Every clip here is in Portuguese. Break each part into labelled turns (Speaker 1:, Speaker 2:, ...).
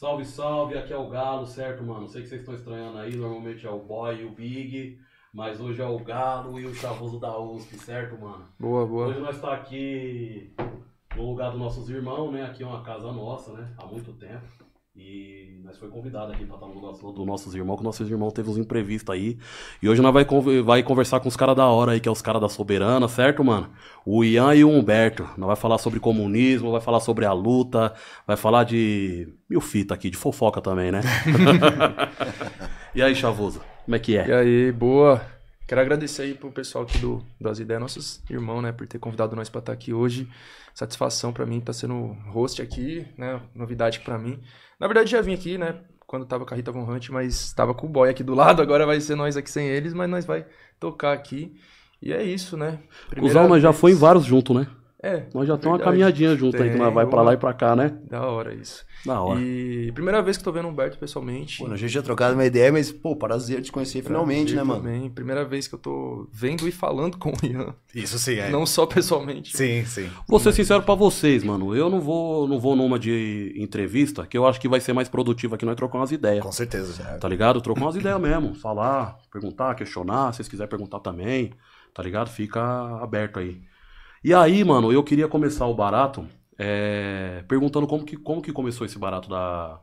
Speaker 1: Salve, salve, aqui é o Galo, certo, mano? Sei que vocês estão estranhando aí, normalmente é o Boy e o Big, mas hoje é o Galo e o Chavoso da USP, certo, mano?
Speaker 2: Boa, boa.
Speaker 1: Hoje nós tá aqui no lugar dos nossos irmãos, né? Aqui é uma casa nossa, né? Há muito tempo. E nós foi convidado aqui pra estar no lugar dos nossos irmãos, que nossos irmãos teve uns imprevistos aí. E hoje nós vai, vai conversar com os caras da hora aí, que é os caras da Soberana, certo, mano? O Ian e o Humberto. Nós vai falar sobre comunismo, vai falar sobre a luta, vai falar de mil fita aqui, de fofoca também, né? e aí, Chavoso, como é que
Speaker 2: E
Speaker 1: é?
Speaker 2: aí, boa. Quero agradecer aí pro pessoal aqui do, das ideias, nossos irmãos, né, por ter convidado nós pra estar aqui hoje. Satisfação pra mim tá sendo host aqui, né, novidade pra mim. Na verdade, já vim aqui, né, quando tava com a Rita Von Hunt, mas tava com o boy aqui do lado, agora vai ser nós aqui sem eles, mas nós vai tocar aqui. E é isso, né.
Speaker 1: Cusão, nós já
Speaker 2: vez-
Speaker 1: foi em vários juntos, né?
Speaker 2: É,
Speaker 1: Nós já estamos uma caminhadinha junto aí, que nós
Speaker 2: Tem,
Speaker 1: vai pra
Speaker 2: boa.
Speaker 1: lá e pra cá, né?
Speaker 2: Da hora isso.
Speaker 1: Da hora.
Speaker 2: E primeira vez que tô vendo o Humberto pessoalmente.
Speaker 3: Pô, a gente já trocado uma ideia, mas, pô, prazer te conhecer finalmente,
Speaker 2: Prazer
Speaker 3: né, mano?
Speaker 2: Também. Primeira vez que eu tô vendo e falando com o Ian.
Speaker 4: Isso sim, é.
Speaker 2: Não só pessoalmente.
Speaker 4: Sim, sim.
Speaker 1: Vou ser sincero pra vocês, mano. Eu não vou, não vou numa de entrevista, que eu acho que vai ser mais produtivo aqui nós trocar umas ideias.
Speaker 4: Com certeza.
Speaker 1: Tá ligado? Trocar umas ideias mesmo. Falar, perguntar, questionar. Se vocês quiserem perguntar também, tá ligado? Fica aberto aí. E aí, mano, eu queria começar o barato é, perguntando como que, como que começou esse barato da,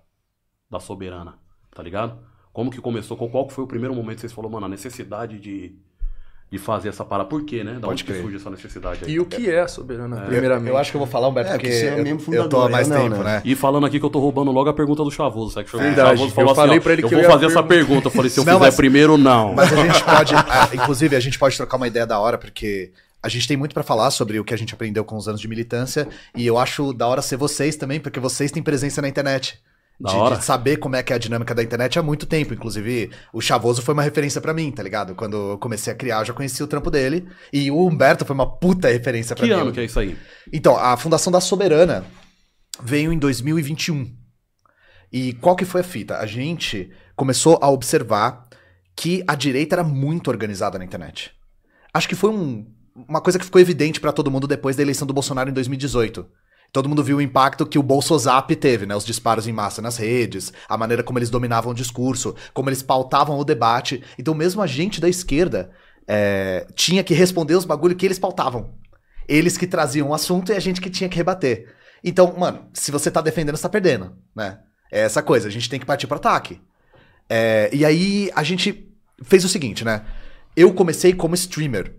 Speaker 1: da Soberana, tá ligado? Como que começou? Qual, que foi o primeiro momento que vocês falaram, mano, a necessidade de, de fazer essa parada? Por quê, né? Da
Speaker 4: Pode
Speaker 1: onde que
Speaker 4: crer.
Speaker 1: surge essa necessidade aí?
Speaker 2: E o que é a Soberana,
Speaker 4: Eu,
Speaker 2: primeiramente?
Speaker 4: eu acho que eu vou falar, Humberto,
Speaker 3: É,
Speaker 4: porque
Speaker 3: porque você é
Speaker 4: eu-
Speaker 3: membro
Speaker 4: eu tô há
Speaker 3: fundador,
Speaker 4: mais
Speaker 3: não,
Speaker 4: tempo,
Speaker 3: né?
Speaker 4: né?
Speaker 1: E falando aqui que eu tô roubando logo a pergunta do Chavoso, sabe? Que
Speaker 2: Verdade.
Speaker 1: Chavoso falou
Speaker 2: Eu
Speaker 1: assim,
Speaker 2: falei
Speaker 1: ó,
Speaker 2: pra ele
Speaker 1: eu
Speaker 2: que
Speaker 1: vou
Speaker 2: eu ia
Speaker 1: fazer essa pergunta. Eu falei, se eu
Speaker 4: Não,
Speaker 1: fizer
Speaker 4: mas-
Speaker 1: primeiro, não.
Speaker 4: Mas a gente pode, ah, inclusive, a gente pode trocar uma ideia da hora, porque a gente tem muito pra falar sobre o que a gente aprendeu com os anos de militância, e eu acho da hora ser vocês também, porque vocês têm presença na internet. De, de saber como é que é a dinâmica da internet há muito tempo. Inclusive, o Chavoso foi uma referência pra mim, tá ligado? Quando eu comecei a criar, eu já conheci o trampo dele. E o Humberto foi uma puta referência pra
Speaker 1: Que
Speaker 4: mim.
Speaker 1: ano que é isso aí?
Speaker 4: Então, a Fundação da Soberana veio em 2021. E qual que foi a fita? A gente começou a observar que a direita era muito organizada na internet. Acho que foi um- uma coisa que ficou evidente pra todo mundo depois da eleição do Bolsonaro em 2018. Todo mundo viu o impacto que o Bolsozap teve, né? Os disparos em massa nas redes, a maneira como eles dominavam o discurso, como eles pautavam o debate. Então, mesmo a gente da esquerda é, tinha que responder os bagulho que eles pautavam. Eles que traziam o assunto e a gente que tinha que rebater. Então, mano, se você tá defendendo, você tá perdendo, né? É essa coisa, a gente tem que partir pro ataque. É, e aí a gente fez o seguinte, né? Eu comecei como streamer.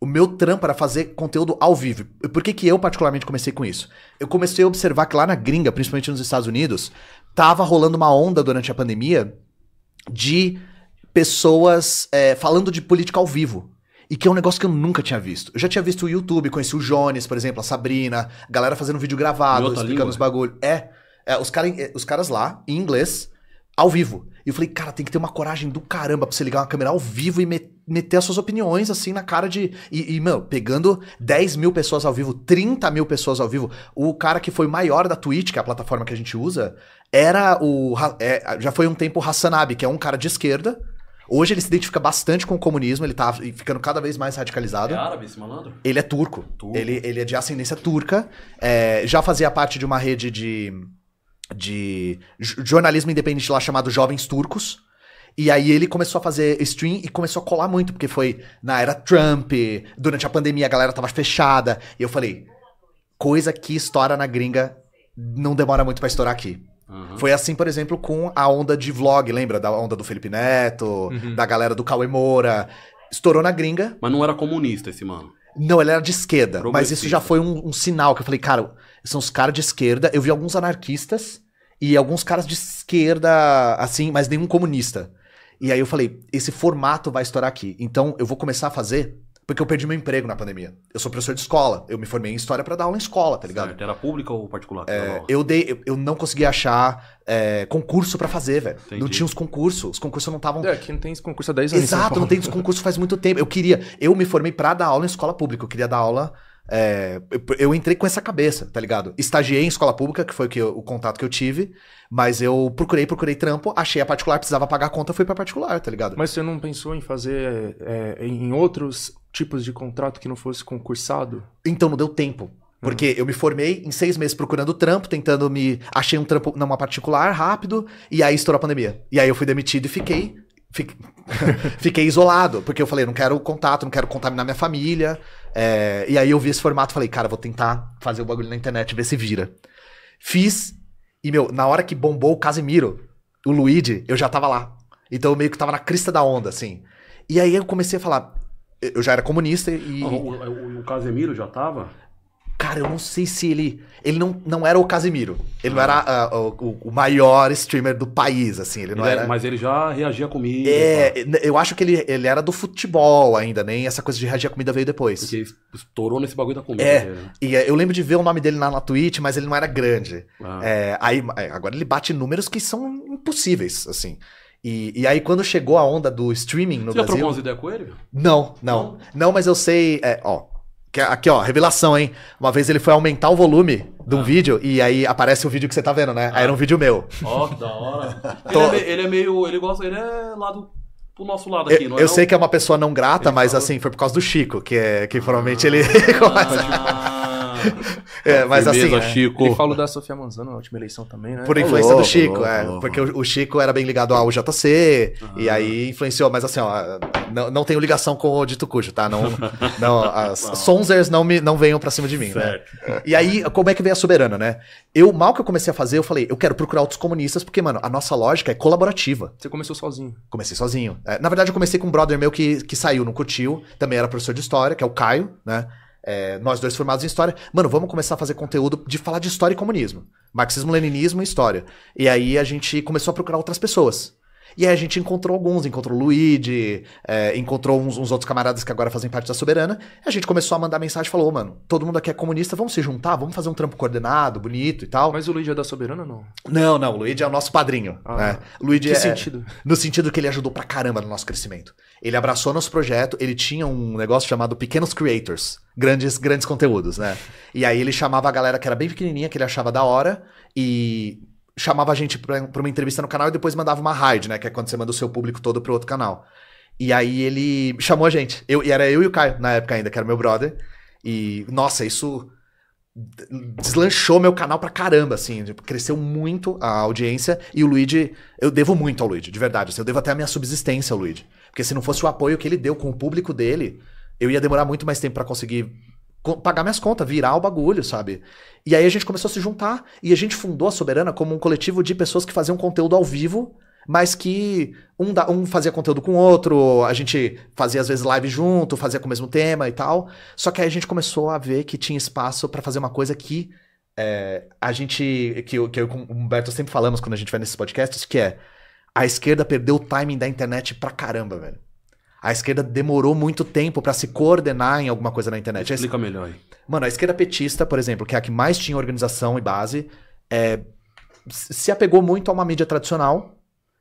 Speaker 4: O meu trampo era fazer conteúdo ao vivo. Por que, que eu, particularmente, comecei com isso? Eu comecei a observar que lá na gringa, principalmente nos Estados Unidos, tava rolando uma onda durante a pandemia de pessoas é, falando de política ao vivo. E que é um negócio que eu nunca tinha visto. Eu já tinha visto o YouTube, conheci o Jones, por exemplo, a Sabrina, a galera fazendo vídeo gravado, explicando
Speaker 1: língua?
Speaker 4: os bagulho. É, é, os, cara, eh, os caras lá, em inglês, ao vivo. E eu falei, cara, tem que ter uma coragem do caramba pra você ligar uma câmera ao vivo e me- meter as suas opiniões, assim, na cara de. E, e, meu, pegando 10 mil pessoas ao vivo, 30 mil pessoas ao vivo. O cara que foi maior da Twitch, que é a plataforma que a gente usa, era o. É, já foi um tempo o Hassanabi, que é um cara de esquerda. Hoje ele se identifica bastante com o comunismo, ele tá ficando cada vez mais radicalizado.
Speaker 1: É árabe esse malandro?
Speaker 4: Ele é turco.
Speaker 1: Turco.
Speaker 4: Ele, ele é de ascendência turca. é, já fazia parte de uma rede de, de jornalismo independente lá chamado Jovens Turcos. E aí ele começou a fazer stream e começou a colar muito, porque foi na era Trump, durante a pandemia a galera tava fechada. E eu falei, coisa que estoura na gringa não demora muito pra estourar aqui.
Speaker 1: Aham.
Speaker 4: Foi assim, por exemplo, com a onda de vlog, lembra? Da onda do Felipe Neto, da galera do Cauê Moura. Estourou na gringa,
Speaker 1: Mas não era comunista esse mano.
Speaker 4: não, ele era de esquerda. Mas isso já foi um, um sinal que eu falei, cara, são os caras de esquerda. Eu vi alguns anarquistas e alguns caras de esquerda, assim, mas nenhum comunista. E aí eu falei, esse formato vai estourar aqui. Então eu vou começar a fazer, porque eu perdi meu emprego na pandemia. Eu sou professor de escola. Eu me formei em história pra dar aula em escola, tá ligado?
Speaker 1: Certo. Era pública ou particular?
Speaker 4: É, eu dei, eu, eu não conseguia achar é, concurso pra fazer, velho. Não tinha os concursos. Os concursos não estavam
Speaker 2: É, aqui não tem esse concurso há 10 anos.
Speaker 4: Exato, não tem concurso faz muito tempo. Eu queria, eu me formei pra dar aula em escola pública. Eu queria dar aula. É, eu, eu entrei com essa cabeça, tá ligado? Estagiei em escola pública, que foi o, que eu- o contato que eu tive, mas eu procurei, procurei trampo, achei a particular, precisava pagar a conta, fui pra particular, tá ligado?
Speaker 2: Mas você não pensou em fazer é, em outros tipos de contrato que não fosse concursado?
Speaker 4: Então não deu tempo. Porque eu me formei em seis meses procurando trampo, tentando me. Achei um trampo numa particular rápido, e aí estourou a pandemia. E aí eu fui demitido e fiquei. Fi- Fiquei isolado, porque eu falei, não quero contato, não quero contaminar minha família. É, e aí eu vi esse formato falei, cara, vou tentar fazer o bagulho na internet, ver se vira. Fiz, e meu, na hora que bombou o Casimiro, o Luigi, eu já tava lá. Então eu meio que tava na crista da onda, assim. E aí eu comecei a falar. Eu já era comunista e.
Speaker 1: O, o- o Casemiro já tava?
Speaker 4: Cara, eu não sei se ele. Ele não, não era o Casimiro. Ele não era ah, o, o- maior streamer do país, assim. Ele não
Speaker 1: Ele é-
Speaker 4: era.
Speaker 1: Mas ele já reagia comigo.
Speaker 4: É,
Speaker 1: pá,
Speaker 4: eu acho que ele, ele era do futebol ainda, nem essa coisa de reagir a comida veio depois.
Speaker 1: Porque estourou nesse bagulho da comida.
Speaker 4: É.
Speaker 1: dele, né?
Speaker 4: E eh, eu lembro de ver o nome dele na, na Twitch, mas ele não era grande.
Speaker 1: Ah.
Speaker 4: É, aí, é, agora ele bate números que são impossíveis, assim. E, e aí, quando chegou a onda do streaming no
Speaker 1: Você já trocou
Speaker 4: Brasil.
Speaker 1: umas ideias com ele?
Speaker 4: Não, não. Não, mas eu sei. é, ó. Que- Aqui, ó, revelação, hein? Uma vez ele foi aumentar o volume de um
Speaker 1: Ah.
Speaker 4: vídeo e aí aparece o vídeo que você tá vendo, né? Aí era um vídeo meu.
Speaker 1: Ó, que da hora. Ele, é meio, ele é meio. Ele gosta. Ele é lado. Pro nosso lado
Speaker 4: Eu,
Speaker 1: aqui, não é?
Speaker 4: eu
Speaker 1: não?
Speaker 4: sei que é uma pessoa não grata,
Speaker 1: Ele
Speaker 4: mas
Speaker 1: falou-
Speaker 4: assim, foi por causa do Chico, que, é, que provavelmente ele. É, mas
Speaker 1: firmeza,
Speaker 4: assim, é.
Speaker 1: Chico.
Speaker 2: Ele falou da Sofia Manzano na última eleição também, né?
Speaker 4: Por influência do Chico, é. Porque o, o Chico era bem ligado ao JC,
Speaker 1: Ah.
Speaker 4: e aí influenciou, mas assim, ó, não, não tenho ligação com o Dito Cujo, tá? Não, não, as
Speaker 1: Não.
Speaker 4: Sonzers não, me, não venham pra cima de mim, né?
Speaker 1: Certo.
Speaker 4: E aí, como é que veio a Soberana, né? Eu, mal que eu comecei a fazer, eu falei, eu quero procurar outros comunistas, porque, mano, a nossa lógica é colaborativa.
Speaker 2: Você começou sozinho.
Speaker 4: Comecei sozinho. É, na verdade, eu comecei com um brother meu que, que saiu, não curtiu, também era professor de história, que é o Caio, né? É, nós dois formados em história. Mano, vamos começar a fazer conteúdo de falar de história e comunismo. Marxismo, leninismo e história. E aí a gente começou a procurar outras pessoas. E aí a gente encontrou alguns, encontrou o Luigi, é, encontrou uns, uns outros camaradas que agora fazem parte da Soberana. E a gente começou a mandar mensagem e falou, "Ô, mano, todo mundo aqui é comunista, vamos se juntar, vamos fazer um trampo coordenado, bonito e tal.
Speaker 2: Mas o Luigi é da Soberana ou não?
Speaker 4: Não, não, o Luigi é o nosso padrinho.
Speaker 2: Ah,
Speaker 4: né? Luigi
Speaker 2: Que
Speaker 4: é,
Speaker 2: sentido?
Speaker 4: no sentido que ele ajudou pra caramba no nosso crescimento. Ele abraçou nosso projeto, ele tinha um negócio chamado Pequenos Creators, grandes, grandes conteúdos, né? E aí ele chamava a galera que era bem pequenininha, que ele achava da hora, e chamava a gente pra, uma entrevista no canal e depois mandava uma raid, né? Que é quando você manda o seu público todo pro outro canal. E aí ele chamou a gente. Eu, e era eu e o Caio, na época ainda, que era meu brother. E, nossa, isso deslanchou meu canal pra caramba, assim. tipo, cresceu muito a audiência. E o Luigi, eu devo muito ao Luigi, de verdade. assim, eu devo até a minha subsistência ao Luigi. Porque se não fosse o apoio que ele deu com o público dele, eu ia demorar muito mais tempo pra conseguir co- pagar minhas contas, virar o bagulho, sabe? E aí a gente começou a se juntar e a gente fundou a Soberana como um coletivo de pessoas que faziam conteúdo ao vivo, mas que um, da- um fazia conteúdo com o outro, a gente fazia às vezes live junto, fazia com o mesmo tema e tal. Só que aí a gente começou a ver que tinha espaço pra fazer uma coisa que é, a gente, que eu, que eu o Humberto sempre falamos quando a gente vai nesses podcasts, que é a esquerda perdeu o timing da internet pra caramba, velho. A esquerda demorou muito tempo pra se coordenar em alguma coisa na internet. A es-
Speaker 1: Explica melhor aí.
Speaker 4: Mano, a esquerda petista, por exemplo, que é a que mais tinha organização e base, é, se apegou muito a uma mídia tradicional,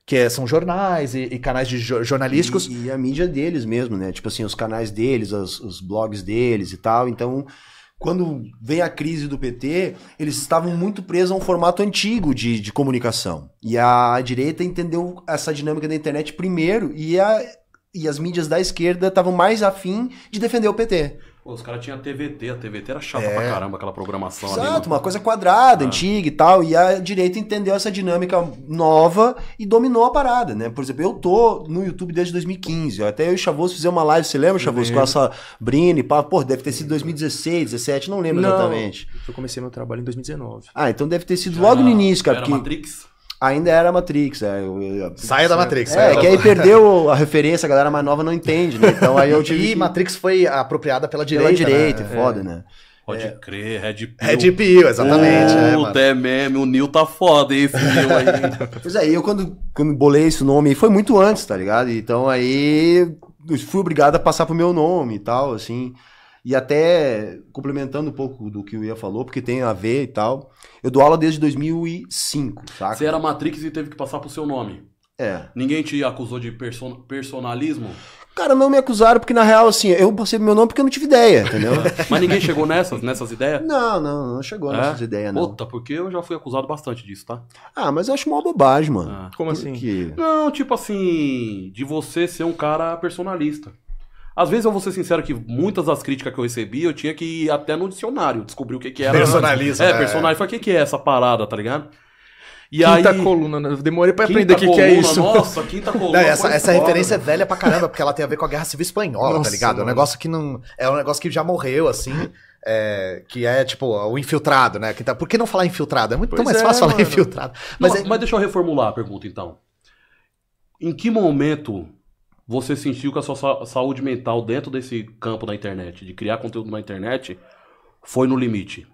Speaker 4: que é- são jornais e, e canais de jo- jornalísticos.
Speaker 3: E, e a mídia deles mesmo, né? Tipo assim, os canais deles, os, os blogs deles e tal. Então, quando vem a crise do PT, eles estavam muito presos a um formato antigo de, de comunicação. E a direita entendeu essa dinâmica da internet primeiro e, a, e as mídias da esquerda estavam mais afim de defender o PT.
Speaker 1: Pô, os caras tinham a TVT, a TVT era chata
Speaker 4: É.
Speaker 1: pra caramba, aquela programação ali.
Speaker 3: Exato,
Speaker 1: mano.
Speaker 3: uma coisa quadrada,
Speaker 1: Ah.
Speaker 3: antiga e tal. E a direita entendeu essa dinâmica nova e dominou a parada, né? Por exemplo, eu tô no YouTube desde 2015. Até eu e o Chavoso fizemos uma live, você lembra, Chavoso? Com essa Brine, pá, pô, deve ter sido 2016, 17, não lembro exatamente.
Speaker 2: Eu comecei meu trabalho em 2019.
Speaker 3: Ah, então deve ter sido
Speaker 1: Já
Speaker 3: logo no início, cara,
Speaker 1: Era
Speaker 3: porque
Speaker 1: Matrix?
Speaker 3: Ainda era Matrix. É, eu- eu-
Speaker 4: Saia da Matrix.
Speaker 3: é,
Speaker 4: saia da-
Speaker 3: que aí perdeu a referência, a galera mais nova não entende, né? Então aí eu tive
Speaker 4: E
Speaker 3: que...
Speaker 4: Matrix foi apropriada pela direita.
Speaker 3: pela direita,
Speaker 4: né?
Speaker 3: foda, né?
Speaker 1: Pode crer, Red Pill.
Speaker 4: Red Pill, exatamente. é, mano.
Speaker 1: Puta, é meme, o Nil tá foda, hein, esse Nil aí.
Speaker 3: Pois é, eu quando, quando bolei esse nome, foi muito antes, tá ligado? Então aí fui obrigado a passar pro meu nome e tal, assim. E até complementando um pouco do que o Ia falou, porque tem a ver e tal. Eu dou aula desde 2005, saca?
Speaker 1: Você era Matrix e teve que passar pro seu nome.
Speaker 3: É.
Speaker 1: Ninguém te acusou de person- personalismo?
Speaker 3: Cara, não me acusaram porque na real, assim, eu passei pro meu nome porque eu não tive ideia, entendeu?
Speaker 1: Mas ninguém chegou nessas, nessas ideias?
Speaker 3: não, não, não chegou
Speaker 1: É?
Speaker 3: nessas ideias, não.
Speaker 1: Puta, porque eu já fui acusado bastante disso, tá?
Speaker 3: Ah, mas eu acho uma bobagem, mano.
Speaker 1: Ah.
Speaker 2: Como assim?
Speaker 3: Porque...
Speaker 1: Não, tipo assim, de você ser um cara personalista. Às vezes eu vou ser sincero que muitas das críticas que eu recebi, eu tinha que ir até no dicionário, descobrir o que que era.
Speaker 4: Personaliza,
Speaker 1: É,
Speaker 4: né?
Speaker 1: personagem. Falei, o que que é essa parada, tá ligado? E
Speaker 2: Quinta
Speaker 1: aí...
Speaker 2: coluna, né? Eu demorei pra aprender o que, que é isso.
Speaker 1: Nossa, quinta coluna.
Speaker 4: Não, essa essa referência é velha pra caramba, porque ela tem a ver com a Guerra Civil Espanhola, tá
Speaker 2: Nossa,
Speaker 4: ligado? É um
Speaker 2: mano.
Speaker 4: negócio que não. É um negócio que já morreu, assim. é, que é, tipo, o infiltrado, né? Que tá- Por que não falar infiltrado? É muito tão mais
Speaker 2: é,
Speaker 4: fácil falar
Speaker 2: mano.
Speaker 4: infiltrado.
Speaker 1: Mas,
Speaker 4: Mas, é-
Speaker 1: mas deixa eu reformular a pergunta, então. Em que momento você sentiu que a sua sa- saúde mental dentro desse campo da internet, de criar conteúdo na internet, foi no limite?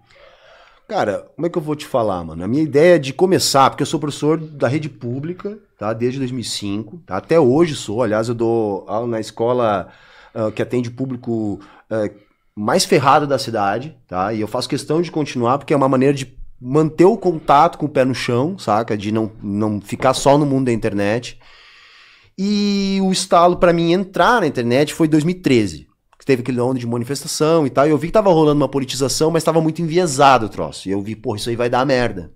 Speaker 3: Cara, como é que eu vou te falar, mano? A minha ideia de começar, porque eu sou professor da rede pública, tá? Desde 2005, tá? Até hoje sou. Aliás, eu dou aula na escola ah, que atende público ah, mais ferrado da cidade, tá? E eu faço questão de continuar, porque é uma maneira de manter o contato com o pé no chão, saca? De não, não ficar só no mundo da internet. E o estalo pra mim entrar na internet foi em 2013 que teve aquele onda de manifestação e tal, e eu vi que tava rolando uma politização, mas tava muito enviesado o troço. E eu vi, porra, isso aí vai dar merda.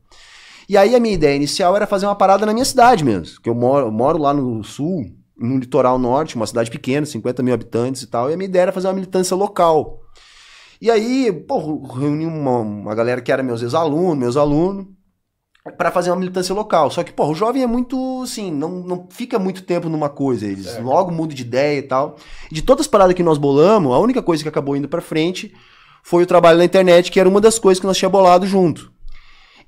Speaker 3: E aí a minha ideia inicial era fazer uma parada na minha cidade mesmo, que eu moro, eu moro lá no sul, no litoral norte, uma cidade pequena, 50 mil habitantes e tal, e a minha ideia era fazer uma militância local. E aí, pô, reuni uma, uma galera que era meus ex-alunos, meus alunos, para fazer uma militância local. Só que, pô, o jovem é muito, assim, não, não fica muito tempo numa coisa, eles logo mudam de ideia e tal. De todas as paradas que nós bolamos, a única coisa que acabou indo pra frente foi o trabalho na internet, que era uma das coisas que nós tinha bolado junto.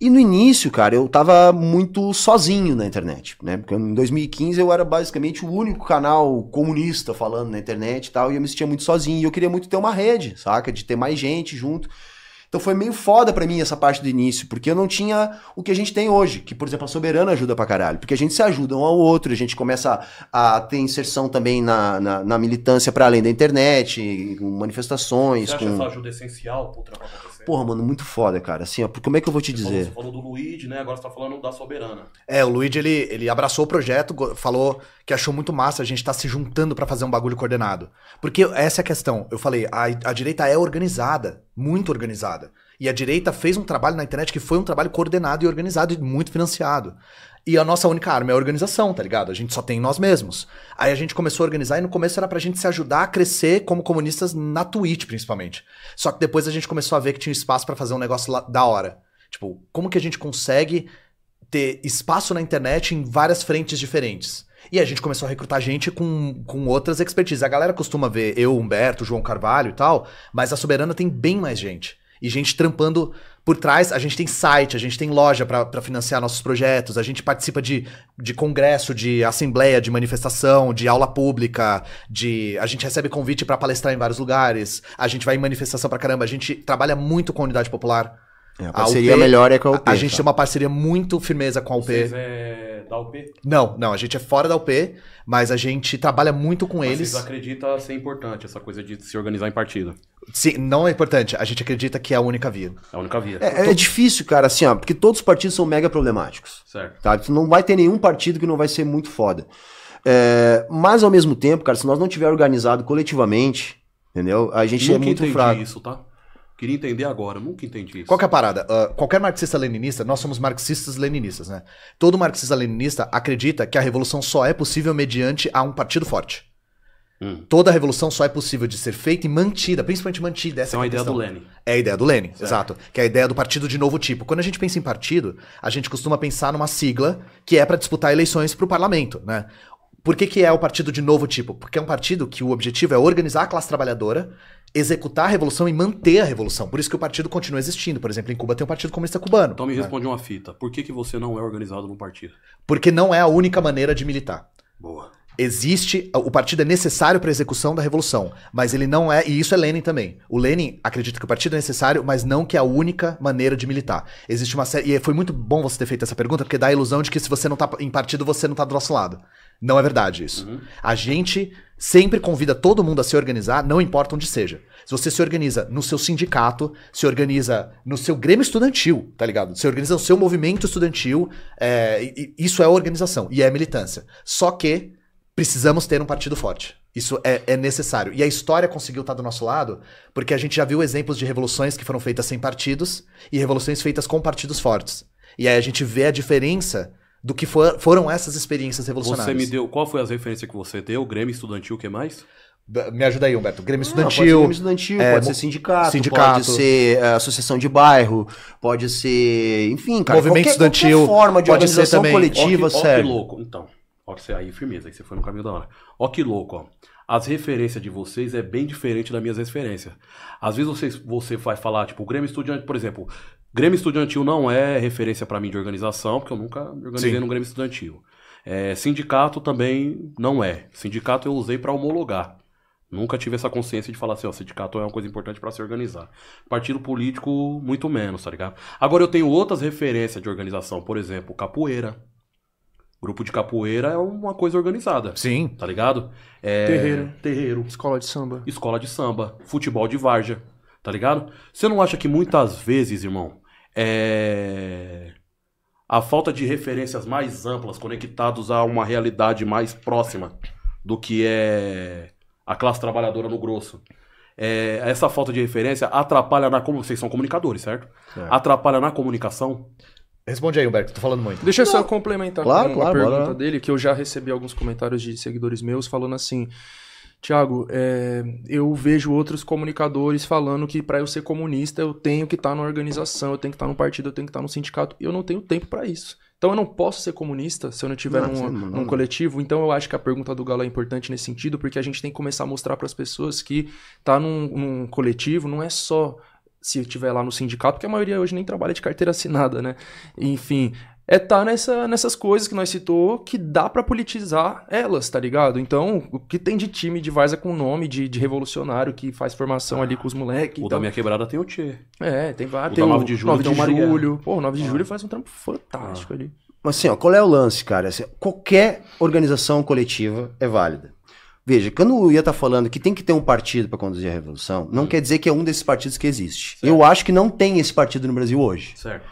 Speaker 3: E no início, cara, eu tava muito sozinho na internet, né? Porque em 2015 eu era basicamente o único canal comunista falando na internet e tal, e eu me sentia muito sozinho. E eu queria muito ter uma rede, saca? De ter mais gente junto. Então foi meio foda pra mim essa parte do início, porque eu não tinha o que a gente tem hoje, que por exemplo a Soberana ajuda pra caralho, porque a gente se ajuda um ao outro, a gente começa a, a ter inserção também na, na, na militância pra além da internet, com manifestações,
Speaker 1: Você acha
Speaker 3: com...
Speaker 1: essa ajuda essencial pro acontecer?
Speaker 3: Porra, mano, muito foda, cara. Assim, ó, porque como é que eu vou te
Speaker 1: Você falou,
Speaker 3: dizer?
Speaker 1: você falou do Luigi, né? Agora você tá falando da Soberana.
Speaker 4: É, o Luigi, ele, ele abraçou o projeto, falou que achou muito massa a gente tá se juntando pra fazer um bagulho coordenado. Porque essa é a questão. Eu falei, a, a direita é organizada, muito organizada. E a direita fez um trabalho na internet que foi um trabalho coordenado e organizado e muito financiado. E a nossa única arma é a organização, tá ligado? A gente só tem nós mesmos. Aí a gente começou a organizar e no começo era pra gente se ajudar a crescer como comunistas na Twitch, principalmente. Só que depois a gente começou a ver que tinha espaço pra fazer um negócio da hora. Tipo, como que a gente consegue ter espaço na internet em várias frentes diferentes. E a gente começou a recrutar gente com, com outras expertises. A galera costuma ver eu, Humberto, João Carvalho e tal, mas a Soberana tem bem mais gente. E gente trampando por trás. A gente tem site, a gente tem loja pra financiar nossos projetos, a gente participa de, de congresso, de assembleia, de manifestação, de aula pública, de a gente recebe convite pra palestrar em vários lugares, a gente vai em manifestação pra caramba, a gente trabalha muito com a unidade popular.
Speaker 3: É, a
Speaker 4: A
Speaker 3: parceria
Speaker 4: UP
Speaker 3: melhor é com a UP.
Speaker 4: a gente
Speaker 3: tá?
Speaker 4: tem uma parceria muito firmeza com a UP.
Speaker 1: Vocês é da UP?
Speaker 4: Não, não, a gente é fora da UP, mas a gente trabalha muito com
Speaker 1: Mas
Speaker 4: eles.
Speaker 1: Vocês acreditam ser importante essa coisa de se organizar em partido?
Speaker 4: Sim, não é importante, a gente acredita que é a única via.
Speaker 1: É a única via.
Speaker 3: É, é difícil, cara, assim, ó, porque todos os partidos são mega problemáticos.
Speaker 1: Certo.
Speaker 3: Tá? Tu não vai ter nenhum partido que não vai ser muito foda. É, mas ao mesmo tempo, cara, se nós não tiver organizado coletivamente, entendeu? A gente é
Speaker 1: Nunca
Speaker 3: muito
Speaker 1: entendi
Speaker 3: fraco.
Speaker 1: isso, tá? Queria entender agora, nunca entendi isso.
Speaker 4: Qual que é a parada? Ah, qualquer marxista-leninista, nós somos marxistas-leninistas, né? Todo marxista-leninista acredita que a revolução só é possível mediante a um partido forte.
Speaker 1: Hum.
Speaker 4: Toda revolução só é possível de ser feita e mantida, principalmente mantida. Essa
Speaker 1: é
Speaker 4: que a
Speaker 1: ideia do Lenin.
Speaker 4: É a ideia do Lenin, exato. Que é a ideia do partido de novo tipo. Quando a gente pensa em partido, a gente costuma pensar numa sigla que é para disputar eleições para o parlamento, né? Por que, que é o partido de novo tipo? Porque é um partido que o objetivo é organizar a classe trabalhadora, executar a revolução e manter a revolução. Por isso que o partido continua existindo. Por exemplo, em Cuba tem o Partido Comunista Cubano.
Speaker 1: Então me
Speaker 4: né?
Speaker 1: responde uma fita. Por que, que você não é organizado no partido?
Speaker 4: Porque não é a única maneira de militar.
Speaker 1: Boa.
Speaker 4: Existe, o partido é necessário para a execução da revolução, mas ele não é, e isso é Lenin também. O Lenin acredita que o partido é necessário, mas não que é a única maneira de militar. Existe uma série, e foi muito bom você ter feito essa pergunta, porque dá a ilusão de que se você não tá em partido, você não tá do nosso lado. Não é verdade isso. A gente sempre convida todo mundo a se organizar, não importa onde seja. Se você se organiza no seu sindicato, se organiza no seu grêmio estudantil, tá ligado? Se organiza no seu movimento estudantil, é, isso é organização e é militância. Só que precisamos ter um partido forte. Isso é, é necessário. E a história conseguiu estar do nosso lado, porque a gente já viu exemplos de revoluções que foram feitas sem partidos e revoluções feitas com partidos fortes. E aí a gente vê a diferença do que for- foram essas experiências revolucionárias.
Speaker 1: Você me deu. Qual foi as referências que você deu? Grêmio Estudantil, o que mais?
Speaker 4: Me ajuda aí, Humberto. Grêmio
Speaker 3: Não, pode ser
Speaker 4: estudantil.
Speaker 3: Grêmio estudantil,
Speaker 4: é,
Speaker 3: pode ser sindicato,
Speaker 4: sindicato.
Speaker 3: pode ser é, associação de bairro, pode ser, enfim, cara,
Speaker 4: Movimento
Speaker 3: qualquer,
Speaker 4: estudantil,
Speaker 3: qualquer forma de
Speaker 4: pode ser
Speaker 3: organização
Speaker 4: também.
Speaker 1: Ó que,
Speaker 3: coletiva
Speaker 1: ó que louco. Então, ó que você aí, firmeza, aí você foi no caminho da hora. Ó que louco, ó. As referências de vocês é bem diferente das minhas referências. Às vezes você, você vai falar, tipo, o Grêmio Estudiantil, por exemplo, Grêmio Estudantil não é referência pra mim de organização, porque eu nunca me organizei
Speaker 4: Sim.
Speaker 1: no Grêmio Estudantil. É, sindicato também não é. Sindicato eu usei pra homologar. Nunca tive essa consciência de falar assim, ó, sindicato é uma coisa importante pra se organizar. Partido político, muito menos, tá ligado? Agora eu tenho outras referências de organização, por exemplo, capoeira. Grupo de capoeira é uma coisa organizada,
Speaker 4: Sim.
Speaker 1: tá ligado? É,
Speaker 2: Terreiro.
Speaker 1: Terreiro.
Speaker 2: Escola de samba.
Speaker 1: Escola de samba. Futebol de várzea, tá ligado? Você não acha que muitas vezes, irmão, é... A falta de referências mais amplas, conectados a uma realidade mais próxima do que é a classe trabalhadora no grosso. É, essa falta de referência atrapalha na como vocês são comunicadores, certo?
Speaker 3: Certo.
Speaker 1: Atrapalha na comunicação.
Speaker 4: Responde aí, Humberto. Tô falando muito.
Speaker 2: Deixa eu só complementar
Speaker 3: Claro,
Speaker 2: com
Speaker 3: claro, bora
Speaker 2: pergunta
Speaker 3: lá.
Speaker 2: dele, que eu já recebi alguns comentários de seguidores meus falando assim. Tiago, é, eu vejo outros comunicadores falando que para eu ser comunista eu tenho que estar na organização, eu tenho que estar no partido, eu tenho que estar no sindicato. Eu não tenho tempo para isso. Então eu não posso ser comunista se eu não estiver
Speaker 3: Não, não.
Speaker 2: coletivo. Então eu acho que a pergunta do Galo é importante nesse sentido, porque a gente tem que começar a mostrar para as pessoas que tá num, num coletivo não é só se estiver lá no sindicato, porque a maioria hoje nem trabalha de carteira assinada, né? Enfim, é tá nessa, nessas coisas que nós citou que dá pra politizar elas, tá ligado? Então, o que tem de time de Varza com nome de, de revolucionário que faz formação ali com os moleques.
Speaker 1: O
Speaker 2: Então,
Speaker 1: da minha quebrada tem o Tchê.
Speaker 2: É, tem vários. Tem o
Speaker 1: 9 de julho
Speaker 2: 9
Speaker 1: tem
Speaker 2: de julho. Pô, o 9 de julho faz um trampo fantástico ali.
Speaker 3: Mas assim, ó, qual é o lance, cara? Assim, qualquer organização coletiva é válida. Veja, quando o Ia tá falando que tem que ter um partido para conduzir a revolução, não quer dizer que é um desses partidos que existe.
Speaker 1: Certo.
Speaker 3: Eu acho que não tem esse partido no Brasil hoje.
Speaker 1: Certo.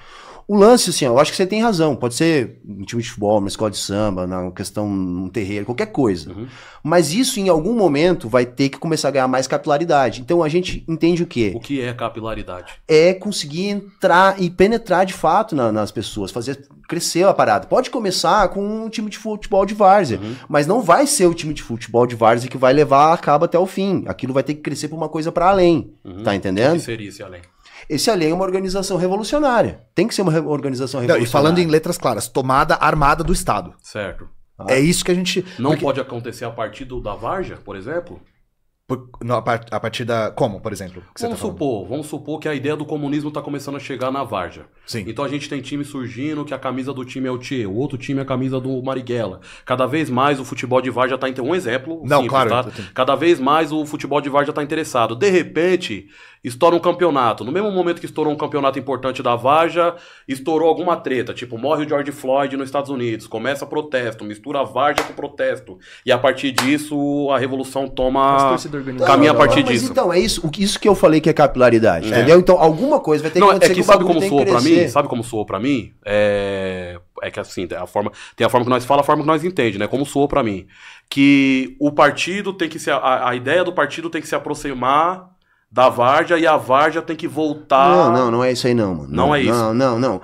Speaker 3: O lance, assim, eu acho que você tem razão. Pode ser um time de futebol, uma escola de samba, na questão num terreiro, qualquer coisa.
Speaker 1: Uhum.
Speaker 3: Mas isso, em algum momento, vai ter que começar a ganhar mais capilaridade. Então a gente entende o quê?
Speaker 1: O que é capilaridade?
Speaker 3: é conseguir entrar e penetrar de fato na- nas pessoas, fazer crescer a parada. Pode começar com um time de futebol de várzea,
Speaker 1: Uhum.
Speaker 3: mas não vai ser o time de futebol de várzea que vai levar a cabo até o fim. Aquilo vai ter que crescer para uma coisa para além.
Speaker 1: Uhum.
Speaker 3: Tá
Speaker 1: O que
Speaker 3: entendendo?
Speaker 1: seria esse além?
Speaker 3: Esse além é uma organização revolucionária. Tem que ser uma organização
Speaker 4: Não,
Speaker 3: revolucionária.
Speaker 4: e falando em letras claras, tomada armada do Estado.
Speaker 1: Certo.
Speaker 3: Ah.
Speaker 4: É isso que a gente.
Speaker 1: Não
Speaker 4: porque-
Speaker 1: pode acontecer a partir do, da Varja, por exemplo?
Speaker 4: por- no- a, par- a partir da. Como, por exemplo? que você
Speaker 1: Vamos
Speaker 4: tá
Speaker 1: supor, vamos supor que a ideia do comunismo está começando a chegar na Varja.
Speaker 4: Sim.
Speaker 1: Então a gente tem time surgindo que a camisa do time é o Tchê, o outro time é a camisa do Marighella. Cada vez mais o futebol de Varja está um exemplo.
Speaker 4: Não,
Speaker 1: simples,
Speaker 4: claro,
Speaker 1: tá? Cada vez mais o futebol de Varja está interessado. De repente, estoura um campeonato. No mesmo momento que estourou um campeonato importante da Varja, estourou alguma treta. Tipo, morre o George Floyd nos Estados Unidos. Começa protesto, mistura a Varja com protesto. E a partir disso, a revolução toma.
Speaker 2: organizadas.
Speaker 1: Caminha a
Speaker 3: Não,
Speaker 1: partir
Speaker 3: mas
Speaker 1: disso.
Speaker 3: então, é isso, o que- isso que eu falei que é capilaridade,
Speaker 1: É.
Speaker 3: entendeu? Então, alguma coisa vai ter que
Speaker 1: Não,
Speaker 3: acontecer
Speaker 1: é que
Speaker 3: o
Speaker 1: sabe como soou
Speaker 3: que
Speaker 1: pra mim? Sabe como soou pra mim? É, é que assim, a forma, tem a forma que nós fala, a forma que nós entende, né? Como soou pra mim. Que o partido tem que se. A, a ideia do partido tem que se aproximar da Varja e a Varja tem que voltar.
Speaker 3: Não, não, não é isso aí não, mano.
Speaker 1: Não é isso.
Speaker 3: Não, não, não.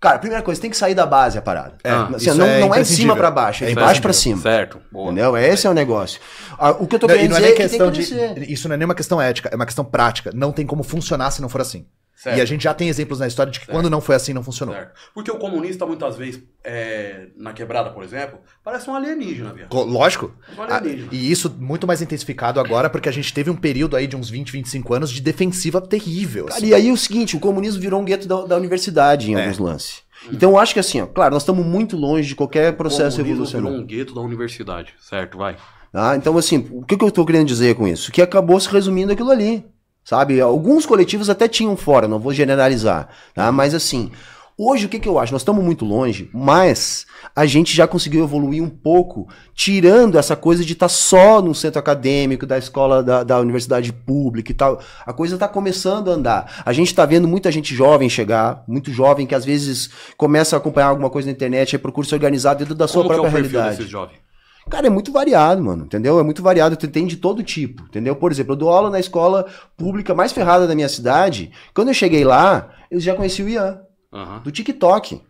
Speaker 3: Cara, a primeira coisa, tem que sair da base a parada.
Speaker 4: É,
Speaker 3: Assim,
Speaker 4: isso
Speaker 3: não,
Speaker 4: é
Speaker 3: não é de cima pra baixo, é
Speaker 4: É
Speaker 3: de baixo pra
Speaker 4: imprescindível.
Speaker 3: cima.
Speaker 1: Certo. Boa.
Speaker 3: Entendeu? Esse é o negócio. Ah, O que eu tô
Speaker 4: Não,
Speaker 3: querendo
Speaker 4: não é
Speaker 3: dizer
Speaker 4: nem
Speaker 3: é que tem
Speaker 4: questão
Speaker 3: que
Speaker 4: de. Isso não é nem uma questão ética, é uma questão prática. Não tem como funcionar se não for assim.
Speaker 1: Certo.
Speaker 4: E a gente já tem exemplos na história de que
Speaker 1: Certo.
Speaker 4: quando não foi assim, não funcionou.
Speaker 1: Certo. Porque o comunista, muitas vezes, é, na quebrada, por exemplo, parece um alienígena, viado.
Speaker 4: Co- Lógico.
Speaker 1: Um
Speaker 4: Ah,
Speaker 1: alienígena.
Speaker 4: e isso muito mais intensificado agora, porque a gente teve um período aí de uns 20, 25 anos de defensiva terrível.
Speaker 3: Cara,
Speaker 4: assim.
Speaker 3: e aí o seguinte, o comunismo virou um gueto da, da universidade em
Speaker 4: É.
Speaker 3: alguns lances. Então eu acho que assim, ó, claro, nós estamos muito longe de qualquer processo
Speaker 1: o comunismo
Speaker 3: revolucionário.
Speaker 1: virou um gueto da universidade. Certo, vai.
Speaker 3: Tá? Então, assim, o que, que eu tô querendo dizer com isso? Que acabou se resumindo aquilo ali. Sabe? Alguns coletivos até tinham fora, não vou generalizar. Tá? Mas assim, hoje o que, que eu acho? Nós estamos muito longe, mas a gente já conseguiu evoluir um pouco, tirando essa coisa de estar só no centro acadêmico, da escola da, da universidade pública e tal. A coisa está começando a andar. A gente está vendo muita gente jovem chegar, muito jovem que às vezes começa a acompanhar alguma coisa na internet, aí procura se organizar dentro da sua
Speaker 1: Como que é o
Speaker 3: própria realidade.
Speaker 1: desses jovens?
Speaker 3: Cara, é muito variado, mano, entendeu? É muito variado, tu tem de todo tipo, entendeu? Por exemplo, eu dou aula na escola pública mais ferrada da minha cidade. Quando eu cheguei lá, eu já conheci o Ian,
Speaker 1: Aham.
Speaker 3: do TikTok.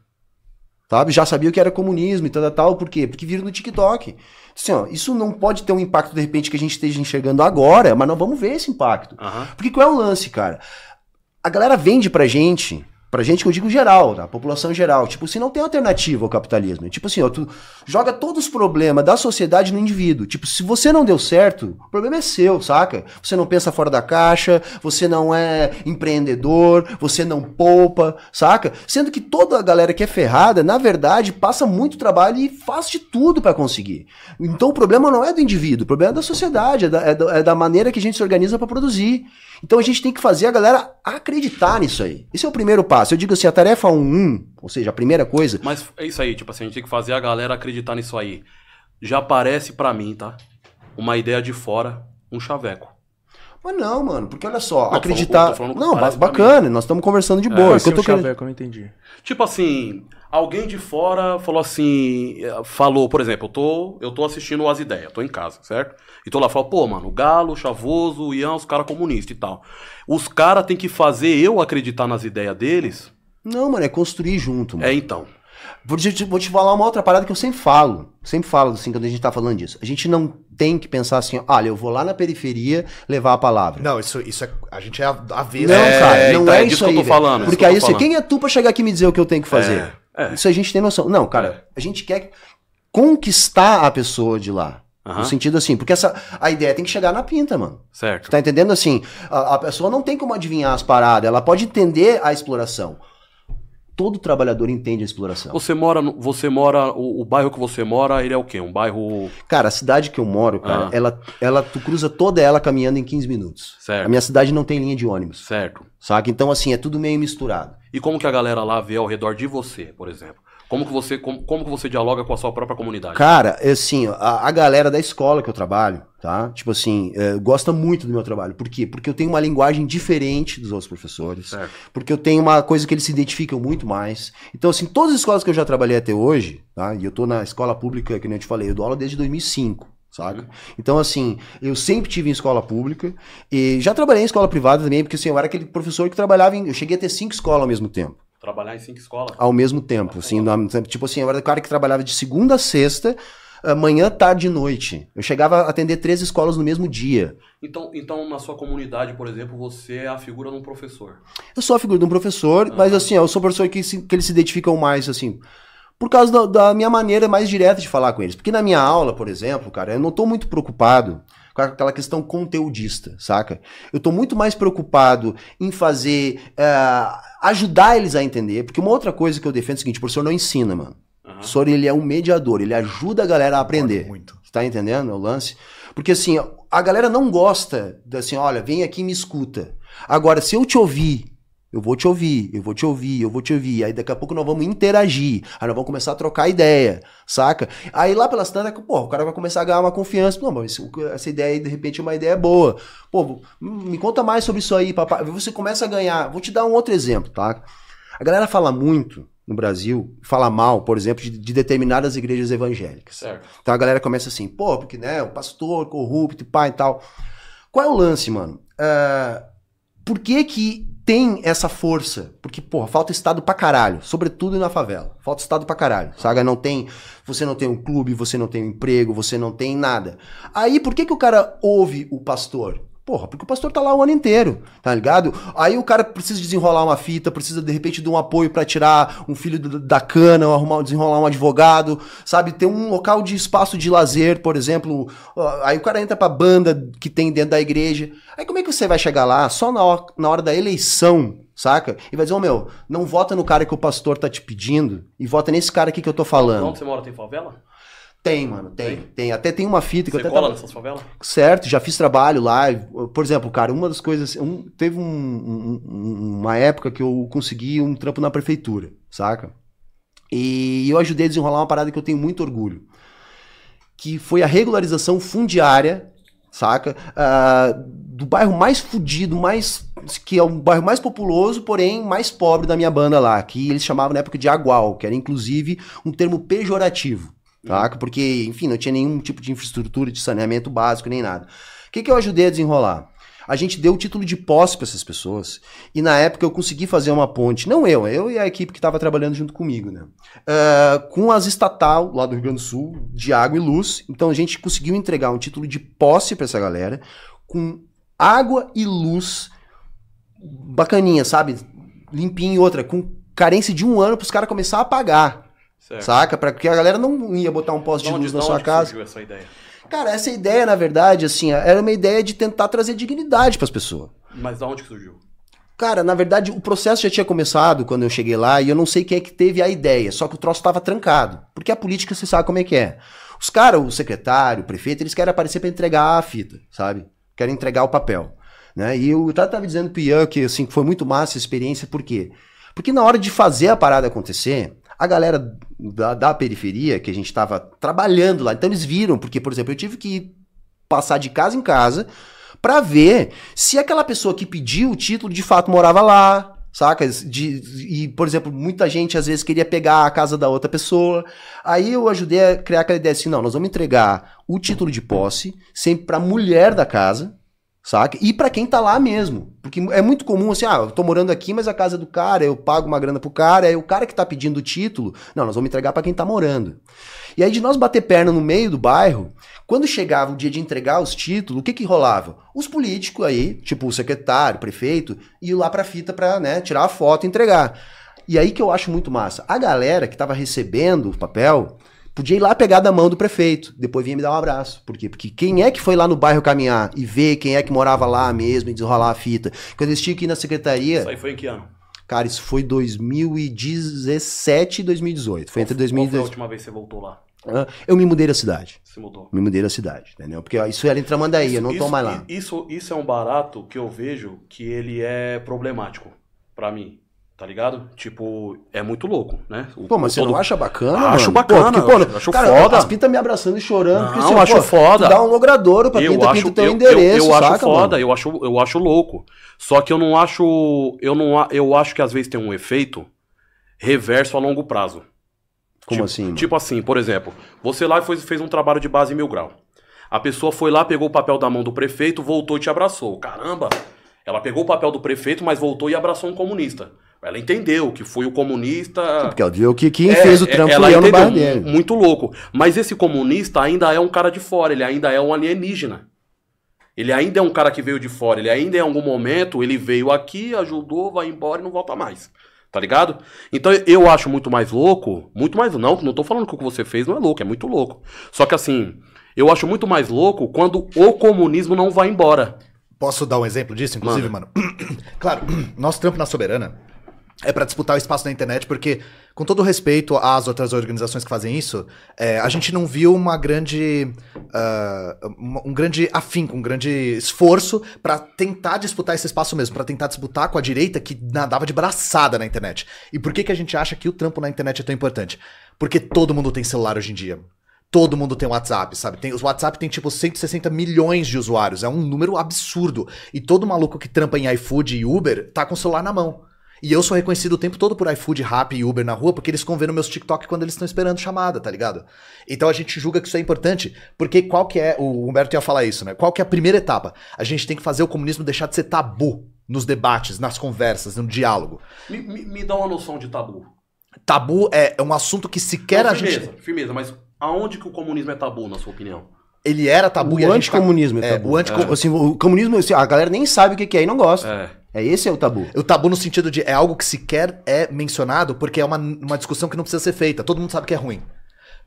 Speaker 3: Sabe? Já sabia o que era comunismo e tal, tal. Por quê? Porque viram no TikTok. Assim, ó, isso não pode ter um impacto, de repente, que a gente esteja enxergando agora, mas não vamos ver esse impacto.
Speaker 1: Aham.
Speaker 3: Porque qual é o lance, cara? A galera vende pra gente, pra gente que eu digo geral, tá? a população geral, tipo, se não tem alternativa ao capitalismo. Tipo assim, ó, tu joga todos os problemas da sociedade no indivíduo. Tipo, se você não deu certo, o problema é seu, saca? Você não pensa fora da caixa, você não é empreendedor, você não poupa, saca? Sendo que toda a galera que é ferrada, na verdade, passa muito trabalho e faz de tudo pra conseguir. Então o problema não é do indivíduo, o problema é da sociedade, é da, é da- é da maneira que a gente se organiza pra produzir. Então a gente tem que fazer a galera acreditar nisso aí. Esse é o primeiro passo. Eu digo assim, a tarefa 1, ou seja, a primeira coisa,
Speaker 1: Mas é isso aí, tipo assim, a gente tem que fazer a galera acreditar nisso aí. Já parece pra mim, tá? Uma ideia de fora, um chaveco.
Speaker 3: mas não, mano, porque olha só,
Speaker 1: Não,
Speaker 3: acreditar.
Speaker 1: falando-
Speaker 3: não, bacana, nós estamos conversando de boa.
Speaker 2: Qual
Speaker 3: O
Speaker 2: é
Speaker 3: que eu
Speaker 2: o
Speaker 3: tô querendo-
Speaker 2: chaveco? Eu não entendi.
Speaker 1: Tipo assim, alguém de fora falou assim, falou, por exemplo, eu tô, eu tô assistindo As Ideias, tô em casa, certo? E tô lá, falo, pô, mano, o Galo, o Chavoso, o Ian, os caras comunistas e tal. Os caras têm que fazer eu acreditar nas ideias deles.
Speaker 3: Não, mano, é construir junto, mano.
Speaker 1: É então.
Speaker 3: Vou te, vou te falar uma outra parada que eu sempre falo. Sempre falo, assim, quando a gente tá falando disso. A gente não tem que pensar assim, olha, eu vou lá na periferia levar a palavra.
Speaker 4: Não, isso, isso é. A gente é a.
Speaker 3: Não,
Speaker 1: É,
Speaker 3: cara, não
Speaker 1: então,
Speaker 3: é
Speaker 1: é disso
Speaker 3: isso
Speaker 1: que eu
Speaker 3: aí.
Speaker 1: tô falando, é
Speaker 3: Porque
Speaker 1: isso que eu
Speaker 3: aí,
Speaker 1: falando.
Speaker 3: quem é tu pra chegar aqui e me dizer o que eu tenho que fazer?
Speaker 1: É, é.
Speaker 3: Isso a gente tem noção. Não, cara, a gente quer conquistar a pessoa de lá.
Speaker 1: Aham.
Speaker 3: No sentido assim, porque essa, a ideia tem que chegar na pinta, mano.
Speaker 1: Certo.
Speaker 3: Tá entendendo assim? A, a pessoa não tem como adivinhar as paradas, ela pode entender a exploração. Todo trabalhador entende a exploração.
Speaker 1: Você mora, no- você mora, o, o bairro que você mora, ele é o quê? Um bairro
Speaker 3: Cara, a cidade que eu moro, cara,
Speaker 1: Ah.
Speaker 3: ela, ela, tu cruza toda ela caminhando em 15 minutos.
Speaker 1: Certo.
Speaker 3: A minha cidade não tem linha de ônibus,
Speaker 1: certo.
Speaker 3: saca? Então, assim, é tudo meio misturado.
Speaker 1: E como que a galera lá vê ao redor de você, por exemplo? Como que você, como, como que você dialoga com a sua própria comunidade?
Speaker 3: Cara, é assim, a, a galera da escola que eu trabalho, tá? Tipo assim, é, gosta muito do meu trabalho. Por quê? Porque eu tenho uma linguagem diferente dos outros professores.
Speaker 1: Certo.
Speaker 3: Porque eu tenho uma coisa que eles se identificam muito mais. Então, assim, todas as escolas que eu já trabalhei até hoje, tá? E eu tô na escola pública, que nem eu te falei, eu dou aula desde 2005. Saca? Então, assim, eu sempre tive em escola pública e já trabalhei em escola privada também, porque assim, eu era aquele professor que trabalhava em. Eu cheguei a ter cinco escolas ao mesmo tempo
Speaker 1: Trabalhar em cinco escolas.
Speaker 3: ao mesmo tempo, assim, tipo assim, eu era o cara que trabalhava de segunda a sexta, ah, manhã, tarde e noite. Eu chegava a atender três escolas no mesmo dia.
Speaker 1: Então, então, na sua comunidade, por exemplo, você é a figura de um professor.
Speaker 3: Eu sou a figura de um professor, mas assim, eu sou um professor que, se- que eles se identificam mais, assim, por causa da, da minha maneira mais direta de falar com eles. Porque na minha aula, por exemplo, cara, eu não tô muito preocupado com aquela questão conteudista, saca? Eu tô muito mais preocupado em fazer, eh, ajudar eles a entender, porque uma outra coisa que eu defendo é o seguinte, o professor não ensina, mano. O
Speaker 1: Aham.
Speaker 3: professor, ele é um mediador, ele ajuda a galera a aprender.
Speaker 4: Muito.
Speaker 3: Você tá entendendo o lance? Porque assim, a galera não gosta de assim, olha, vem aqui e me escuta. Agora, se eu te ouvir, eu vou te ouvir, eu vou te ouvir, eu vou te ouvir. Aí daqui a pouco nós vamos interagir. Aí nós vamos começar a trocar ideia, saca? Aí lá pelas tantas, pô, o cara vai começar a ganhar uma confiança. Não, mas essa ideia aí, de repente, é uma ideia boa. Pô, me conta mais sobre isso aí, papai. Você começa a ganhar. Vou te dar um outro exemplo, tá? A galera fala muito no Brasil, fala mal, por exemplo, de, de determinadas igrejas evangélicas.
Speaker 1: Certo.
Speaker 3: Então a galera começa assim, pô, porque né, o pastor corrupto pá e tal. Qual é o lance, mano? Ah, por que que tem essa força? Porque, porra, falta Estado pra caralho, sobretudo na favela. Falta Estado pra caralho, sabe? Não tem, você não tem um clube, você não tem um emprego, você não tem nada. Aí, por que que o cara ouve o pastor? Porra, porque o pastor tá lá o ano inteiro, tá ligado? Aí o cara precisa desenrolar uma fita, precisa de repente de um apoio pra tirar um filho da cana, arrumar, desenrolar um advogado, sabe? Ter um local de espaço de lazer, por exemplo. Aí o cara entra pra banda que tem dentro da igreja. Aí como é que você vai chegar lá só na hora, na hora da eleição, saca? E vai dizer, ô meu, não vota no cara que o pastor tá te pedindo e vota nesse cara aqui que eu tô falando.
Speaker 1: Onde você mora tem favela?
Speaker 3: Tem, mano, tem, tem. Até tem uma fita que
Speaker 1: Você
Speaker 3: eu até
Speaker 1: cola
Speaker 3: tava...
Speaker 1: nessas favelas?
Speaker 3: Certo, já fiz trabalho lá. Por exemplo, cara, uma das coisas. um- teve um- um- uma época que eu consegui um trampo na prefeitura, saca? E eu ajudei a desenrolar uma parada que eu tenho muito orgulho. Que foi a regularização fundiária, saca? Ah, do bairro mais fudido, mais. que é o bairro mais populoso, porém mais pobre da minha banda lá. Que eles chamavam na época de Agual, que era inclusive um termo pejorativo. Saca? Porque, enfim, não tinha nenhum tipo de infraestrutura de saneamento básico nem nada. O que, que eu ajudei a desenrolar? a gente deu o título de posse para essas pessoas. E na época eu consegui fazer uma ponte, não eu, eu e a equipe que estava trabalhando junto comigo, né? Ah, com as estatal lá do Rio Grande do Sul, de água e luz. Então a gente conseguiu entregar um título de posse para essa galera, com água e luz bacaninha, sabe? Limpinho e outra, com carência de um ano para os caras começar a pagar.
Speaker 1: Certo.
Speaker 3: Saca? Pra, porque a galera não ia botar um poste de
Speaker 1: onde-
Speaker 3: luz na sua
Speaker 1: onde
Speaker 3: casa.
Speaker 1: surgiu essa ideia?
Speaker 3: Cara, essa ideia, na verdade, assim, era uma ideia de tentar trazer dignidade pras pessoas.
Speaker 1: Mas da onde que surgiu?
Speaker 3: Cara, na verdade, o processo já tinha começado quando eu cheguei lá e eu não sei quem é que teve a ideia, só que o troço tava trancado. Porque a política, você sabe como é que é. Os caras, o secretário, o prefeito, eles querem aparecer pra entregar a fita, sabe? Querem entregar o papel. Né? E eu tava dizendo pro Ian que assim, foi muito massa a experiência, por quê? Porque na hora de fazer a parada acontecer, a galera da, da periferia, que a gente tava trabalhando lá, então eles viram, porque, por exemplo, eu tive que passar de casa em casa pra ver se aquela pessoa que pediu o título de fato morava lá, saca? De, e, por exemplo, muita gente às vezes queria pegar a casa da outra pessoa. Aí eu ajudei a criar aquela ideia assim: não, nós vamos entregar o título de posse sempre pra mulher da casa. Saca? E pra quem tá lá mesmo. Porque é muito comum assim, ah, eu tô morando aqui, mas a casa é do cara, eu pago uma grana pro cara, é o cara que tá pedindo o título. Não, nós vamos entregar pra quem tá morando. E aí de nós bater perna no meio do bairro, quando chegava o dia de entregar os títulos, o que que rolava? Os políticos aí, tipo o secretário, prefeito, iam lá pra fita pra, né, tirar a foto e entregar. E aí que eu acho muito massa. A galera que tava recebendo o papel, podia ir lá pegar da mão do prefeito, depois vinha me dar um abraço. Por quê? Porque quem é que foi lá no bairro caminhar e ver quem é que morava lá mesmo e desenrolar a fita? Quando eles tinham que ir na secretaria,
Speaker 1: Isso aí foi em que ano?
Speaker 3: cara, isso foi 2017 e 2018. Foi entre
Speaker 1: Qual foi a
Speaker 3: 2018.
Speaker 1: última vez que você voltou lá?
Speaker 3: Eu me mudei da cidade.
Speaker 1: Você mudou?
Speaker 3: Me mudei da cidade, entendeu? Porque isso era em Tramandaí, eu não tô
Speaker 1: isso,
Speaker 3: mais lá.
Speaker 1: Isso, isso é um barato que eu vejo que ele é problemático pra mim, tá ligado? Tipo, é muito louco, né? O-
Speaker 3: Pô, mas você
Speaker 1: todo-
Speaker 3: não acha bacana?
Speaker 1: Acho
Speaker 3: mano?
Speaker 1: bacana,
Speaker 3: Pô, porque, pô,
Speaker 1: eu acho
Speaker 3: cara,
Speaker 1: foda.
Speaker 3: As pintas me abraçando e chorando.
Speaker 1: Não,
Speaker 3: porque, assim,
Speaker 1: acho
Speaker 3: pô,
Speaker 1: foda.
Speaker 3: Dá um logradouro pra
Speaker 1: eu
Speaker 3: pinta,
Speaker 1: acho,
Speaker 3: pinta teu
Speaker 1: eu,
Speaker 3: endereço,
Speaker 1: eu, eu acho
Speaker 3: saca,
Speaker 1: foda,
Speaker 3: mano?
Speaker 1: eu acho, eu acho louco. Só que eu não acho, eu não, eu acho que às vezes tem um efeito reverso a longo prazo.
Speaker 3: Como
Speaker 1: tipo,
Speaker 3: assim, mano?
Speaker 1: Tipo assim, por exemplo, você lá fez, fez um trabalho de base em mil grau. A pessoa foi lá, pegou o papel da mão do prefeito, voltou e te abraçou. Caramba! Ela pegou o papel do prefeito, mas voltou e abraçou um comunista. Ela entendeu que foi o comunista.
Speaker 3: Porque ó, viu que quem
Speaker 1: É,
Speaker 3: fez o
Speaker 1: é,
Speaker 3: trampo
Speaker 1: ela
Speaker 3: foi eu no bairro dele.
Speaker 1: Muito louco. Mas esse comunista ainda é um cara de fora, ele ainda é um alienígena. Ele ainda é um cara que veio de fora, ele ainda em algum momento ele veio aqui, ajudou, vai embora e não volta mais. Tá ligado? Então eu acho muito mais louco, muito mais não, não tô falando que o que você fez não é louco, é muito louco. Só que assim, eu acho muito mais louco quando o comunismo não vai embora.
Speaker 4: Posso dar um exemplo disso, inclusive, mano? claro, nosso trampo na Soberana é pra disputar o espaço na internet, porque, com todo respeito às outras organizações que fazem isso, é, a gente não viu uma grande. uma- um grande afinco, um grande esforço pra tentar disputar esse espaço mesmo, pra tentar disputar com a direita que nadava de braçada na internet. E por que, que a gente acha que o trampo na internet é tão importante? Porque todo mundo tem celular hoje em dia. Todo mundo tem WhatsApp, sabe? Tem, os WhatsApp tem tipo 160 milhões de usuários. É um número absurdo. E todo maluco que trampa em iFood e Uber tá com o celular na mão. E eu sou reconhecido o tempo todo por iFood, Rappi e Uber na rua, porque eles ficam vendo meus TikTok quando eles estão esperando chamada, tá ligado? Então a gente julga que isso é importante, porque qual que é, o Humberto ia falar isso, né? Qual que é a primeira etapa? A gente tem que fazer o comunismo deixar de ser tabu nos debates, nas conversas, no diálogo.
Speaker 1: Me, me- me dá uma noção de tabu.
Speaker 4: Tabu é um assunto que sequer
Speaker 1: Não,
Speaker 4: a
Speaker 1: firmeza,
Speaker 4: gente...
Speaker 1: firmeza, mas aonde que o comunismo é tabu, na sua opinião?
Speaker 4: Ele era tabu e
Speaker 3: o
Speaker 4: a gente... tá-
Speaker 3: anticomunismo é
Speaker 4: É,
Speaker 3: tabu.
Speaker 4: o anticom-
Speaker 3: Assim, o comunismo, assim, a galera nem sabe o que que é e não gosta.
Speaker 1: É.
Speaker 3: É esse é o tabu.
Speaker 4: O tabu no sentido de é algo que sequer é mencionado porque é uma, uma discussão que não precisa ser feita. Todo mundo sabe que é ruim.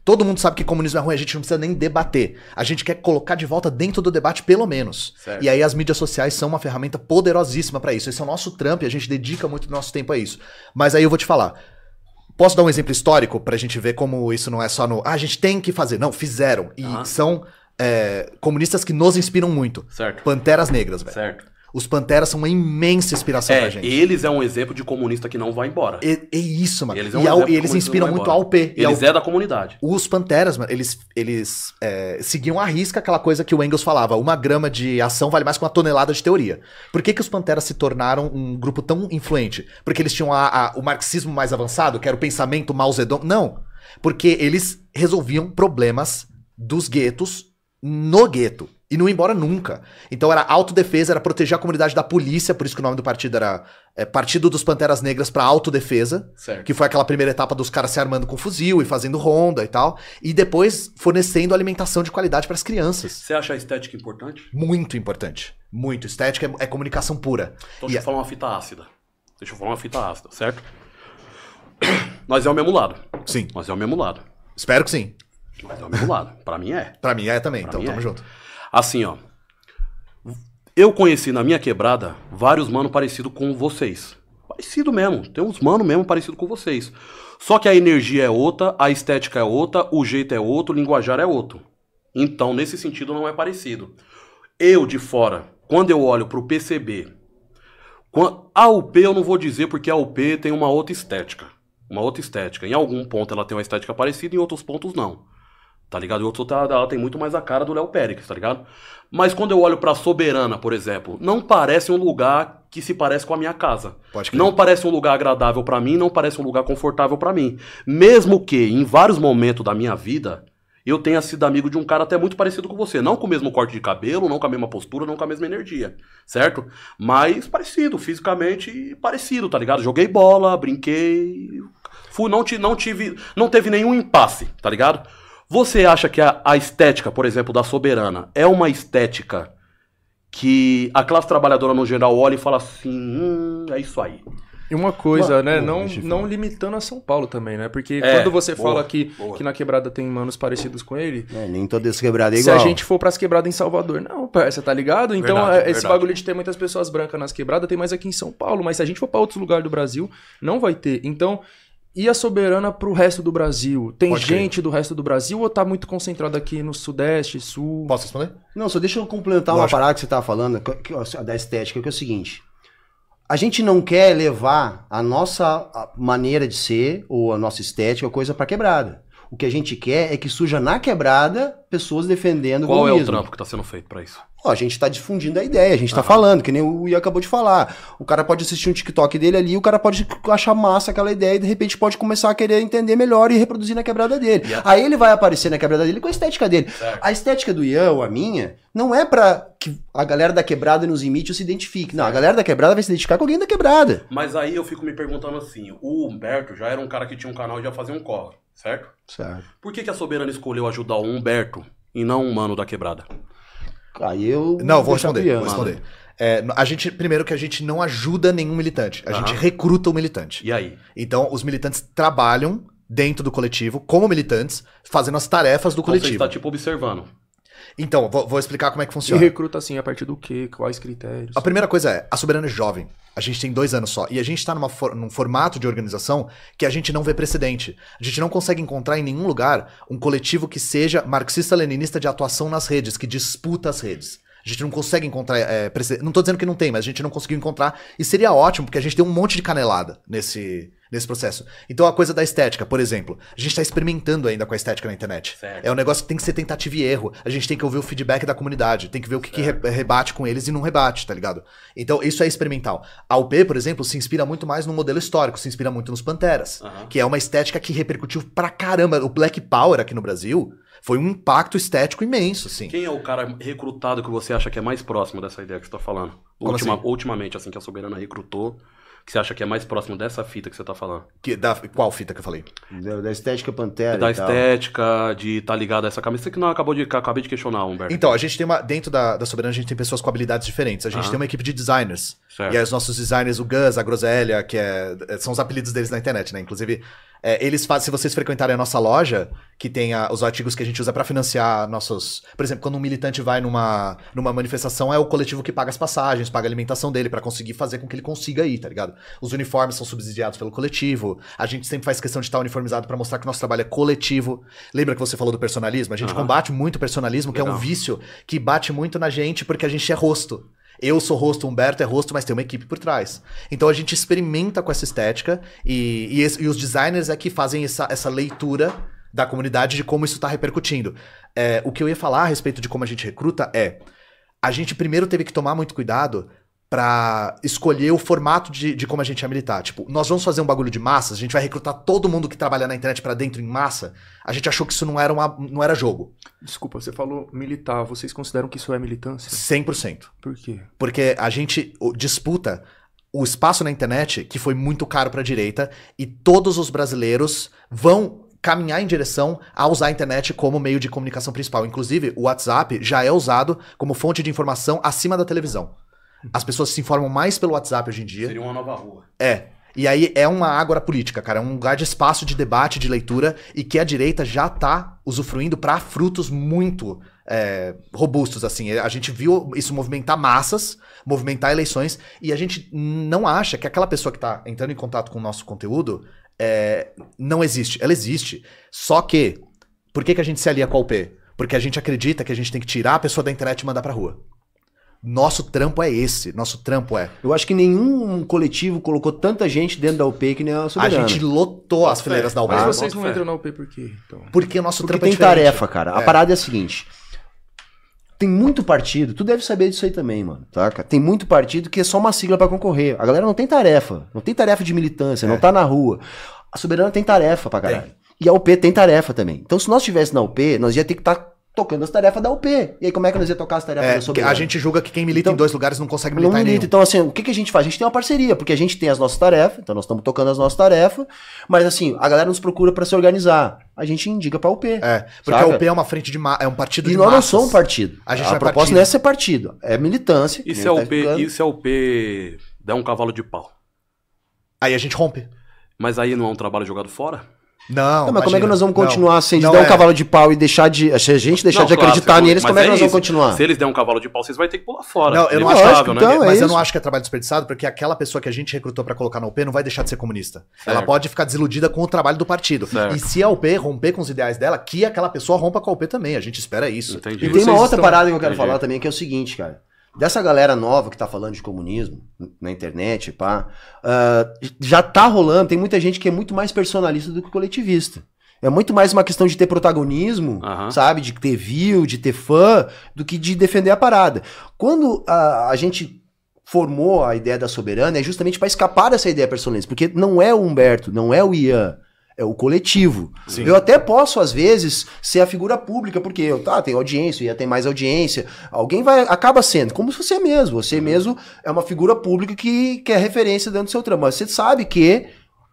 Speaker 4: Todo mundo sabe que comunismo é ruim, a gente não precisa nem debater. A gente quer colocar de volta dentro do debate, pelo menos.
Speaker 1: Certo.
Speaker 4: E aí as mídias sociais são uma ferramenta poderosíssima pra isso. Esse é o nosso trampo e a gente dedica muito do nosso tempo a isso. Mas aí eu vou te falar. Posso dar um exemplo histórico pra gente ver como isso não é só no. Ah, a gente tem que fazer. Não, fizeram. E são é, comunistas que nos inspiram muito.
Speaker 1: Certo.
Speaker 4: Panteras Negras, velho.
Speaker 1: Certo.
Speaker 4: Os Panteras são uma imensa inspiração pra
Speaker 1: É,
Speaker 4: gente.
Speaker 1: eles é um exemplo de comunista que não vai embora.
Speaker 4: É, é isso, mano.
Speaker 1: Eles é um
Speaker 4: e, ao- e eles inspiram muito
Speaker 1: embora.
Speaker 4: P. E ao-
Speaker 1: Eles é da comunidade.
Speaker 4: Os Panteras, mano, eles, eles é, seguiam à risca aquela coisa que o Engels falava: uma grama de ação vale mais que uma tonelada de teoria. Por que, que os Panteras se tornaram um grupo tão influente? Porque eles tinham a- a- o marxismo mais avançado, que era o pensamento Mao Zedong? Não. Porque eles resolviam problemas dos guetos no gueto. E não ia embora nunca. Então era autodefesa, era proteger a comunidade da polícia, por isso que o nome do partido era é, Partido dos Panteras Negras pra Autodefesa,
Speaker 1: Certo.
Speaker 4: que foi aquela primeira etapa dos caras se armando com fuzil e fazendo ronda e tal. E depois fornecendo alimentação de qualidade pras crianças.
Speaker 1: Você acha a estética importante?
Speaker 4: Muito importante. Muito. Estética é, é comunicação pura.
Speaker 1: Então
Speaker 4: E
Speaker 1: deixa eu falar uma fita ácida. Deixa eu falar uma fita ácida, certo? Nós é o mesmo lado.
Speaker 4: Sim.
Speaker 1: Nós é o mesmo lado.
Speaker 4: Espero que sim.
Speaker 1: Nós é o mesmo lado. Pra mim é.
Speaker 4: Pra mim é também,
Speaker 1: Pra
Speaker 4: então
Speaker 1: mim
Speaker 4: tamo
Speaker 1: é.
Speaker 4: junto.
Speaker 1: Assim, ó. Eu conheci na minha quebrada vários mano parecido com vocês. Parecido mesmo. Tem uns mano mesmo parecido com vocês. Só que a energia é outra, a estética é outra, o jeito é outro, o linguajar é outro. Então, nesse sentido, não é parecido. Eu, de fora, quando eu olho pro PCB, a UP eu não vou dizer porque a UP tem uma outra estética. Uma outra estética. Em algum ponto ela tem uma estética parecida, em outros pontos não. Tá ligado? E outros tá- ela tem muito mais a cara do Léo Pérez, tá ligado? Mas quando eu olho pra Soberana, por exemplo, não parece um lugar que se parece com a minha casa.
Speaker 4: Pode crer.
Speaker 1: Não parece um lugar agradável pra mim, não parece um lugar confortável pra mim. Mesmo que em vários momentos da minha vida eu tenha sido amigo de um cara até muito parecido com você, não com o mesmo corte de cabelo, não com a mesma postura, não com a mesma energia, certo? Mas parecido, fisicamente parecido, tá ligado? Joguei bola, brinquei, fui, não, não tive, não teve nenhum impasse, tá ligado? Você acha que a, a estética, por exemplo, da Soberana é uma estética que a classe trabalhadora no geral olha e fala assim, hum, é isso aí.
Speaker 2: E uma coisa,
Speaker 3: Mano,
Speaker 2: né? Não, não limitando a São Paulo também, né? Porque
Speaker 1: É,
Speaker 2: quando você
Speaker 1: boa,
Speaker 2: fala que,
Speaker 1: boa.
Speaker 2: que na quebrada tem manos parecidos com ele,
Speaker 3: É, nem toda essa quebrada é
Speaker 2: se
Speaker 3: igual.
Speaker 2: a gente for pras quebradas em Salvador, não, parça, tá ligado? Então,
Speaker 1: Verdade,
Speaker 2: é, esse
Speaker 1: verdade.
Speaker 2: bagulho de ter muitas pessoas brancas nas quebradas tem mais aqui em São Paulo, mas se a gente for pra outros lugares do Brasil, não vai ter. Então, e a soberana pro resto do Brasil? Tem
Speaker 4: Pode crer.
Speaker 2: gente do resto do Brasil ou tá muito concentrado aqui no Sudeste, Sul?
Speaker 4: Posso responder?
Speaker 3: Não, só deixa eu complementar
Speaker 4: Lógico.
Speaker 3: uma parada que você tava falando, que- que- ó, da estética, que é o seguinte. A gente não quer levar a nossa maneira de ser, ou a nossa estética, coisa pra quebrada. O que a gente quer é que surja na quebrada pessoas defendendo
Speaker 1: Qual é o trampo que tá sendo feito pra isso?
Speaker 3: Ó, a gente tá difundindo a ideia, a gente tá falando, que nem o Ian acabou de falar. O cara pode assistir um TikTok dele ali, o cara pode achar massa aquela ideia e de repente pode começar a querer entender melhor e reproduzir na quebrada dele.
Speaker 1: A-
Speaker 3: Aí ele vai aparecer na quebrada dele com a estética dele.
Speaker 1: Certo.
Speaker 3: A estética do Ian ou a minha não é pra que a galera da quebrada nos imite ou se identifique. Não, a galera da quebrada vai se identificar com alguém da quebrada.
Speaker 1: Mas aí eu fico me perguntando assim, o Humberto já era um cara que tinha um canal e já fazia um corre, certo?
Speaker 3: Certo.
Speaker 1: Por que, que a Soberana escolheu ajudar o Humberto e não um mano da quebrada?
Speaker 3: Aí eu.
Speaker 4: Não, vou responder. Vou responder. É, a gente, primeiro que a gente não ajuda nenhum militante. A
Speaker 1: Aham.
Speaker 4: gente recruta o militante.
Speaker 1: E aí?
Speaker 4: Então, os militantes trabalham dentro do coletivo, como militantes, fazendo as tarefas do
Speaker 1: Então você
Speaker 4: coletivo.
Speaker 1: está tipo observando.
Speaker 4: Então, vou, vou explicar como é que
Speaker 2: E
Speaker 4: funciona.
Speaker 2: recruta assim, a partir do quê? Quais critérios?
Speaker 4: A primeira coisa é, a Soberana é jovem. A gente tem dois anos só. E a gente tá numa for- num formato de organização que a gente não vê precedente. A gente não consegue encontrar em nenhum lugar um coletivo que seja marxista-leninista de atuação nas redes, que disputa as redes. A gente não consegue encontrar é. Não tô dizendo que não tem, mas a gente não conseguiu encontrar. E seria ótimo, porque a gente tem um monte de canelada nesse, nesse processo. Então a coisa da estética, por exemplo. A gente tá experimentando ainda com a estética na internet.
Speaker 1: Certo.
Speaker 4: É um negócio que tem que ser tentativa e erro. A gente tem que ouvir o feedback da comunidade, tem que ver o que, que re- rebate com eles e não rebate, tá ligado? Então, isso é experimental. A UP, por exemplo, se inspira muito mais no modelo histórico, se inspira muito nos Panteras,
Speaker 1: Aham.
Speaker 4: que é uma estética que repercutiu pra caramba. O Black Power aqui no Brasil foi um impacto estético imenso, assim.
Speaker 1: Quem é o cara recrutado que você acha que é mais próximo dessa ideia que você tá falando? Ultima-
Speaker 4: assim?
Speaker 1: Ultimamente, assim, que a Soberana recrutou, que você acha que é mais próximo dessa fita que você tá falando?
Speaker 4: Que, da, qual fita que eu falei?
Speaker 3: Da, da estética pantera.
Speaker 1: da
Speaker 3: e tal.
Speaker 1: estética, de estar tá ligado a essa camisa que não acabou de, acabei de questionar, Humberto.
Speaker 4: Então, a gente tem uma. Dentro da, da Soberana, a gente tem pessoas com habilidades diferentes. A gente
Speaker 1: Aham.
Speaker 4: tem uma equipe de designers.
Speaker 1: Certo.
Speaker 4: E aí, os nossos designers, o Gus, a Groselha, que é, são os apelidos deles na internet, né? Inclusive, é, eles fazem. Se vocês frequentarem a nossa loja, que tem a- os artigos que a gente usa pra financiar nossos. Por exemplo, quando um militante vai numa, numa manifestação, é o coletivo que paga as passagens, paga a alimentação dele pra conseguir fazer com que ele consiga ir, tá ligado? Os uniformes são subsidiados pelo coletivo. A gente sempre faz questão de estar uniformizado pra mostrar que o nosso trabalho é coletivo. Lembra que você falou do personalismo? A gente
Speaker 1: Aham.
Speaker 4: combate muito o personalismo, que é um
Speaker 1: Legal.
Speaker 4: vício que bate muito na gente porque a gente é rosto. Eu sou rosto, Humberto é rosto, mas tem uma equipe por trás. Então a gente experimenta com essa estética e, e, esse- e os designers é que fazem essa, essa leitura da comunidade de como isso está repercutindo. É, o que eu ia falar a respeito de como a gente recruta é: a gente primeiro teve que tomar muito cuidado pra escolher o formato de, de como a gente ia militar. Tipo, nós vamos fazer um bagulho de massas, a gente vai recrutar todo mundo que trabalha na internet pra dentro em massa. A gente achou que isso não era, uma, não era jogo.
Speaker 2: Desculpa, você falou militar. Vocês consideram que isso é militância?
Speaker 4: 100%.
Speaker 2: Por quê?
Speaker 4: Porque a gente disputa o espaço na internet que foi muito caro pra direita e todos os brasileiros vão caminhar em direção a usar a internet como meio de comunicação principal. Inclusive, o WhatsApp já é usado como fonte de informação acima da televisão. As pessoas se informam mais pelo WhatsApp hoje em dia.
Speaker 1: Seria uma nova rua.
Speaker 4: É. E aí é uma ágora política, cara. É um lugar de espaço de debate, de leitura, e que a direita já tá usufruindo para frutos muito é, robustos, assim. A gente viu isso movimentar massas, movimentar eleições, e a gente não acha que aquela pessoa que tá entrando em contato com o nosso conteúdo é, não existe. Ela existe. Só que, por que, que a gente se alia com a UP? Porque a gente acredita que a gente tem que tirar a pessoa da internet e mandar pra rua. Nosso trampo é esse. Nosso trampo é.
Speaker 3: Eu acho que nenhum coletivo colocou tanta gente dentro da UP que nem a
Speaker 4: A
Speaker 3: Soberana.
Speaker 4: gente lotou as fileiras
Speaker 1: fé.
Speaker 4: da UP.
Speaker 2: Mas
Speaker 1: Ah,
Speaker 2: vocês não entram na UP por quê? Então?
Speaker 4: Porque o nosso
Speaker 3: Porque
Speaker 4: trampo é
Speaker 3: tem tarefa, cara. A
Speaker 4: É.
Speaker 3: parada é a seguinte. Tem muito partido, tu deve saber disso aí também, mano, tá? cara? Tem muito partido que é só uma sigla pra concorrer. A galera não tem tarefa, não tem tarefa de militância, não tá na rua. A Soberana tem tarefa pra caralho. E a UP tem tarefa também. Então se nós estivéssemos na UP, nós ia ter que estar tocando as tarefas da UP. E aí como é que nós ia tocar as tarefas
Speaker 4: É,
Speaker 3: da Soberana?
Speaker 4: a gente julga que quem milita
Speaker 3: Então-
Speaker 4: em dois lugares não consegue
Speaker 3: não
Speaker 4: militar em
Speaker 3: milita.
Speaker 4: nenhum.
Speaker 3: Então, assim, o que, que a gente faz? A gente tem uma parceria, porque a gente tem as nossas tarefas, então nós estamos tocando as nossas tarefas, mas assim, a galera nos procura pra se organizar. A gente indica pra UP.
Speaker 4: É, porque
Speaker 3: Saca?
Speaker 4: a UP é uma frente de ma... é um partido
Speaker 3: E
Speaker 4: de
Speaker 3: nós não somos um partido.
Speaker 4: A gente
Speaker 3: a
Speaker 4: não é
Speaker 3: proposta
Speaker 4: partido.
Speaker 3: não é ser partido, é militância.
Speaker 1: E se, a
Speaker 3: tá
Speaker 1: UP,
Speaker 3: explicando.
Speaker 1: e se a UP der um cavalo de pau?
Speaker 4: Aí a gente rompe.
Speaker 1: Mas aí não é um trabalho jogado fora?
Speaker 4: Não,
Speaker 3: Não, mas como é que
Speaker 4: imagina.
Speaker 3: nós vamos
Speaker 4: Não.
Speaker 3: continuar sem
Speaker 4: Não
Speaker 3: dar um
Speaker 4: é.
Speaker 3: cavalo de pau e deixar de. Se a gente deixar
Speaker 1: Não,
Speaker 3: de
Speaker 1: claro,
Speaker 3: acreditar
Speaker 1: você-
Speaker 3: neles, como é que
Speaker 1: é
Speaker 3: nós vamos continuar?
Speaker 1: Se eles derem um cavalo de pau, vocês vão ter que pular fora.
Speaker 4: Não, eu não
Speaker 3: acho,
Speaker 1: né?
Speaker 3: então, é
Speaker 4: mas eu não acho que é trabalho desperdiçado, porque aquela pessoa que a gente recrutou pra colocar na UP não vai deixar de ser comunista. Ela
Speaker 1: Certo.
Speaker 4: pode ficar desiludida com o trabalho do partido.
Speaker 1: Certo.
Speaker 4: E se a UP romper com os ideais dela, que aquela pessoa rompa com a UP também. A gente espera isso.
Speaker 1: Entendi.
Speaker 3: E tem uma outra
Speaker 2: estão-
Speaker 3: parada que eu quero
Speaker 1: Entendi.
Speaker 3: falar também, que é o seguinte, cara. Dessa galera nova que tá falando de comunismo na internet, pá, ah, já tá rolando, tem muita gente que é muito mais personalista do que coletivista. É muito mais uma questão de ter protagonismo,
Speaker 1: Aham.
Speaker 3: sabe? De ter view, de ter fã, do que de defender a parada. Quando a, a gente formou a ideia da soberana, é justamente para escapar dessa ideia personalista, porque não é o Humberto, não é o Ian, é o coletivo.
Speaker 4: Sim.
Speaker 3: Eu até posso, às vezes, ser a figura pública, porque eu tá, tenho audiência, ia ter mais audiência. Alguém vai, acaba sendo, como você mesmo. Você mesmo é uma figura pública que, que é referência dentro do seu trampo. Mas você sabe que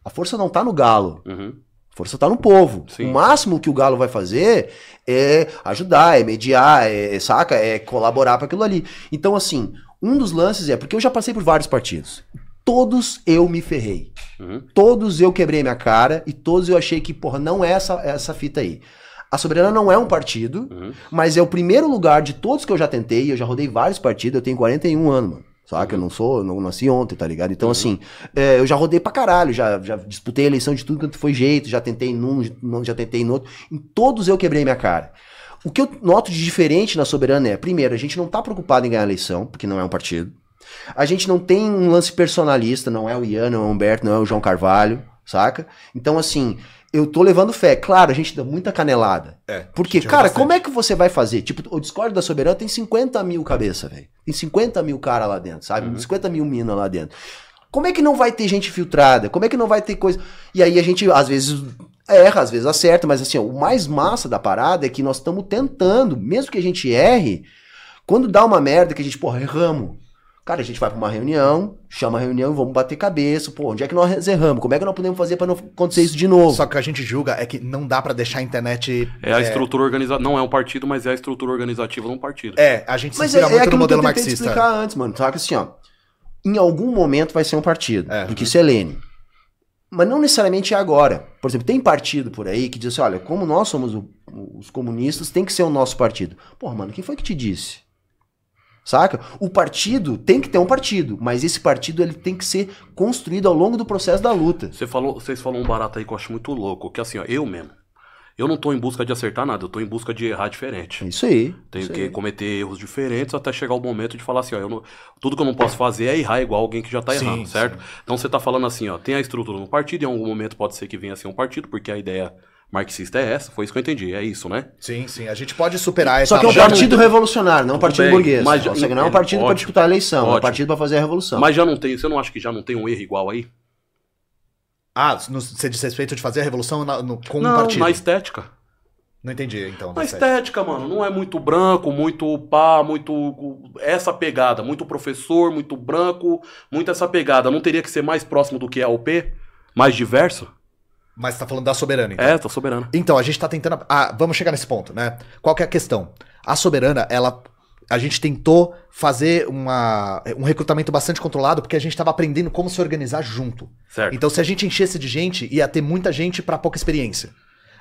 Speaker 3: a força não tá no galo.
Speaker 1: Uhum.
Speaker 3: A força tá no povo.
Speaker 1: Sim.
Speaker 3: O máximo que o Galo vai fazer é ajudar, é mediar, é, saca? É colaborar para aquilo ali. Então, assim, um dos lances é, porque eu já passei por vários partidos. Todos eu me ferrei.
Speaker 1: Uhum.
Speaker 3: Todos eu quebrei minha cara e todos eu achei que, porra, não é essa, essa fita aí. A Soberana não é um partido,
Speaker 1: Uhum.
Speaker 3: mas é o primeiro lugar de todos que eu já tentei. Eu já rodei vários partidos, eu tenho 41 anos, mano. Saca? Eu não sou, não nasci ontem, tá ligado? Então, assim, é, eu já rodei pra caralho, já, já disputei eleição de tudo quanto foi jeito, já tentei num, já tentei no outro. Em todos eu quebrei minha cara. O que eu noto de diferente na Soberana é, primeiro, a gente não tá preocupado em ganhar a eleição, porque não é um partido. A gente não tem um lance personalista, não é o Ian, não é o Humberto, não é o João Carvalho, saca? Então, assim, eu tô levando fé. Claro, a gente dá muita canelada.
Speaker 4: É,
Speaker 3: Porque, cara,
Speaker 4: bastante.
Speaker 3: como é que você vai fazer? Tipo, o Discord da Soberana tem 50 mil cabeça, velho. Tem 50 mil cara lá dentro, sabe? 50 mil mina lá dentro. Como é que não vai ter gente filtrada? Como é que não vai ter coisa. E aí a gente, às vezes, erra, às vezes acerta, mas assim, ó, o mais massa da parada é que nós estamos tentando, mesmo que a gente erre, quando dá uma merda que a gente, porra, erramos. Cara, a gente vai pra uma reunião, chama a reunião e vamos bater cabeça. Pô, onde é que nós erramos? Como é que nós podemos fazer pra não acontecer isso de novo?
Speaker 4: Só que o que a gente julga é que não dá pra deixar a internet.
Speaker 1: É a estrutura organizativa. Não é um partido, mas é a estrutura organizativa de um partido.
Speaker 4: É, a gente se
Speaker 3: Mas é, é
Speaker 4: muito no
Speaker 3: aquilo que eu
Speaker 4: modelo marxista.
Speaker 3: explicar antes, mano. Saca assim, ó. Em algum momento vai ser um partido.
Speaker 4: É.
Speaker 3: porque isso é Lênin. Mas não necessariamente é agora. Por exemplo, tem partido por aí que diz assim: olha, como nós somos o- os comunistas, tem que ser o nosso partido. Porra, mano, quem foi que te disse? Saca? O partido tem que ter um partido, mas esse partido ele tem que ser construído ao longo do processo da luta.
Speaker 1: Você falou, vocês falaram um barato aí que eu acho muito louco, que assim, ó, eu mesmo. Eu não tô em busca de acertar nada, eu tô em busca de errar diferente.
Speaker 3: É isso aí.
Speaker 1: Tenho
Speaker 3: isso
Speaker 1: que
Speaker 3: aí.
Speaker 1: cometer erros diferentes até chegar o momento de falar assim, ó, eu não- tudo que eu não posso fazer é errar igual alguém que já tá
Speaker 4: Sim,
Speaker 1: errando, certo? Então você tá falando assim, ó, tem a estrutura no partido, em algum momento pode ser que venha a ser um partido, porque a ideia marxista é essa, foi isso que eu entendi, é isso, né?
Speaker 4: Sim, sim. A gente pode superar essa
Speaker 3: Só que é um
Speaker 1: não
Speaker 3: partido
Speaker 1: tem-
Speaker 3: revolucionário, não um partido
Speaker 1: bem,
Speaker 3: burguês.
Speaker 1: mas
Speaker 3: Só
Speaker 1: já-
Speaker 3: que não é um partido para
Speaker 1: ótimo,
Speaker 3: disputar a eleição, é um
Speaker 1: ótimo.
Speaker 3: partido para fazer a revolução.
Speaker 1: Mas já não tem, você não acha que já não tem um erro igual aí?
Speaker 4: Ah, no, você diz respeito de fazer a revolução na- no- com um
Speaker 1: não,
Speaker 4: partido.
Speaker 1: na estética.
Speaker 4: Não entendi, então.
Speaker 1: Na
Speaker 4: da estética.
Speaker 1: mano, não é muito branco, muito pá, muito essa pegada, muito professor, muito branco, muito essa pegada. Não teria que ser mais próximo do que é a UP? Mais diverso?
Speaker 4: Mas você tá falando da soberana, então.
Speaker 1: É, tá soberana.
Speaker 4: Então, a gente tá tentando. Ah, vamos chegar nesse ponto, né? Qual que é a questão? A soberana, ela. A gente tentou fazer uma, um recrutamento bastante controlado porque a gente tava aprendendo como se organizar junto.
Speaker 1: Certo.
Speaker 4: Então, se a gente enchesse de gente, ia ter muita gente pra pouca experiência.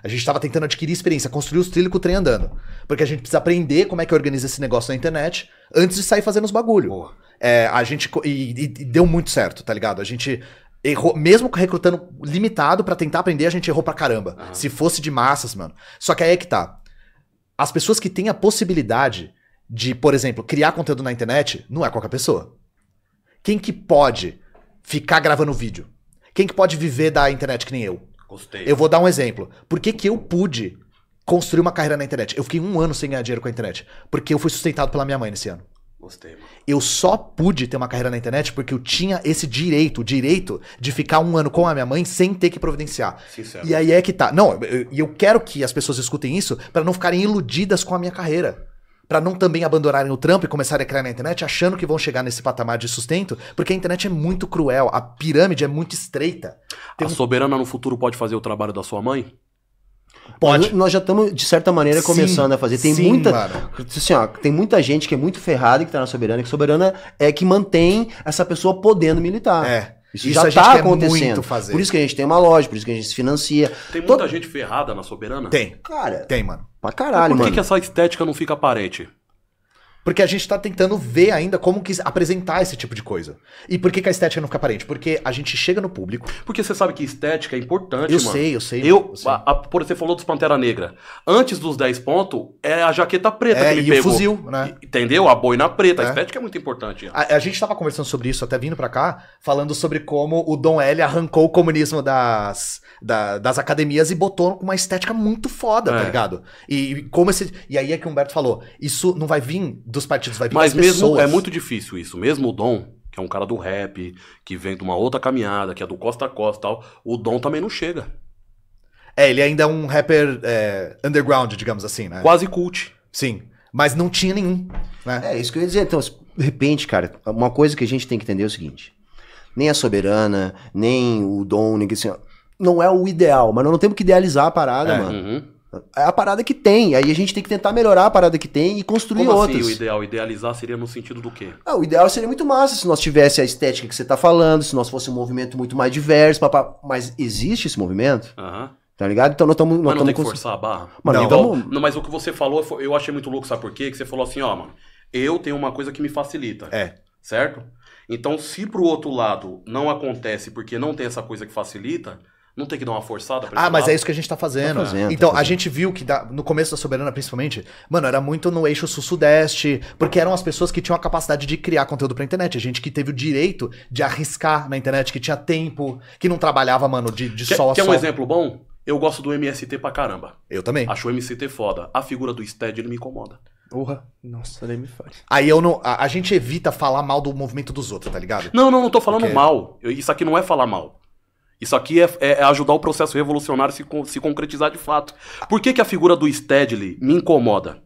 Speaker 4: A gente tava tentando adquirir experiência, construir os trilhos com o trem andando. Porque a gente precisa aprender como é que organiza esse negócio na internet antes de sair fazendo os bagulho.
Speaker 1: Boa.
Speaker 4: É, a gente. e- e deu muito certo, tá ligado? A gente errou, mesmo recrutando limitado pra tentar aprender, a gente errou pra caramba.
Speaker 1: Aham.
Speaker 4: Se fosse de massas, mano. Só que aí é que tá. As pessoas que têm a possibilidade de, por exemplo, criar conteúdo na internet, não é qualquer pessoa. Quem que pode ficar gravando vídeo? Quem que pode viver da internet que nem eu?
Speaker 1: Gostei.
Speaker 4: Eu vou dar um exemplo. Por que, que eu pude construir uma carreira na internet? Eu fiquei um ano sem ganhar dinheiro com a internet. Porque eu fui sustentado pela minha mãe nesse ano.
Speaker 1: Gostei, mano.
Speaker 4: Eu só pude ter uma carreira na internet porque eu tinha esse direito, o direito de ficar um ano com a minha mãe sem ter que providenciar.
Speaker 1: Sincero.
Speaker 4: E aí é que tá. Não, eu- e eu, quero que as pessoas escutem isso pra não ficarem iludidas com a minha carreira. Pra não também abandonarem o trampo e começarem a criar na internet achando que vão chegar nesse patamar de sustento, porque a internet é muito cruel, a pirâmide é muito estreita. Tem
Speaker 1: A
Speaker 4: um-
Speaker 1: soberana no futuro pode fazer o trabalho da sua mãe?
Speaker 4: Pode.
Speaker 3: Nós- já estamos, de certa maneira,
Speaker 4: Sim,
Speaker 3: começando a fazer. Tem
Speaker 4: sim,
Speaker 3: muita.
Speaker 4: mano.
Speaker 3: Assim, ó, tem muita gente que é muito ferrada e que tá na soberana, que soberana é que mantém essa pessoa podendo militar.
Speaker 4: É.
Speaker 3: Isso,
Speaker 4: Isso
Speaker 3: já
Speaker 4: a gente
Speaker 3: tá
Speaker 4: quer
Speaker 3: acontecendo.
Speaker 4: muito fazer.
Speaker 3: Por isso que a gente tem uma loja, por isso que a gente se financia.
Speaker 1: Tem muita
Speaker 3: Todo-
Speaker 1: gente ferrada na soberana?
Speaker 4: Tem,
Speaker 3: Cara,
Speaker 4: tem, mano.
Speaker 3: pra caralho,
Speaker 1: Por que,
Speaker 3: mano.
Speaker 1: que essa estética não fica aparente?
Speaker 4: Porque a gente tá tentando ver ainda como que apresentar esse tipo de coisa. E por que, que a estética não fica aparente? Porque a gente chega no público.
Speaker 1: Porque você sabe que estética é importante,
Speaker 4: Eu
Speaker 1: mano.
Speaker 4: sei, eu sei.
Speaker 1: Eu,
Speaker 4: sei.
Speaker 1: a, a- por você falou dos Pantera Negra. Antes dos 10 pontos, é a jaqueta preta
Speaker 4: É,
Speaker 1: que me
Speaker 4: e o
Speaker 1: pegou.
Speaker 4: fuzil, né?
Speaker 1: Entendeu? A boina preta.
Speaker 4: É.
Speaker 1: A estética é muito importante.
Speaker 4: A, a gente tava conversando sobre isso, até vindo pra cá, falando sobre como o Dom L arrancou o comunismo das, da- das academias e botou com uma estética muito foda, tá
Speaker 1: É.
Speaker 4: ligado? E, e como esse. E aí é que o Humberto falou: isso não vai vir dos partidos, vai vir
Speaker 1: Mas
Speaker 4: das
Speaker 1: mesmo
Speaker 4: pessoas.
Speaker 1: é muito difícil isso. Mesmo o Dom, que é um cara do rap, que vem de uma outra caminhada, que é do Costa a Costa e tal, o Dom também não chega.
Speaker 4: É, ele ainda é um rapper é, underground, digamos assim, né?
Speaker 1: Quase cult.
Speaker 4: Sim. Mas não tinha nenhum, né?
Speaker 3: É, isso que eu ia dizer. Então, de repente, cara, uma coisa que a gente tem que entender é o seguinte: nem a soberana, nem o dom, ninguém assim, não é o ideal, mas nós não temos que idealizar a parada,
Speaker 4: É.
Speaker 3: mano.
Speaker 1: Uhum.
Speaker 3: É a parada que tem. Aí a gente tem que tentar melhorar a parada que tem e construir
Speaker 1: Como
Speaker 3: outras.
Speaker 1: assim o ideal? Idealizar seria no sentido do quê?
Speaker 3: Ah, o ideal seria muito massa se nós tivesse a estética que você tá falando, se nós fosse um movimento muito mais diverso, papá. mas existe esse movimento,
Speaker 1: Aham.
Speaker 3: tá ligado? Então nós estamos.
Speaker 1: Mas não tem que forçar a barra?
Speaker 3: Mano,
Speaker 4: Não.
Speaker 3: Vamos-
Speaker 1: não, mas o que você falou, eu achei muito louco, sabe por quê? Que você falou assim, ó, mano, eu tenho uma coisa que me facilita.
Speaker 4: É.
Speaker 1: Certo? Então, se pro outro lado não acontece porque não tem essa coisa que facilita, não tem que dar uma forçada pra
Speaker 4: Ah, mas
Speaker 1: lado?
Speaker 4: é isso que a gente tá fazendo.
Speaker 3: Tá fazendo,
Speaker 4: então,
Speaker 3: tá
Speaker 4: a
Speaker 3: fazendo.
Speaker 4: gente viu que da- no começo da Soberana, principalmente, mano, era muito no eixo sul-sudeste, porque eram as pessoas que tinham a capacidade de criar conteúdo pra internet. A gente que teve o direito de arriscar na internet, que tinha tempo, que não trabalhava, mano, de, de
Speaker 1: Quer,
Speaker 4: sol a
Speaker 1: quer
Speaker 4: sol.
Speaker 1: um exemplo bom? Eu gosto do MST pra caramba.
Speaker 4: Eu também.
Speaker 1: Acho o MST foda. A figura do Stead, ele me incomoda.
Speaker 2: Porra, nossa, nem me faz.
Speaker 4: Aí eu não. A, a gente evita falar mal do movimento dos outros, tá ligado?
Speaker 1: Não, não, não tô falando
Speaker 4: Porque-
Speaker 1: mal. Eu- isso aqui não é falar mal. Isso aqui é, é- é ajudar o processo revolucionário se, se concretizar de fato. Por que, que a figura do Stedley me incomoda?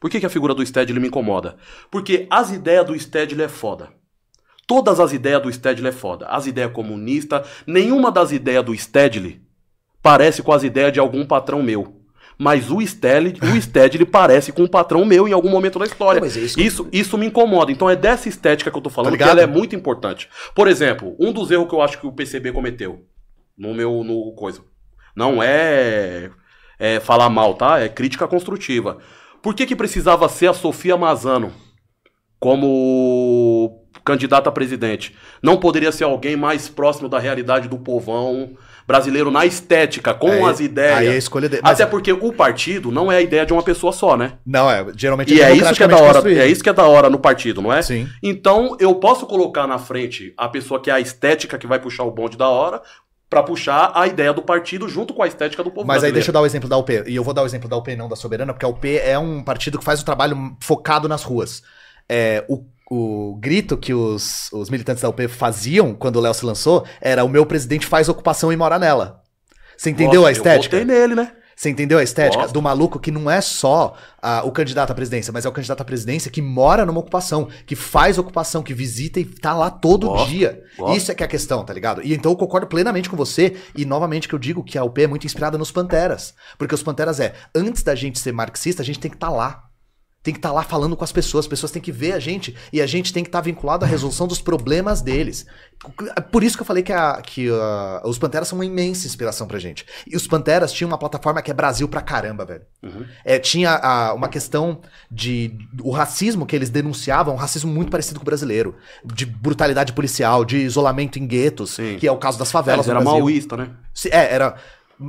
Speaker 1: Por que, que a figura do Stedley me incomoda? Porque as ideias do Stedley é foda. Todas as ideias do Stedley é foda. As ideias comunistas, nenhuma das ideias do Stedley parece com as ideias de algum patrão meu. Mas o Stedley, o Stedley parece com um patrão meu em algum momento da história.
Speaker 3: Não, mas é isso
Speaker 1: Isso, isso me incomoda. Então é dessa estética que eu tô falando,
Speaker 4: Tá
Speaker 1: que ela é muito importante. Por exemplo, um dos erros que eu acho que o PCB cometeu no meu no coisa. Não é, é falar mal, tá? É crítica construtiva. Por que que precisava ser a Sofia Mazano como candidata a presidente? Não poderia ser alguém mais próximo da realidade do povão brasileiro na estética, com
Speaker 4: Aí-
Speaker 1: as ideias.
Speaker 4: Aí é a escolha dele. Mas
Speaker 1: Até porque o partido não é a ideia de uma pessoa só, né?
Speaker 4: Não, é. Geralmente
Speaker 1: E é isso que é da hora,
Speaker 4: construído.
Speaker 1: é isso que é da hora no partido, não é?
Speaker 4: Sim.
Speaker 1: Então, eu posso colocar na frente a pessoa que é a estética que vai puxar o bonde da hora, pra puxar a ideia do partido junto com a estética do povo
Speaker 4: Mas aí
Speaker 1: brasileiro.
Speaker 4: deixa eu dar o exemplo da UP. E eu vou dar o exemplo da UP não da Soberana, porque a UP é um partido que faz o trabalho focado nas ruas. É, o, o grito que os, os militantes da UP faziam quando o Léo se lançou era o meu presidente faz ocupação e mora nela. Você entendeu
Speaker 1: Nossa,
Speaker 4: a estética?
Speaker 1: Eu nele, né?
Speaker 4: Você entendeu a estética
Speaker 1: Gosto.
Speaker 4: do maluco que não é só o candidato à presidência, mas é o candidato à presidência que mora numa ocupação, que faz ocupação, que visita e tá lá todo
Speaker 1: Gosto,
Speaker 4: dia. Isso é que é a questão, tá ligado? E então eu concordo plenamente com você, e novamente que eu digo que a UP é muito inspirada nos Panteras. Porque os Panteras é, antes da gente ser marxista, a gente tem que estar lá. Tem que estar lá falando com as pessoas, as pessoas têm que ver a gente e a gente tem que estar vinculado à resolução dos problemas deles. Por isso que eu falei que, a- que, ah, os Panteras são uma imensa inspiração pra gente. E os Panteras tinham uma plataforma que é Brasil pra caramba, velho.
Speaker 1: Uhum.
Speaker 4: É, tinha ah, uma questão de. O racismo que eles denunciavam, um racismo muito parecido com o brasileiro. De brutalidade policial, de isolamento em guetos,
Speaker 1: Sim.
Speaker 4: que é o caso das favelas. No
Speaker 1: era maoísta, né?
Speaker 4: É, era.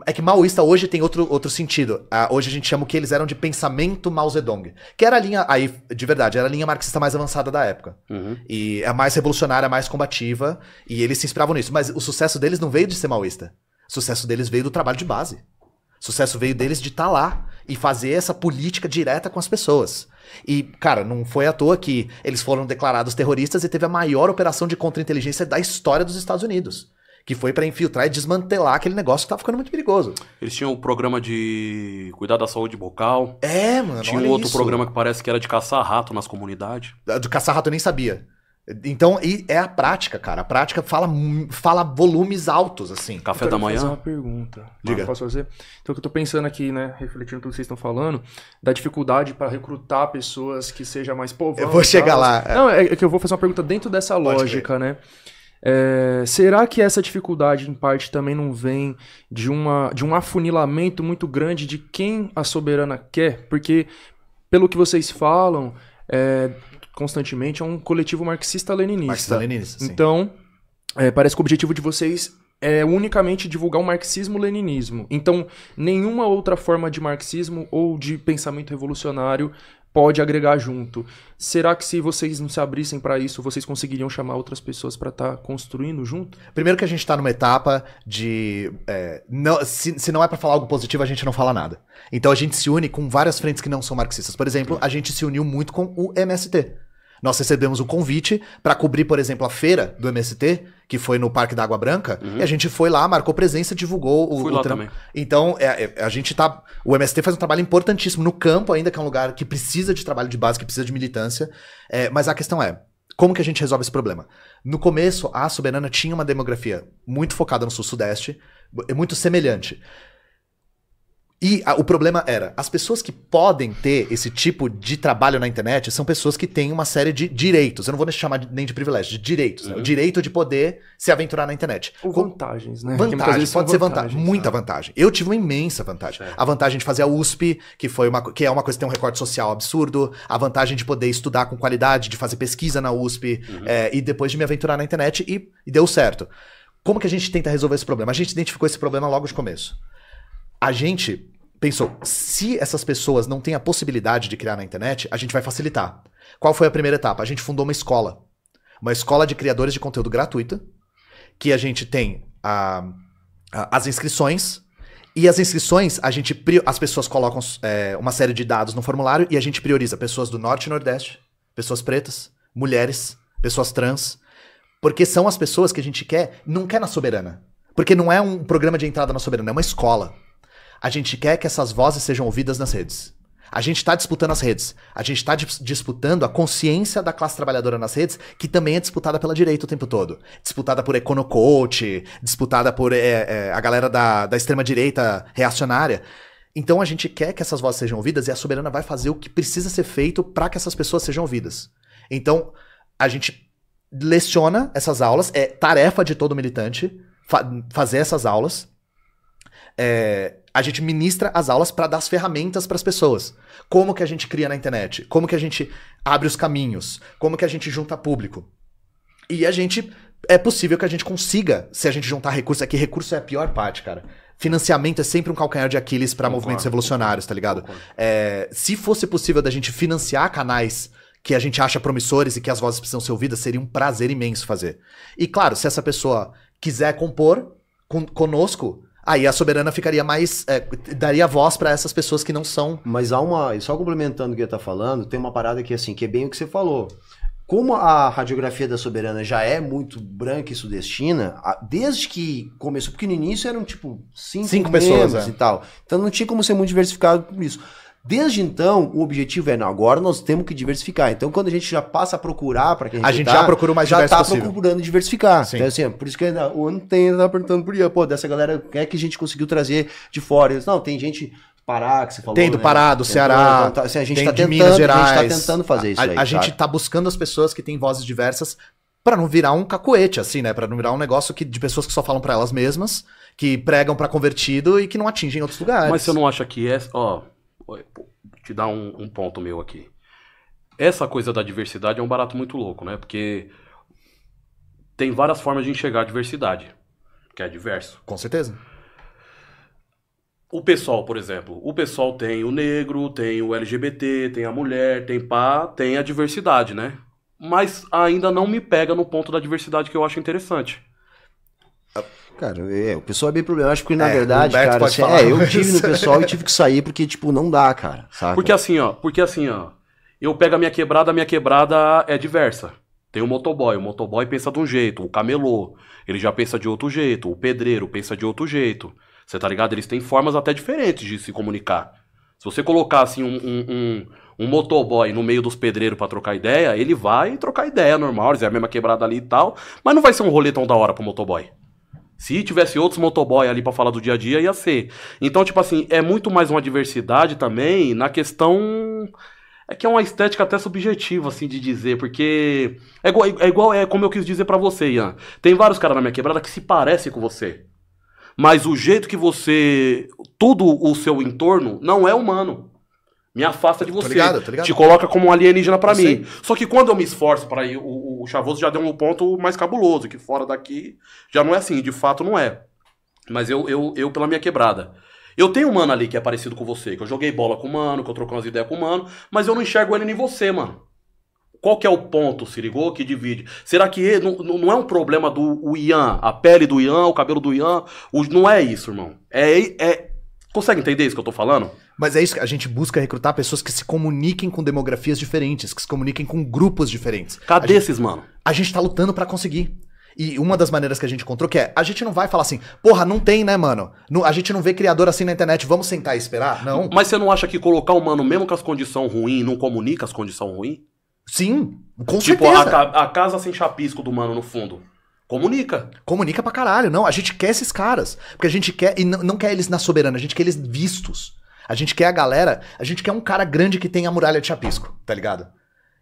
Speaker 4: É que maoísta hoje tem outro, outro sentido. Ah, hoje a gente chama o que eles eram de pensamento Mao Zedong. Que era a linha, aí, de verdade, era a linha marxista mais avançada da época.
Speaker 1: Uhum.
Speaker 4: E é mais revolucionária, mais combativa. E eles se inspiravam nisso. Mas o sucesso deles não veio de ser maoísta. O sucesso deles veio do trabalho de base. O sucesso veio deles de estar lá e fazer essa política direta com as pessoas. E, cara, não foi à toa que eles foram declarados terroristas e teve a maior operação de contra-inteligência da história dos Estados Unidos. Que foi pra infiltrar e desmantelar aquele negócio que tava ficando muito perigoso.
Speaker 1: Eles tinham o programa de cuidar da saúde bucal.
Speaker 4: É, mano.
Speaker 1: Tinha um outro
Speaker 4: isso.
Speaker 1: programa que parece que era de caçar rato nas comunidades.
Speaker 4: Do caçar-rato eu nem sabia. Então, e é a prática, cara. A prática fala, fala volumes altos, assim.
Speaker 1: Café
Speaker 2: Eu
Speaker 1: da
Speaker 2: quero fazer
Speaker 1: manhã.
Speaker 2: uma pergunta.
Speaker 4: Diga.
Speaker 2: Posso fazer? Então, o que eu tô pensando aqui, né, refletindo tudo que vocês estão falando, da dificuldade para recrutar pessoas que seja mais povão.
Speaker 4: Eu vou chegar lá, é.
Speaker 2: Não, é que eu vou fazer uma pergunta dentro dessa
Speaker 4: Pode
Speaker 2: lógica, né? É, será que essa dificuldade, em parte, também não vem de, uma, de um afunilamento muito grande de quem a soberana quer? Porque, pelo que vocês falam, é, constantemente, é um coletivo marxista-leninista.
Speaker 4: Marxista-leninista, sim.
Speaker 2: Então, é, parece que o objetivo de vocês é unicamente divulgar o marxismo-leninismo. Então, nenhuma outra forma de marxismo ou de pensamento revolucionário pode agregar junto. Será que se vocês não se abrissem para isso, vocês conseguiriam chamar outras pessoas para estar construindo junto?
Speaker 4: Primeiro que a gente tá numa etapa de. é, não- se, se não é pra falar algo positivo, a gente não fala nada. Então a gente se une com várias frentes que não são marxistas. Por exemplo, a gente se uniu muito com o MST. Nós recebemos o convite pra cobrir, por exemplo, a feira do MST, que foi no Parque da Água Branca, e a gente foi lá, marcou presença, divulgou o,
Speaker 1: Uhum. Fui
Speaker 4: o
Speaker 1: lá também.
Speaker 4: Então, é, é, a gente tá. O MST faz um trabalho importantíssimo no campo, ainda que é um lugar que precisa de trabalho de base, que precisa de militância. É, mas a questão é. Como que a gente resolve esse problema? No começo, a Soberana tinha uma demografia muito focada no sul-sudeste, é muito semelhante. E a- o problema era, as pessoas que podem ter esse tipo de trabalho na internet são pessoas que têm uma série de direitos. Eu não vou nem chamar de- nem de privilégios, de direitos. né? O direito de poder se aventurar na internet.
Speaker 2: Ou
Speaker 4: Com-
Speaker 2: vantagens, né? São
Speaker 4: pode ser vantagem.
Speaker 2: vantagens,
Speaker 4: Muita
Speaker 2: né?
Speaker 4: vantagem. Eu tive uma imensa vantagem. A vantagem de fazer a USP, que, foi uma, que é uma coisa que tem um recorte social absurdo. A vantagem de poder estudar com qualidade, de fazer pesquisa na USP. é, e depois de me aventurar na internet e, e deu certo. Como que a gente tenta resolver esse problema? A gente identificou esse problema logo de começo. A gente pensou, se essas pessoas não têm a possibilidade de criar na internet, a gente vai facilitar. Qual foi a primeira etapa? A gente fundou uma escola. Uma escola de criadores de conteúdo gratuita, que a gente tem a- a- as inscrições. E as inscrições, a gente as pessoas colocam é, uma série de dados no formulário e a gente prioriza pessoas do norte e nordeste, pessoas pretas, mulheres, pessoas trans, porque são as pessoas que a gente quer, não quer na soberana. Porque não é um programa de entrada na soberana, é uma escola. A gente quer que essas vozes sejam ouvidas nas redes. A gente está disputando as redes. A gente está disputando a consciência da classe trabalhadora nas redes, que também é disputada pela direita o tempo todo. Disputada por econocoach, disputada por é, é, a galera da, da extrema-direita reacionária. Então a gente quer que essas vozes sejam ouvidas e a Soberana vai fazer o que precisa ser feito para que essas pessoas sejam ouvidas. Então a gente leciona essas aulas, é tarefa de todo militante fa- fazer essas aulas. É, a gente ministra as aulas para dar as ferramentas para as pessoas. Como que a gente cria na internet? Como que a gente abre os caminhos? Como que a gente junta público? E a gente é possível que a gente consiga, se a gente juntar recursos, é que recurso é a pior parte, cara. Financiamento é sempre um calcanhar de Aquiles para movimentos revolucionários, tá ligado? É, se fosse possível da gente financiar canais que a gente acha promissores e que as vozes precisam ser ouvidas, seria um prazer imenso fazer. E claro, se essa pessoa quiser compor, con- conosco, aí a soberana ficaria mais. é, daria voz pra essas pessoas que não são.
Speaker 3: Mas há uma. Só complementando o que ele tá falando, tem uma parada que assim, que é bem o que você falou. Como a radiografia da Soberana já é muito branca e sudestina, desde que começou, porque no início eram tipo cinco,
Speaker 4: Cinco pessoas, é.
Speaker 3: e tal. Então não tinha como ser muito diversificado por isso. Desde então, o objetivo é, não, agora nós temos que diversificar. Então, quando a gente já passa a procurar para quem
Speaker 4: A gente já procura mais
Speaker 3: já tá
Speaker 4: possível.
Speaker 3: procurando diversificar.
Speaker 4: Sim.
Speaker 3: Então, assim, por isso que ainda, o ano tem, tá perguntando por aí, pô, dessa galera, o que é que a gente conseguiu trazer de fora? Eles, não, tem gente do Pará, que você falou.
Speaker 4: Tem do
Speaker 3: né?
Speaker 4: Pará, do
Speaker 3: Tem
Speaker 4: Ceará,
Speaker 3: então, tá, assim, a gente
Speaker 4: tem
Speaker 3: tá
Speaker 4: de
Speaker 3: tentando,
Speaker 4: Minas
Speaker 3: a
Speaker 4: Gerais.
Speaker 3: gente tá tentando fazer isso
Speaker 4: a,
Speaker 3: aí.
Speaker 4: a gente
Speaker 3: sabe?
Speaker 4: tá buscando as pessoas que têm vozes diversas pra não virar um cacoete, assim, né? Pra não virar um negócio que, de pessoas que só falam pra elas mesmas, que pregam pra convertido e que não atingem outros lugares.
Speaker 1: Mas você não acha que é. Ó, te dar um, um ponto meu aqui. Essa coisa da diversidade é um barato muito louco, né? Porque tem várias formas de enxergar a diversidade, que é diverso.
Speaker 4: Com certeza.
Speaker 1: O pessoal, por exemplo, o pessoal tem o negro, tem o LGBT, tem a mulher, tem pá, tem a diversidade, né? Mas ainda não me pega no ponto da diversidade que eu acho interessante.
Speaker 3: Cara, é, o pessoal é bem problemático, porque na
Speaker 4: É,
Speaker 3: verdade, cara, assim, é, eu tive no pessoal e tive que sair porque, tipo, não dá, cara, saca?
Speaker 1: Porque assim, ó, porque assim, ó, eu pego a minha quebrada, a minha quebrada é diversa. Tem o motoboy, o motoboy pensa de um jeito, o camelô, ele já pensa de outro jeito, o pedreiro pensa de outro jeito. Você tá ligado? Eles têm formas até diferentes de se comunicar. Se você colocar assim um, um, um, um motoboy no meio dos pedreiros pra trocar ideia, ele vai trocar ideia normal, eles é a mesma quebrada ali e tal, mas não vai ser um rolê tão da hora pro motoboy. Se tivesse outros motoboy ali pra falar do dia a dia, ia ser. Então, tipo assim, é muito mais uma diversidade também na questão. É que é uma estética até subjetiva, assim, de dizer, porque. É igual, é, igual, é como eu quis dizer pra você, Ian. Tem vários caras na minha quebrada que se parecem com você. Mas o jeito que você. Tudo o seu entorno não é humano. Me afasta de você.
Speaker 4: ligado, tô ligado.
Speaker 1: Te coloca como um alienígena pra
Speaker 4: Eu
Speaker 1: mim.
Speaker 4: sei.
Speaker 1: Só que quando eu me esforço pra ir, o, o Chavoso já deu um ponto mais cabuloso, que fora daqui já não é assim, de fato não é. Mas eu, eu, eu pela minha quebrada. Eu tenho um mano ali que é parecido com você, que eu joguei bola com o mano, que eu troquei umas ideias com o mano, mas eu não enxergo ele nem você, mano. Qual que é o ponto, se ligou, que divide? Será que ele, não, não é um problema do Ian, a pele do Ian, o cabelo do Ian? O- não é isso, irmão. É, é. Consegue entender isso que eu tô falando?
Speaker 4: Mas é isso que a gente busca recrutar pessoas que se comuniquem com demografias diferentes, que se comuniquem com grupos diferentes.
Speaker 1: Cadê
Speaker 4: A
Speaker 1: esses, mano?
Speaker 4: a gente tá lutando pra conseguir. E uma das maneiras que a gente encontrou que é, a gente não vai falar assim, porra, não tem, né, mano? Não- a gente não vê criador assim na internet, vamos sentar e esperar? Não.
Speaker 1: Mas você não acha que colocar o mano, mesmo com as condições ruins, não comunica as condições ruins?
Speaker 4: Sim, com
Speaker 1: tipo,
Speaker 4: certeza.
Speaker 1: a, ca- a casa sem chapisco do mano no fundo. Comunica.
Speaker 4: Comunica pra caralho. Não, a gente quer esses caras. Porque a gente quer, e não, não quer eles na soberana, a gente quer eles vistos. A gente quer a galera, a gente quer um cara grande que tem a muralha de chapisco, tá ligado?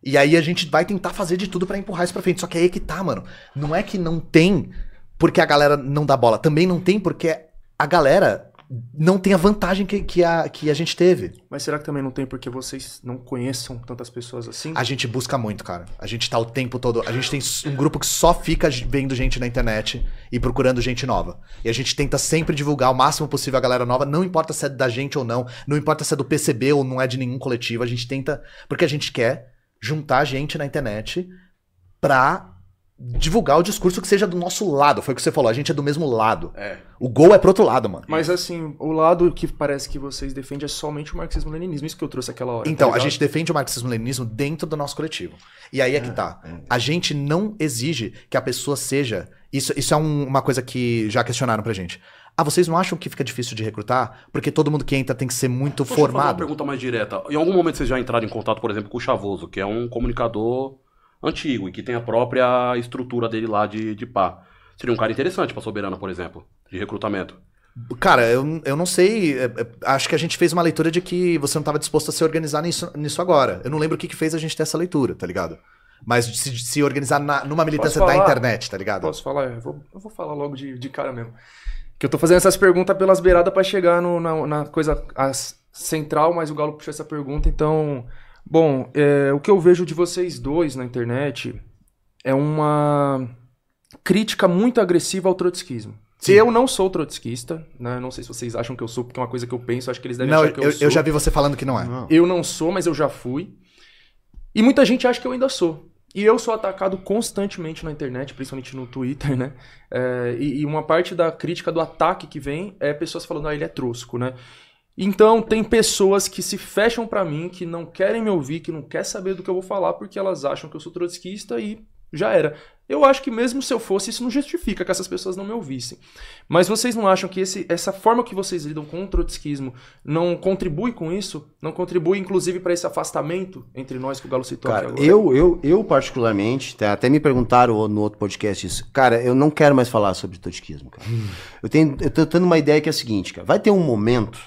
Speaker 4: E aí a gente vai tentar fazer de tudo pra empurrar isso pra frente. Só que aí que tá, mano. Não é que não tem porque a galera não dá bola. Também não tem porque a galera não tem a vantagem que, que, a, que a gente teve.
Speaker 2: Mas será que também não tem porque vocês não conheçam tantas pessoas assim?
Speaker 4: A gente busca muito, cara. A gente tá o tempo todo. A gente tem um grupo que só fica vendo gente na internet e procurando gente nova. E a gente tenta sempre divulgar o máximo possível a galera nova, não importa se é da gente ou não, não importa se é do PCB ou não é de nenhum coletivo. A gente tenta. Porque a gente quer juntar gente na internet pra divulgar o discurso que seja do nosso lado. Foi o que você falou, a gente é do mesmo lado.
Speaker 1: É.
Speaker 4: O gol é pro outro lado, mano.
Speaker 2: Mas assim, o lado que parece que vocês defendem é somente o marxismo-leninismo. Isso que eu trouxe aquela hora.
Speaker 4: Então,
Speaker 2: tá
Speaker 4: a gente defende o marxismo-leninismo dentro do nosso coletivo. E aí é que tá. A gente não exige que a pessoa seja. Isso, isso é um- uma coisa que já questionaram pra gente. Ah, vocês não acham que fica difícil de recrutar? Porque todo mundo que entra tem que ser muito
Speaker 1: Deixa eu fazer uma
Speaker 4: formado.
Speaker 1: pergunta mais direta. Em algum momento vocês já entraram em contato, por exemplo, com o Chavoso, que é um comunicador antigo e que tem a própria estrutura dele lá de, de pá. Seria um cara interessante pra Soberana, por exemplo, de recrutamento.
Speaker 4: Cara, eu, eu não sei. é, é, acho que a gente fez uma leitura de que você não estava disposto a se organizar nisso, nisso agora. Eu não lembro o que, que fez a gente ter essa leitura, tá ligado? Mas de se, se organizar na- numa militância da internet, tá ligado?
Speaker 2: Posso falar? Eu vou, eu vou falar logo de, de cara mesmo. Que eu tô fazendo essas perguntas pelas beiradas pra chegar no- na, na coisa as- central, mas o Galo puxou essa pergunta, então. Bom, é, o que eu vejo de vocês dois na internet é uma crítica muito agressiva ao trotskismo.
Speaker 4: Sim.
Speaker 2: Eu não sou trotskista, né? Não sei se vocês acham que eu sou, porque é uma coisa que eu penso, acho que eles devem
Speaker 4: Não,
Speaker 2: achar que eu,
Speaker 4: eu,
Speaker 2: sou.
Speaker 4: eu já vi você falando que não é.
Speaker 3: Não.
Speaker 2: Eu não sou, mas eu já fui. E muita gente acha que eu ainda sou. E eu sou atacado constantemente na internet, principalmente no Twitter, né? É, e, e uma parte da crítica do ataque que vem é pessoas falando, ah, ele é trosco, né? Então, tem pessoas que se fecham pra mim, que não querem me ouvir, que não quer saber do que eu vou falar, porque elas acham que eu sou trotskista e já era. Eu acho que mesmo se eu fosse, isso não justifica que essas pessoas não me ouvissem. Mas vocês não acham que esse, essa forma que vocês lidam com o trotskismo não contribui com isso? Não contribui, inclusive, para esse afastamento entre nós que o Galo citou
Speaker 3: Cara,
Speaker 2: agora?
Speaker 3: eu, eu, eu particularmente, tá, até me perguntaram no outro podcast isso. Cara, eu não quero mais falar sobre totiquismo, cara. Eu, tenho, eu tô tendo uma ideia que é a seguinte, cara. Vai ter um momento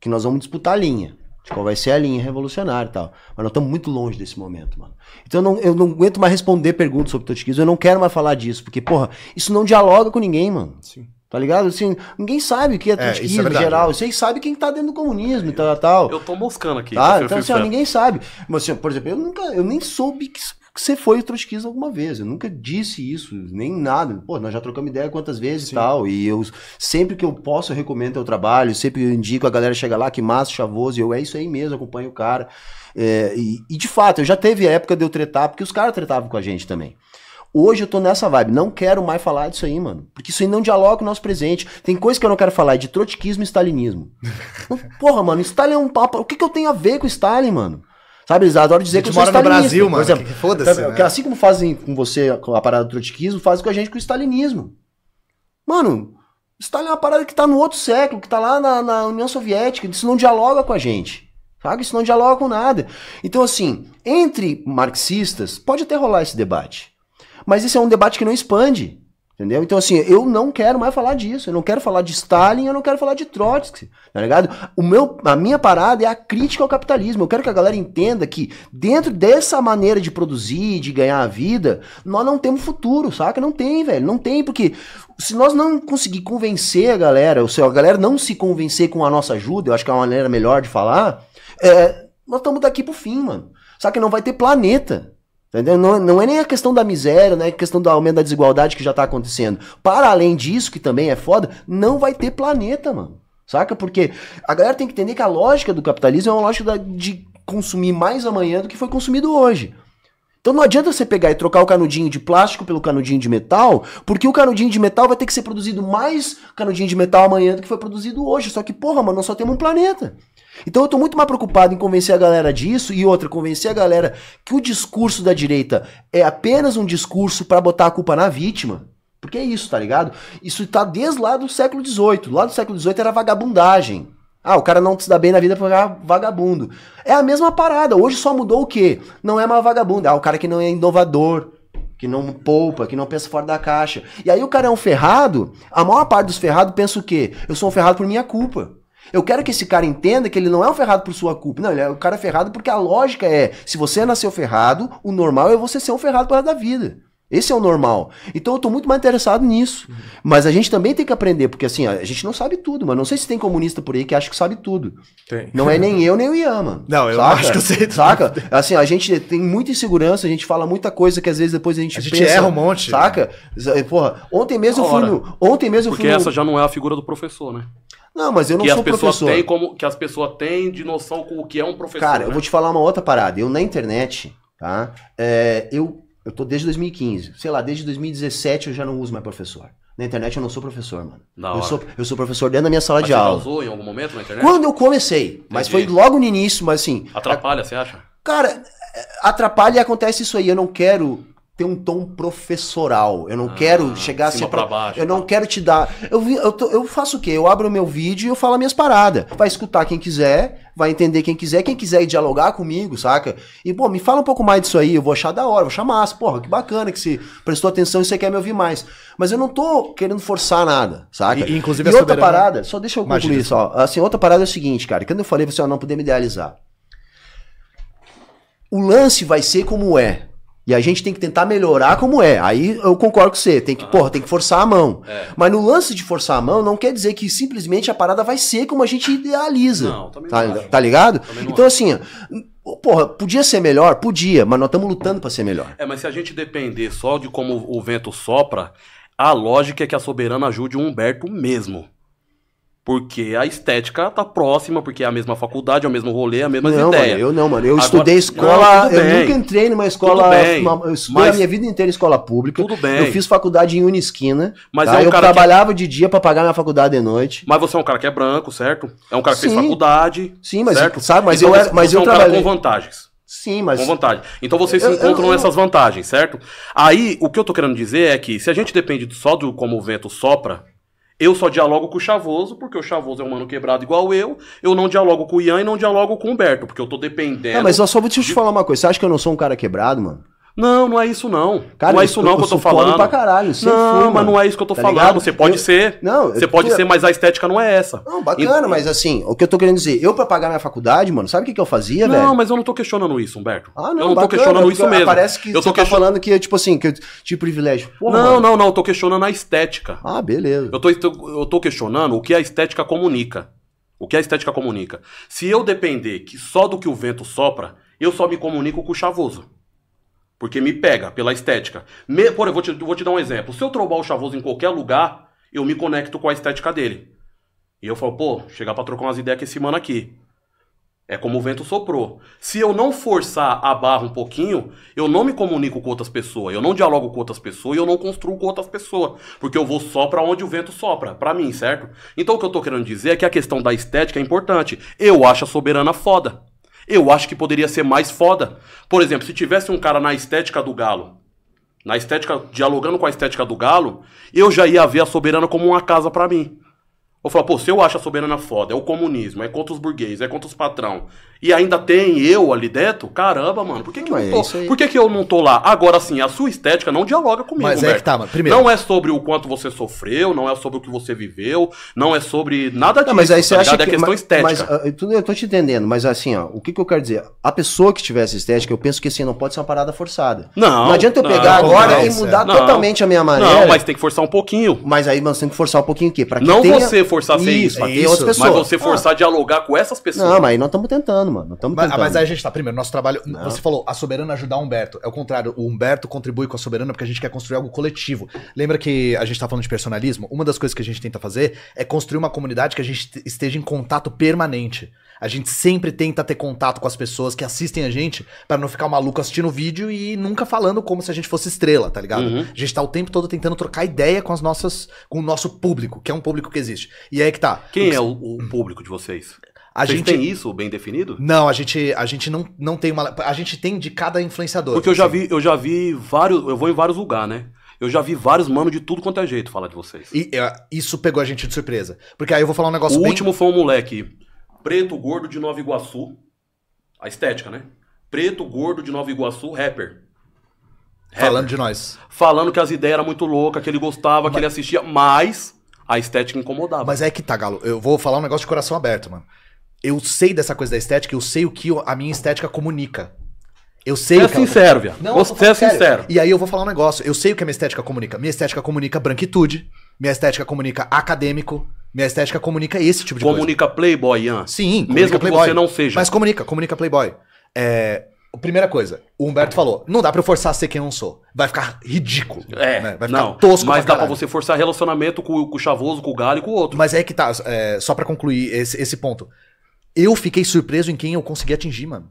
Speaker 3: que nós vamos disputar a linha. De qual vai ser a linha revolucionária e tal. Mas nós estamos muito longe desse momento, mano. Então eu não, eu não aguento mais responder perguntas sobre totiquismo. Eu não quero mais falar disso. Porque, porra, isso não dialoga com ninguém, mano.
Speaker 2: Sim.
Speaker 3: Tá ligado? Assim, ninguém sabe o que é
Speaker 4: É, isso é
Speaker 3: em
Speaker 4: verdade,
Speaker 3: geral.
Speaker 4: né?
Speaker 3: Vocês sabem quem tá dentro do comunismo e tal, tal.
Speaker 1: Eu tô moscando aqui.
Speaker 3: Tá? Então, assim, ó, ninguém sabe. Mas, assim, por exemplo, eu nunca, eu nem soube que, que você foi trotskista alguma vez. Eu nunca disse isso, nem nada. Pô, nós já trocamos ideia quantas vezes e tal. E eu, sempre que eu posso, eu recomendo teu trabalho. Sempre eu indico, a galera chega lá, que massa, chavoso. E eu, é isso aí mesmo, acompanho o cara. É, e, e, de fato, eu já teve a época de eu tretar, porque os caras tretavam com a gente também. Hoje eu tô nessa vibe, não quero mais falar disso aí, mano. Porque isso aí não dialoga com o nosso presente. Tem coisa que eu não quero falar, é de trotskismo e stalinismo. Porra, mano, Stalin é um papo. O que, que eu tenho a ver com Stalin, mano? Sabe, eles adoram dizer
Speaker 4: A
Speaker 3: que
Speaker 4: gente
Speaker 3: sou
Speaker 4: mora no. Brasil,
Speaker 3: Por
Speaker 4: mano,
Speaker 3: exemplo,
Speaker 4: que- foda-se, né?
Speaker 3: que assim como fazem com você com a parada do trotskismo, fazem com a gente com o stalinismo. Mano, Stalin é uma parada que tá no outro século, que tá lá na, na União Soviética, isso não dialoga com a gente. Sabe? Isso não dialoga com nada. Então, assim, entre marxistas, pode até rolar esse debate. Mas esse é um debate que não expande. Entendeu? Então, assim, eu não quero mais falar disso. Eu não quero falar de Stalin, eu não quero falar de Trotsky. Tá ligado? O meu, a minha parada é a crítica ao capitalismo. Eu quero que a galera entenda que, dentro dessa maneira de produzir, de ganhar a vida, nós não temos futuro, saca? Não tem, velho. Não tem, porque se nós não conseguir convencer a galera, ou se a galera não se convencer com a nossa ajuda, eu acho que é uma maneira melhor de falar, é, nós estamos daqui pro fim, mano. Saca? Não vai ter planeta. Entendeu? Não, não é nem a questão da miséria, não é a questão do aumento da desigualdade que já tá acontecendo. Para além disso, que também é foda, não vai ter planeta, mano. Saca? Porque a galera tem que entender que a lógica do capitalismo é uma lógica de consumir mais amanhã do que foi consumido hoje. Então não adianta você pegar e trocar o canudinho de plástico pelo canudinho de metal, porque o canudinho de metal vai ter que ser produzido mais canudinho de metal amanhã do que foi produzido hoje. Só que, porra, mano, nós só temos um planeta. Então eu tô muito mais preocupado em convencer a galera disso e outra, convencer a galera que o discurso da direita é apenas um discurso pra botar a culpa na vítima. Porque é isso, tá ligado? Isso tá desde lá do século XVIII. Lá do século XVIII era vagabundagem. Ah, o cara não se dá bem na vida porque é vagabundo. É a mesma parada. Hoje só mudou o quê? Não é mais vagabundo. Ah, o cara que não é inovador, que não poupa, que não pensa fora da caixa. E aí o cara é um ferrado. A maior parte dos ferrados pensa o quê? Eu sou um ferrado por minha culpa. Eu quero que esse cara entenda que ele não é um ferrado por sua culpa. Não, ele é um cara ferrado porque a lógica é: se você nasceu ferrado, o normal é você ser um ferrado para da vida. Esse é o normal. Então eu tô muito mais interessado nisso. Mas a gente também tem que aprender, porque assim, a gente não sabe tudo, mas não sei se tem comunista por aí que acha que sabe tudo.
Speaker 2: Tem.
Speaker 3: Não é nem eu nem o Ian, mano.
Speaker 4: Não, eu
Speaker 3: Saca?
Speaker 4: acho que eu sei tudo.
Speaker 3: Saca? Assim, a gente tem muita insegurança, a gente fala muita coisa que às vezes depois a gente
Speaker 4: A gente erra um monte.
Speaker 3: Saca? Porra, ontem mesmo eu fui no. Ontem mesmo eu
Speaker 1: Porque
Speaker 3: fui no.
Speaker 1: essa já não é a figura do professor, né?
Speaker 3: Não, mas eu não
Speaker 1: que as
Speaker 3: sou
Speaker 1: pessoas
Speaker 3: professor.
Speaker 1: têm como que as pessoas têm de noção com o que é um professor.
Speaker 3: Cara,
Speaker 1: né?
Speaker 3: eu vou te falar uma outra parada. Eu na internet, tá? É, eu, eu tô desde 2015. Sei lá, desde 2017 eu já não uso mais professor. Na internet eu não sou professor, mano. Eu sou, eu sou professor dentro da minha sala
Speaker 1: Mas
Speaker 3: de
Speaker 1: você
Speaker 3: aula.
Speaker 1: usou em algum momento na internet?
Speaker 3: Quando eu comecei, mas foi
Speaker 1: Entendi.
Speaker 3: logo no início, mas assim.
Speaker 1: Atrapalha, você acha?
Speaker 3: Cara, atrapalha e acontece isso aí. Eu não quero ter um tom professoral. Eu não
Speaker 1: Ah,
Speaker 3: quero chegar a
Speaker 1: cima
Speaker 3: ser.
Speaker 1: pra baixo,
Speaker 3: eu não
Speaker 1: tá.
Speaker 3: quero te dar. Eu, eu, eu faço o quê? Eu abro o meu vídeo e eu falo as minhas paradas. Vai escutar quem quiser, vai entender quem quiser, quem quiser dialogar comigo, saca? E, pô, me fala um pouco mais disso aí. Eu vou achar da hora, vou achar massa. Porra, que bacana que você prestou atenção e você quer me ouvir mais. Mas eu não tô querendo forçar nada, saca?
Speaker 4: E- inclusive
Speaker 3: e outra
Speaker 4: soberana-
Speaker 3: parada, só deixa eu concluir
Speaker 4: Imagina.
Speaker 3: só. Assim, outra parada é o seguinte, cara. Quando eu falei pra você, não podemos idealizar. O lance vai ser como é. E a gente tem que tentar melhorar como é. Aí eu concordo com você. Tem que, porra, tem que forçar a mão.
Speaker 1: É.
Speaker 3: Mas no lance de forçar a mão, não quer dizer que simplesmente a parada vai ser como a gente idealiza.
Speaker 1: Não, também
Speaker 3: tá,
Speaker 1: não acho.
Speaker 3: tá ligado?
Speaker 1: Também não
Speaker 3: Então, assim, ó, porra, podia ser melhor? Podia, mas nós estamos lutando pra ser melhor.
Speaker 1: É, mas se a gente depender só de como o vento sopra, a lógica é que a soberana ajude o Humberto mesmo. Porque a estética tá próxima, porque é a mesma faculdade, é o mesmo rolê, é a mesma
Speaker 3: não,
Speaker 1: ideia.
Speaker 3: mano, eu não, mano. Eu
Speaker 1: Agora-
Speaker 3: estudei
Speaker 1: Não,
Speaker 3: escola.
Speaker 1: tudo
Speaker 3: eu
Speaker 1: bem.
Speaker 3: nunca entrei numa escola.
Speaker 1: Tudo bem,
Speaker 3: uma- eu estudei
Speaker 1: mas-
Speaker 3: a minha vida inteira em escola pública.
Speaker 1: Tudo bem.
Speaker 3: Eu fiz faculdade em Unisquina.
Speaker 1: Mas
Speaker 3: tá?
Speaker 1: é um
Speaker 3: eu
Speaker 1: cara que-
Speaker 3: trabalhava de dia pra pagar minha faculdade de noite.
Speaker 1: Mas você é um cara que é branco, certo? É um cara que fez
Speaker 3: Sim.
Speaker 1: faculdade.
Speaker 3: Sim, mas
Speaker 1: certo?
Speaker 3: sabe, mas
Speaker 1: Então
Speaker 3: eu era, mas
Speaker 1: você
Speaker 3: eu
Speaker 1: é um cara
Speaker 3: trabalhei.
Speaker 1: com vantagens.
Speaker 3: Sim, mas
Speaker 1: Com vantagem. Então vocês
Speaker 3: Eu-
Speaker 1: se encontram
Speaker 3: eu- eu-
Speaker 1: nessas vantagens, certo? Aí, o que eu tô querendo dizer é que se a gente depende só do como o vento sopra, eu só dialogo com o Chavoso, porque o Chavoso é um mano quebrado igual eu. Eu não dialogo com o Ian e não dialogo com o Humberto, porque eu tô dependendo.
Speaker 3: Não, mas eu só vou te falar uma coisa. Você acha que eu não sou um cara quebrado, mano?
Speaker 1: Não, não é isso não.
Speaker 3: Cara,
Speaker 1: não é isso não que eu tô falando.
Speaker 3: pra caralho. sempre
Speaker 1: não,
Speaker 3: fui,
Speaker 1: mas não é isso que eu tô
Speaker 3: Tá
Speaker 1: falando.
Speaker 3: ligado?
Speaker 1: Você pode
Speaker 3: Eu-
Speaker 1: ser.
Speaker 3: Não,
Speaker 1: Você pode ser, mas a estética não é essa.
Speaker 3: Não, bacana, mas assim, o que eu tô querendo dizer, eu pra pagar minha faculdade, mano, sabe o que, que eu fazia,
Speaker 1: não,
Speaker 3: velho?
Speaker 1: mas eu não tô questionando isso, Humberto.
Speaker 3: Ah,
Speaker 1: eu não tô
Speaker 3: bacana,
Speaker 1: questionando
Speaker 3: porque
Speaker 1: isso mesmo.
Speaker 3: Parece que
Speaker 1: eu tô
Speaker 3: tá falando que, tipo assim, que eu tive privilégio.
Speaker 1: Não,
Speaker 3: mano.
Speaker 1: não, não, eu tô questionando a estética.
Speaker 3: Ah, beleza.
Speaker 1: Eu tô, eu tô questionando o que a estética comunica. O que a estética comunica. Se eu depender que só do que o vento sopra, eu só me comunico com o chavoso. Porque me pega pela estética. Me, por, eu vou te, vou te dar um exemplo. Se eu trombar o chavoso em qualquer lugar, eu me conecto com a estética dele. E eu falo, pô, chegar pra trocar umas ideias com esse mano aqui. É como o vento soprou. Se eu não forçar a barra um pouquinho, eu não me comunico com outras pessoas, eu não dialogo com outras pessoas eu não construo com outras pessoas. Porque eu vou só pra onde o vento sopra, pra mim, certo? Então o que eu tô querendo dizer é que a questão da estética é importante. Eu acho a soberana foda. Eu acho que poderia ser mais foda. Por exemplo, se tivesse um cara na estética do galo, na estética, dialogando com a estética do galo, eu já ia ver a soberana como uma casa pra mim. Eu falo, pô, se eu acho a soberana foda, é o comunismo, é contra os burgueses, é contra os patrão, e ainda tem eu ali dentro, caramba, mano, por que, que,
Speaker 3: Não,
Speaker 1: eu,
Speaker 3: é
Speaker 1: não
Speaker 3: isso
Speaker 1: tô,
Speaker 3: aí.
Speaker 1: por que, que eu não tô lá? Agora sim, a sua estética não dialoga comigo,
Speaker 4: Mas é
Speaker 1: Humberto.
Speaker 4: que tá, mano. Primeiro-
Speaker 1: Não é sobre o quanto você sofreu, não é sobre o que você viveu, não é sobre nada disso,
Speaker 3: Não, mas aí você
Speaker 1: tá
Speaker 3: acha
Speaker 1: ligado?
Speaker 3: que.
Speaker 1: É questão
Speaker 3: mas,
Speaker 1: estética.
Speaker 3: Mas, ah, eu tô te entendendo, mas assim, ó, o que, que eu quero dizer? A pessoa que tivesse estética, eu penso que assim, não pode ser uma parada forçada.
Speaker 1: Não,
Speaker 3: Não adianta eu
Speaker 1: não,
Speaker 3: pegar agora
Speaker 4: não,
Speaker 3: e mudar
Speaker 1: não.
Speaker 3: totalmente a minha maneira.
Speaker 1: Não, mas tem que forçar um pouquinho.
Speaker 3: Mas aí nós temos que forçar um pouquinho o quê? Pra que
Speaker 1: Não
Speaker 3: tenha...
Speaker 1: você forçar a ser isso,
Speaker 4: isso,
Speaker 3: outras
Speaker 1: Mas você forçar a dialogar com essas pessoas.
Speaker 3: Não, mas aí nós estamos tentando, mano. Nós estamos
Speaker 4: Mas,
Speaker 3: tentando.
Speaker 4: mas aí a gente tá. Primeiro, nosso trabalho. Você falou, a Soberana ajudar o Humberto. É o contrário, o Humberto contribui com a Soberana porque a gente quer construir algo coletivo. Lembra que a gente tá falando de personalismo? Uma das coisas que a gente tenta fazer é construir uma comunidade que a gente te- esteja em contato permanente. A gente sempre tenta ter contato com as pessoas que assistem a gente pra não ficar maluco assistindo o vídeo e nunca falando como se a gente fosse estrela, tá ligado?
Speaker 1: Uhum.
Speaker 4: A gente tá o tempo todo tentando trocar ideia com as nossas, com o nosso público, que é um público que existe. E aí que tá.
Speaker 1: Quem é o, o público de vocês?
Speaker 4: A
Speaker 1: Vocês
Speaker 4: gente
Speaker 1: têm isso bem definido?
Speaker 4: Não, a gente, a gente não, não tem uma. A gente tem de cada influenciador.
Speaker 1: Porque eu já
Speaker 4: assim.
Speaker 1: vi, eu já vi vários, eu vou em vários lugares, né? Eu já vi vários mano de tudo quanto é jeito falar de vocês.
Speaker 4: E é, isso pegou a gente de surpresa. Porque aí eu vou falar um
Speaker 1: O
Speaker 4: negócio bem.
Speaker 1: último foi um moleque preto, gordo de Nova Iguaçu. A estética, né? Preto, gordo de Nova Iguaçu, rapper.
Speaker 4: Falando de nós.
Speaker 1: Falando que as ideias eram muito loucas, que ele gostava, que ele assistia, mas a estética incomodava.
Speaker 4: Mas é que tá, Galo. Eu vou falar um negócio de coração aberto, mano. Eu sei dessa coisa da estética, eu sei o que a minha estética comunica. Eu sei
Speaker 1: Você é sincero, viado.
Speaker 4: Não,
Speaker 1: Você é sincero.
Speaker 4: E aí eu vou falar um negócio. Eu sei o que a minha estética comunica. Minha estética comunica branquitude. Minha estética comunica acadêmico. Minha estética comunica esse tipo de coisa.
Speaker 1: Comunica Playboy, Ian.
Speaker 4: Sim,
Speaker 1: Mesmo que
Speaker 4: Playboy.
Speaker 1: você não seja.
Speaker 4: Mas comunica, comunica Playboy. É, primeira coisa, o Humberto falou: não dá pra eu forçar a ser quem eu não sou. Vai ficar ridículo.
Speaker 1: É,
Speaker 4: né? Vai ficar
Speaker 1: não,
Speaker 4: tosco
Speaker 1: mas dá pra você forçar relacionamento com, com o chavoso, com o galho e com o outro.
Speaker 4: Mas é que tá, é, só pra concluir esse, esse ponto. Eu fiquei surpreso em quem eu consegui atingir, mano.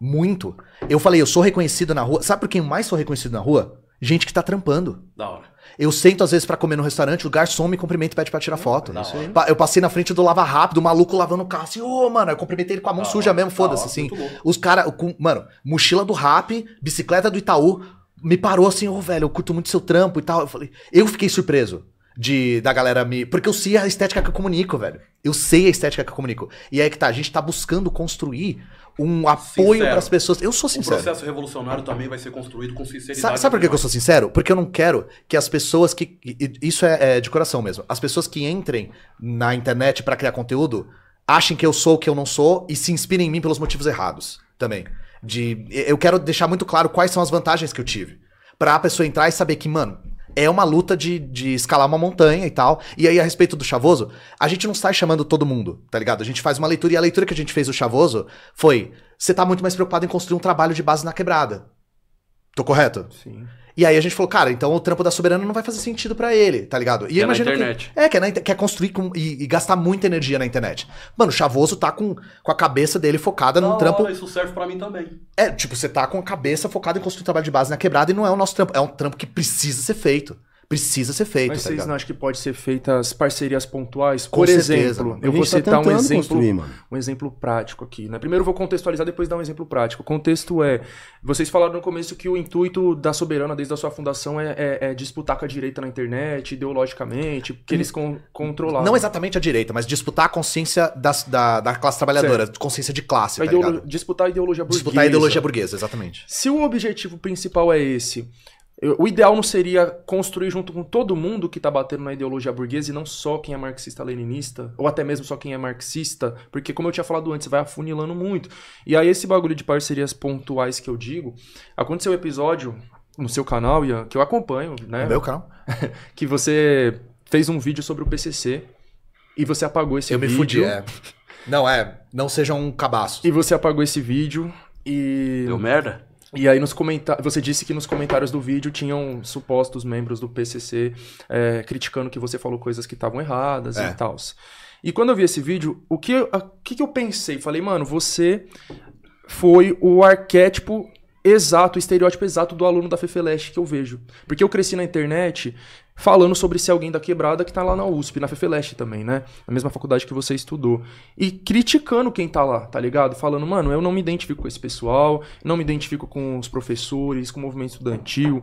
Speaker 4: Muito. Eu falei, eu sou reconhecido na rua. Sabe por quem eu mais sou reconhecido na rua? Gente que tá trampando.
Speaker 1: Da hora.
Speaker 4: Eu sento às vezes pra comer no restaurante, o garçom me cumprimenta e pede pra tirar foto.
Speaker 1: da hora.
Speaker 4: Eu passei na frente do Lava Rápido, o maluco lavando o carro assim, ô, mano, eu cumprimentei ele com a mão
Speaker 1: Da
Speaker 4: suja
Speaker 1: hora,
Speaker 4: mesmo,
Speaker 1: da
Speaker 4: foda-se, assim. Os caras, mano, mochila do rap, bicicleta do Itaú, me parou assim, ô, velho, eu curto muito seu trampo e tal. Eu falei, eu fiquei surpreso de da galera me. Porque eu sei a estética que eu comunico, velho. Eu sei a estética que eu comunico. E aí que tá, a gente tá buscando construir um apoio
Speaker 1: Sincero.
Speaker 4: pras pessoas. Eu sou
Speaker 1: O
Speaker 4: sincero.
Speaker 1: processo revolucionário também vai ser construído com sinceridade.
Speaker 4: Sabe, sabe por que, que eu sou sincero? Porque eu não quero que as pessoas que. Isso é, é de coração mesmo. As pessoas que entrem na internet pra criar conteúdo achem que eu sou o que eu não sou e se inspirem em mim pelos motivos errados também. De, eu quero deixar muito claro quais são as vantagens que eu tive. Pra pessoa entrar e saber que, mano, é uma luta de, de escalar uma montanha e tal. E aí, a respeito do Chavoso, a gente não sai chamando todo mundo, tá ligado? A gente faz uma leitura e a leitura que a gente fez do Chavoso foi: você tá muito mais preocupado em construir um trabalho de base na quebrada. Tô correto?
Speaker 2: Sim.
Speaker 4: E aí a gente falou, cara, então o trampo da Soberana não vai fazer sentido pra ele, tá ligado? E
Speaker 1: é na
Speaker 4: imagino que-
Speaker 1: internet.
Speaker 4: é, quer, na inter- quer construir com- e, e gastar muita energia na internet. Mano, o Chavoso tá com, com a cabeça dele focada num
Speaker 1: Da
Speaker 4: trampo.
Speaker 1: Isso serve pra mim também.
Speaker 4: É, tipo, você tá com a cabeça focada em construir um trabalho de base na quebrada e não é o nosso trampo. É um trampo que precisa ser feito. Precisa ser feito,
Speaker 2: Mas
Speaker 4: tá
Speaker 2: vocês
Speaker 4: ligado?
Speaker 2: não acham que pode ser feitas parcerias pontuais?
Speaker 4: Com
Speaker 2: Por
Speaker 4: certeza,
Speaker 2: exemplo,
Speaker 4: mano.
Speaker 2: eu vou
Speaker 3: tá
Speaker 2: citar um
Speaker 3: tentando
Speaker 2: exemplo, um exemplo prático aqui, né? Primeiro eu vou contextualizar, depois dar um exemplo prático. O contexto é, vocês falaram no começo que o intuito da Soberana desde a sua fundação é, é- é disputar com a direita na internet, ideologicamente, que eles con controlaram.
Speaker 4: Não exatamente a direita, mas disputar a consciência das- da, da classe trabalhadora, consciência de classe,
Speaker 2: a
Speaker 4: tá
Speaker 2: ideolo-
Speaker 4: ligado?
Speaker 2: disputar a ideologia burguesa.
Speaker 4: Disputar a ideologia burguesa, exatamente.
Speaker 2: Se o objetivo principal é esse, o ideal não seria construir junto com todo mundo que tá batendo na ideologia burguesa e não só quem é marxista-leninista, ou até mesmo só quem é marxista, porque como eu tinha falado antes, vai afunilando muito. E aí esse bagulho de parcerias pontuais que eu digo, aconteceu um episódio no seu canal, Ian, que eu acompanho, né?
Speaker 4: No meu canal?
Speaker 2: Que você fez um vídeo sobre o PCC e você apagou esse
Speaker 4: Eu me
Speaker 2: vídeo.
Speaker 4: fudi, é. Não, é. Não sejam um cabaço.
Speaker 2: E você apagou esse vídeo e
Speaker 1: Deu merda?
Speaker 2: E aí nos comentários, você disse que nos comentários do vídeo tinham supostos membros do PCC é, criticando que você falou coisas que estavam erradas
Speaker 4: É.
Speaker 2: e tal. E quando eu vi esse vídeo, o que, eu- o que, que eu pensei? Falei, mano, você foi o arquétipo exato, o estereótipo exato do aluno da Fefeleste que eu vejo. Porque eu cresci na internet falando sobre ser alguém da quebrada que tá lá na USP, na Fefeleste também, né? Na mesma faculdade que você estudou. E criticando quem tá lá, tá ligado? Falando, mano, eu não me identifico com esse pessoal, não me identifico com os professores, com o movimento estudantil.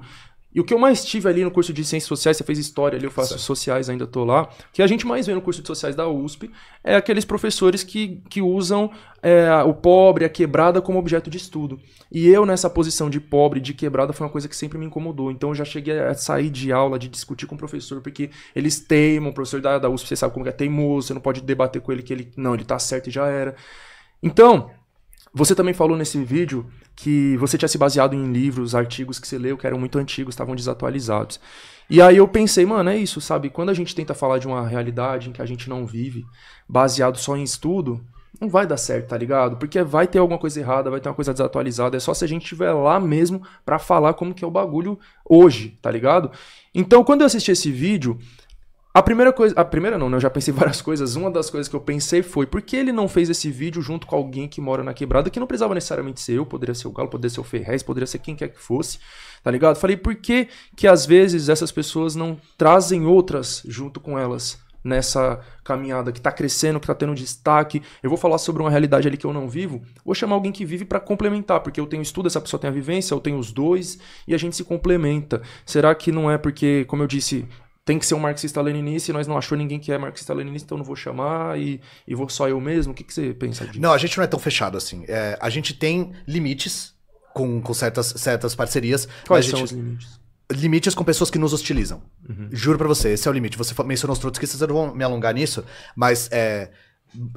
Speaker 2: E o que eu mais tive ali no curso de Ciências Sociais, você fez História ali, eu faço
Speaker 4: Certo.
Speaker 2: Sociais, ainda tô lá, que a gente mais vê no curso de Sociais da USP é aqueles professores que, que usam é, o pobre, a quebrada como objeto de estudo. E eu, nessa posição de pobre, de quebrada, foi uma coisa que sempre me incomodou. Então eu já cheguei a sair de aula, de discutir com o professor, porque eles teimam, o professor da, da USP, você sabe como é teimoso, você não pode debater com ele que ele, não, ele tá certo e já era. Então, você também falou nesse vídeo que você tinha se baseado em livros, artigos que você leu que eram muito antigos, estavam desatualizados. E aí eu pensei, mano, é isso, sabe? Quando a gente tenta falar de uma realidade em que a gente não vive, baseado só em estudo, não vai dar certo, tá ligado? Porque vai ter alguma coisa errada, vai ter uma coisa desatualizada, é só se a gente estiver lá mesmo pra falar como que é o bagulho hoje, tá ligado? Então, quando eu assisti esse vídeo, a primeira coisa. A primeira não, né? Eu já pensei várias coisas. Uma das coisas que eu pensei foi por que ele não fez esse vídeo junto com alguém que mora na quebrada, que não precisava necessariamente ser eu, poderia ser o Galo, poderia ser o Ferrez, poderia ser quem quer que fosse, tá ligado? Falei, por que que às vezes essas pessoas não trazem outras junto com elas nessa caminhada que tá crescendo, que tá tendo destaque? Eu vou falar sobre uma realidade ali que eu não vivo, vou chamar alguém que vive pra complementar, porque eu tenho estudo, essa pessoa tem a vivência, eu tenho os dois e a gente se complementa. Será que não é porque, como eu disse, tem que ser um marxista-leninista e nós não achou ninguém que é marxista-leninista, então eu não vou chamar e, e vou só eu mesmo? O que, que você pensa disso?
Speaker 4: Não, a gente não é tão fechado assim. É, a gente tem limites com, com certas, certas parcerias.
Speaker 2: Quais são
Speaker 4: gente-
Speaker 2: os limites?
Speaker 4: limites com pessoas que nos hostilizam.
Speaker 2: Uhum.
Speaker 4: Juro pra você, esse é o limite. Você mencionou os trotskistas, eu não vou me alongar nisso, mas é,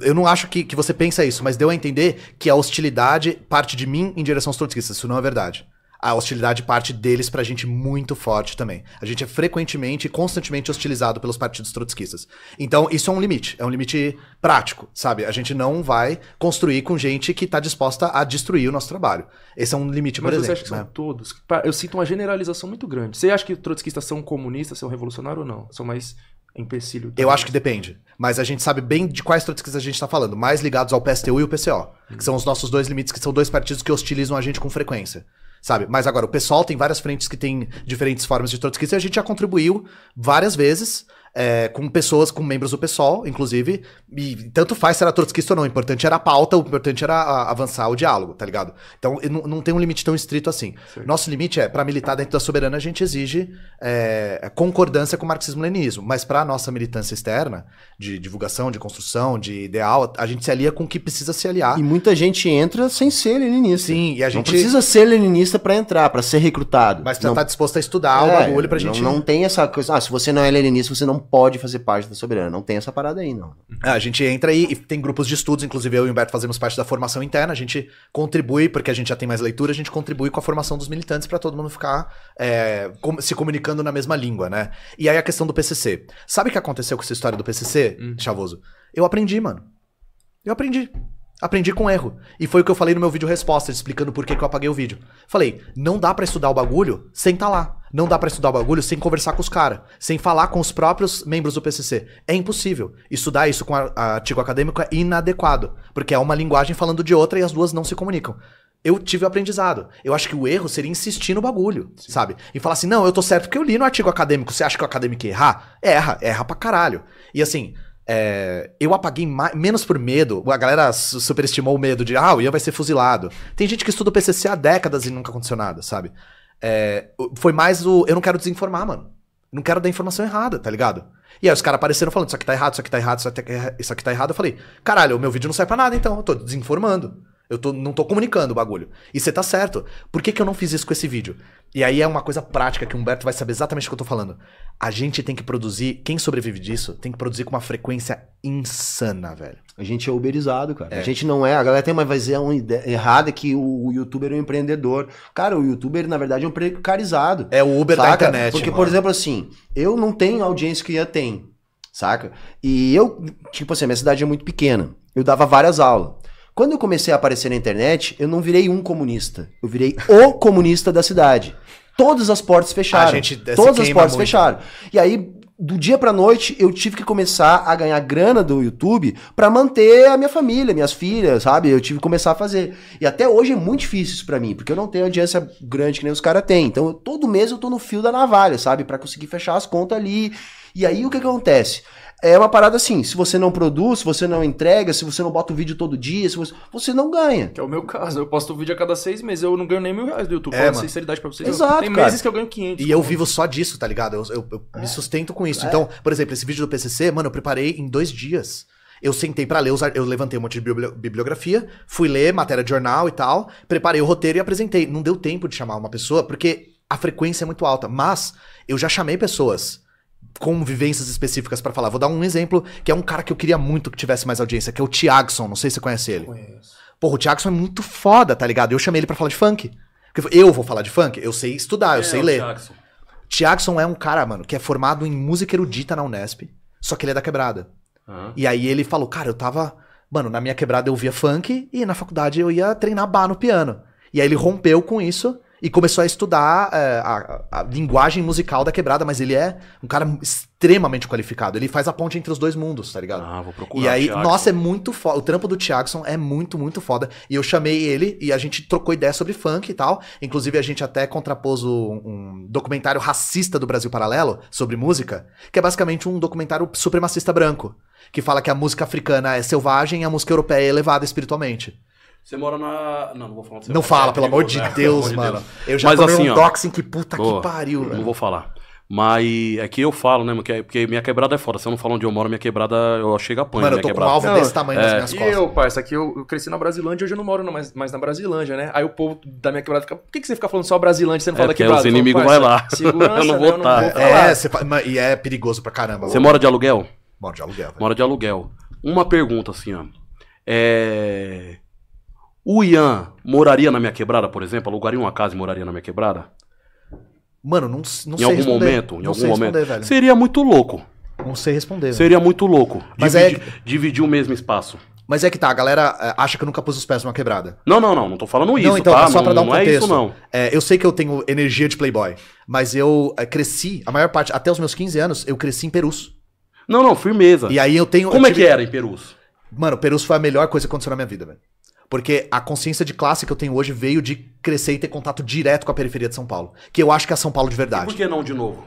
Speaker 4: eu não acho que, que você pensa isso, mas deu a entender que a hostilidade parte de mim em direção aos trotskistas. Isso não é verdade. A hostilidade parte deles pra gente muito forte também. A gente é frequentemente e constantemente hostilizado pelos partidos trotskistas. Então, isso é um limite. É um limite prático, sabe? A gente não vai construir com gente que tá disposta a destruir o nosso trabalho. Esse é um limite, por
Speaker 2: Mas você
Speaker 4: exemplo.
Speaker 2: acha que são
Speaker 4: né?
Speaker 2: todos? Pa- Eu sinto uma generalização muito grande. Você acha que trotskistas são comunistas, são revolucionários ou não? São mais empecilho?
Speaker 4: Eu acho que depende. Mas a gente sabe bem de quais trotskistas a gente tá falando. Mais ligados ao PSTU e o PCO. Que são os nossos dois limites, que são dois partidos que hostilizam a gente com frequência. Sabe? Mas agora, o PSOL tem várias frentes que têm diferentes formas de trotskistas e a gente já contribuiu várias vezes é, com pessoas, com membros do PSOL, inclusive. E tanto faz se era trotskista ou não. O importante era a pauta, o importante era a- avançar o diálogo, tá ligado? Então, não, não tem um limite tão estrito assim.
Speaker 2: Certo.
Speaker 4: Nosso limite é, pra militar dentro da soberana, a gente exige é, concordância com o marxismo-leninismo. Mas pra nossa militância externa, de divulgação, de construção, de ideal, a gente se alia com o que precisa se aliar.
Speaker 3: E muita gente entra sem ser leninista.
Speaker 4: Sim, e a
Speaker 3: Não
Speaker 4: gente.
Speaker 3: precisa ser leninista pra entrar, pra ser recrutado.
Speaker 4: Mas precisa
Speaker 3: não,
Speaker 4: estar disposto a estudar o
Speaker 3: é,
Speaker 4: bagulho pra gente.
Speaker 3: Não, não tem essa coisa. Ah, se você não é leninista, você não pode fazer parte da soberana. Não tem essa parada aí, não.
Speaker 4: É, a gente entra aí e tem grupos de estudos, inclusive eu e o Humberto fazemos parte da formação interna, a gente contribui, porque a gente já tem mais leitura, a gente contribui com a formação dos militantes pra todo mundo ficar é, com- se comunicando na mesma língua, né? E aí a questão do PCC. Sabe o que aconteceu com essa história do PCC,
Speaker 2: Hum.
Speaker 4: Chavoso? Eu aprendi, mano. Eu aprendi. Aprendi com erro. E foi o que eu falei no meu vídeo resposta, explicando por que, que eu apaguei o vídeo. Falei, não dá pra estudar o bagulho sem tá lá. Não dá pra estudar o bagulho sem conversar com os caras, sem falar com os próprios membros do PCC. É impossível. Estudar isso com artigo acadêmico é inadequado, porque é uma linguagem falando de outra e as duas não se comunicam. Eu tive o aprendizado. Eu acho que o erro seria insistir no bagulho, sabe? E falar assim, não, eu tô certo porque eu li no artigo acadêmico. Você acha que o acadêmico ia errar? Erra, erra pra caralho. E assim, é, eu apaguei mais- menos por medo. A galera su- superestimou o medo de, ah, o Ian vai ser fuzilado. Tem gente que estuda o PCC há décadas e nunca aconteceu nada, sabe? É, foi mais o, eu não quero desinformar, mano. Não quero dar informação errada, tá ligado? E aí os caras apareceram falando, isso aqui tá errado, isso aqui tá errado, isso aqui tá isso aqui tá errado. Eu falei, caralho, o meu vídeo não serve pra nada então, eu tô desinformando. Eu tô, não tô comunicando o bagulho. E você tá certo. Por que, que eu não fiz isso com esse vídeo? E aí é uma coisa prática que o Humberto vai saber exatamente o que eu tô falando. A gente tem que produzir, quem sobrevive disso, tem que produzir com uma frequência insana, velho.
Speaker 3: A gente é uberizado, cara.
Speaker 4: É.
Speaker 3: A gente não é. A galera tem uma visão errada que o, o youtuber é um empreendedor. Cara, o youtuber, na verdade, é um precarizado.
Speaker 4: É o Uber da
Speaker 3: saca?
Speaker 4: internet.
Speaker 3: Porque,
Speaker 4: mano.
Speaker 3: por exemplo, assim, eu não tenho a audiência que ia tem, saca? E eu, tipo assim, minha cidade é muito pequena. Eu dava várias aulas. Quando eu comecei a aparecer na internet, eu não virei um comunista. Eu virei o comunista da cidade. Todas as portas fecharam.
Speaker 4: A gente, eh,
Speaker 3: Todas as portas
Speaker 4: muito.
Speaker 3: fecharam. E aí, do dia pra noite, eu tive que começar a ganhar grana do YouTube pra manter a minha família, minhas filhas, sabe? Eu tive que começar a fazer. E até hoje é muito difícil isso pra mim, porque eu não tenho audiência grande que nem os caras têm. Então, eu- todo mês eu tô no fio da navalha, sabe? Pra conseguir fechar as contas ali. E aí, o que que acontece? É uma parada assim, se você não produz, se você não entrega, se você não bota o vídeo todo dia, se você, você não ganha.
Speaker 2: Que é o meu caso. Eu posto vídeo a cada seis meses. Eu não ganho nem mil reais do YouTube.
Speaker 4: É,
Speaker 2: Falando
Speaker 4: mano.
Speaker 2: sinceridade pra vocês.
Speaker 3: Exato,
Speaker 2: Tem
Speaker 3: cara.
Speaker 2: meses que eu ganho 500.
Speaker 4: E eu vivo só disso, tá ligado? Eu, eu- eu me sustento com isso. Então, por exemplo, esse vídeo do PCC, mano, eu preparei em dois dias. Eu sentei pra ler, eu levantei um monte de bibli- bibliografia, fui ler matéria de jornal e tal, preparei o roteiro e apresentei. Não deu tempo de chamar uma pessoa, porque a frequência é muito alta. Mas eu já chamei pessoas com vivências específicas pra falar. Vou dar um exemplo, que é um cara que eu queria muito que tivesse mais audiência, que é o Tiagson. Não sei se você conhece ele. Porra, o Tiagson é muito foda, tá ligado? Eu chamei ele pra falar de funk. Porque eu vou falar de funk? Eu sei estudar, eu sei
Speaker 1: É, o
Speaker 4: ler.
Speaker 1: Jackson.
Speaker 4: Tiagson é um cara, mano, que é formado em música erudita na Unesp, só que ele é da quebrada.
Speaker 1: Aham.
Speaker 4: E aí ele falou, cara, eu tava. Mano, na minha quebrada eu via funk e na faculdade eu ia treinar bar no piano. E aí ele rompeu com isso e começou a estudar é, a, a linguagem musical da quebrada, mas ele é um cara extremamente qualificado. Ele faz a ponte entre os dois mundos, tá ligado?
Speaker 1: Ah, vou procurar.
Speaker 4: E aí, nossa, é muito foda. O trampo do Tiagson é muito, muito foda. E eu chamei ele e a gente trocou ideia sobre funk e tal. Inclusive, a gente até contrapôs o- um documentário racista do Brasil Paralelo sobre música, que é basicamente um documentário supremacista branco. Que fala que a música africana é selvagem e a música europeia é elevada espiritualmente.
Speaker 1: Você mora na. Não, não vou falar. onde você
Speaker 4: Não fala,
Speaker 1: é
Speaker 4: pelo amor de
Speaker 1: né?
Speaker 4: Deus, mano. Eu já
Speaker 1: Mas
Speaker 4: tomei
Speaker 1: assim,
Speaker 4: um doxing que puta
Speaker 1: Boa.
Speaker 4: que pariu,
Speaker 1: Não
Speaker 4: velho.
Speaker 1: vou falar. Mas é que eu falo, né, é- porque minha quebrada é foda. Se eu não falar onde eu moro, minha quebrada, eu chego a panho.
Speaker 4: Mano, eu tô com um
Speaker 1: quebrada.
Speaker 4: alvo
Speaker 2: Não,
Speaker 4: desse tamanho nas
Speaker 1: é,
Speaker 4: minhas
Speaker 2: E
Speaker 4: costas.
Speaker 2: eu, parça, aqui eu, eu cresci na Brasilândia, hoje eu não moro mais, mais na Brasilândia, né? Aí o povo da minha quebrada fica, por que, que você fica falando só Brasilândia, você não
Speaker 1: É,
Speaker 2: fala da
Speaker 1: porque
Speaker 2: quebrada?
Speaker 1: os inimigos vai lá.
Speaker 2: Segurança,
Speaker 1: Eu não
Speaker 2: né?
Speaker 1: vou tá.
Speaker 2: falar.
Speaker 4: É, você e é perigoso pra caramba.
Speaker 1: Você mora de aluguel?
Speaker 4: Moro de aluguel, velho.
Speaker 1: Mora de aluguel. Uma pergunta assim, ó. É... O Ian moraria na minha quebrada, por exemplo? Alugaria uma casa e moraria na minha quebrada?
Speaker 4: Mano, não, não sei
Speaker 1: em algum
Speaker 4: responder.
Speaker 1: momento? Em
Speaker 4: não
Speaker 1: algum momento.
Speaker 4: velho.
Speaker 1: Seria muito louco.
Speaker 4: Não sei responder. velho.
Speaker 1: Seria muito louco.
Speaker 4: Mas
Speaker 1: dividir, dividir o mesmo espaço.
Speaker 4: Mas é que tá, a galera é, acha que eu nunca pus os pés numa quebrada.
Speaker 1: Não, não, não. Não tô falando isso,
Speaker 4: não, então,
Speaker 1: tá?
Speaker 4: só pra
Speaker 1: não,
Speaker 4: dar um
Speaker 1: não é
Speaker 4: contexto.
Speaker 1: isso, não.
Speaker 4: É, eu sei que eu tenho energia de playboy, mas eu é, cresci, a maior parte, até os meus 15 anos, eu cresci em Perus.
Speaker 1: Não, não, firmeza.
Speaker 4: E aí eu tenho...
Speaker 1: Como
Speaker 4: eu
Speaker 1: é que era em Perus?
Speaker 4: Mano, Perus foi a melhor coisa que aconteceu na minha vida, velho. Porque a consciência de classe que eu tenho hoje veio de crescer e ter contato direto com a periferia de São Paulo. Que eu acho que é São Paulo de
Speaker 1: E
Speaker 4: verdade.
Speaker 1: por que não de novo?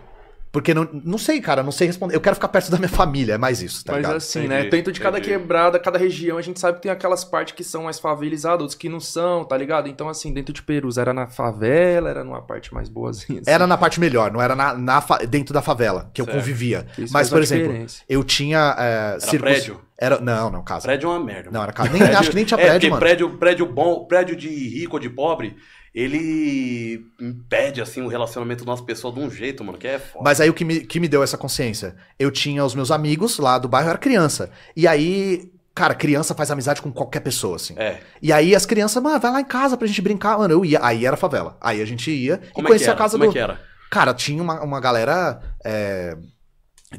Speaker 4: Porque não, não sei, cara, não sei responder. Eu quero ficar perto da minha família, é mais isso, tá
Speaker 2: Mas
Speaker 4: ligado?
Speaker 2: assim,
Speaker 1: Entendi,
Speaker 2: né? Dentro de cada
Speaker 1: entendi.
Speaker 2: quebrada, cada região, a gente sabe que tem aquelas partes que são mais favelizadas, outras que não são, tá ligado? Então, assim, dentro de Perus, era na favela, era numa parte mais boazinha. assim.
Speaker 4: Era na parte melhor, não era na, na fa- dentro da favela que eu
Speaker 1: Certo.
Speaker 4: convivia.
Speaker 2: Isso
Speaker 4: Mas, por exemplo,
Speaker 2: diferença.
Speaker 4: eu tinha. É,
Speaker 1: Era prédio?
Speaker 4: Era, não, não, casa.
Speaker 1: Prédio é uma merda.
Speaker 4: Não, era casa. Nem, acho que nem tinha
Speaker 1: é,
Speaker 4: prédio,
Speaker 1: porque
Speaker 4: mano.
Speaker 1: prédio, prédio bom, prédio de rico ou de pobre, ele impede, assim, o relacionamento das pessoas de um jeito, mano, que é foda.
Speaker 4: Mas aí o que me, que me deu essa consciência? Eu tinha os meus amigos lá do bairro, eu era criança. E aí, cara, criança faz amizade com qualquer pessoa, assim.
Speaker 1: É.
Speaker 4: E aí as crianças, mano, vai lá em casa pra gente brincar. Mano, eu ia. Aí era favela. Aí a gente ia
Speaker 1: Como
Speaker 4: e
Speaker 1: é
Speaker 4: conhecia
Speaker 1: era?
Speaker 4: a casa
Speaker 1: Como
Speaker 4: do.
Speaker 1: é que era?
Speaker 4: Cara, tinha uma, uma galera. é,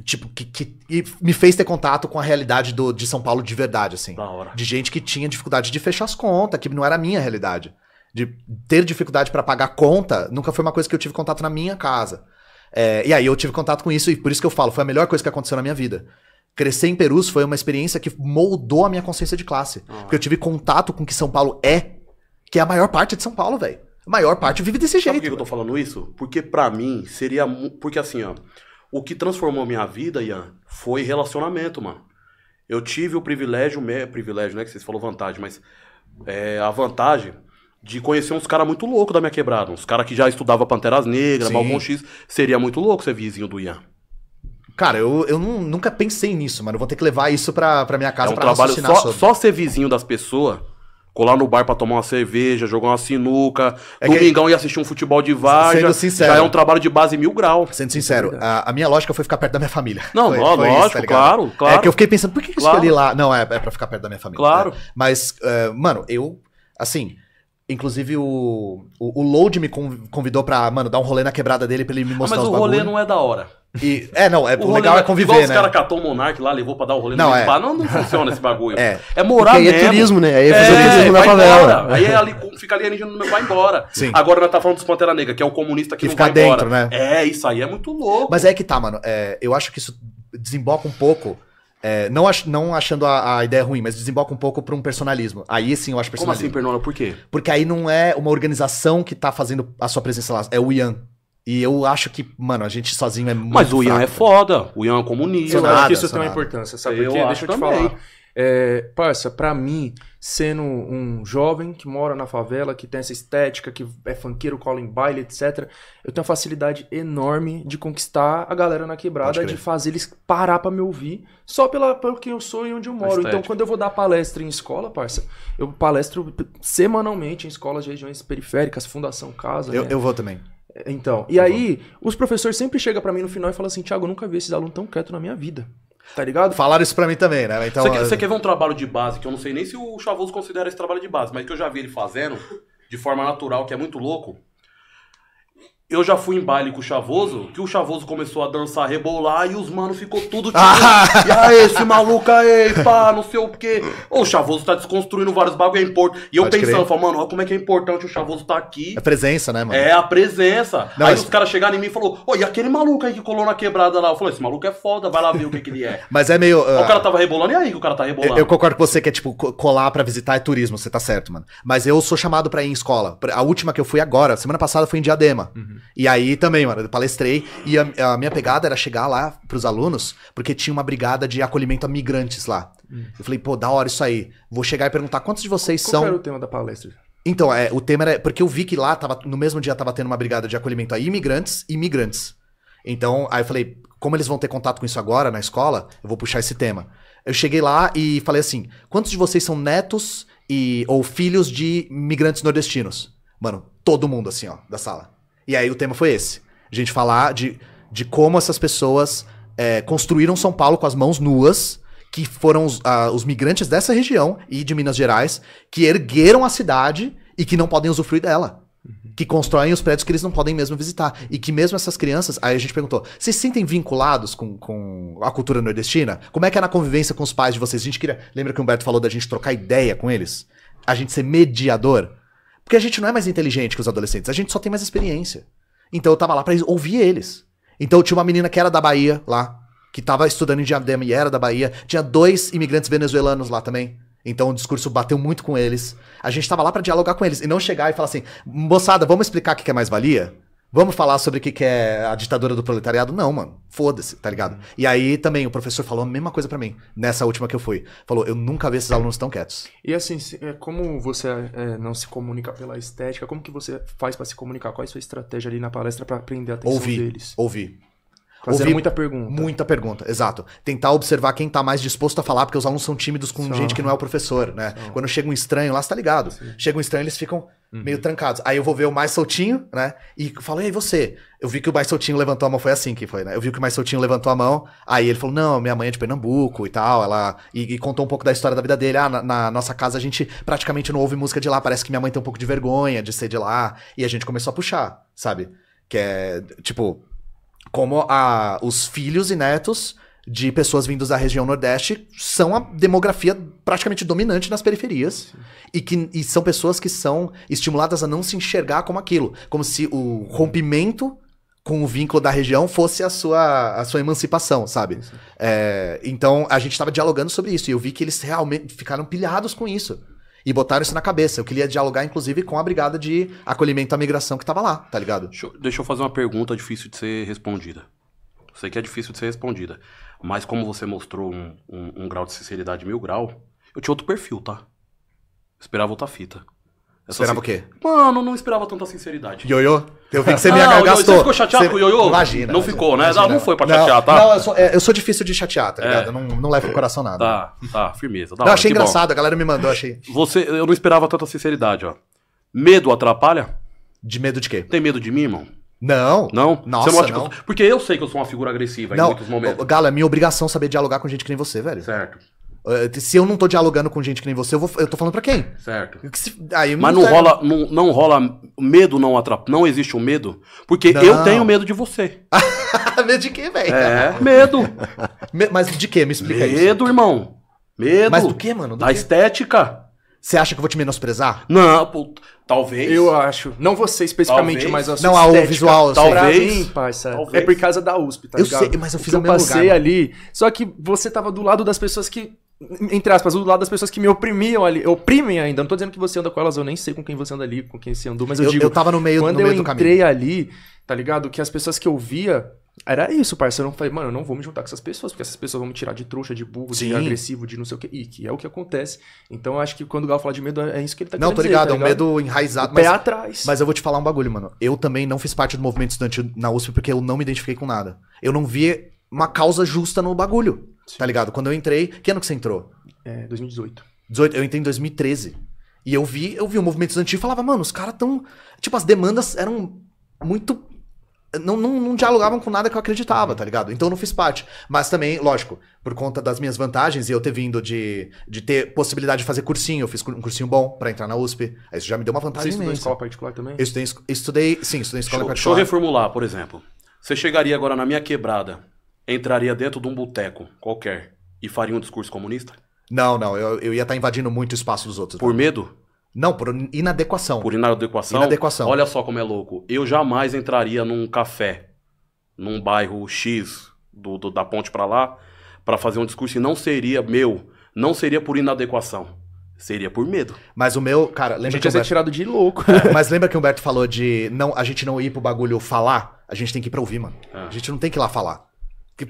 Speaker 4: Tipo, que, que me fez ter contato com a realidade do, de São Paulo de verdade, assim.
Speaker 1: Da hora.
Speaker 4: De gente que tinha dificuldade de fechar as contas, que não era a minha realidade. De ter dificuldade pra pagar conta, nunca foi uma coisa que eu tive contato na minha casa. É, e aí eu tive contato com isso, e por isso que eu falo, foi a melhor coisa que aconteceu na minha vida. Crescer em Perus foi uma experiência que moldou a minha consciência de classe.
Speaker 1: Ah.
Speaker 4: Porque eu tive contato com o que São Paulo é, que é a maior parte de São Paulo, velho. A maior parte vive desse
Speaker 1: Sabe
Speaker 4: jeito.
Speaker 1: por que eu tô falando isso? Porque pra mim seria. Porque assim, ó. O que transformou minha vida, Ian, foi relacionamento, mano. Eu tive o privilégio, privilégio, né? Que vocês falaram vantagem, mas é, a vantagem de conhecer uns caras muito loucos da minha quebrada. Uns caras que já estudavam Panteras Negras. Balcão X. Seria muito louco ser vizinho do Ian.
Speaker 4: Cara, eu, eu nu- nunca pensei nisso, mano. Eu vou ter que levar isso pra, pra minha casa
Speaker 1: é um
Speaker 4: pra
Speaker 1: trabalho só,
Speaker 4: sobre.
Speaker 1: só ser vizinho das pessoas. Colar no bar pra tomar uma cerveja, jogar uma sinuca,
Speaker 4: É que-
Speaker 1: domingão e assistir um futebol de várzea.
Speaker 4: Sendo sincero.
Speaker 1: já é um trabalho de base mil grau.
Speaker 4: Sendo sincero, a, a minha lógica foi ficar perto da minha família.
Speaker 1: Não,
Speaker 4: Foi-
Speaker 1: ó,
Speaker 4: foi isso,
Speaker 1: lógico,
Speaker 4: ligado?
Speaker 1: claro, claro.
Speaker 4: É que eu fiquei pensando, por que, eu
Speaker 1: Claro.
Speaker 4: escolhi lá? Não, é, é pra ficar perto da minha família.
Speaker 1: Claro.
Speaker 4: É. Mas, é, mano, eu, assim, inclusive o, o, o Load me con- convidou pra, mano, dar um rolê na quebrada dele pra ele me
Speaker 1: Ah,
Speaker 4: mostrar
Speaker 1: mas
Speaker 4: os
Speaker 1: o rolê
Speaker 4: bagulho.
Speaker 1: não é da hora.
Speaker 4: E, é, não, é, o,
Speaker 1: rolê
Speaker 4: legal é conviver,
Speaker 1: Igual os
Speaker 4: né?
Speaker 1: caras catou o Monark lá, levou pra dar o rolê
Speaker 4: Não,
Speaker 1: no
Speaker 4: é.
Speaker 1: Não, não funciona esse bagulho.
Speaker 4: É.
Speaker 1: É morar
Speaker 3: Porque aí é turismo, né? Aí é fazer
Speaker 1: É,
Speaker 3: turismo na favela.
Speaker 1: Aí é ali, fica alienígena no meu vai embora.
Speaker 4: Sim.
Speaker 1: Agora nós tá falando dos Pantera Negra, que é o comunista que,
Speaker 4: Que
Speaker 1: não
Speaker 4: fica
Speaker 1: vai
Speaker 4: dentro,
Speaker 1: embora.
Speaker 4: né?
Speaker 1: É, isso aí é muito louco.
Speaker 4: Mas é que tá, mano. é, eu acho que isso desemboca um pouco. É, não, ach- não achando a, a ideia ruim, mas desemboca um pouco pra um personalismo. Aí sim eu acho
Speaker 1: Como
Speaker 4: personalismo.
Speaker 1: assim, Pernola? Por quê?
Speaker 4: Porque aí não é uma organização que tá fazendo a sua presença lá, é o Ian. E eu acho que, mano, a gente sozinho é muito
Speaker 1: Mas o Ian
Speaker 4: fraco,
Speaker 1: é foda. O Ian é um comunista.
Speaker 2: Eu acho que isso tem uma importância, sabe
Speaker 1: Eu
Speaker 2: por quê?
Speaker 1: acho
Speaker 2: Deixa eu te
Speaker 1: também.
Speaker 2: falar. É, parça, pra mim, sendo um jovem que mora na favela, que tem essa estética, que é funkeiro, cola em baile, etc., eu tenho uma facilidade enorme de conquistar a galera na quebrada, de fazer eles parar pra me ouvir, só pela, pelo que eu sou e onde eu moro. Então, quando eu vou dar palestra em escola, parça, eu palestro semanalmente em escolas de regiões periféricas, Fundação Casa,
Speaker 4: Eu,
Speaker 2: né?
Speaker 4: eu vou também.
Speaker 2: Então, e aí, os professores sempre chegam pra mim no final e falam assim, Thiago, eu nunca vi esses alunos tão quietos na minha vida. Tá ligado?
Speaker 4: Falaram isso pra mim também, né? Então,
Speaker 1: Você, quer, você quer ver um trabalho de base, que eu não sei nem se o Chavoso considera esse trabalho de base, mas que eu já vi ele fazendo de forma natural, que é muito louco. Eu já fui em baile com o Chavoso, que o Chavoso começou a dançar, rebolar, e os manos ficou tudo tipo. e aí, esse maluco aí, pá, não sei o quê. Ô, o Chavoso tá desconstruindo vários bagulho, é importante. E eu
Speaker 4: Pode
Speaker 1: pensando, falando, mano, olha como é que é importante o Chavoso tá aqui.
Speaker 4: é presença, né, mano?
Speaker 1: É a presença.
Speaker 4: Não,
Speaker 1: aí
Speaker 4: mas-
Speaker 1: os caras chegaram em mim e falaram, ô, e aquele maluco aí que colou na quebrada lá? Eu falei, esse maluco é foda, vai lá ver o que, que ele é.
Speaker 4: Mas é meio. Ah,
Speaker 1: o cara tava rebolando, e aí que o cara tá rebolando?
Speaker 4: Eu concordo com você que é tipo co- colar pra visitar é turismo, você tá certo, mano. Mas eu sou chamado pra ir em escola. A última que eu fui agora, semana passada foi em Diadema. E aí também, mano, eu palestrei e a, a minha pegada era chegar lá pros alunos, porque tinha uma brigada de acolhimento a migrantes lá. Eu falei, pô, da hora isso aí. Vou chegar e perguntar quantos de vocês
Speaker 2: Qual
Speaker 4: são.
Speaker 2: era o tema da palestra?
Speaker 4: Então, é, o tema era. Porque eu vi que lá tava, no mesmo dia tava tendo uma brigada de acolhimento a imigrantes e migrantes. Então, aí eu falei, como eles vão ter contato com isso agora na escola, eu vou puxar esse tema. Eu cheguei lá e falei assim: quantos de vocês são netos e, ou filhos de migrantes nordestinos? Mano, todo mundo assim, ó, da sala. E aí o tema foi esse. A gente falar de, de como essas pessoas é, construíram São Paulo com as mãos nuas, que foram os, ah, os migrantes dessa região e de Minas Gerais, que ergueram a cidade e que não podem usufruir dela. Que constroem os prédios que eles não podem mesmo visitar. E que mesmo essas crianças. Aí a gente perguntou: vocês se sentem vinculados com, com a cultura nordestina? Como é que é na convivência com os pais de vocês? A gente queria. Lembra que o Humberto falou da gente trocar ideia com eles? A gente ser mediador? Porque a gente não é mais inteligente que os adolescentes, a gente só tem mais experiência. Então eu tava lá pra ouvir eles. Então tinha uma menina que era da Bahia lá, que tava estudando em Diadema e era da Bahia. Tinha dois imigrantes venezuelanos lá também. Então o discurso bateu muito com eles. A gente tava lá pra dialogar com eles e não chegar e falar assim: moçada, vamos explicar o que é mais-valia? Vamos falar sobre o que que é a ditadura do proletariado? Não, mano. Foda-se, tá ligado? E aí também o professor falou a mesma coisa pra mim, nessa última que eu fui. Falou: eu nunca vi esses alunos tão quietos.
Speaker 2: E assim, é, como você é, não se comunica pela estética, como que você faz pra se comunicar? Qual é a sua estratégia ali na palestra pra prender a atenção
Speaker 4: Ouvir.
Speaker 2: deles?
Speaker 4: Ouvir.
Speaker 2: Fazendo
Speaker 4: ouvir
Speaker 2: muita pergunta.
Speaker 4: Muita pergunta, exato. Tentar observar quem tá mais disposto a falar, porque os alunos são tímidos com
Speaker 2: São.
Speaker 4: gente que não é o professor, né? Quando chega um estranho lá, você tá ligado? Chega um estranho, eles ficam
Speaker 2: Uhum.
Speaker 4: meio trancados. Aí eu vou ver o mais soltinho, né? E falo, e aí você? Eu vi que o mais soltinho levantou a mão, foi assim que foi, né? Eu vi que o mais soltinho levantou a mão, aí ele falou, não, minha mãe é de Pernambuco e tal, ela... E, e contou um pouco da história da vida dele. Ah, na, na nossa casa a gente praticamente não ouve música de lá, parece que minha mãe tem um pouco de vergonha de ser de lá. E a gente começou a puxar, sabe? Que é, tipo... como a, os filhos e netos de pessoas vindas da região Nordeste são a demografia praticamente dominante nas periferias. E, que, e são pessoas que são estimuladas a não se enxergar como aquilo. Como se o rompimento com o vínculo da região fosse a sua, a sua emancipação, sabe? É, então a gente estava dialogando sobre isso e eu vi que eles realmente ficaram pilhados com isso. E botaram isso na cabeça. Eu queria dialogar, inclusive, com a brigada de acolhimento à migração que tava lá, tá ligado?
Speaker 1: Deixa eu, deixa eu fazer uma pergunta difícil de ser respondida. Sei que é difícil de ser respondida. Mas como você mostrou um, um- um grau de sinceridade mil grau, eu tinha outro perfil, tá? Esperava outra fita.
Speaker 4: Esperava
Speaker 1: sin-
Speaker 4: o quê?
Speaker 1: Mano, não esperava tanta sinceridade.
Speaker 4: Ioiô? Eu vi que você me
Speaker 1: Ah,
Speaker 4: gastou.
Speaker 1: você ficou chateado com o Ioiô?
Speaker 4: Imagina.
Speaker 1: Não ficou, né?
Speaker 4: imagina.
Speaker 1: Não, não foi pra
Speaker 4: Não,
Speaker 1: chatear, tá?
Speaker 4: Não, eu sou, é, eu sou difícil de chatear, tá
Speaker 1: É.
Speaker 4: ligado? Eu não, não levo pro coração nada.
Speaker 1: Tá, tá, firmeza.
Speaker 4: Eu
Speaker 1: hora,
Speaker 4: achei
Speaker 1: que bom.
Speaker 4: engraçado, a galera me mandou, achei.
Speaker 1: Você, eu não esperava tanta sinceridade, ó. Medo atrapalha?
Speaker 4: De medo de quê?
Speaker 1: Tem medo de mim, irmão?
Speaker 4: Não.
Speaker 1: Não?
Speaker 4: Nossa,
Speaker 1: Você
Speaker 4: não.
Speaker 1: eu- Porque eu sei que eu sou uma figura agressiva em
Speaker 4: Não,
Speaker 1: muitos momentos.
Speaker 4: Ô, Galo, é minha obrigação saber dialogar com gente que nem você, velho.
Speaker 1: Certo,
Speaker 4: Se eu não tô dialogando com gente que nem você, eu, vou, eu tô falando pra quem?
Speaker 1: certo.
Speaker 4: Que se- Aí
Speaker 1: Mas não rola, não, não rola medo não atrapalha. Não existe o medo. Porque
Speaker 4: Não.
Speaker 1: eu tenho medo de você.
Speaker 4: medo de quê, velho?
Speaker 1: É, medo.
Speaker 4: Me- Mas de quê? Me explica isso.
Speaker 1: Medo, irmão. Medo.
Speaker 4: Mas do quê, mano? Do
Speaker 1: Da
Speaker 4: quê?
Speaker 1: estética.
Speaker 4: Você acha que eu vou te menosprezar?
Speaker 1: Não, pô, talvez.
Speaker 2: Eu acho. Não você especificamente,
Speaker 1: Talvez.
Speaker 2: mas a sua
Speaker 4: Não, a- o
Speaker 2: estética.
Speaker 4: visual, eu.
Speaker 2: Pra
Speaker 1: Talvez.
Speaker 2: mim, parça,
Speaker 1: Talvez.
Speaker 2: é por causa da USP, tá
Speaker 4: Eu
Speaker 2: ligado?
Speaker 4: sei, mas eu fiz o mesmo
Speaker 2: passei
Speaker 4: lugar, mano.
Speaker 2: ali, só que você tava do lado das pessoas que, entre aspas, do lado das pessoas que me oprimiam ali, oprimem ainda. Não tô dizendo que você anda com elas, eu nem sei com quem você anda ali, com quem você andou, mas eu,
Speaker 4: Eu,
Speaker 2: digo,
Speaker 4: eu tava no meio, no
Speaker 2: quando
Speaker 4: meio
Speaker 2: eu
Speaker 4: do
Speaker 2: entrei
Speaker 4: caminho.
Speaker 2: ali, tá ligado? Que as pessoas que eu via, era isso, parceiro. Eu não falei, mano, eu não vou me juntar com essas pessoas, porque essas pessoas vão me tirar de trouxa, de burro,
Speaker 4: Sim.
Speaker 2: de agressivo, de não sei o que. E que é o que acontece. Então eu acho que quando o Galo fala de medo, é isso que ele tá
Speaker 4: Não,
Speaker 2: querendo
Speaker 4: tô
Speaker 2: dizer,
Speaker 4: ligado,
Speaker 2: tá
Speaker 4: é um medo enraizado.
Speaker 2: O pé
Speaker 4: Mas,
Speaker 2: atrás.
Speaker 4: mas eu vou te falar um bagulho, mano. Eu também não fiz parte do movimento estudantil na USP porque eu não me identifiquei com nada. Eu não vi uma causa justa no bagulho. Tá ligado? Quando eu entrei. Que ano que você entrou?
Speaker 2: É, 2018.
Speaker 4: 18, eu entrei em 2013. E eu vi, eu vi o movimento estudantil e falava, mano, os caras tão. Tipo, as demandas eram muito. Não, não, não dialogavam com nada que eu acreditava, tá ligado? Então eu não fiz parte. Mas também, lógico, por conta das minhas vantagens e eu ter vindo de, de ter possibilidade de fazer cursinho, eu fiz um cursinho bom pra entrar na USP. Aí isso já me deu uma
Speaker 2: Você
Speaker 4: vantagem
Speaker 2: estudou em
Speaker 4: imensa.
Speaker 2: escola particular também?
Speaker 4: Eu estudei, em estudei, sim, estudei em escola
Speaker 1: Deixa, eu- deixa eu
Speaker 4: particular.
Speaker 1: reformular, por exemplo. Você chegaria agora na minha quebrada, entraria dentro de um boteco qualquer e faria um discurso comunista?
Speaker 4: Não, não, eu, eu ia estar invadindo muito o espaço dos outros.
Speaker 1: Por medo?
Speaker 4: Não, por inadequação.
Speaker 1: Por inadequação?
Speaker 4: Inadequação.
Speaker 1: Olha só como é louco. Eu jamais entraria num café, num bairro X do, do- da ponte pra lá, pra fazer um discurso e não seria meu, não seria por inadequação, seria por medo.
Speaker 4: Mas o meu, cara,
Speaker 2: A
Speaker 4: lembra
Speaker 2: gente
Speaker 4: que
Speaker 2: ia
Speaker 4: o
Speaker 2: ser
Speaker 4: Humberto,
Speaker 2: tirado de louco.
Speaker 4: mas lembra que o Humberto falou de não, a gente não ir pro bagulho falar? A gente tem que ir pra ouvir, mano.
Speaker 1: Ah.
Speaker 4: A gente não tem que ir lá falar.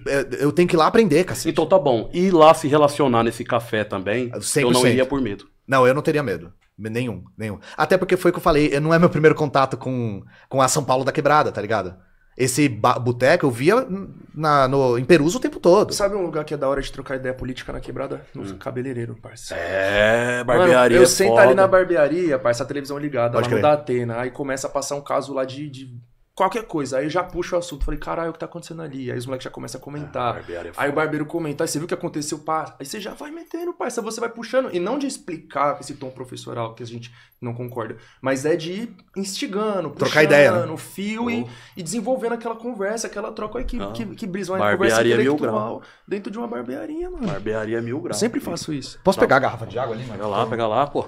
Speaker 4: É, Eu tenho que ir lá aprender, cacete.
Speaker 1: Então tá bom. E lá se relacionar nesse café também, eu
Speaker 4: 100%.
Speaker 1: não iria por medo.
Speaker 4: Não, eu não teria medo. Nenhum, nenhum. Até porque foi o que eu falei, eu- não é meu primeiro contato com, com a São Paulo da Quebrada, tá ligado? Esse boteco eu via na, no, em Peruso o tempo todo.
Speaker 2: Sabe um lugar que é da hora de trocar ideia política na quebrada? No cabeleireiro, parceiro.
Speaker 1: É,
Speaker 2: Mano,
Speaker 1: barbearia.
Speaker 2: eu
Speaker 1: é
Speaker 2: sento
Speaker 1: foda.
Speaker 2: ali na barbearia, parça, a televisão ligada,
Speaker 4: Pode
Speaker 2: lá no da Atena, aí começa a passar um caso lá de, de qualquer coisa, aí eu já puxo o assunto, falei, caralho, o que tá acontecendo ali? Aí os moleques já começam a comentar.
Speaker 1: Barbearia é
Speaker 2: Aí o barbeiro comenta, aí você viu o que aconteceu, pá? Aí você já vai metendo, parça, você vai puxando. E não de explicar com esse tom professoral que a gente não concorda, mas é de ir instigando,
Speaker 4: Trocar
Speaker 2: puxando
Speaker 4: ideia, né?
Speaker 2: o fio e, e desenvolvendo aquela conversa, aquela troca aí que,
Speaker 1: Ah.
Speaker 2: que, que brisa uma conversa
Speaker 1: Barbearia mil
Speaker 2: intelectual dentro de uma barbearia, mano.
Speaker 1: Barbearia mil
Speaker 2: Eu
Speaker 1: graus.
Speaker 2: sempre faço isso.
Speaker 4: Posso pegar a garrafa de água ali, mano?
Speaker 1: Pega lá, pega lá, pô.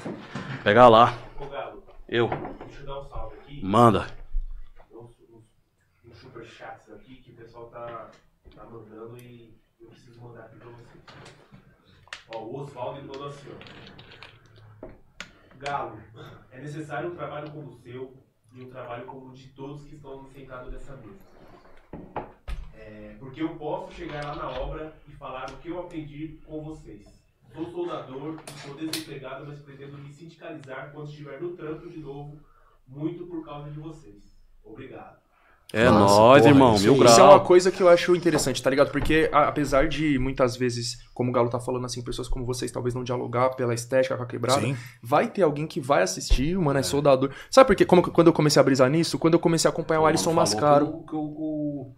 Speaker 1: Pega lá.
Speaker 5: Ô Galo,
Speaker 1: Eu.
Speaker 5: deixa eu dar um salve aqui.
Speaker 1: Manda.
Speaker 5: Uns, uns, uns superchats aqui que o pessoal tá, tá mandando e eu preciso mandar aqui pra vocês. Ó, o Oswaldo mandou assim, ó. Galo, é necessário um trabalho como o seu e um trabalho como o de todos que estão sentados nessa mesa. É, porque eu posso chegar lá na obra e falar o que eu aprendi com vocês. Sou soldador, estou desempregado, mas pretendo me sindicalizar quando estiver no trampo de novo, muito por causa de vocês. Obrigado.
Speaker 1: É
Speaker 4: Nossa,
Speaker 1: nóis,
Speaker 4: porra,
Speaker 1: irmão.
Speaker 4: isso-
Speaker 1: Mil
Speaker 2: Isso é uma
Speaker 1: graus.
Speaker 2: coisa que eu acho interessante, tá ligado? Porque a- apesar de muitas vezes, como o Galo tá falando assim, pessoas como vocês talvez não dialogar pela estética com a quebrada,
Speaker 4: Sim.
Speaker 2: vai ter alguém que vai assistir, o Mano é Soldador. Sabe por quê? Como, quando eu comecei a brisar nisso? Quando eu comecei a acompanhar o Alisson
Speaker 1: Falou
Speaker 2: Mascaro.
Speaker 1: que o- que o,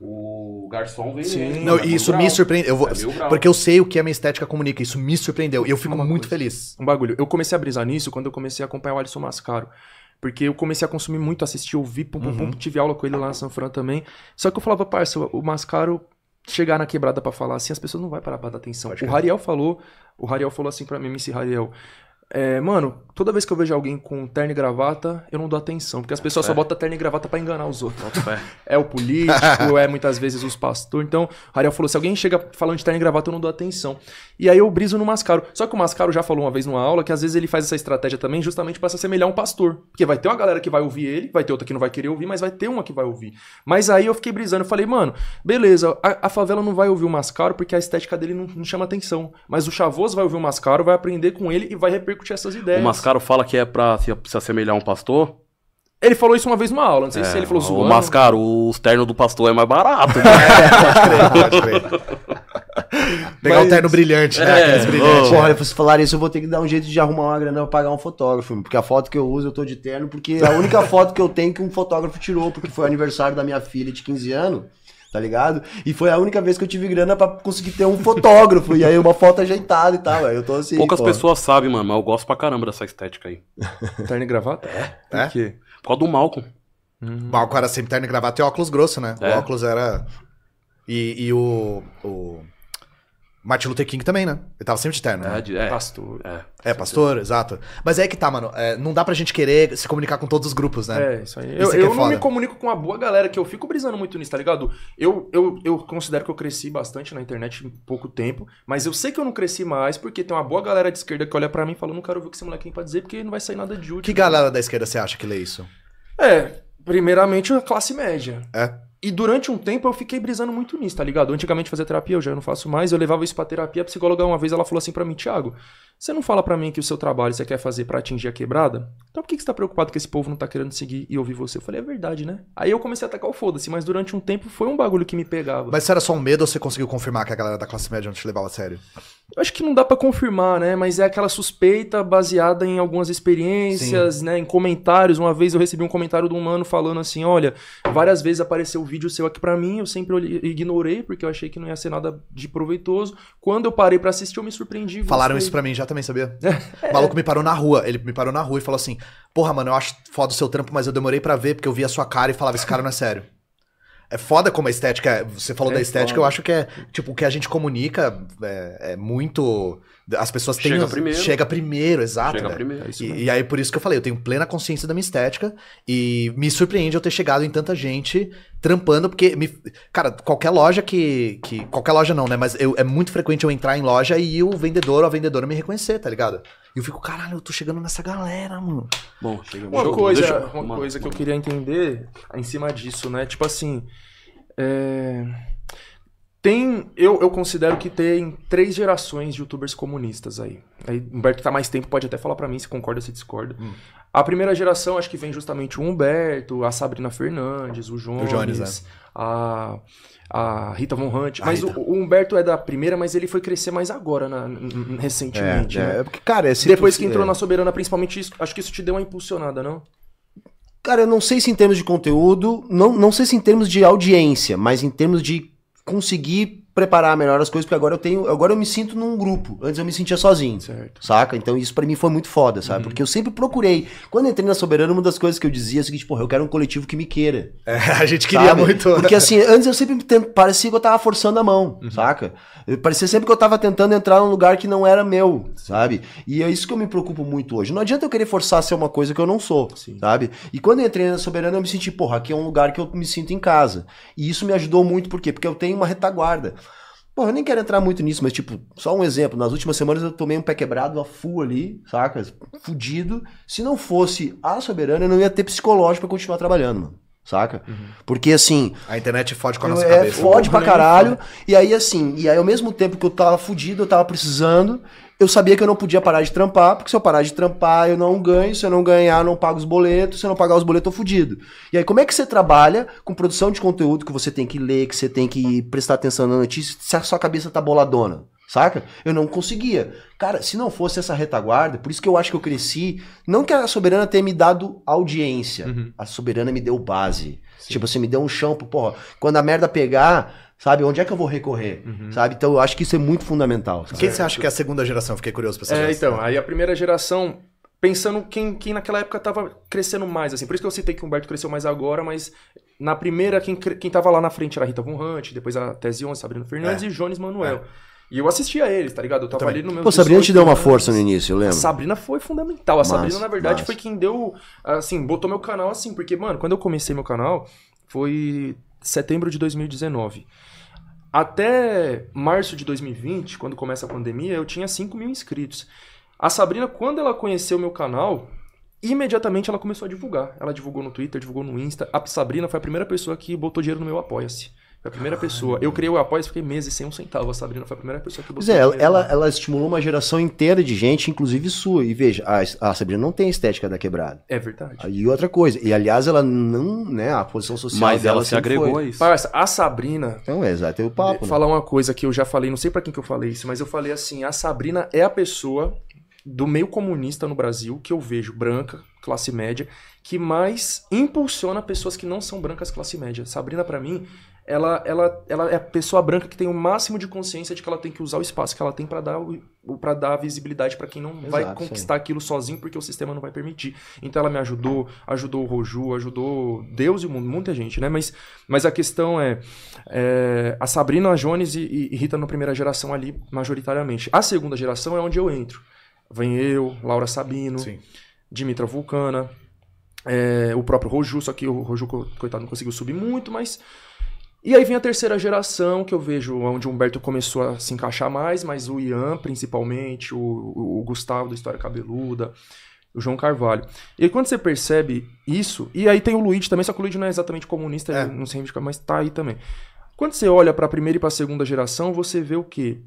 Speaker 1: o, o garçom vem
Speaker 2: Sim.
Speaker 1: nele,
Speaker 4: Não,
Speaker 1: é
Speaker 4: e
Speaker 1: mil
Speaker 4: isso me
Speaker 1: graus.
Speaker 4: surpreendeu. Eu vou,
Speaker 1: É graus.
Speaker 4: porque eu sei o que a minha estética comunica. Isso me surpreendeu. E eu fico
Speaker 2: Uma
Speaker 4: muito
Speaker 2: coisa.
Speaker 4: feliz.
Speaker 2: Um bagulho. Eu comecei a brisar nisso quando eu comecei a acompanhar o Alisson Mascaro. Porque eu comecei a consumir muito, assistir, ouvir, pum, pum, pum, tive aula com ele lá na São Fran também. Só que eu falava, parça, o Mascaro chegar na quebrada pra falar assim, as pessoas não vão parar pra dar atenção.
Speaker 4: Pode
Speaker 2: O. Rariel falou, o Rariel falou assim pra mim, MC Rariel. É, mano, toda vez que eu vejo alguém com terno e gravata, eu não dou atenção. Porque as pessoas só botam terno e gravata pra enganar os outros. É o político, é muitas vezes os pastores. Então, o Ariel falou: se alguém chega falando de terno e gravata, eu não dou atenção. E aí eu briso no Mascaro. Só que o Mascaro já falou uma vez numa aula que às vezes ele faz essa estratégia também justamente pra se assemelhar a um pastor. Porque vai ter uma galera que vai ouvir ele, vai ter outra que não vai querer ouvir, mas vai ter uma que vai ouvir. Mas aí eu fiquei brisando, eu falei, mano, beleza, a, a favela não vai ouvir o Mascaro porque a estética dele não, não chama atenção. Mas o Chavoso vai ouvir o Mascaro, vai aprender com ele e vai repercutir essas ideias.
Speaker 1: O Mascaro fala que é pra se, se assemelhar a um pastor.
Speaker 2: Ele falou isso uma vez numa aula, não sei se ele falou
Speaker 1: o
Speaker 2: zoando.
Speaker 1: Mascaro, os ternos do pastor é mais barato. né?
Speaker 4: Pode crer, pode crer. Pegar um
Speaker 2: Mas-
Speaker 4: terno brilhante, né?
Speaker 1: É,
Speaker 4: Aqueles brilhantes.
Speaker 3: Porra, se falar isso, eu vou ter que dar um jeito de arrumar uma grana pra pagar um fotógrafo. Porque a foto que eu uso, eu tô de terno, porque é a única foto que eu tenho que um fotógrafo tirou, porque foi o aniversário da minha filha de 15 anos. Tá ligado? E foi a única vez que eu tive grana pra conseguir ter um fotógrafo. e aí uma foto ajeitada e tal. Aí eu tô assim.
Speaker 1: Poucas
Speaker 3: pô.
Speaker 1: pessoas sabem, mano, mas eu gosto pra caramba dessa estética aí.
Speaker 2: Terno e gravata? É.
Speaker 4: É?
Speaker 2: Por quê?
Speaker 1: Por causa do Malcolm.
Speaker 2: Hum.
Speaker 4: Mas o cara sempre terno e gravata e óculos grosso, né?
Speaker 1: É.
Speaker 4: O óculos era. E, e o. O. Martin Luther King também, né? Ele tava sempre de terno.
Speaker 1: É,
Speaker 4: né?
Speaker 1: de- é,
Speaker 2: Pastor.
Speaker 1: é.
Speaker 4: É, pastor, exato. Mas é que tá, mano. é, não dá pra gente querer se comunicar com todos os grupos, né?
Speaker 2: É, isso aí.
Speaker 4: Isso
Speaker 2: Eu,
Speaker 4: é
Speaker 2: eu não
Speaker 4: foda.
Speaker 2: me comunico com a boa galera, que eu fico brisando muito nisso, tá ligado? Eu, eu, eu considero que eu cresci bastante na internet em pouco tempo, mas eu sei que eu não cresci mais porque tem uma boa galera de esquerda que olha pra mim e fala, não quero ouvir o que esse moleque tem pra dizer porque não vai sair nada de útil.
Speaker 4: Que galera da esquerda você acha que lê isso?
Speaker 2: É, primeiramente a classe média.
Speaker 4: É.
Speaker 2: E durante um tempo eu fiquei brisando muito nisso, tá ligado? Antigamente fazia terapia, eu já não faço mais, eu levava isso pra terapia, a psicóloga uma vez ela falou assim pra mim, Thiago, você não fala pra mim que o seu trabalho você quer fazer pra atingir a quebrada? Então por que que você tá preocupado que esse povo não tá querendo seguir e ouvir você? Eu falei, é verdade, né? Aí eu comecei a atacar o foda-se, mas durante um tempo foi um bagulho que me pegava.
Speaker 4: Mas era só um medo ou você conseguiu confirmar que a galera da classe média não te levava a sério?
Speaker 2: Eu acho que não dá pra confirmar, né? Mas é aquela suspeita baseada em algumas experiências, né? Em comentários. Uma vez eu recebi um comentário de um mano falando assim: olha, várias vezes apareceu o vídeo seu aqui pra mim, eu sempre ignorei, porque eu achei que não ia ser nada de proveitoso. Quando eu parei pra assistir, eu me surpreendi.
Speaker 4: Falaram isso pra mim já também, sabia? O maluco me parou na rua. Ele me parou na rua e falou assim: Porra, mano, eu acho foda o seu trampo, mas eu demorei pra ver porque eu vi a sua cara e falava: Esse cara não é sério. É foda como a estética. é- Você falou
Speaker 2: É
Speaker 4: da estética,
Speaker 2: foda.
Speaker 4: eu acho que é. Tipo, o que a gente comunica é, é muito. As pessoas têm.
Speaker 1: Chega primeiro.
Speaker 4: Chega primeiro, exato.
Speaker 1: Chega
Speaker 4: velho.
Speaker 1: primeiro.
Speaker 2: É isso
Speaker 4: E, e aí, por isso que eu falei, eu tenho plena consciência da minha estética e me surpreende eu ter chegado em tanta gente trampando, porque, me, cara, qualquer loja que, que. Qualquer loja não, né? Mas eu- é muito frequente eu entrar em loja e o vendedor ou a vendedora me reconhecer, tá ligado? E eu fico, caralho, eu tô chegando nessa galera, mano.
Speaker 1: Bom, chega.
Speaker 2: Uma
Speaker 1: eu-
Speaker 2: coisa,
Speaker 1: deixa
Speaker 2: uma coisa que eu queria entender em cima disso, né? Tipo assim. é, Tem. Eu, eu considero que tem três gerações de youtubers comunistas aí. Aí Humberto que tá mais tempo pode até falar pra mim se concorda ou se discorda.
Speaker 4: Hum.
Speaker 2: A primeira geração, acho que vem justamente o Humberto, a Sabrina Fernandes, o Jones,
Speaker 4: Jones,
Speaker 2: a, a Rita Von Hunt. Mas o, o Humberto é da primeira, mas ele foi crescer mais agora, na- recentemente. né?
Speaker 3: É, porque, cara, esse
Speaker 2: Depois que entrou
Speaker 3: é.
Speaker 2: na Soberana, principalmente isso, acho que isso te deu uma impulsionada, não?
Speaker 3: Cara, eu não sei se em termos de conteúdo, não, não sei se em termos de audiência, mas em termos de conseguir preparar melhor as coisas, porque agora eu tenho, agora eu me sinto num grupo. Antes eu me sentia sozinho.
Speaker 2: Certo.
Speaker 3: Saca? Então isso pra mim foi muito foda, sabe? Porque eu sempre procurei. Quando eu entrei na Soberana, uma das coisas que eu dizia é o seguinte, porra, eu quero um coletivo que me queira.
Speaker 4: É, a gente queria
Speaker 3: sabe?
Speaker 4: muito. né?
Speaker 3: Porque assim, antes eu sempre parecia que eu tava forçando a mão, saca? Eu- Parecia sempre que eu tava tentando entrar num lugar que não era meu, sabe? E é isso que eu me preocupo muito hoje. Não adianta eu querer forçar a ser uma coisa que eu não sou,
Speaker 2: Sim.
Speaker 3: sabe? E quando eu entrei na Soberana, eu me senti, porra, aqui é um lugar que eu me sinto em casa. E isso me ajudou muito, por quê? Porque eu tenho uma retaguarda. Porra, eu nem quero entrar muito nisso, mas tipo, só um exemplo. Nas últimas semanas eu tomei um pé quebrado a full ali, saca? Fudido. Se não fosse a Soberana, eu não ia ter psicológico pra continuar trabalhando, mano. Saca? Porque assim,
Speaker 4: A internet fode com a nossa
Speaker 3: é,
Speaker 4: cabeça.
Speaker 3: fode pra caralho. E aí, assim, e aí ao mesmo tempo que eu tava fudido, eu tava precisando, eu sabia que eu não podia parar de trampar, porque se eu parar de trampar, eu não ganho, se eu não ganhar, eu não pago os boletos, se eu não pagar os boletos, eu tô fudido. E aí, como é que você trabalha com produção de conteúdo que você tem que ler, que você tem que prestar atenção na notícia, se a sua cabeça tá boladona? Saca? Eu não conseguia. Cara, se não fosse essa retaguarda, por isso que eu acho que eu cresci. Não que a Soberana tenha me dado audiência.
Speaker 2: Uhum.
Speaker 3: A Soberana me deu base. Tipo, você me deu um chão pro, porra, quando a merda pegar, sabe, onde é que eu vou recorrer?
Speaker 2: Uhum.
Speaker 3: Sabe? Então eu acho que isso é muito fundamental. sabe?
Speaker 4: Quem você acha que é a segunda geração? Fiquei curioso pra saber.
Speaker 2: É, então, aí a primeira geração, pensando quem, quem naquela época tava crescendo mais, assim. Por isso que eu citei que o Humberto cresceu mais agora, mas na primeira, quem, quem tava lá na frente era a Rita Von Hunt, depois a Tese 11, Sabrina Fernandes
Speaker 4: É.
Speaker 2: e Jones Manuel. E eu assistia eles, tá ligado? Eu tava
Speaker 4: Também.
Speaker 2: ali no meu.
Speaker 3: Pô, Sabrina te deu uma força no início, eu
Speaker 2: A
Speaker 3: lembro.
Speaker 2: Sabrina foi fundamental. A
Speaker 3: Massa,
Speaker 2: Sabrina, na verdade,
Speaker 3: massa.
Speaker 2: foi quem deu. Assim, botou meu canal assim. Porque, mano, quando eu comecei meu canal, foi setembro de 2019. Até março de 2020, quando começa a pandemia, eu tinha 5 mil inscritos. A Sabrina, quando ela conheceu meu canal, imediatamente ela começou a divulgar. Ela divulgou no Twitter, divulgou no Insta. A Sabrina foi a primeira pessoa que botou dinheiro no meu Apoia-se. Foi a primeira pessoa. Eu criei o Apoia-se, fiquei meses sem um centavo. A Sabrina foi a primeira pessoa que botou
Speaker 3: Pois é, ela, ela, ela estimulou uma geração inteira de gente, inclusive sua. E veja, a, a Sabrina não tem a estética da quebrada.
Speaker 2: É verdade.
Speaker 3: E outra coisa, e aliás, ela não, né, a posição social
Speaker 1: Mas
Speaker 3: dela
Speaker 1: ela se agregou
Speaker 3: foi.
Speaker 1: a isso.
Speaker 2: Parça, a Sabrina,
Speaker 3: Então, é, exato, é o papo,
Speaker 2: Vou
Speaker 3: né?
Speaker 2: falar uma coisa que eu já falei, não sei pra quem que eu falei isso, mas eu falei assim, a Sabrina é a pessoa do meio comunista no Brasil que eu vejo branca, classe média, que mais impulsiona pessoas que não são brancas classe média. Sabrina pra mim, ela, ela, ela é a pessoa branca que tem o máximo de consciência de que ela tem que usar o espaço que ela tem pra dar para dar visibilidade pra quem não vai
Speaker 3: Exato,
Speaker 2: conquistar aquilo sozinho porque o sistema não vai permitir. Então ela me ajudou, ajudou o Roju, ajudou Deus e o mundo, muita gente, né? Mas, mas a questão é, é, a Sabrina, a Jones e, e- Rita na primeira geração ali, majoritariamente. A segunda geração é onde eu entro. Vem eu, Laura Sabino,
Speaker 4: Sim.
Speaker 2: Dimitra Vulcana, é, o próprio Roju, só que o Roju, co- coitado, não conseguiu subir muito, mas. E aí vem a terceira geração, que eu vejo onde o Humberto começou a se encaixar mais, mas o Ian, principalmente, o, o- o Gustavo da História Cabeluda, o João Carvalho. E aí quando você percebe isso, e aí tem o Luigi também, só que o Luigi não é exatamente comunista,
Speaker 4: É.
Speaker 2: não se reivindica, mas tá aí também. Quando você olha pra primeira e pra segunda geração, você vê o quê?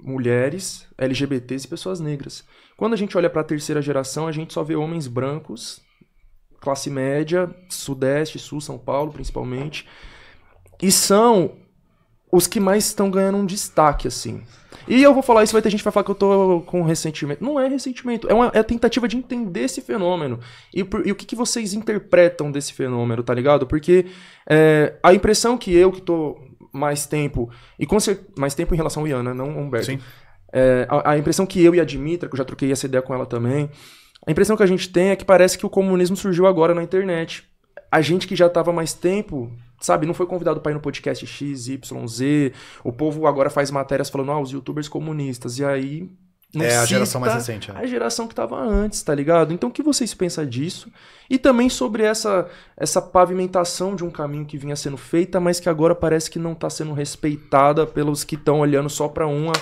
Speaker 2: Mulheres, LGBTs e pessoas negras. Quando a gente olha pra terceira geração, a gente só vê homens brancos, classe média, sudeste, sul, São Paulo, principalmente. E são os que mais estão ganhando um destaque, assim. E eu vou falar isso, vai ter gente que vai falar que eu tô com ressentimento. Não é ressentimento, é uma é a tentativa de entender esse fenômeno. E, por- e o que, que vocês interpretam desse fenômeno, tá ligado? Porque é, a impressão que eu, que tô mais tempo, e com mais tempo em relação ao Ian, né, não ao Humberto.
Speaker 4: Sim.
Speaker 2: É, a, a impressão que eu e a Dimitra, que eu já troquei essa ideia com ela também, a impressão que a gente tem é que parece que o comunismo surgiu agora na internet. A gente que já tava mais tempo, sabe, não foi convidado para ir no podcast X, Y, Z. O povo agora faz matérias falando, ah, os youtubers comunistas. E aí. não
Speaker 4: É a geração mais recente. é.
Speaker 2: A geração que tava antes, tá ligado? Então o que vocês pensam disso? E também sobre essa, essa pavimentação de um caminho que vinha sendo feita, mas que agora parece que não tá sendo respeitada pelos que estão olhando só para uma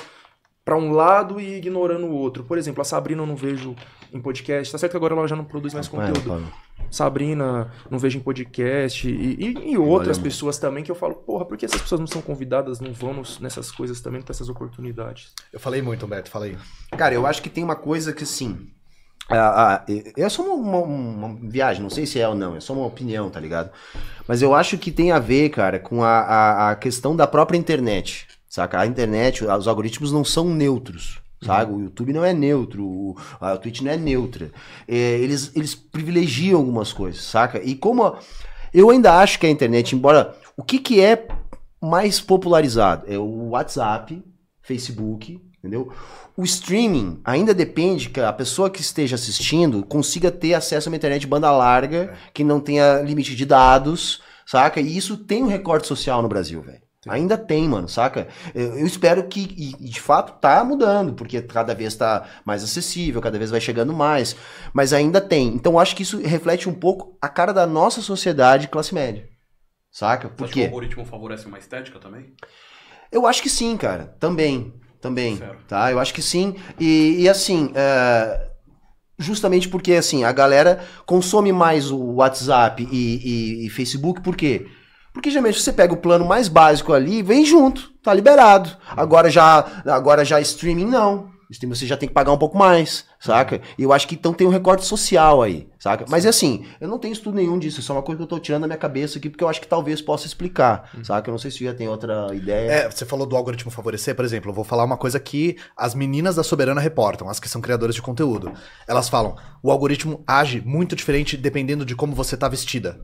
Speaker 2: para um lado e ignorando o outro. Por exemplo, a Sabrina eu não vejo em podcast. Tá certo que agora ela já não produz mais conteúdo. Sabrina, não vejo em podcast. E, e- e outras
Speaker 3: Olha,
Speaker 2: pessoas também que eu falo, porra, por que essas pessoas não são convidadas, não vão nos- nessas coisas também, não tem essas oportunidades?
Speaker 4: Eu falei muito, Humberto, falei.
Speaker 3: Cara, eu acho que tem uma coisa que assim. a- a- é só uma, uma- uma viagem, não sei se é ou não, é só uma opinião, tá ligado? Mas eu acho que tem a ver, cara, com a, a, a questão da própria internet. Saca? A internet, os algoritmos não são neutros. Sabe? O YouTube não é neutro, o, a Twitch não é neutra. É, eles, eles privilegiam algumas coisas, saca? E como. a- eu ainda acho que a internet, embora. O que, que é mais popularizado? É o WhatsApp, Facebook, entendeu? O streaming ainda depende que a pessoa que esteja assistindo consiga ter acesso a uma internet de banda larga, que não tenha limite de dados, saca? E isso tem um recorte social no Brasil, velho. Ainda tem, mano, saca? Eu, eu espero que, e, de fato tá mudando, porque cada vez tá mais acessível, cada vez vai chegando mais, mas ainda tem. Então eu acho que isso reflete um pouco a cara da nossa sociedade classe média, saca?
Speaker 1: Você
Speaker 3: Por
Speaker 1: acha que o
Speaker 3: quê?
Speaker 1: algoritmo favorece uma estética também?
Speaker 3: Eu acho que sim, cara. Também. Também.
Speaker 1: Sério?
Speaker 3: Tá? Eu acho que sim. E, e assim, é, justamente porque assim, a galera consome mais o WhatsApp e, e- e Facebook, por quê? Porque geralmente você pega o plano mais básico ali, vem junto, tá liberado. Agora já, agora já streaming não. Você já tem que pagar um pouco mais, saca? E eu acho que então tem um recorte social aí, saca? Mas assim, eu não tenho estudo nenhum disso, isso é uma coisa que eu tô tirando da minha cabeça aqui, porque eu acho que talvez possa explicar, saca? Eu não sei se já tem outra ideia.
Speaker 4: É, você falou do algoritmo favorecer, por exemplo, eu vou falar uma coisa que as meninas da Soberana reportam, as que são criadoras de conteúdo. Elas falam, o algoritmo age muito diferente dependendo de como você tá vestida.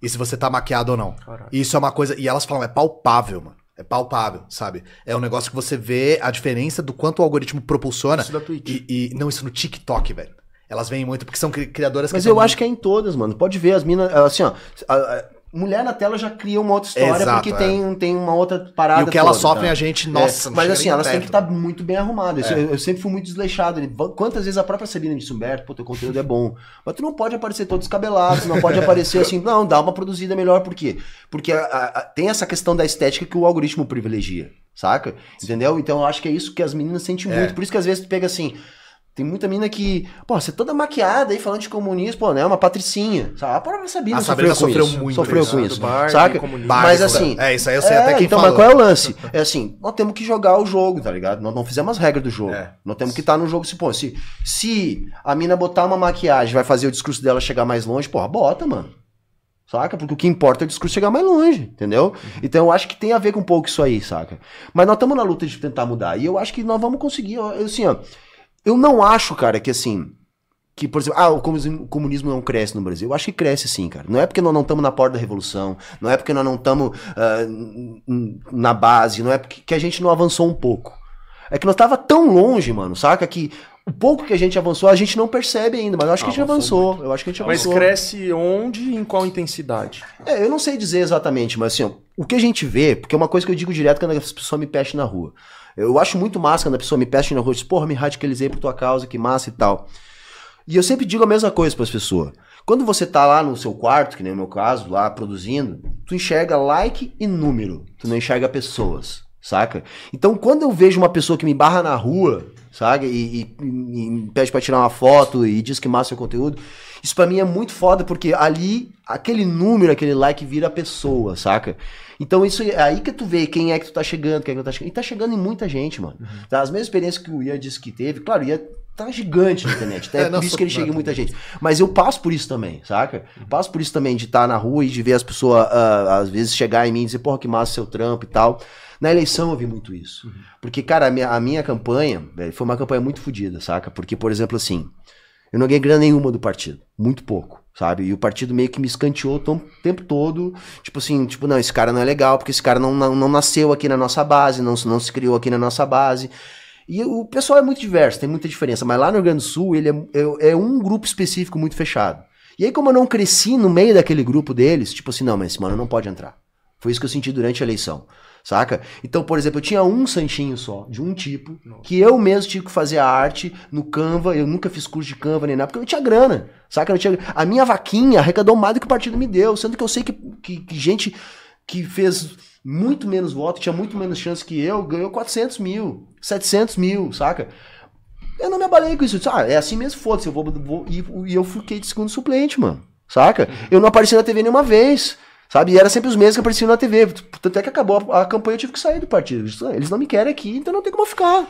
Speaker 4: E se você tá maquiado ou não.
Speaker 2: Caralho.
Speaker 4: E isso é uma coisa, e elas falam, é palpável, mano. É palpável, sabe? É um negócio que você vê a diferença do quanto o algoritmo propulsiona.
Speaker 2: Isso da Twitch.
Speaker 4: E, e- não, isso no TikTok, velho. Elas vêm muito porque são cri- criadoras
Speaker 3: Mas
Speaker 4: que
Speaker 3: eu
Speaker 4: são
Speaker 3: acho que é em todas, mano. Pode ver, as minas, assim, ó. a- a- mulher na tela já cria uma outra história
Speaker 4: Exato,
Speaker 3: porque
Speaker 4: é.
Speaker 3: tem, tem uma outra parada.
Speaker 4: E o que sofrem
Speaker 3: tá?
Speaker 4: a gente, nossa,
Speaker 3: É, mas assim, elas têm que estar muito bem arrumadas.
Speaker 4: É.
Speaker 3: Eu, eu sempre fui muito desleixado. Quantas vezes a própria Celina disse, Humberto, pô, teu conteúdo é bom. Mas tu não pode aparecer todo descabelado, tu não pode aparecer assim, não, dá uma produzida melhor. Por quê? Porque a- a- a- tem essa questão da estética que o algoritmo privilegia, saca? Entendeu? Então eu acho que é isso que as meninas sentem
Speaker 4: É.
Speaker 3: muito. Por isso que às vezes tu pega assim. Tem muita mina que, pô, você é toda maquiada aí falando de comunismo, pô, né? Uma patricinha. Sabe? A própria Sabina
Speaker 4: A
Speaker 3: sofreu
Speaker 4: Sabrina
Speaker 3: com
Speaker 4: sofreu
Speaker 3: isso.
Speaker 4: muito
Speaker 3: sofreu
Speaker 4: isso,
Speaker 3: com isso.
Speaker 2: Barbie,
Speaker 3: saca? Mas assim.
Speaker 4: É, isso aí eu sei até quem
Speaker 3: então,
Speaker 4: falou.
Speaker 3: mas qual é o lance? É assim, nós temos que jogar o jogo, tá ligado? Nós não fizemos as regras do jogo.
Speaker 4: É.
Speaker 3: Nós temos que estar no jogo se pô, se, se a mina botar uma maquiagem vai fazer o discurso dela chegar mais longe, porra, bota, mano. Saca? Porque o que importa é o discurso chegar mais longe, entendeu?
Speaker 4: Uhum.
Speaker 3: Então eu acho que tem a ver com um pouco isso aí, saca? Mas nós estamos na luta de tentar mudar. E eu acho que nós vamos conseguir. Assim, ó, eu não acho, cara, que assim. Que, por exemplo, ah, o comunismo, o comunismo não cresce no Brasil. Eu acho que cresce sim, cara. Não é porque nós não estamos na porta da revolução, não é porque nós não estamos n- na base, não é porque que a gente não avançou um pouco. É que nós tava tão longe, mano, saca? Que o pouco que a gente avançou, a gente não percebe ainda, mas eu acho que a gente
Speaker 1: Avançou
Speaker 3: avançou. Eu acho que a gente
Speaker 2: Mas
Speaker 3: avançou.
Speaker 2: cresce onde e em qual intensidade?
Speaker 3: É, eu não sei dizer exatamente, mas assim, ó, o que a gente vê, porque é uma coisa que eu digo direto quando as pessoas me pestem na rua. Eu acho muito massa quando a pessoa me peste na rua diz, porra, me radicalizei por tua causa, que massa e tal. E eu sempre digo a mesma coisa para as pessoas. Quando você tá lá no seu quarto, que nem no meu caso, lá produzindo, tu enxerga like e número, tu não enxerga pessoas, saca? Então quando eu vejo uma pessoa que me barra na rua, saca? E, e- e pede pra tirar uma foto e diz que massa o conteúdo, isso pra mim é muito foda, porque ali, aquele número, aquele like vira pessoa, saca? Então isso é aí que tu vê quem é que tu tá chegando, quem é que tu tá chegando. E tá chegando em muita gente, mano. Tá? As mesmas experiências que o Ian disse que teve, claro, o Ian tá gigante na internet. Até
Speaker 4: É,
Speaker 3: é, por isso que ele chega em muita gente. Mas eu passo por isso também, saca? Passo por isso também de estar na rua e de ver as pessoas, ah, às vezes, chegar em mim e dizer, porra, que massa seu trampo e tal. Na eleição eu vi muito isso. Porque, cara, a minha, a minha campanha velho, foi uma campanha muito fodida, saca? Porque, por exemplo, assim, eu não ganhei grana nenhuma do partido. Muito pouco, sabe? E o partido meio que me escanteou o tempo todo. Tipo assim, tipo, não, esse cara não é legal, porque esse cara não, não, não nasceu aqui na nossa base, não, não se criou aqui na nossa base. E o pessoal é muito diverso, tem muita diferença. Mas lá no Rio Grande do Sul, ele é, é, é um grupo específico muito fechado. E aí, como eu não cresci no meio daquele grupo deles, tipo assim, não, mas esse mano não pode entrar. Foi isso que eu senti durante a eleição. Saca? Então, por exemplo, eu tinha um sanchinho só, de um tipo, que eu mesmo tive que fazer a arte no Canva. Eu nunca fiz curso de Canva nem nada, porque eu não tinha grana. Saca? Eu tinha... A minha vaquinha arrecadou mais do que o partido me deu, sendo que eu sei que, que, que gente que fez muito menos voto, tinha muito menos chance que eu, ganhou 400 mil, 700 mil, saca? Eu não me abalei com isso. Eu disse, ah, é assim mesmo, foda-se, eu vou, vou- E, e eu fiquei de segundo suplente, mano. Saca? Eu não apareci na TV nenhuma vez. Sabe? E era sempre os mesmos que apareciam na TV. Tanto é que acabou a, a campanha, eu tive que sair do partido. "Ah, Eles não me querem aqui, então não tem como eu ficar.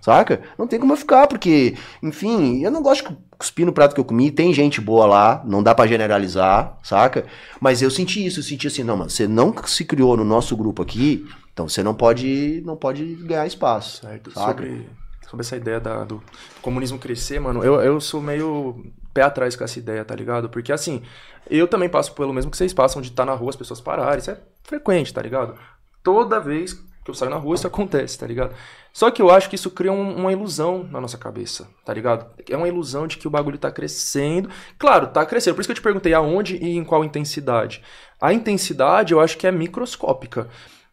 Speaker 3: Saca? Não tem como eu ficar, porque, enfim, eu não gosto de cuspir no prato que eu comi. Tem gente boa lá, não dá pra generalizar, saca? Mas eu senti isso, eu senti assim, não, mano, você não se criou no nosso grupo aqui, então você não pode, não pode ganhar espaço.
Speaker 2: Certo.
Speaker 3: Saca?
Speaker 2: Sobre, sobre essa ideia da- do comunismo crescer, mano, eu, eu sou meio pé atrás com essa ideia, tá ligado? Porque assim, eu também passo pelo mesmo que vocês passam de estar na rua, as pessoas pararem. Isso é frequente, tá ligado? Toda vez que eu saio na rua, isso acontece, tá ligado? Só que eu acho que isso cria um- uma ilusão na nossa cabeça, tá ligado? É uma ilusão de que o bagulho tá crescendo. Claro, tá crescendo. Por isso que eu te perguntei aonde e em qual intensidade. A intensidade eu acho que é microscópica.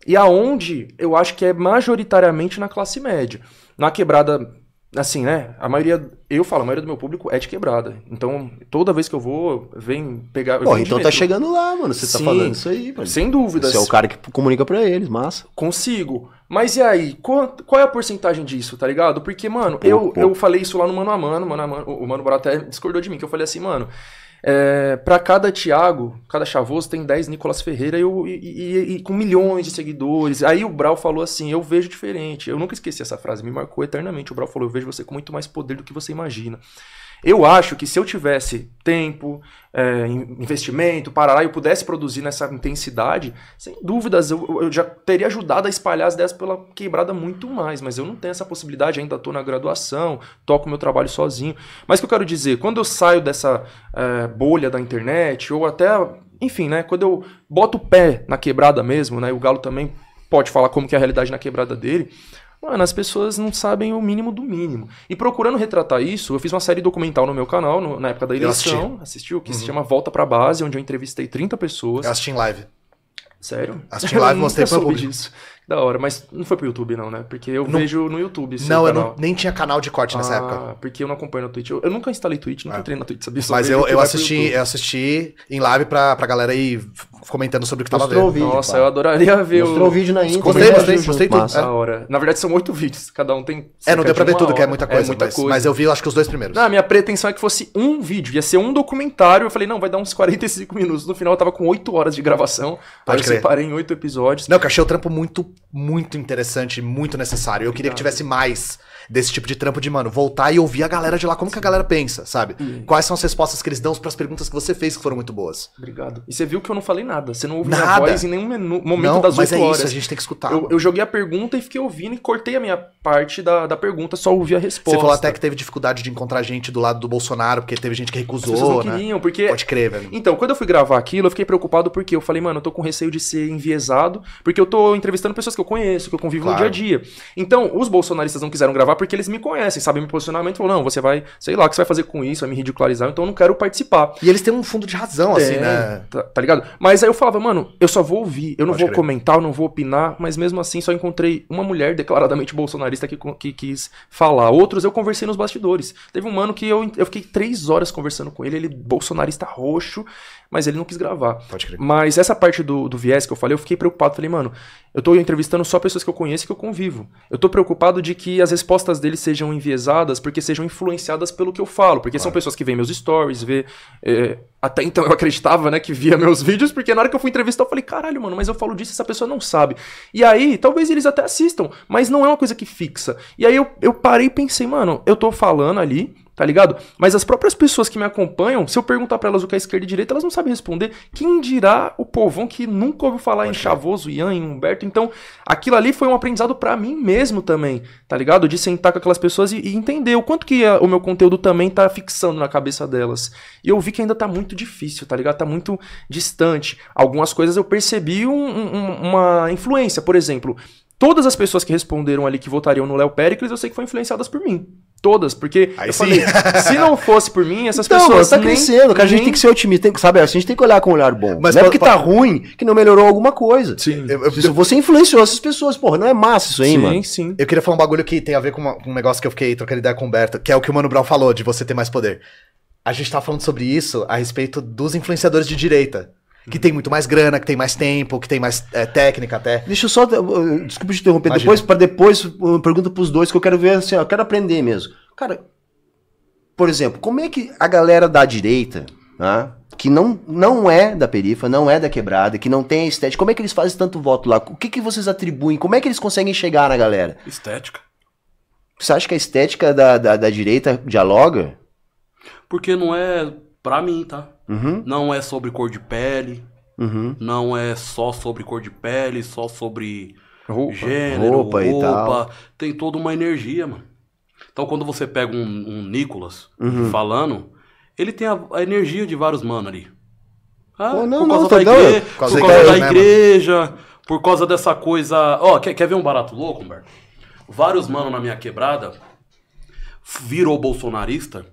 Speaker 2: E aonde eu acho que é majoritariamente na classe média. Na quebrada, assim, né? A maioria, eu falo, a maioria do meu público é de quebrada. Então, toda vez que eu vou, vem pegar.
Speaker 3: Pô, então tá chegando lá, mano. Você tá
Speaker 2: Sim.
Speaker 3: falando isso aí, velho.
Speaker 2: Sem dúvidas.
Speaker 3: Você é o cara que comunica pra eles, massa.
Speaker 2: Consigo. Mas e aí? Qual, qual é a porcentagem disso, tá ligado? Porque, mano,
Speaker 3: Pouco,
Speaker 2: eu,
Speaker 3: pouco.
Speaker 2: eu falei isso lá no Mano a Mano, mano, a mano o Mano até discordou de mim, que eu falei assim, mano, é, pra cada Thiago, cada Chavoso tem 10 Nicolas Ferreira e, eu- e- e- e com milhões de seguidores. Aí o Brau falou assim, eu vejo diferente. Eu nunca esqueci essa frase, me marcou eternamente. O Brau falou, eu vejo você com muito mais poder do que você imagina. Eu acho que se eu tivesse tempo, é, in- investimento, parará, eu pudesse produzir nessa intensidade, sem dúvidas eu, eu já teria ajudado a espalhar as ideias pela quebrada muito mais. Mas eu não tenho essa possibilidade, ainda estou na graduação, toco meu trabalho sozinho. Mas o que eu quero dizer, quando eu saio dessa é, bolha da internet, ou até, enfim, né, quando eu boto o pé na quebrada mesmo, né, o Galo também pode falar como que é a realidade na quebrada dele, Mano, as pessoas não sabem o mínimo do mínimo. E procurando retratar isso, eu fiz uma série documental no meu canal, no- na época da eleição. Assistiu, que se chama Volta pra Base, onde eu entrevistei 30 pessoas.
Speaker 4: Eu assisti em live.
Speaker 2: Sério?
Speaker 4: Assisti em live, mostrei
Speaker 2: soube
Speaker 4: público.
Speaker 2: disso. Da hora, mas não foi pro YouTube não, né? Porque eu
Speaker 4: Não-
Speaker 2: vejo no YouTube
Speaker 4: Não, eu não, nem tinha canal de corte nessa
Speaker 2: Ah,
Speaker 4: época.
Speaker 2: porque eu não acompanho no Twitch. Eu, eu nunca instalei Twitch, nunca
Speaker 4: Ah.
Speaker 2: entrei na Twitch, sabia?
Speaker 4: Mas eu, eu assisti, eu assisti em live pra, pra galera aí f- comentando sobre o que tava
Speaker 3: Mostrou o
Speaker 4: vendo.
Speaker 3: vídeo.
Speaker 2: Nossa,
Speaker 3: pá.
Speaker 2: eu adoraria ver
Speaker 3: Mostrou o
Speaker 2: o...
Speaker 3: vídeo na intro.
Speaker 4: Gostei, gostei, gostei tudo.
Speaker 3: massa.
Speaker 2: Da hora. Na verdade, são oito vídeos, cada um tem.
Speaker 4: É, não deu pra ver tudo, que é
Speaker 2: hora.
Speaker 4: muita coisa.
Speaker 2: muita
Speaker 4: mas,
Speaker 2: coisa.
Speaker 4: mas eu vi, acho que os dois primeiros.
Speaker 2: Não, a minha pretensão é que fosse um vídeo, ia ser um documentário. Eu falei, não, vai dar uns 45 minutos. No final eu tava com 8 horas de gravação.
Speaker 4: Pode
Speaker 2: aí eu
Speaker 4: crer.
Speaker 2: separei em 8 episódios.
Speaker 4: Não, que eu achei o trampo muito, muito interessante, muito necessário. Eu queria que tivesse mais desse tipo de trampo de, mano, voltar e ouvir a galera de lá, como que a galera pensa, sabe? Quais são as respostas que eles dão pras perguntas que você fez que foram muito boas.
Speaker 2: Obrigado. E você viu que eu não falei nada. Você não ouviu minha
Speaker 4: Nada.
Speaker 2: voz em nenhum menu- momento
Speaker 4: Não,
Speaker 2: das
Speaker 4: mas
Speaker 2: 8
Speaker 4: é
Speaker 2: horas.
Speaker 4: isso, a gente tem que escutar.
Speaker 2: Eu, eu joguei a pergunta e fiquei ouvindo e cortei a minha parte da, da pergunta, só ouvi a resposta.
Speaker 4: Você falou até que teve dificuldade de encontrar gente do lado do Bolsonaro, porque teve gente que
Speaker 2: As
Speaker 4: recusou,
Speaker 2: não
Speaker 4: né?
Speaker 2: queriam, porque
Speaker 4: Pode crer, velho.
Speaker 2: Então, quando eu fui gravar aquilo, eu fiquei preocupado porque eu falei, mano, eu tô com receio de ser enviesado, porque eu tô entrevistando pessoas que eu conheço, que eu convivo
Speaker 4: Claro.
Speaker 2: no dia a dia. Então, os bolsonaristas não quiseram gravar porque eles me conhecem, sabem meu posicionamento, falaram, não, você vai, sei lá, o que você vai fazer com isso, vai me ridicularizar, então eu não quero participar.
Speaker 4: E eles têm um fundo de razão, assim,
Speaker 2: É,
Speaker 4: né?
Speaker 2: Tá, tá ligado? Mas aí eu falava, mano, eu só vou ouvir, eu não
Speaker 4: Pode
Speaker 2: vou
Speaker 4: crer.
Speaker 2: comentar, eu não vou opinar, mas mesmo assim só encontrei uma mulher declaradamente bolsonarista que, que quis falar. Outros eu conversei nos bastidores. Teve um mano que eu, eu fiquei três horas conversando com ele, ele bolsonarista roxo, mas ele não quis gravar.
Speaker 4: Pode crer.
Speaker 2: Mas essa parte do, do viés que eu falei, eu fiquei preocupado. Falei, mano, eu tô entrevistando só pessoas que eu conheço e que eu convivo. Eu tô preocupado de que as respostas deles sejam enviesadas porque sejam influenciadas pelo que eu falo. Porque são pessoas que veem meus stories, vê. é, até então eu acreditava, né, que via meus vídeos, porque na hora que eu fui entrevistar, eu falei, caralho, mano, mas eu falo disso e essa pessoa não sabe. E aí, talvez eles até assistam, mas não é uma coisa que fixa. E aí eu, eu parei e pensei, mano, eu tô falando ali. Tá ligado? Mas as próprias pessoas que me acompanham, se eu perguntar pra elas o que é esquerda e direita, elas não sabem responder. Quem dirá o povão que nunca ouviu falar em Chavoso, Ian, em Humberto? Então, aquilo ali foi um aprendizado pra mim mesmo também, tá ligado? De sentar com aquelas pessoas e, e entender o quanto que a- o meu conteúdo também tá fixando na cabeça delas. E eu vi que ainda tá muito difícil, tá ligado? Tá muito distante. Algumas coisas eu percebi um- um- uma influência, por exemplo. Todas as pessoas que responderam ali que votariam no Léo Pericles, eu sei que foram influenciadas por mim. Todas, porque
Speaker 4: Aí
Speaker 2: eu
Speaker 4: sim.
Speaker 2: falei, se não fosse por mim, essas
Speaker 3: Então,
Speaker 2: pessoas
Speaker 3: tá
Speaker 2: nem-
Speaker 3: crescendo, cara. A gente
Speaker 2: nem-
Speaker 3: tem que ser otimista, tem que, sabe? A gente tem que olhar com um olhar bom.
Speaker 4: Mas
Speaker 3: não é porque tá ruim que não melhorou alguma coisa.
Speaker 2: Sim.
Speaker 4: Eu, eu-
Speaker 3: Se você influenciou essas pessoas, porra, não é massa isso aí,
Speaker 2: sim,
Speaker 3: mano.
Speaker 2: sim.
Speaker 4: eu queria falar um bagulho que tem a ver com, uma- com um negócio que eu fiquei trocando ideia com o Humberto, que é o que o Mano Brown falou, de você ter mais poder. A gente tá falando sobre isso a respeito dos influenciadores de direita. Que tem muito mais grana, que tem mais tempo, que tem mais é, técnica até.
Speaker 3: Deixa eu só. Desculpa te interromper.
Speaker 4: Imagina.
Speaker 3: Depois, para depois, pergunta pros dois que eu quero ver assim, ó, eu quero aprender mesmo. Cara, por exemplo, como é que a galera da direita, tá, que não, não é da perifa, não é da quebrada, que não tem a estética, como é que eles fazem tanto voto lá? O que, que vocês atribuem? Como é que eles conseguem chegar na galera?
Speaker 1: Estética.
Speaker 3: Você acha que a estética da, da, da direita dialoga?
Speaker 1: Porque não é pra mim, tá?
Speaker 3: Uhum,
Speaker 1: Não é sobre cor de pele,
Speaker 3: uhum.
Speaker 1: não é só sobre cor de pele, só sobre
Speaker 2: Roupa.
Speaker 1: gênero,
Speaker 3: roupa
Speaker 1: roupa, tem toda uma energia, mano. Então quando você pega um, um Nicolas
Speaker 3: Uhum.
Speaker 1: falando, ele tem a, a energia de vários mano ali. Ah,
Speaker 3: não,
Speaker 1: por
Speaker 3: não,
Speaker 1: causa
Speaker 3: tá
Speaker 1: da igreja,
Speaker 4: por
Speaker 1: por
Speaker 4: causa
Speaker 1: causa,
Speaker 4: da igreja, né,
Speaker 1: igreja, por causa dessa coisa. Ó, quer, quer ver um barato louco, Humberto? Vários mano na minha quebrada virou bolsonarista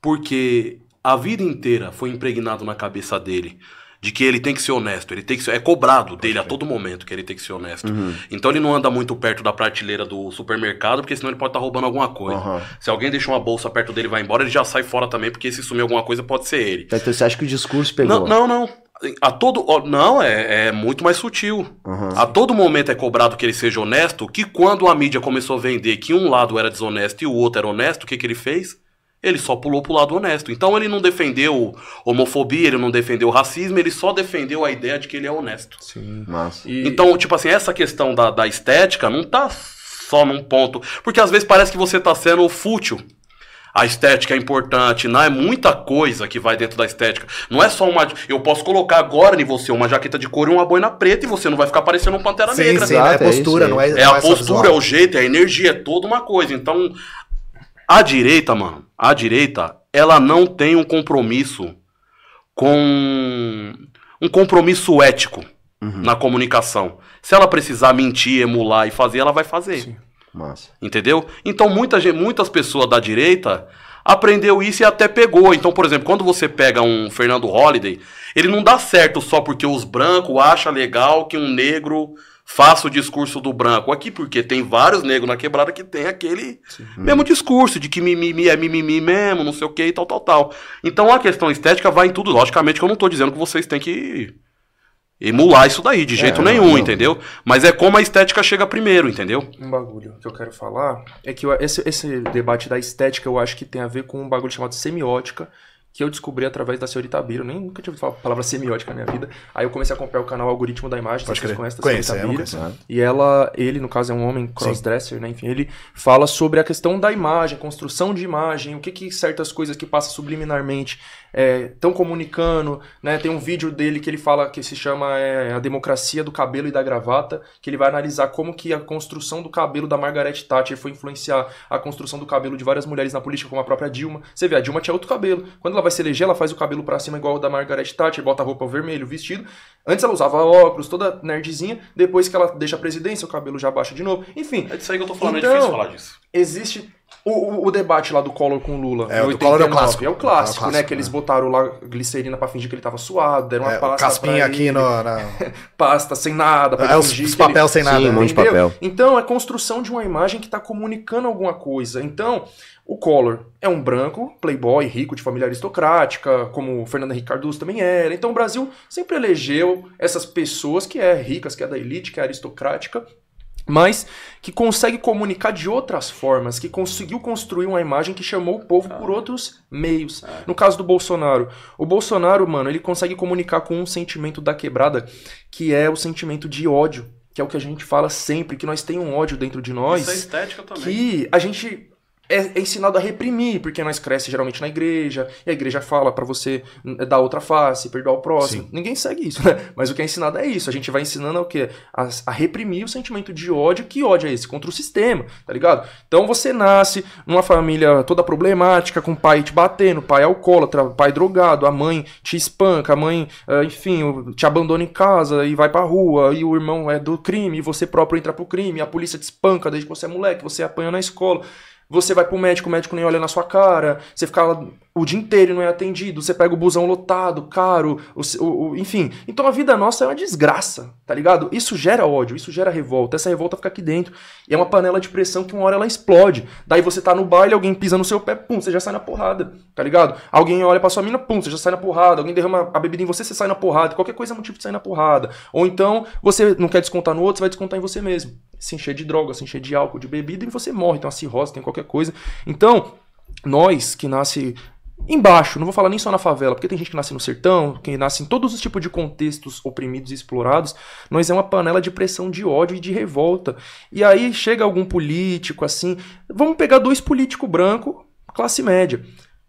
Speaker 1: porque a vida inteira foi impregnado na cabeça dele de que ele tem que ser honesto, ele tem que ser, é cobrado dele a todo momento que ele tem que ser honesto. Então ele não anda muito perto da prateleira do supermercado, porque senão ele pode estar roubando alguma coisa.
Speaker 3: Aham.
Speaker 1: Se alguém deixa uma bolsa perto dele e vai embora, ele já sai fora também, porque se sumir alguma coisa pode ser ele.
Speaker 3: Então você acha que o discurso pegou?
Speaker 1: Não, não, não. A todo, não, é, é muito mais sutil.
Speaker 3: Uhum.
Speaker 1: A todo momento é cobrado que ele seja honesto, que quando a mídia começou a vender que um lado era desonesto e o outro era honesto, o que, que ele fez? Ele só pulou pro lado honesto. Então ele não defendeu homofobia, ele não defendeu racismo, ele só defendeu a ideia de que ele é honesto.
Speaker 2: Sim.
Speaker 3: Massa.
Speaker 2: E-
Speaker 1: Então, tipo assim, essa questão da, da estética não tá só num ponto. Porque às vezes parece que você tá sendo fútil. A estética é importante, não é muita coisa que vai dentro da estética. Não é só uma. Eu posso colocar agora em você uma jaqueta de couro e uma boina preta e você não vai ficar parecendo um pantera
Speaker 4: Sim,
Speaker 1: negra.
Speaker 4: sim, é
Speaker 3: Exato, é
Speaker 4: postura,
Speaker 3: isso
Speaker 4: não é
Speaker 1: É
Speaker 4: não
Speaker 1: a
Speaker 4: só
Speaker 1: postura, é o jeito, é a energia, é toda uma coisa. Então, a direita, mano, a direita, ela não tem um compromisso com um compromisso ético
Speaker 3: Uhum.
Speaker 1: na comunicação. Se ela precisar mentir, emular e fazer, ela vai fazer.
Speaker 3: Massa.
Speaker 1: Entendeu? Então muita muitas pessoas da direita aprendeu isso e até pegou. Então, por exemplo, quando você pega um Fernando Holliday, ele não dá certo só porque os brancos acham legal que um negro faça o discurso do branco. Aqui porque tem vários negros na quebrada que tem aquele mesmo discurso de que mimimi é mimimi mesmo, não sei o que e tal, tal, tal. Então a questão estética vai em tudo. Logicamente que eu não tô dizendo que vocês têm que emular isso daí, de jeito
Speaker 3: não,
Speaker 1: nenhum,
Speaker 3: não.
Speaker 1: entendeu? Mas é como a estética chega primeiro, entendeu?
Speaker 2: Um bagulho que eu quero falar é que esse, esse debate da estética eu acho que tem a ver com um bagulho chamado semiótica, que eu descobri através da senhorita Bira. Eu nem nunca falar a palavra semiótica na minha vida. Aí eu comecei a acompanhar o canal Algoritmo da Imagem,
Speaker 4: Pode
Speaker 2: vocês
Speaker 4: crer.
Speaker 2: conhecem a
Speaker 4: Conhecemos,
Speaker 2: senhorita Bira.
Speaker 4: conhecemos.
Speaker 2: E ela, ele, no caso, é um homem crossdresser, né? Enfim, ele fala sobre a questão da imagem, construção de imagem, o que, que certas coisas que passam subliminarmente estão comunicando, né? Tem um vídeo dele que ele fala que se chama é, A Democracia do Cabelo e da Gravata, que ele vai analisar como que a construção do cabelo da Margaret Thatcher foi influenciar a construção do cabelo de várias mulheres na política, como a própria Dilma. Você vê, a Dilma tinha outro cabelo. Quando ela vai se eleger, ela faz o cabelo pra cima igual o da Margaret Thatcher, bota a roupa vermelho, o vestido. Antes ela usava óculos, toda nerdzinha. Depois que ela deixa a presidência, o cabelo já baixa de novo. Enfim,
Speaker 1: É disso aí que eu tô falando,
Speaker 2: Então,
Speaker 1: é difícil falar disso.
Speaker 2: existe o, o- o debate lá do Collor com o Lula.
Speaker 4: É, o Collor é o
Speaker 2: 89.
Speaker 4: clássico.
Speaker 2: É o clássico,
Speaker 4: É o clássico,
Speaker 2: né? Que eles
Speaker 4: é.
Speaker 2: botaram lá glicerina pra fingir que ele tava suado, deram uma
Speaker 4: É,
Speaker 2: pasta
Speaker 4: caspinha aqui no, na...
Speaker 2: pasta sem nada, pra
Speaker 4: É, os,
Speaker 2: fingir
Speaker 4: os
Speaker 2: que ele-
Speaker 4: papéis sem nada.
Speaker 3: Sim,
Speaker 4: né?
Speaker 3: um monte de papel.
Speaker 2: Então é construção de uma imagem que está comunicando alguma coisa. Então, o Collor é um branco, playboy, rico, de família aristocrática, como o Fernando Henrique Cardoso também era. Então o Brasil sempre elegeu essas pessoas que é ricas, que é da elite, que é aristocrática, mas que consegue comunicar de outras formas, que conseguiu construir uma imagem que chamou o povo por outros meios. No caso do Bolsonaro, o Bolsonaro, mano, ele consegue comunicar com um sentimento da quebrada, que é o sentimento de ódio, que é o que a gente fala sempre, que nós tem um ódio dentro de nós
Speaker 1: Isso é estética também.
Speaker 2: que a gente é, é ensinado a reprimir, porque nós cresce geralmente na igreja, e a igreja fala pra você n- dar outra face, perdoar o próximo.
Speaker 4: Sim.
Speaker 2: Ninguém segue isso, né? Mas o que é ensinado é isso. A gente vai ensinando o quê? A, a reprimir o sentimento de ódio. Que ódio é esse? Contra o sistema, tá ligado? Então você nasce numa família toda problemática, com o pai te batendo, pai alcoólatra, pai drogado, a mãe te espanca, a mãe, ah, enfim, te abandona em casa e vai pra rua, e o irmão é do crime, e você próprio entra pro crime, a polícia te espanca desde que você é moleque, você apanha na escola. Você vai pro médico, o médico nem olha na sua cara, você fica lá o dia inteiro não é atendido, você pega o busão lotado, caro, o, o- enfim. Então a vida nossa é uma desgraça, tá ligado? Isso gera ódio, isso gera revolta, essa revolta fica aqui dentro. E é uma panela de pressão que uma hora ela explode. Daí você tá no baile, alguém pisa no seu pé, pum, você já sai na porrada, tá ligado? Alguém olha pra sua mina, pum, você já sai na porrada. Alguém derrama a bebida em você, você sai na porrada. Qualquer coisa é motivo de sair na porrada. Ou então, você não quer descontar no outro, você vai descontar em você mesmo. Se encher de droga, se encher de álcool, de bebida, e você morre. Tem uma cirrose, tem qualquer coisa. Então, nós que nasce embaixo, não vou falar nem só na favela, porque tem gente que nasce no sertão, que nasce em todos os tipos de contextos oprimidos e explorados, nós é uma panela de pressão de ódio e de revolta. E aí chega algum político assim, vamos pegar dois políticos brancos, classe média.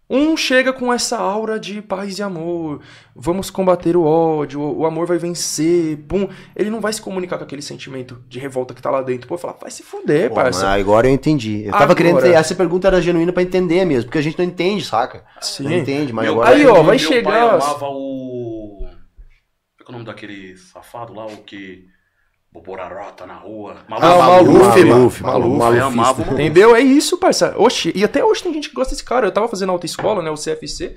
Speaker 2: Um chega com essa aura de paz e amor, vamos combater o ódio, o amor vai vencer, pum. Ele não vai se comunicar com aquele sentimento de revolta que tá lá dentro. Pô, vai falar, vai se fuder,
Speaker 3: Pô,
Speaker 2: parça.
Speaker 3: agora eu entendi. Eu tava
Speaker 2: Agora.
Speaker 3: querendo ter, essa pergunta era genuína pra entender mesmo, porque a gente não entende, saca?
Speaker 2: Sim.
Speaker 3: Não entende, mas
Speaker 1: Meu
Speaker 3: agora
Speaker 2: Aí, ó, vai
Speaker 1: meu
Speaker 2: chegar-
Speaker 1: pai amava o. Qual é o nome daquele safado lá, o que. Boborarota na rua.
Speaker 2: Ah, o Maluf,
Speaker 3: Maluf. Maluf,
Speaker 2: Maluf.
Speaker 1: Pai amava o Maluf.
Speaker 2: Entendeu? É isso, parça. Oxi, e até hoje tem gente que gosta desse cara. Eu tava fazendo autoescola, né, o CFC.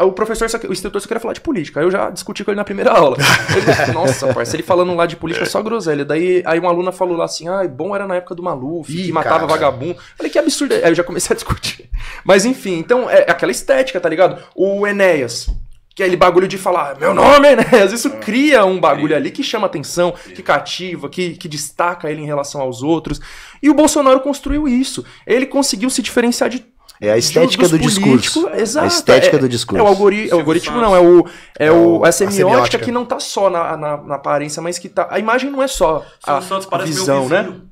Speaker 2: O professor, o instrutor só queria falar de política. Aí eu já discuti com ele na primeira aula. Ele, Nossa, parça, ele falando lá de política só groselha. Daí aí uma aluna falou lá assim: ah, bom era na época do Maluf,
Speaker 4: Ih,
Speaker 2: que matava
Speaker 4: cara.
Speaker 2: vagabundo. Falei, que absurdo. Aí eu já comecei a discutir. Mas enfim, então é aquela estética, tá ligado? O Enéas. Que é aquele bagulho de falar, meu nome é Enéas. Isso cria um bagulho ali que chama atenção, que cativa, que, que destaca ele em relação aos outros. E o Bolsonaro construiu isso. Ele conseguiu se diferenciar de
Speaker 3: É a estética do discurso.
Speaker 2: Exato.
Speaker 3: A estética
Speaker 2: é,
Speaker 3: do discurso.
Speaker 2: É o, algori- é o algoritmo, não, é o. É, o,
Speaker 4: o-
Speaker 2: a
Speaker 4: a
Speaker 2: semiótica
Speaker 4: semiótica.
Speaker 2: que não tá só na, na, na aparência, mas que tá. A imagem não é só a,
Speaker 1: Silvio Santos
Speaker 2: a
Speaker 1: parece
Speaker 2: visão,
Speaker 1: meu
Speaker 2: né?
Speaker 1: vizinho.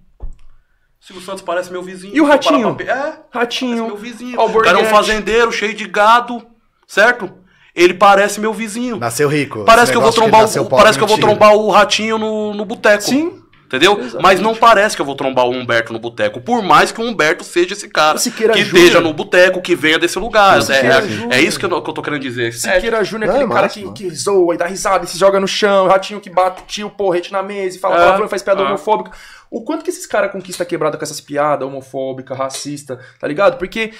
Speaker 1: Silvio Santos parece meu vizinho.
Speaker 2: E o Ratinho?
Speaker 1: pra É, parece
Speaker 2: Ratinho.
Speaker 1: meu vizinho.
Speaker 2: O
Speaker 1: cara é um fazendeiro cheio de gado, certo? Ele parece meu vizinho.
Speaker 4: Nasceu rico.
Speaker 1: Parece
Speaker 4: Esse
Speaker 1: que eu vou trombar, o,
Speaker 4: pobre,
Speaker 1: parece que eu vou trombar o ratinho no, no boteco.
Speaker 2: Sim.
Speaker 1: Entendeu?
Speaker 2: Exatamente.
Speaker 1: Mas não parece que eu vou trombar o Humberto no boteco. Por mais que o Humberto seja esse cara.
Speaker 2: Siqueira
Speaker 1: que
Speaker 2: Júnior.
Speaker 1: esteja no boteco, que venha desse lugar. É, é- é isso que eu, que eu tô querendo dizer.
Speaker 2: Siqueira Júnior é aquele
Speaker 3: é
Speaker 2: cara
Speaker 3: massa,
Speaker 2: que, que zoa e dá risada e se joga no chão, ratinho que bate tio, porrete na mesa e fala
Speaker 1: É,
Speaker 2: palavrão faz piada
Speaker 1: é.
Speaker 2: homofóbica. O quanto que esses caras conquistam a quebrada com essas piadas homofóbicas, racista, tá ligado? Porque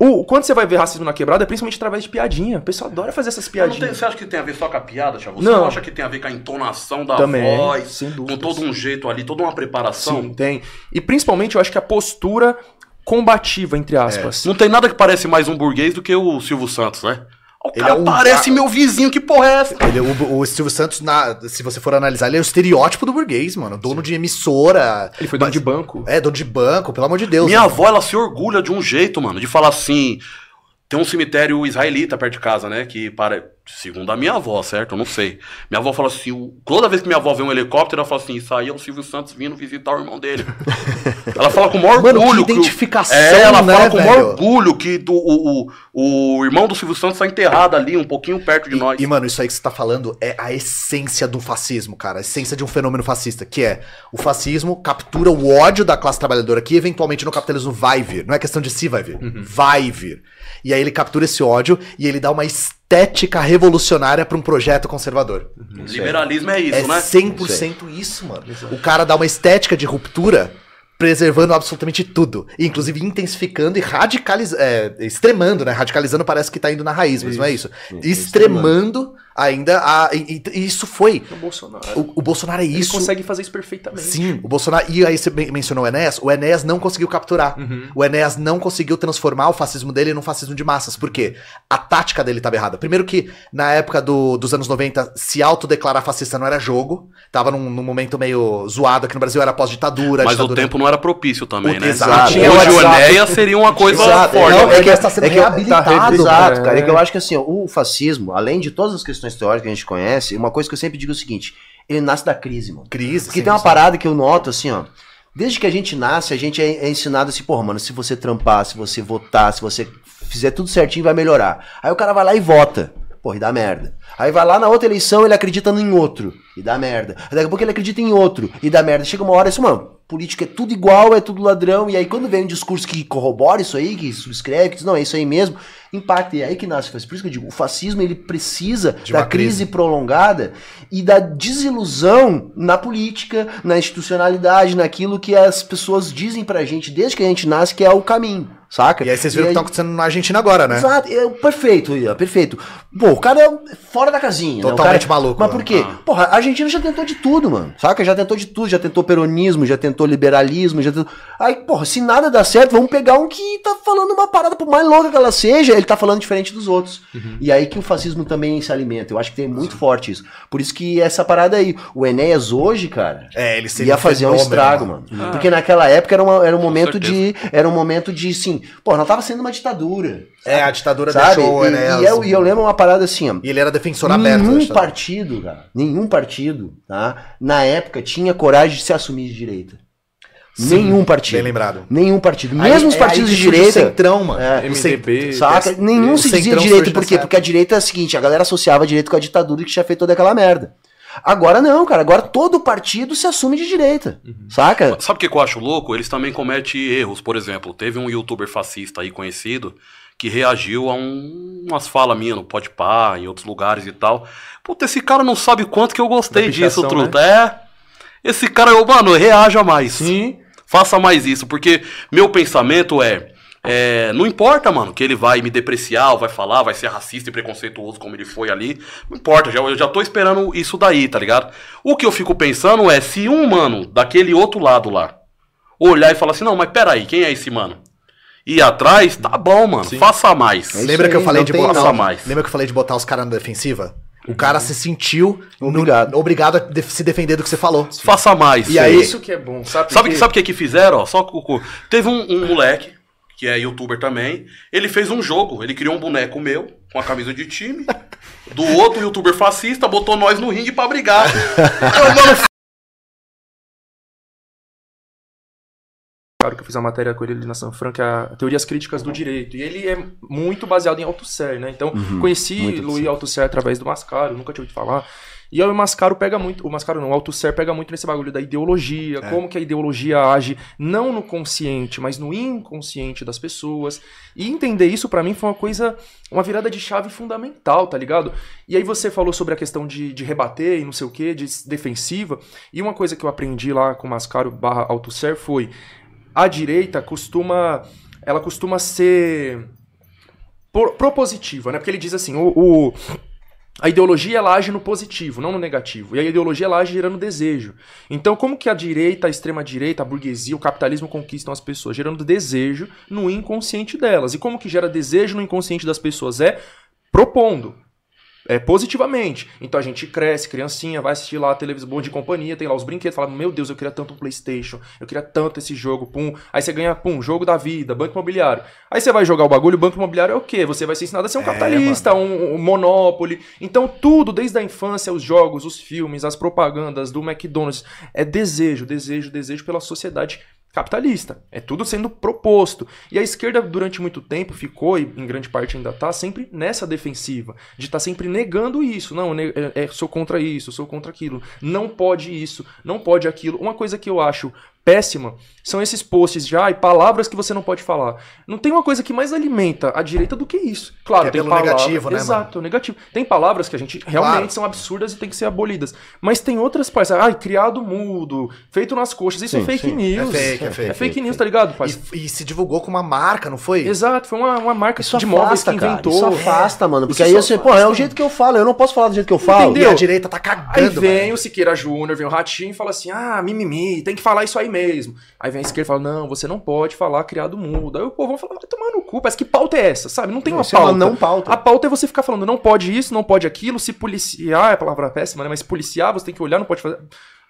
Speaker 2: o, quando você vai ver racismo na quebrada é principalmente através de piadinha. O pessoal adora fazer essas
Speaker 1: não tem-
Speaker 2: piadinhas.
Speaker 1: você acha que tem a ver só com a piada, Thiago? Você
Speaker 2: Não.
Speaker 1: não acha que tem a ver com a entonação da
Speaker 2: Também,
Speaker 1: voz?
Speaker 2: sem
Speaker 1: Com todo um jeito ali, toda uma preparação?
Speaker 2: Sim, tem. E principalmente eu acho que a postura combativa, entre aspas.
Speaker 1: Não tem nada que parece mais um burguês do que o Silvio Santos, né? O
Speaker 4: Ele
Speaker 1: cara
Speaker 4: é um-
Speaker 1: parece meu vizinho, que porra é essa?
Speaker 4: Ele, o, o Silvio Santos, na- se você for analisar, ele é o estereótipo do burguês, mano. Dono de emissora.
Speaker 2: Ele foi dono de banco.
Speaker 4: É, dono de banco, pelo amor de Deus.
Speaker 1: Minha
Speaker 4: né?
Speaker 1: avó, ela se orgulha de um jeito, mano, de falar assim. Tem um cemitério israelita perto de casa, né? Que para. Segundo a minha avó, certo? Eu não sei. Minha avó fala assim: o- toda vez que minha avó vê um helicóptero, ela fala assim: Isso aí é o Silvio Santos vindo visitar o irmão dele. ela fala com o maior
Speaker 4: Mano, que
Speaker 1: orgulho. o-
Speaker 4: identificação,
Speaker 1: É, ela
Speaker 4: né,
Speaker 1: fala com o maior orgulho que do, o, o, o irmão do Silvio Santos tá enterrado ali, um pouquinho perto de nós.
Speaker 4: E, mano, isso aí que você tá falando é a essência do fascismo, cara. A essência de um fenômeno fascista, que é o fascismo captura o ódio da classe trabalhadora, que eventualmente no capitalismo vai vir. Não é questão de se vai vir, vai vir. E aí ele captura esse ódio e ele dá uma estética revolucionária pra um projeto conservador.
Speaker 1: Liberalismo é isso,
Speaker 4: é
Speaker 1: né?
Speaker 4: 100% isso, mano. O cara dá uma estética de ruptura preservando absolutamente tudo, inclusive intensificando e radicalizando, extremando, né? Radicalizando parece que tá indo na raiz, mas não é isso. Extremando ainda a e, e- isso foi
Speaker 2: O Bolsonaro.
Speaker 4: o, o Bolsonaro é
Speaker 2: Ele
Speaker 4: isso.
Speaker 2: consegue fazer isso perfeitamente.
Speaker 4: Sim, o Bolsonaro. E aí você men- mencionou o Enéas, o Enéas não conseguiu capturar.
Speaker 2: Uhum.
Speaker 4: O Enéas não conseguiu transformar o fascismo dele num fascismo de massas. Por quê? A tática dele estava errada. Primeiro que, na época do- dos anos 90, se autodeclarar fascista não era jogo. Tava num, num momento meio zoado aqui no Brasil, era pós-ditadura.
Speaker 1: Mas o
Speaker 4: ditadura-
Speaker 1: tempo não era propício também,
Speaker 4: O-
Speaker 1: né?
Speaker 4: exato.
Speaker 1: Hoje o
Speaker 3: WhatsApp.
Speaker 1: Enéas seria uma coisa
Speaker 3: Exato,
Speaker 1: forte.
Speaker 3: não,
Speaker 1: né?
Speaker 3: é que
Speaker 4: Tá sendo
Speaker 3: é que-
Speaker 4: reabilitado,
Speaker 3: tá, Exato,
Speaker 2: cara.
Speaker 3: cara. É que eu acho que assim, ó, o fascismo, além de todas as questões teóricas que a gente conhece, uma coisa que eu sempre digo é o seguinte: ele nasce da crise, mano.
Speaker 4: Crise.
Speaker 3: Porque tem uma parada que eu noto assim, ó. Desde que a gente nasce, a gente é, é ensinado assim, porra, mano, se você trampar, se você votar, se você fizer tudo certinho, vai melhorar. Aí o cara vai lá e vota. Porra, e dá merda. Aí vai lá na outra eleição, ele acredita em outro. E dá merda. Daqui a pouco ele acredita em outro. E dá merda. Chega uma hora assim, mano, político é tudo igual, é tudo ladrão. E aí quando vem um discurso que corrobora isso aí, que subscreve, que diz, não, é isso aí mesmo, impacta. E é aí que nasce. Por isso que eu digo, o fascismo, ele precisa
Speaker 4: De
Speaker 3: da crise
Speaker 4: crise.
Speaker 3: prolongada e da desilusão na política, na institucionalidade, naquilo que as pessoas dizem pra gente desde que a gente nasce que é o caminho, saca?
Speaker 4: E aí vocês viram o que tá acontecendo na Argentina agora, né?
Speaker 3: Exato, é, perfeito, Ian, perfeito. Pô, o cara é fora da casinha. né?
Speaker 4: Totalmente
Speaker 3: cara-
Speaker 4: maluco,
Speaker 3: Mas
Speaker 4: mano.
Speaker 3: por quê? Porra, a Argentina já tentou de tudo, mano. Saca? Já tentou de tudo, já tentou peronismo, já tentou liberalismo, já tentou. Aí, porra, se nada dá certo, vamos pegar um que tá falando uma parada, por mais louca que ela seja, ele tá falando diferente dos outros. E aí que o fascismo também se alimenta. Eu acho que tem muito forte isso. Por isso que essa parada aí, o Enéas hoje, cara,
Speaker 4: É, ele
Speaker 3: ia fazer um estrago, mano. Porque naquela época era, uma- era um momento de. Era um momento de, sim, pô, não tava sendo uma ditadura.
Speaker 4: É, a ditadura
Speaker 3: Sabe?
Speaker 4: deixou
Speaker 3: E,
Speaker 4: Enéas.
Speaker 3: e eu, e eu lembro uma parada assim, ó.
Speaker 4: E ele era defensor aberto.
Speaker 3: Nenhum
Speaker 4: ditadura.
Speaker 3: partido, cara, nenhum partido, tá? Na época tinha coragem de se assumir de direita. nenhum partido.
Speaker 4: Bem lembrado.
Speaker 3: Nenhum partido.
Speaker 4: Aí-
Speaker 3: Mesmo os
Speaker 4: é
Speaker 3: partidos de direita.
Speaker 4: Centrão, mano.
Speaker 3: É,
Speaker 2: MDB,
Speaker 3: Saca? Nenhum se dizia
Speaker 4: surge
Speaker 3: Por quê? Porque a direita é o seguinte, a galera associava a direita com a ditadura que tinha feito toda aquela merda. Agora não, cara. Agora todo partido se assume de direita. Saca?
Speaker 1: Sabe o que eu acho louco? Eles também cometem erros. Por exemplo, teve um youtuber fascista aí conhecido que reagiu a um- umas falas minhas no Podpah, em outros lugares e tal. Puta, esse cara não sabe quanto que eu gostei
Speaker 2: Da
Speaker 1: disso,
Speaker 2: pichação,
Speaker 1: truta. É. Esse cara, eu, mano, reaja mais.
Speaker 2: Sim.
Speaker 1: Faça mais isso, porque meu pensamento é, é, Não importa, mano, que ele vai me depreciar, ou vai falar, vai ser racista e preconceituoso como ele foi ali. Não importa, já, eu já tô esperando isso daí, tá ligado? O que eu fico pensando é se um mano daquele outro lado lá olhar e falar assim: não, mas peraí, quem é esse mano? Ir atrás, tá bom, mano, faça mais.
Speaker 3: É
Speaker 4: Lembra que eu
Speaker 3: aí,
Speaker 4: falei de
Speaker 3: tem
Speaker 4: botar
Speaker 1: mais.
Speaker 4: Lembra que eu falei de botar os caras na defensiva? O cara se sentiu no-
Speaker 3: Obrigado.
Speaker 4: obrigado a def- se defender do que você falou.
Speaker 1: Faça mais.
Speaker 4: E aí-
Speaker 2: Isso que é bom, sabe?
Speaker 1: Sabe,
Speaker 2: Porque-
Speaker 1: sabe o que que fizeram? Ó, só cucu. Teve um, um moleque, que é youtuber também, ele fez um jogo, ele criou um boneco meu, com a camisa de time, do outro youtuber fascista, botou nós no ringue pra brigar. Eu, mano,
Speaker 2: Claro que eu fiz a matéria com ele ali na Sanfran, que é a Teorias Críticas do Direito. E ele é muito baseado em Althusser, né? Então, conheci
Speaker 3: muito
Speaker 2: Louis Althusser através do Mascaro, nunca tinha ouvido falar. E o Mascaro pega muito, o Mascaro não, o Althusser pega muito nesse bagulho da ideologia,
Speaker 4: É.
Speaker 2: como que a ideologia age não no consciente, mas no inconsciente das pessoas. E entender isso pra mim foi uma coisa, uma virada de chave fundamental, tá ligado? E aí você falou sobre a questão de, de rebater e não sei o que, de defensiva. E uma coisa que eu aprendi lá com o Mascaro barra Althusser foi a direita costuma. Ela costuma ser propositiva, né? Porque ele diz assim, o, o- a ideologia ela age no positivo, não no negativo. E a ideologia ela age gerando desejo. Então, como que a direita, a extrema direita, a burguesia, o capitalismo conquistam as pessoas? Gerando desejo no inconsciente delas. E como que gera desejo no inconsciente das pessoas? É propondo. É, positivamente. Então a gente cresce, criancinha, vai assistir lá a televisão bom de companhia, tem lá os brinquedos, fala, meu Deus, eu queria tanto um Playstation, eu queria tanto esse jogo, pum. Aí você ganha, pum, jogo da vida, banco imobiliário. Aí você vai jogar o bagulho, o banco imobiliário é o quê? Você vai ser ensinado a ser um
Speaker 4: É,
Speaker 2: capitalista, um, um Monopoly. Então tudo, desde a infância, os jogos, os filmes, as propagandas do McDonald's, é desejo, desejo, desejo pela sociedade capitalista. É tudo sendo proposto. E a esquerda, durante muito tempo, ficou, e em grande parte ainda tá, sempre nessa defensiva. De estar sempre negando isso. Não, é, é, sou contra isso, sou contra aquilo. Não pode isso, não pode aquilo. Uma coisa que eu acho péssima são esses posts de ai, palavras que você não pode falar. Não tem uma coisa que mais alimenta a direita do que isso. Claro,
Speaker 4: Que é
Speaker 2: tem
Speaker 4: pelo
Speaker 2: palavras,
Speaker 4: negativo, né, mano?
Speaker 2: Exato, negativo. Tem palavras que a gente realmente
Speaker 4: Claro.
Speaker 2: são absurdas e tem que ser abolidas. Mas tem outras partes. Ai, criado mudo, feito nas coxas. Isso é
Speaker 3: Sim,
Speaker 2: fake
Speaker 3: sim.
Speaker 2: news.
Speaker 4: É fake, é fake,
Speaker 2: É fake news, tá ligado,
Speaker 4: E,
Speaker 2: parceiro?
Speaker 4: e se divulgou com uma marca, não foi?
Speaker 2: Exato, foi uma, uma marca
Speaker 3: Isso
Speaker 2: de móveis que
Speaker 3: cara.
Speaker 2: inventou.
Speaker 3: Isso afasta, mano. Porque
Speaker 2: Isso
Speaker 3: aí assim, pô, é o jeito que eu falo. Eu não posso falar do jeito que eu falo.
Speaker 4: E
Speaker 2: Entendeu?
Speaker 4: a direita tá
Speaker 2: Aí
Speaker 4: cagando,
Speaker 2: vem
Speaker 4: velho.
Speaker 2: o Siqueira Júnior, vem o Ratinho e fala assim: ah, mimimi, tem que falar isso aí mesmo. Aí vem a esquerda e fala: não, você não pode falar criado mudo. Aí o povo vai falar: vai tomar no cu, parece que pauta é essa, sabe? Não tem uma
Speaker 3: é uma
Speaker 2: pauta.
Speaker 3: não pauta.
Speaker 2: A pauta é você ficar falando: não pode isso, não pode aquilo, se policiar, é a palavra péssima, né? Mas policiar, você tem que olhar, não pode fazer.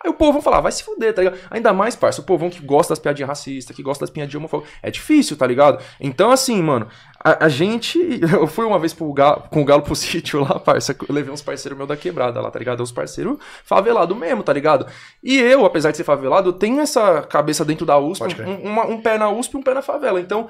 Speaker 2: Aí o povo vai falar, vai se fuder, tá ligado? Ainda mais, parça, o povão que gosta das piadinhas racistas, que gosta das piadinhas homofóbicas. É difícil, tá ligado? Então, assim, mano, a, a gente. Eu fui uma vez pro galo, com o Galo pro sítio lá, parça. Eu levei uns parceiros meus da quebrada lá, tá ligado? Uns parceiros favelados mesmo, tá ligado? E eu, apesar de ser favelado, eu tenho essa cabeça dentro da USP, um, uma- um pé na USP e um pé na favela. Então.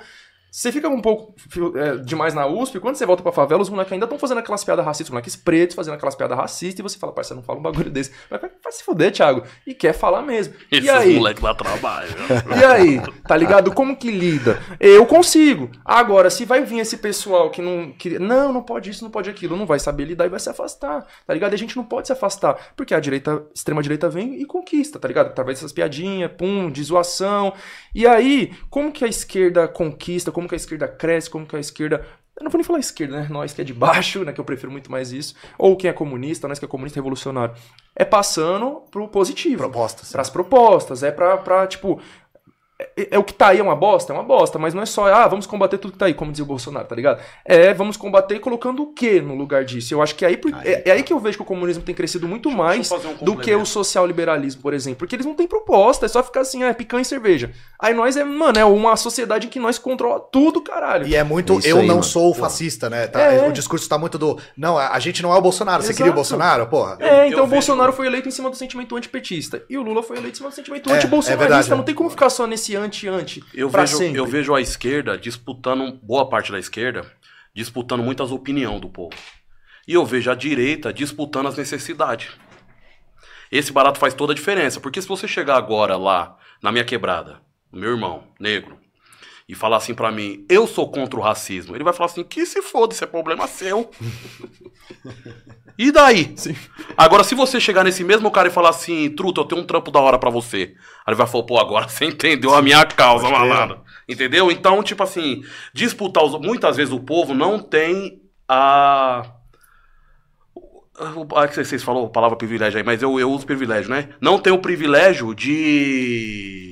Speaker 2: Você fica um pouco é, demais na USP, quando você volta pra favela, os moleques ainda estão fazendo aquelas piadas racistas, os moleques pretos fazendo aquelas piadas racistas, e você fala, parceiro, não fala um bagulho desse. Vai, vai, se fuder, Thiago. E quer falar mesmo.
Speaker 1: Esses
Speaker 2: e aí?
Speaker 1: moleques lá trabalham.
Speaker 2: E aí, tá ligado? Como que lida? Eu consigo. Agora, se vai vir esse pessoal que não. Que, não, não pode isso, não pode aquilo, não vai saber lidar e vai se afastar, tá ligado? E a gente não pode se afastar, porque a direita, extrema direita vem e conquista, tá ligado? Através dessas piadinhas, pum, de zoação. E aí, como que a esquerda conquista, como que a esquerda cresce, como que a esquerda. Eu não vou nem falar esquerda, né? Nós que é de baixo, né? Que eu prefiro muito mais isso. Ou quem é comunista, nós que é comunista revolucionário. É passando pro positivo.
Speaker 4: Propostas.
Speaker 2: Pras propostas, é pra, pra tipo. É, é o que tá aí é uma bosta? É uma bosta, mas não é só, ah, vamos combater tudo que tá aí, como dizia o Bolsonaro, tá ligado? É, vamos combater colocando o que no lugar disso? Eu acho que é aí, é, é aí que eu vejo que o comunismo tem crescido muito mais
Speaker 1: deixa eu fazer um
Speaker 2: do que o social-liberalismo, por exemplo. Porque eles não têm proposta, é só ficar assim, ah, é picanha e cerveja. Aí nós é, mano, é uma sociedade em que nós controla tudo, caralho.
Speaker 4: E é muito,
Speaker 3: É isso
Speaker 4: eu
Speaker 3: aí,
Speaker 4: não
Speaker 3: mano.
Speaker 4: sou fascista, né? Tá?
Speaker 2: É.
Speaker 4: O discurso tá muito do, não, a gente não é o Bolsonaro, você queria o
Speaker 2: Exato.
Speaker 4: Bolsonaro? Porra.
Speaker 2: É, então
Speaker 1: eu
Speaker 2: o Bolsonaro
Speaker 1: vejo-
Speaker 2: foi eleito em cima do sentimento antipetista. E o Lula foi eleito em cima do sentimento
Speaker 4: É, é
Speaker 2: anti-bolsonarista.
Speaker 4: verdade,
Speaker 2: não
Speaker 4: é.
Speaker 2: tem como ficar só nesse anti-anti.
Speaker 1: Eu vejo,
Speaker 2: sempre.
Speaker 1: eu vejo a esquerda disputando, boa parte da esquerda, disputando muitas opiniões do povo. E eu vejo a direita disputando as necessidades. Esse barato faz toda a diferença. Porque se você chegar agora lá, na minha quebrada, meu irmão, negro, e falar assim pra mim, eu sou contra o racismo, ele vai falar assim, que se foda, isso é problema seu. e daí? Agora, se você chegar nesse mesmo cara e falar assim, truta, eu tenho um trampo da hora pra você. Aí ele vai falar, pô, agora você entendeu a minha causa, malandro. Entendeu? Então, tipo assim, disputar os. Muitas vezes o povo não tem a. o- Ah, que vocês falaram a palavra privilégio aí, mas eu, eu uso privilégio, né? Não tem o privilégio de.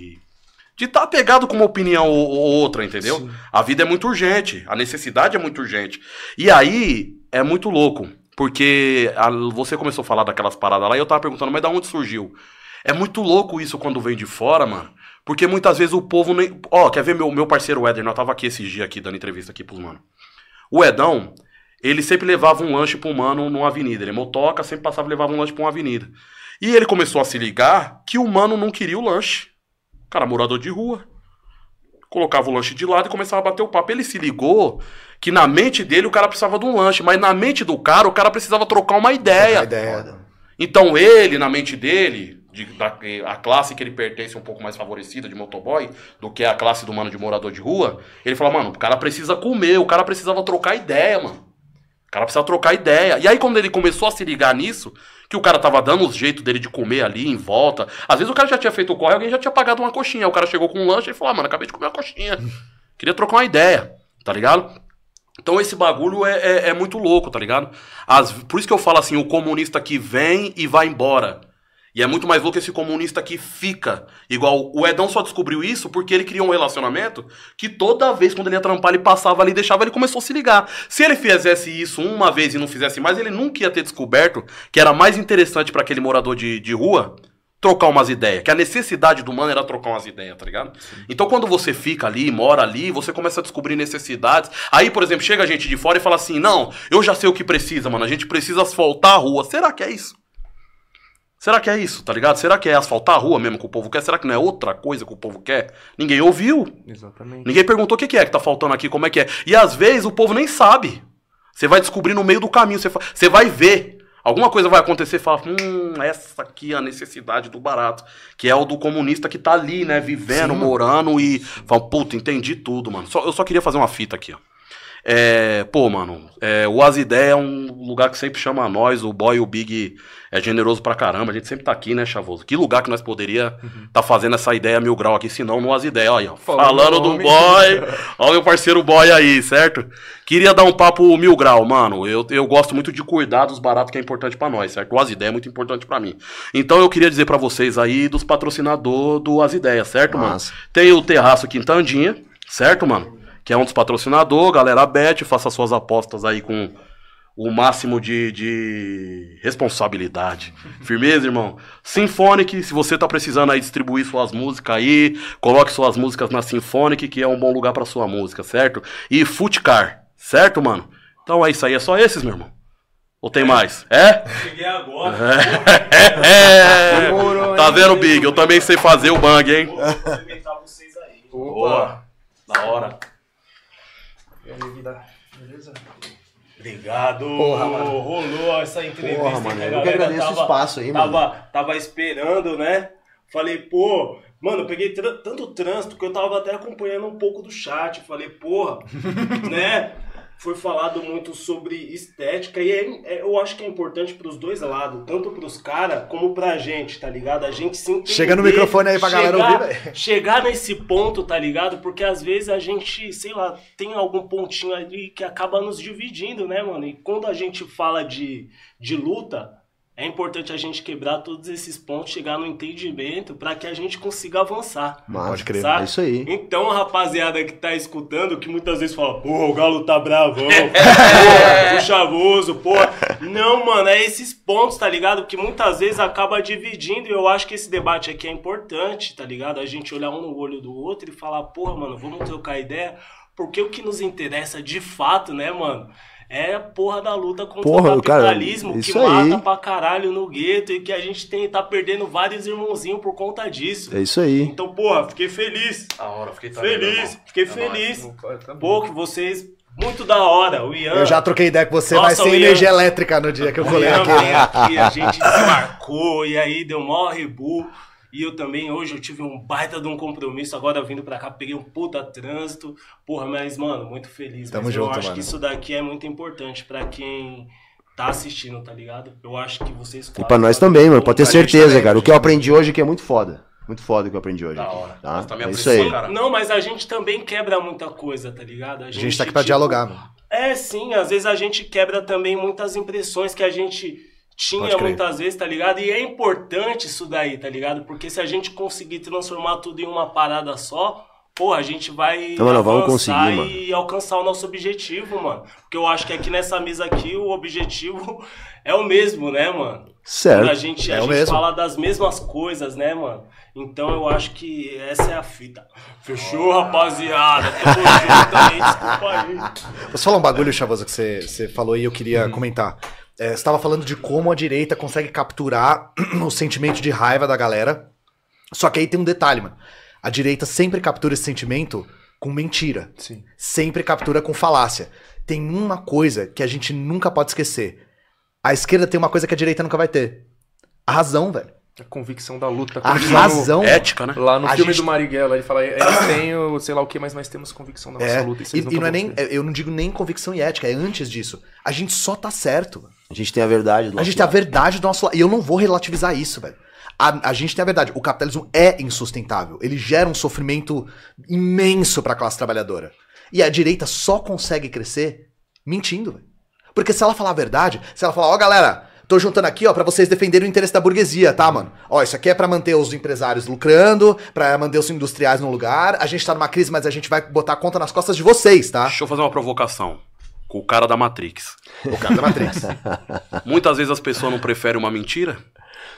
Speaker 1: De estar pegado com uma opinião ou, ou outra, entendeu? A vida é muito urgente, a necessidade é muito urgente. E aí é muito louco, porque a- você começou a falar daquelas paradas lá e eu tava perguntando, mas da onde surgiu? É muito louco isso quando vem de fora, mano. Porque muitas vezes o povo nem. Ó, quer ver meu, meu parceiro Éder? Nós tava aqui esses dias aqui dando entrevista aqui pros mano. O Edão, ele sempre levava um lanche pro mano numa avenida. Ele é motoca, sempre passava e levava um lanche pra uma avenida. E ele começou a se ligar que o mano não queria o lanche. Cara, morador de rua. Colocava o lanche de lado e começava a bater o papo. Ele se ligou que na mente dele o cara precisava de um lanche, mas na mente do cara o cara precisava trocar uma ideia.
Speaker 4: Ideia.
Speaker 1: Então ele, na mente dele, de- da, a classe que ele pertence um pouco mais favorecida de motoboy do que a classe do mano de morador de rua, ele fala, mano, o cara precisa comer, o cara precisava trocar ideia, mano. O cara precisa trocar ideia. E aí, quando ele começou a se ligar nisso, que o cara tava dando os jeitos dele de comer ali em volta. Às vezes o cara já tinha feito o corre, alguém já tinha pagado uma coxinha. O cara chegou com um lanche e falou: ah, mano, acabei de comer uma coxinha. Queria trocar uma ideia, tá ligado? Então esse bagulho é, é, é muito louco, tá ligado? As- por isso que eu falo assim: o comunista que vem e vai embora. E é muito mais louco esse comunista que fica. Igual o Edão só descobriu isso porque ele criou um relacionamento que toda vez quando ele ia trampar, ele passava ali e deixava, ele começou a se ligar. Se ele fizesse isso uma vez e não fizesse mais, ele nunca ia ter descoberto que era mais interessante pra aquele morador de, de rua trocar umas ideias. Que a necessidade do mano era trocar umas ideias, tá ligado? Então quando você fica ali, mora ali, você começa a descobrir necessidades. Aí, por exemplo, chega gente de fora e fala assim: não, eu já sei o que precisa, mano. A gente precisa asfaltar a rua. Será que é isso? Será que é isso, tá ligado? Será que é asfaltar a rua mesmo que o povo quer? Será que não é outra coisa que o povo quer? Ninguém ouviu.
Speaker 2: Exatamente.
Speaker 1: Ninguém perguntou o que é que tá faltando aqui, como é que é. E às vezes o povo nem sabe. Você vai descobrir no meio do caminho, você, vai ver. Alguma coisa vai acontecer e fala, hum, essa aqui é a necessidade do barato. Que é o do comunista que tá ali, né, vivendo, morando e fala, puta, entendi tudo, mano. Só- eu só queria fazer uma fita aqui, ó. É, pô, mano, é, o As Ideia é um lugar que sempre chama nós, o Boy e o Big é generoso pra caramba, a gente sempre tá aqui, né, Chavoso? Que lugar que nós poderia tá fazendo essa ideia mil grau aqui, se não no As Ideia, olha, ó,
Speaker 2: Falando
Speaker 1: do. Boy, ó meu parceiro Boy aí, certo? Queria dar um papo mil grau, mano, eu, eu gosto muito de cuidar dos baratos que é importante pra nós, certo? O As Ideia é muito importante pra mim. Então eu queria dizer pra vocês aí dos patrocinadores do As Ideias, certo, mano?
Speaker 3: Massa.
Speaker 1: Tem o Terraço Quintandinha, certo, mano? Que é um dos patrocinadores, galera bet, faça suas apostas aí com o máximo de, de responsabilidade. Firmeza, irmão? Symphonic, se você tá precisando aí distribuir suas músicas aí, coloque suas músicas na Symphonic, que é um bom lugar pra sua música, certo? E Footcar, certo, mano? Então é isso aí, é só esses, meu irmão? Ou tem mais? É?
Speaker 6: Cheguei agora.
Speaker 1: É.
Speaker 2: Demorou,
Speaker 1: Tá vendo, Big? Eu também sei fazer o bang, hein?
Speaker 6: Vou vocês aí.
Speaker 1: Boa. Da hora.
Speaker 2: E aí, vida? Beleza?
Speaker 6: Obrigado.
Speaker 4: Porra, mano.
Speaker 6: Rolou essa entrevista.
Speaker 3: Porra, mano,
Speaker 6: que
Speaker 3: eu que agradeço o
Speaker 6: tava-
Speaker 3: espaço aí, mano.
Speaker 6: Tava, tava esperando, né? Falei, pô, mano, eu peguei tanto trânsito que eu tava até acompanhando um pouco do chat. Falei, porra, né? Foi falado muito sobre estética e é- é- eu acho que é importante pros dois lados, tanto pros caras como pra gente, tá ligado? A gente se entender,
Speaker 4: Chega no microfone aí pra galera ouvir, velho.
Speaker 6: chegar nesse ponto, tá ligado? Porque às vezes a gente, sei lá, tem algum pontinho ali que acaba nos dividindo, né, mano? E quando a gente fala de, de luta, é importante a gente quebrar todos esses pontos, chegar no entendimento pra que a gente consiga avançar.
Speaker 3: Massa.
Speaker 4: Pode crer.
Speaker 6: Sabe?
Speaker 3: É isso aí.
Speaker 6: Então, rapaziada que tá escutando, que muitas vezes fala, porra, o Galo tá bravão, porra, o chavoso, porra. Não, mano, é esses pontos, tá ligado? Que muitas vezes acaba dividindo e eu acho que esse debate aqui é importante, tá ligado? A gente olhar um no olho do outro e falar, porra, mano, vamos trocar ideia, porque o que nos interessa de fato, né, mano? É a porra da luta contra
Speaker 3: Porra,
Speaker 6: o
Speaker 3: cara,
Speaker 6: capitalismo que
Speaker 3: isso
Speaker 6: mata
Speaker 3: aí.
Speaker 6: pra caralho no gueto e que a gente tem, tá perdendo vários irmãozinhos por conta disso.
Speaker 3: É isso aí.
Speaker 6: Então, porra, fiquei feliz.
Speaker 1: Da hora, fiquei também,
Speaker 6: Feliz, fiquei
Speaker 1: É
Speaker 6: feliz.
Speaker 2: Opa, tá.
Speaker 6: Pô, que vocês. Muito da hora. O Ian.
Speaker 4: Eu já troquei ideia com você,
Speaker 6: Nossa,
Speaker 4: mas sem
Speaker 6: o Ian-
Speaker 4: energia elétrica no dia que eu colei
Speaker 6: Ian
Speaker 4: aqui.
Speaker 6: vem aqui, a gente se marcou e aí deu maior rebu. E eu também, hoje eu tive um baita de um compromisso, agora vindo pra cá, peguei um puta trânsito. Porra, mas, mano, muito feliz.
Speaker 4: Tamo
Speaker 6: mas
Speaker 4: junto,
Speaker 6: eu acho
Speaker 4: mano.
Speaker 6: que isso daqui é muito importante pra quem tá assistindo, tá ligado? Eu acho que vocês
Speaker 3: E pra nós também, mano. Pode ter
Speaker 4: gente
Speaker 3: certeza,
Speaker 4: também,
Speaker 3: cara. O que eu
Speaker 4: gente
Speaker 3: aprendi hoje aqui é muito foda. Muito foda o que eu aprendi hoje.
Speaker 1: Da hora.
Speaker 3: Tá?
Speaker 1: Também
Speaker 3: É isso aí.
Speaker 6: Não, mas a gente também quebra muita coisa, tá ligado?
Speaker 4: A gente tá aqui pra
Speaker 6: tipo,
Speaker 4: dialogar, mano.
Speaker 6: É, sim, às vezes a gente quebra também muitas impressões que a gente tinha muitas vezes, tá ligado? E é importante isso daí, tá ligado? Porque se a gente conseguir transformar tudo em uma parada só, pô, a gente vai
Speaker 3: Não, mano, vamos conseguir, mano.
Speaker 6: e alcançar o nosso objetivo, mano. Porque eu acho que aqui nessa mesa aqui o objetivo é o mesmo, né, mano? Quando a
Speaker 3: Certo.
Speaker 6: gente,
Speaker 4: É
Speaker 6: a
Speaker 4: o
Speaker 6: gente
Speaker 4: mesmo.
Speaker 6: fala das mesmas coisas, né, mano? Então eu acho que essa é a fita. Fechou, rapaziada? Tamo junto aí, desculpa aí.
Speaker 4: Posso falar um bagulho, Chavoso, que você, você falou e eu queria
Speaker 3: Uhum.
Speaker 4: comentar. É, você estava falando de como a direita consegue capturar o sentimento de raiva da galera. Só que aí tem um detalhe, mano. A direita sempre captura esse sentimento com mentira.
Speaker 2: Sim.
Speaker 4: Sempre captura com falácia. Tem uma coisa que a gente nunca pode esquecer. A esquerda tem uma coisa que a direita nunca vai ter. A razão, velho.
Speaker 2: A convicção da luta.
Speaker 4: A
Speaker 2: lá no-
Speaker 4: razão.
Speaker 1: Ética, né?
Speaker 2: Lá no
Speaker 4: A
Speaker 2: filme
Speaker 4: gente-
Speaker 2: do Marighella, ele fala, eles têm o sei lá o que, mas nós temos convicção da nossa
Speaker 4: É,
Speaker 2: luta.
Speaker 4: e, e não é nem,
Speaker 2: ter.
Speaker 4: eu não digo nem convicção e ética, é antes disso. A gente só tá certo.
Speaker 3: A gente tem a verdade do
Speaker 4: A
Speaker 3: nosso
Speaker 4: gente tem a
Speaker 3: lado.
Speaker 4: verdade do nosso lado. E eu não vou relativizar isso, velho. A, a gente tem a verdade. O capitalismo é insustentável. Ele gera um sofrimento imenso pra classe trabalhadora. E a direita só consegue crescer mentindo, velho. Porque se ela falar a verdade, se ela falar, ó, galera, tô juntando aqui, ó, pra vocês defenderem o interesse da burguesia, tá, mano? Ó, isso aqui é pra manter os empresários lucrando, pra manter os industriais no lugar. A gente tá numa crise, mas a gente vai botar a conta nas costas de vocês, tá?
Speaker 1: Deixa eu fazer uma provocação. Com o cara da Matrix.
Speaker 4: O cara da Matrix.
Speaker 1: Muitas vezes as pessoas não preferem uma mentira.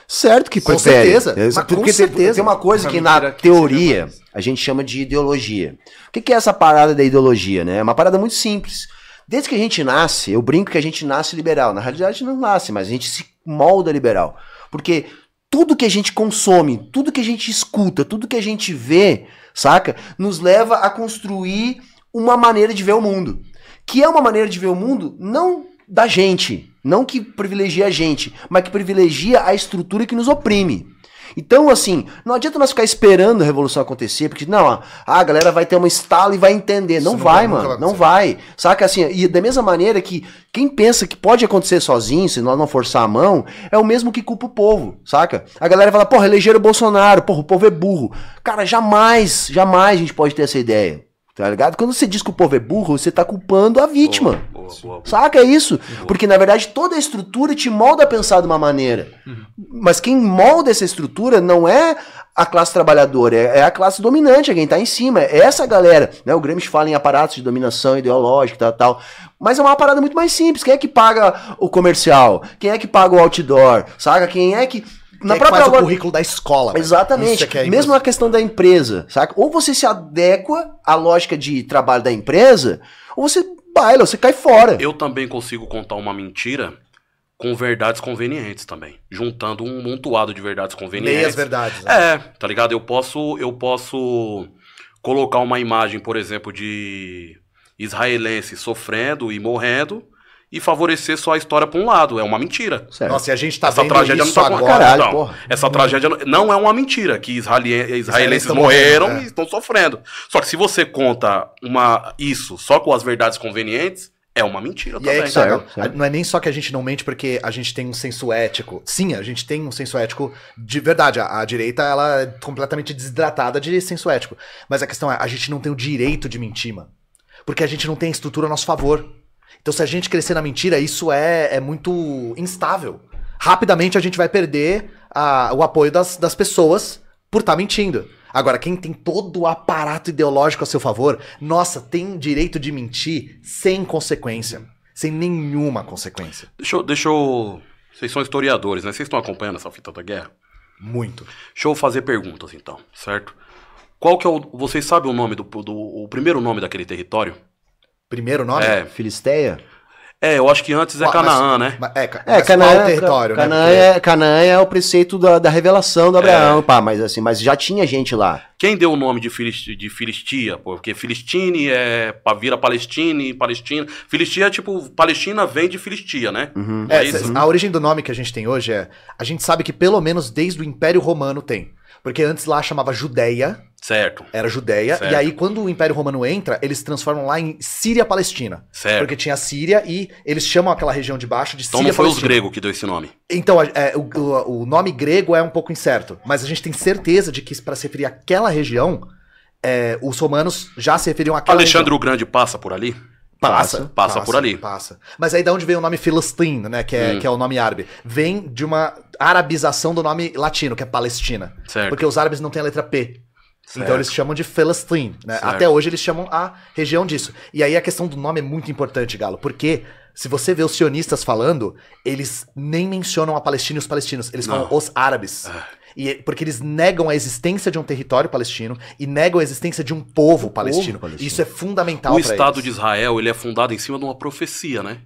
Speaker 3: Certo que
Speaker 4: Com
Speaker 3: prefere.
Speaker 4: certeza,
Speaker 3: É,
Speaker 4: mas
Speaker 3: porque
Speaker 4: com
Speaker 3: tem-
Speaker 4: certeza.
Speaker 3: Tem uma coisa que na
Speaker 2: que
Speaker 3: teoria
Speaker 2: mais.
Speaker 3: a gente chama de ideologia. O que que é essa parada da ideologia, né? É uma parada muito simples. Desde que a gente nasce, eu brinco que a gente nasce liberal. Na realidade, não nasce, mas a gente se molda liberal. Porque tudo que a gente consome, tudo que a gente escuta, tudo que a gente vê, saca? Nos leva a construir uma maneira de ver o mundo. Que é uma maneira de ver o mundo não da gente, não que privilegia a gente, mas que privilegia a estrutura que nos oprime. Então, assim, não adianta nós ficar esperando a revolução acontecer, porque, não, ah, a galera vai ter uma estala e vai entender. Não,
Speaker 4: não
Speaker 3: vai, mano,
Speaker 4: vai
Speaker 3: não vai. Saca assim, e da mesma maneira que quem pensa que pode acontecer sozinho, se nós não forçar a mão, é o mesmo que culpa o povo, saca? A galera fala, porra, elegeram o Bolsonaro, porra, o povo é burro. Cara, jamais, jamais a gente pode ter essa ideia. Tá ligado? Quando você diz que o povo é burro, você tá culpando a vítima.
Speaker 1: Boa, boa, boa.
Speaker 3: Saca é isso? Porque na verdade toda a estrutura te molda a pensar de uma maneira. Mas quem molda essa estrutura não é a classe trabalhadora, é é a classe dominante, é quem tá em cima. É essa galera. Né? O Gramsci fala em aparatos de dominação ideológica e tal, tal. Mas é uma parada muito mais simples. Quem é que paga o comercial? Quem é que paga o outdoor? Saca? Quem é que.
Speaker 4: Na própria faz o currículo da escola.
Speaker 3: Exatamente.
Speaker 4: Isso é que é
Speaker 3: Mesmo na questão da empresa, saca? Ou você se adequa à lógica de trabalho da empresa, ou você baila, você cai fora.
Speaker 1: Eu também consigo contar uma mentira com verdades convenientes também. Juntando um montuado de verdades convenientes.
Speaker 4: Meias verdades. né?
Speaker 1: É, tá ligado? Eu posso, eu posso colocar uma imagem, por exemplo, de israelense sofrendo e morrendo e favorecer só a história pra um lado. É uma mentira.
Speaker 3: Certo.
Speaker 4: Nossa, e a gente tá
Speaker 1: Essa
Speaker 4: vendo
Speaker 1: tragédia
Speaker 4: isso
Speaker 1: não tá
Speaker 4: agora.
Speaker 3: Caralho,
Speaker 1: não,
Speaker 3: porra.
Speaker 1: Essa tragédia não- é uma mentira, que israele- israelenses
Speaker 4: estão
Speaker 1: morreram
Speaker 4: morrendo, é.
Speaker 1: e estão sofrendo. Só que se você conta uma, isso só com as verdades convenientes, é uma mentira
Speaker 4: E
Speaker 1: também.
Speaker 4: que tá,
Speaker 3: Certo,
Speaker 4: não,
Speaker 3: certo.
Speaker 4: não é nem só que a gente não mente porque a gente tem um senso ético. Sim, a gente tem um senso ético de verdade. A, a direita, ela é completamente desidratada de senso ético. Mas a questão é, a gente não tem o direito de mentir, mano. Porque a gente não tem a estrutura a nosso favor. Então se a gente crescer na mentira, isso é, é muito instável. Rapidamente a gente vai perder a- o apoio das, das pessoas por estar mentindo. Agora, quem tem todo o aparato ideológico a seu favor, nossa, tem direito de mentir sem consequência. Sem nenhuma consequência.
Speaker 1: Deixa eu, deixa eu. Vocês são historiadores, né? Vocês estão acompanhando essa fita da guerra?
Speaker 4: Muito.
Speaker 1: Deixa eu fazer perguntas então, certo? Qual que é o. Vocês sabem o nome do, do. O primeiro nome daquele território?
Speaker 4: Primeiro nome?
Speaker 1: É.
Speaker 3: Filisteia?
Speaker 1: É, eu acho que antes é Canaã,
Speaker 4: mas-
Speaker 1: né?
Speaker 4: É,
Speaker 3: É,
Speaker 4: mas
Speaker 3: Canaã,
Speaker 4: qual o território, né?
Speaker 3: Canaã,
Speaker 4: Porque-
Speaker 3: é, Canaã é o preceito da, da revelação do Abraão, pá, mas assim, mas já tinha gente lá.
Speaker 1: Quem deu o nome de, Filis- de Filistia? pô? Porque Filistine é. vira Palestine, Palestina. Filistia é tipo. Palestina vem de Filistia, né?
Speaker 3: Uhum.
Speaker 1: É
Speaker 4: É,
Speaker 1: isso?
Speaker 4: a origem do nome que a gente tem hoje é. A gente sabe que pelo menos desde o Império Romano tem. Porque antes lá chamava Judéia,
Speaker 1: Certo,
Speaker 4: era Judéia,
Speaker 1: Certo.
Speaker 4: e aí quando o Império Romano entra, eles transformam lá em Síria-Palestina.
Speaker 1: certo.
Speaker 4: Porque tinha Síria e eles chamam aquela região de baixo de
Speaker 1: Então não foi os
Speaker 4: Síria-Palestina.
Speaker 1: gregos que deu esse nome.
Speaker 4: Então, é, o, o- o nome grego é um pouco incerto, mas a gente tem certeza de que para se referir àquela região, é, os romanos já se referiam àquela
Speaker 1: Alexandre
Speaker 4: região.
Speaker 1: o Grande passa por ali?
Speaker 4: Passa,
Speaker 1: Passa por ali.
Speaker 4: Passa. Mas aí da onde vem o nome Philistine, né? Que é,
Speaker 1: Hum.
Speaker 4: que é o nome árabe? Vem de uma arabização do nome latino, que é Palestina.
Speaker 1: Certo.
Speaker 4: Porque os árabes não têm a letra P.
Speaker 1: Certo.
Speaker 4: Então eles chamam de Philistine, né? Até hoje eles chamam a região disso. E aí a questão do nome é muito importante, Galo, porque se você vê os sionistas falando, eles nem mencionam a Palestina e os palestinos, eles falam
Speaker 1: Não.
Speaker 4: os árabes. E, porque eles negam a existência de um território palestino e negam a existência de um povo palestino.
Speaker 3: palestino.
Speaker 4: Isso é fundamental
Speaker 1: O Estado
Speaker 4: eles.
Speaker 1: de Israel, ele é fundado em cima de uma profecia, né?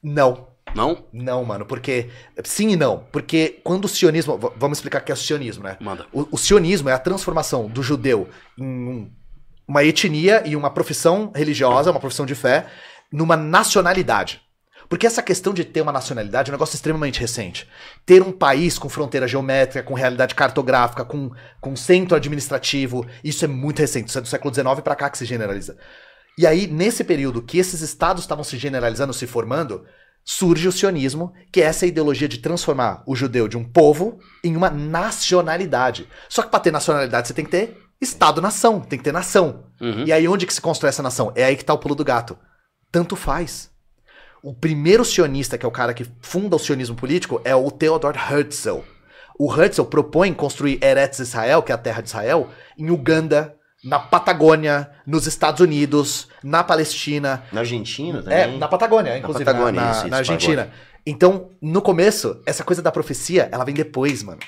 Speaker 4: Não,
Speaker 1: Não?
Speaker 4: Não, mano, porque. Sim e não. Porque quando o sionismo. Vamos explicar o que é o sionismo, né?
Speaker 1: Manda.
Speaker 4: O, o sionismo é a transformação do judeu em um- uma etnia e uma profissão religiosa, uma profissão de fé, numa nacionalidade. Porque essa questão de ter uma nacionalidade é um negócio extremamente recente. Ter um país com fronteira geométrica, com realidade cartográfica, com, com centro administrativo, isso é muito recente. Isso é do século XIX para cá que se generaliza. E aí, nesse período que esses estados estavam se generalizando, se formando, surge o sionismo, que é essa ideologia de transformar o judeu de um povo em uma nacionalidade. Só que para ter nacionalidade você tem que ter Estado-nação, tem que ter nação.
Speaker 1: Uhum.
Speaker 4: E aí onde que se constrói essa nação? É aí que tá o pulo do gato. Tanto faz. O primeiro sionista, que é o cara que funda o sionismo político, é o Theodor Herzl. O Herzl propõe construir Eretz Israel, que é a terra de Israel, em Uganda, na Patagônia, nos Estados Unidos, na Palestina,
Speaker 3: Na Argentina
Speaker 4: é,
Speaker 3: também.
Speaker 4: na Patagônia, inclusive, na-
Speaker 3: Patagônia,
Speaker 4: na,
Speaker 3: isso, isso,
Speaker 4: na Argentina. Então, no começo, essa coisa da profecia, ela vem depois, mano.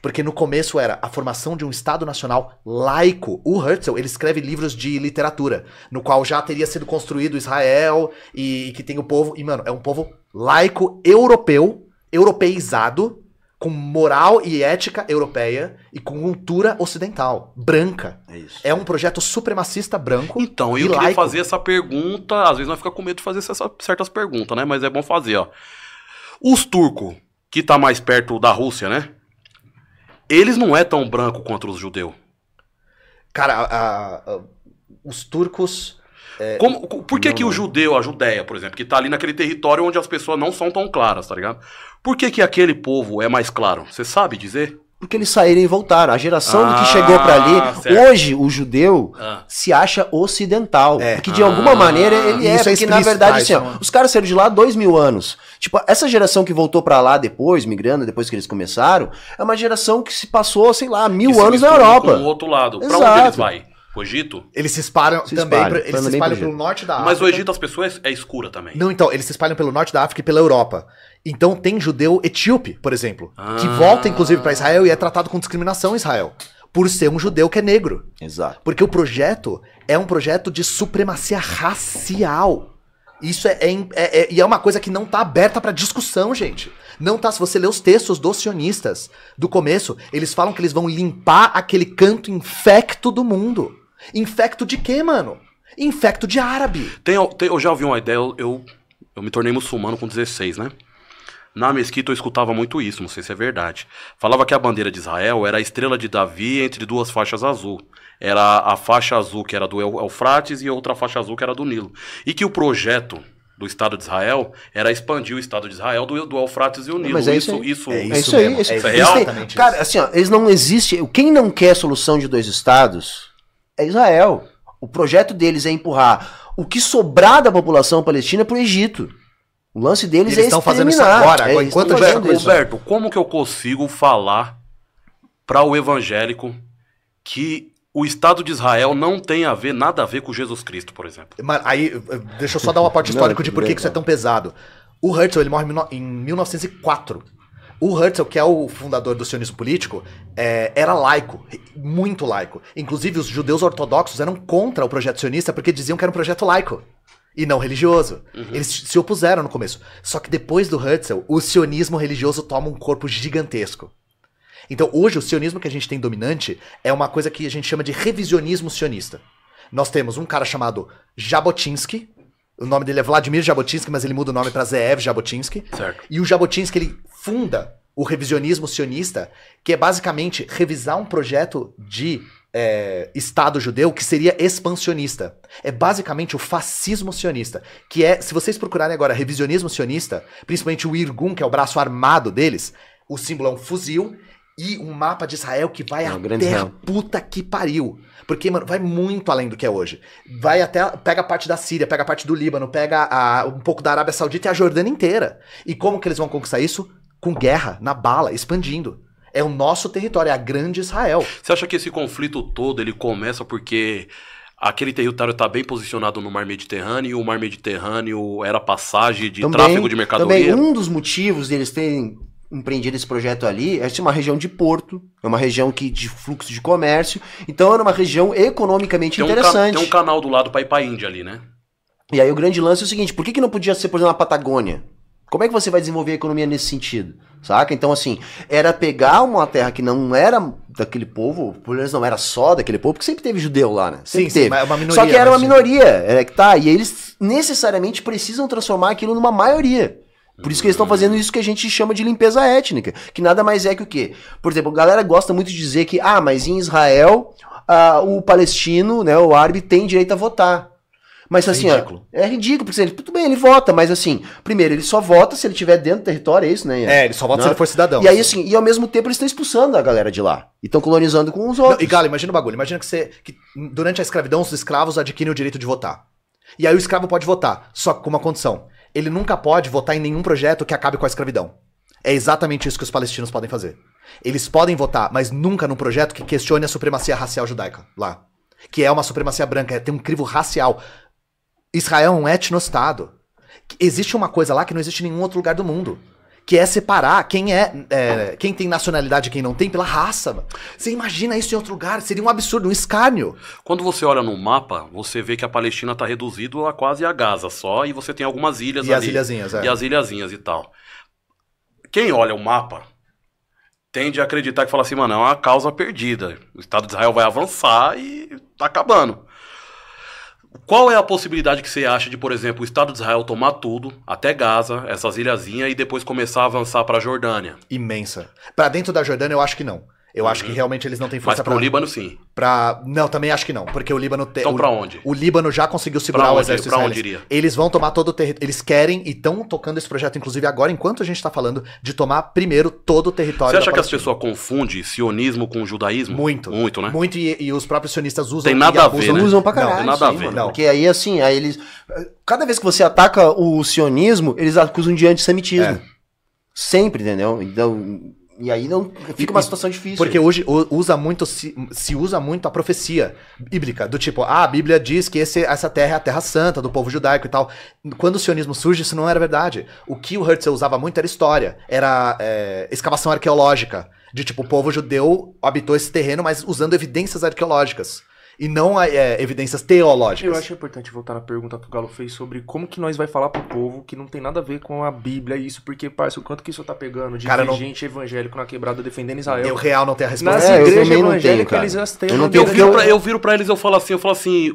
Speaker 4: Porque no começo era a formação de um Estado Nacional laico. O Herzl, ele escreve livros de literatura, no qual já teria sido construído Israel e que tem o povo... E, mano, é um povo laico europeu, europeizado, com moral e ética europeia e com cultura ocidental, branca.
Speaker 3: É isso.
Speaker 4: É um projeto supremacista branco
Speaker 1: Então,
Speaker 4: e
Speaker 1: eu queria
Speaker 4: laico.
Speaker 1: fazer essa pergunta. Às vezes nós fica com medo de fazer essas certas perguntas, né? Mas é bom fazer, ó. Os turcos, que tá mais perto da Rússia, né? Eles não é tão branco quanto os judeus.
Speaker 4: Cara, a- a- os turcos.
Speaker 1: Como, por que, que o judeu, a Judéia, por exemplo, que tá ali naquele território onde as pessoas não são tão claras, tá ligado? Por que, que aquele povo é mais claro? Você sabe dizer?
Speaker 3: Porque eles saíram e voltaram. A geração
Speaker 1: Ah,
Speaker 3: que chegou pra ali,
Speaker 1: certo.
Speaker 3: hoje o judeu
Speaker 1: Ah.
Speaker 3: se acha ocidental.
Speaker 4: É.
Speaker 3: Porque de alguma
Speaker 1: Ah.
Speaker 3: maneira ele é.
Speaker 4: Isso é
Speaker 3: porque na
Speaker 4: explícito,
Speaker 3: verdade,
Speaker 4: tá?
Speaker 3: assim, ó,
Speaker 4: é um-
Speaker 3: os caras saíram de lá há dois mil anos. Tipo, essa geração que voltou pra lá depois, migrando, depois que eles começaram, é uma geração que se passou, sei lá, mil
Speaker 1: Que
Speaker 3: anos na Europa.
Speaker 1: Com o outro lado. Pra onde
Speaker 3: Exato.
Speaker 1: eles vai? O Egito?
Speaker 4: Eles se espalham
Speaker 3: Se
Speaker 4: também.
Speaker 3: espalham,
Speaker 4: pra- eles se espalham pelo norte da
Speaker 1: Mas
Speaker 4: África.
Speaker 1: o Egito, as pessoas é escura também.
Speaker 4: Não, então, eles se espalham pelo norte da África e pela Europa. Então tem judeu etíope, por exemplo, que
Speaker 1: Ah.
Speaker 4: volta inclusive pra Israel e é tratado com discriminação em Israel. Por ser um judeu que é negro.
Speaker 3: Exato.
Speaker 4: Porque o projeto é um projeto de supremacia racial. Isso é, é- é- é- e é uma coisa que não tá aberta pra discussão, gente. Não tá. Se você ler os textos dos sionistas do começo, eles falam que eles vão limpar aquele canto infecto do mundo. Infecto de quê, mano? Infecto de árabe.
Speaker 1: Tem, tem- eu já ouvi uma ideia, eu, eu, me tornei muçulmano com 16, né? Na mesquita eu escutava muito isso, não sei se é verdade. Falava que a bandeira de Israel era a estrela de Davi entre duas faixas azul. Era a faixa azul que era do Eu- Eufrates e a outra faixa azul que era do Nilo. E que o projeto do Estado de Israel era expandir o Estado de Israel do, do Eufrates e o Nilo.
Speaker 3: Mas é
Speaker 1: isso,
Speaker 3: isso aí.
Speaker 1: isso,
Speaker 4: É
Speaker 3: É
Speaker 4: Isso
Speaker 3: isso aí.
Speaker 4: mesmo,
Speaker 3: isso-
Speaker 4: é
Speaker 1: Isso é
Speaker 3: eles
Speaker 1: real?
Speaker 3: têm-
Speaker 4: Exatamente
Speaker 3: cara,
Speaker 4: isso.
Speaker 3: assim, ó, eles não existe. Quem não quer solução de dois estados é Israel. O projeto deles é empurrar o que sobrar da população palestina pro Egito. O lance deles
Speaker 4: eles
Speaker 3: é
Speaker 4: estão fazendo isso
Speaker 3: exterminar.
Speaker 4: agora,
Speaker 3: É,
Speaker 4: enquanto
Speaker 3: isso.
Speaker 1: Roberto, como que eu consigo falar para o evangélico que o Estado de Israel não tem a ver, nada a ver com Jesus Cristo, por exemplo?
Speaker 4: Mano, aí, eh, deixa eu só dar um aporte
Speaker 3: Não,
Speaker 4: histórico de por que isso é tão pesado. O Herzl, ele morre em 1904. O Herzl, que é o fundador do sionismo político, é, era laico, muito laico. Inclusive, os judeus ortodoxos eram contra o projeto sionista porque diziam que era um projeto laico e não religioso. Eles se opuseram no começo. Só que depois do Herzl, o sionismo religioso toma um corpo gigantesco. Então, hoje, o sionismo que a gente tem dominante é uma coisa que a gente chama de revisionismo sionista. Nós temos um cara chamado Jabotinsky, o nome dele é Vladimir Jabotinsky, mas ele muda o nome para Zeev Jabotinsky.
Speaker 1: Certo.
Speaker 4: E o Jabotinsky, ele funda o revisionismo sionista, que é basicamente revisar um projeto de é, Estado judeu que seria expansionista. É basicamente o fascismo sionista, que é, se vocês procurarem agora revisionismo sionista, principalmente o Irgun, que é o braço armado deles, o símbolo é um fuzil e um mapa de Israel que vai
Speaker 3: É,
Speaker 4: até a puta que pariu. Porque, mano, vai muito além do que é hoje. Vai até. Pega a parte da Síria, pega a parte do Líbano, pega a- um pouco da Arábia Saudita e a Jordânia inteira. E como que eles vão conquistar isso? Com guerra, na bala, expandindo. É o nosso território, é a grande Israel.
Speaker 1: Você acha que esse conflito todo ele começa porque aquele território está bem posicionado no Mar Mediterrâneo e o Mar Mediterrâneo era passagem de tráfego de mercadoria?
Speaker 3: Também um dos motivos deles terem empreendido esse projeto ali é ser uma região de porto, é uma região que de fluxo de comércio, então era uma região economicamente
Speaker 1: tem, um
Speaker 3: interessante.
Speaker 1: tem um canal do lado para ir para Índia ali, né?
Speaker 3: E aí o grande lance é o seguinte, por que, que não podia ser, por exemplo, na Patagônia? Como é que você vai desenvolver a economia nesse sentido? Saca? Então, assim, era pegar uma terra que não era daquele povo, por eles não era só daquele povo, porque sempre teve judeu lá, né? Sempre
Speaker 4: Sim, sim,
Speaker 3: teve.
Speaker 4: é uma minoria.
Speaker 3: Só que era uma
Speaker 4: sim.
Speaker 3: minoria, é que tá. E eles necessariamente precisam transformar aquilo numa maioria. Por isso que eles estão fazendo isso que a gente chama de limpeza étnica, que nada mais é que o quê? Por exemplo, a galera gosta muito de dizer que, ah, mas em Israel, ah, o palestino, né, o árabe, tem direito a votar. Mas assim, ó,
Speaker 4: ridículo.
Speaker 3: é ridículo, porque ele, tudo bem, ele vota, mas assim, primeiro, ele só vota se ele estiver dentro do território, é isso, né? Ian?
Speaker 4: É, ele só vota se
Speaker 3: Não.
Speaker 4: ele for cidadão.
Speaker 3: E aí, assim, e ao mesmo tempo eles estão expulsando a galera de lá. E estão colonizando com os
Speaker 4: Não,
Speaker 3: outros.
Speaker 4: e Galo, imagina o bagulho. Imagina que você. Que durante a escravidão, os escravos adquirem o direito de votar. E aí o escravo pode votar, só com uma condição. Ele nunca pode votar em nenhum projeto que acabe com a escravidão. É exatamente isso que os palestinos podem fazer. Eles podem votar, mas nunca num projeto que questione a supremacia racial judaica lá. Que é uma supremacia branca, é ter um crivo racial. Israel é um etnostado. Existe uma coisa lá que não existe em nenhum outro lugar do mundo. Que é separar quem é, é, quem tem nacionalidade e quem não tem pela raça. mano. Você imagina isso em outro lugar? Seria um absurdo, um escárnio.
Speaker 1: Quando você olha no mapa, você vê que a Palestina está reduzido a quase a Gaza só, e você tem algumas ilhas
Speaker 4: E as
Speaker 1: ali.
Speaker 4: ilhazinhas, é.
Speaker 1: E as ilhazinhas e tal. Quem olha o mapa tende a acreditar que fala assim, mano, é uma causa perdida. O Estado de Israel vai avançar e tá acabando. Qual é a possibilidade que você acha de, por exemplo, o Estado de Israel tomar tudo, até Gaza, essas ilhazinhas, e depois começar a avançar pra Jordânia?
Speaker 4: Imensa. Pra dentro da Jordânia, eu acho que não. Eu acho que realmente eles não têm
Speaker 1: Uhum. Mas
Speaker 4: força
Speaker 1: pro
Speaker 4: pra,
Speaker 1: Líbano, sim.
Speaker 4: pra- Não, também acho que não. Porque o Líbano tem.
Speaker 1: Então
Speaker 4: o,
Speaker 1: pra onde?
Speaker 4: O Líbano já conseguiu segurar
Speaker 1: Pra
Speaker 4: o exército
Speaker 1: Pra onde iria?
Speaker 4: Eles vão tomar todo o território. Eles querem e estão tocando esse projeto, inclusive agora, enquanto a gente tá falando, de tomar primeiro todo o território
Speaker 1: Você acha
Speaker 4: da
Speaker 1: que as pessoas confundem sionismo com judaísmo?
Speaker 4: Muito.
Speaker 1: Muito, né?
Speaker 4: Muito, e, e os próprios sionistas usam
Speaker 1: Tem nada
Speaker 4: e
Speaker 1: a ver, né?
Speaker 3: usam pra
Speaker 4: Não,
Speaker 3: caralho.
Speaker 1: tem nada a
Speaker 3: isso aí,
Speaker 1: ver,
Speaker 4: não.
Speaker 3: Porque aí, assim, aí eles. Cada vez que você ataca o sionismo, eles acusam de antissemitismo.
Speaker 4: É.
Speaker 3: Sempre, entendeu? Então. E aí não fica uma situação difícil.
Speaker 4: Porque hoje usa muito, se, se usa muito a profecia bíblica, do tipo, ah, a Bíblia diz que esse- essa terra é a terra santa do povo judaico e tal. Quando o sionismo surge, isso não era verdade. O que o Herzl usava muito era história, era é, escavação arqueológica. De tipo, o povo judeu habitou esse terreno, mas usando evidências arqueológicas. E não é, evidências teológicas.
Speaker 2: Eu acho importante voltar na pergunta que o Galo fez sobre como que nós vai falar pro povo que não tem nada a ver com a Bíblia e isso, porque, parça, o quanto que isso tá pegando de
Speaker 4: Cara, não-
Speaker 2: gente evangélico na quebrada defendendo Israel.
Speaker 4: Eu real não tenho a resposta.
Speaker 2: Nas
Speaker 3: É, eu
Speaker 2: igrejas
Speaker 3: não
Speaker 2: evangélicas, eles já têm
Speaker 3: Eu não tenho
Speaker 1: Eu viro, pra, eu viro pra eles eu falo assim, eu falo assim.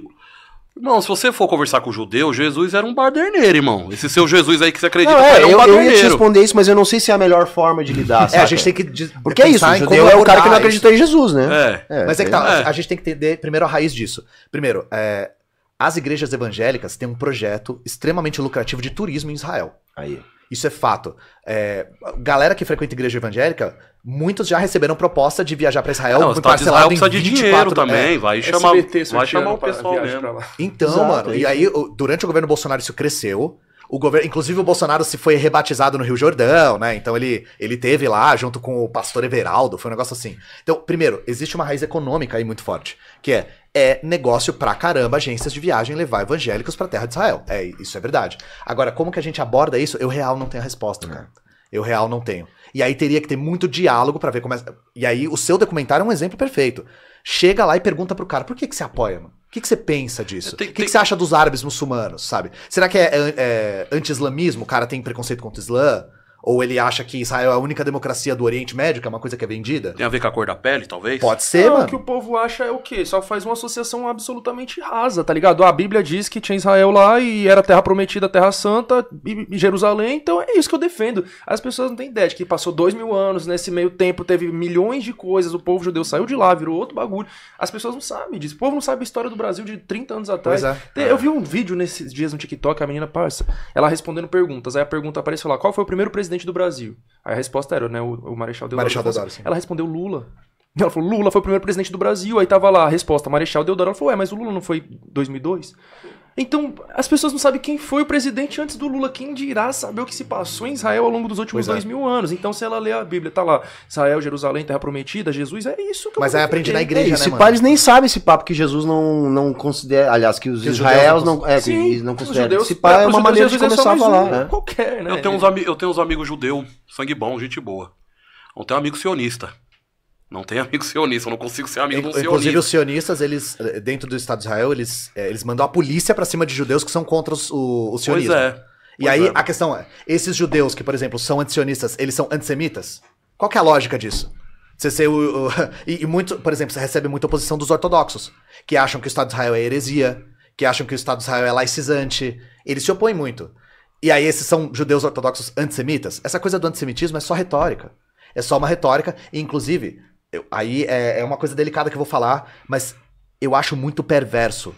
Speaker 1: Irmão, se você for conversar com o judeu, Jesus era um baderneiro, irmão. Esse seu Jesus aí que você acredita
Speaker 3: Não, é,
Speaker 1: era um
Speaker 3: eu, eu ia te
Speaker 1: baderneiro.
Speaker 3: responder isso, mas eu não sei se é a melhor forma de lidar.
Speaker 4: É, a gente tem que
Speaker 3: Porque é isso, o judeu
Speaker 4: como
Speaker 3: é o cara que não acreditou em Jesus, né?
Speaker 1: É.
Speaker 4: Mas é que tá,
Speaker 1: É.
Speaker 4: a gente tem que entender primeiro a raiz disso. Primeiro, é, as igrejas evangélicas têm um projeto extremamente lucrativo de turismo em Israel.
Speaker 3: Aí.
Speaker 4: Isso é fato. É, galera que frequenta igreja evangélica, muitos já receberam proposta de viajar para Israel,
Speaker 1: Não, o Estado de Israel
Speaker 4: parcelado em
Speaker 1: precisa de
Speaker 4: 24
Speaker 1: dinheiro também. Vai chamar,
Speaker 2: SBT
Speaker 1: vai chamar o pessoal mesmo.
Speaker 2: pra lá.
Speaker 4: Então,
Speaker 3: Exato,
Speaker 4: mano,
Speaker 3: é
Speaker 4: e aí, durante o governo Bolsonaro isso cresceu. O governo, inclusive o Bolsonaro se foi rebatizado no Rio Jordão, né? Então ele, ele teve lá junto com o pastor Everaldo, foi um negócio assim. Então, primeiro, existe uma raiz econômica aí muito forte, que é é negócio pra caramba agências de viagem levar evangélicos pra terra de Israel. É, isso é verdade. Agora, como que a gente aborda isso? Eu real não tenho a resposta, cara. Eu real não tenho. E aí teria que ter muito diálogo pra ver como é. E aí o seu documentário é um exemplo perfeito. Chega lá e pergunta pro cara, por que, que você apoia, mano? O que, que você pensa disso?
Speaker 1: Tem-
Speaker 4: o que,
Speaker 1: tem-
Speaker 4: que você acha dos árabes muçulmanos, sabe? Será que é, é, é anti-islamismo? O cara tem preconceito contra o Islã? Ou ele acha que Israel é a única democracia do Oriente Médio, que é uma coisa que é vendida?
Speaker 1: Tem a ver com a cor da pele, talvez?
Speaker 4: Pode ser,
Speaker 2: Não,
Speaker 4: mano.
Speaker 2: o que o povo acha é o quê? Só faz uma associação absolutamente rasa, tá ligado? A Bíblia diz que tinha Israel lá e era terra prometida, terra santa e e Jerusalém, então é isso que eu defendo. As pessoas não têm ideia de que passou dois mil anos, nesse meio tempo teve milhões de coisas, o povo judeu saiu de lá, virou outro bagulho. As pessoas não sabem disso. O povo não sabe a história do Brasil de 30 anos atrás.
Speaker 4: Pois é.
Speaker 2: Eu vi um vídeo nesses dias no TikTok, a menina parça, ela respondendo perguntas. Aí a pergunta apareceu lá: qual foi o primeiro presidente do Brasil? Aí a resposta era, né, o, o Marechal Deodoro.
Speaker 4: Marechal. Deodoro, sim.
Speaker 2: Ela respondeu Lula. Ela falou, Lula foi o primeiro presidente do Brasil. Aí tava lá a resposta, Marechal Deodoro. Ela falou, ué, mas o Lula não foi 2002? Então, as pessoas não sabem quem foi o presidente antes do Lula. Quem dirá saber o que se passou em Israel ao longo dos últimos
Speaker 4: Pois é.
Speaker 2: dois mil anos? Então, se ela lê a Bíblia, tá lá, Israel, Jerusalém, Terra Prometida, Jesus, é isso que eu
Speaker 4: Mas aí aprende na igreja,
Speaker 3: É,
Speaker 4: né,
Speaker 3: esse
Speaker 4: mano?
Speaker 3: pá, eles nem sabem esse papo que Jesus não, não considera. Aliás, que os
Speaker 4: Que
Speaker 3: não, é,
Speaker 2: Sim,
Speaker 3: não
Speaker 2: os
Speaker 3: consideram.
Speaker 2: judeus-
Speaker 3: esse pá é
Speaker 2: pros
Speaker 3: uma maneira de
Speaker 2: é
Speaker 3: começar a falar.
Speaker 2: um,
Speaker 3: né?
Speaker 2: Qualquer, né?
Speaker 1: Eu tenho, uns eu tenho uns amigos judeus, sangue bom, gente boa. Não tenho amigo sionista. Não tenho amigo sionista, eu não consigo ser amigo de um
Speaker 4: Inclusive,
Speaker 1: sionista.
Speaker 4: os sionistas, eles, eh, dentro do Estado de Israel, eles, eh, eles mandam a polícia pra cima de judeus que são contra os, o, o
Speaker 1: Pois
Speaker 4: sionismo.
Speaker 1: é.
Speaker 4: E
Speaker 1: Pois
Speaker 4: aí,
Speaker 1: é.
Speaker 4: a questão é, esses judeus que, por exemplo, são antissionistas, eles são antissemitas? Qual que é a lógica disso? Você ser o, o- e, e muito, por exemplo, você recebe muita oposição dos ortodoxos, que acham que o Estado de Israel é heresia, que acham que o Estado de Israel é laicizante. Eles se opõem muito. E aí esses são judeus ortodoxos antissemitas. Essa coisa do antissemitismo é só retórica. É só uma retórica. E, inclusive, eu- aí é, é uma coisa delicada que eu vou falar, mas eu acho muito perverso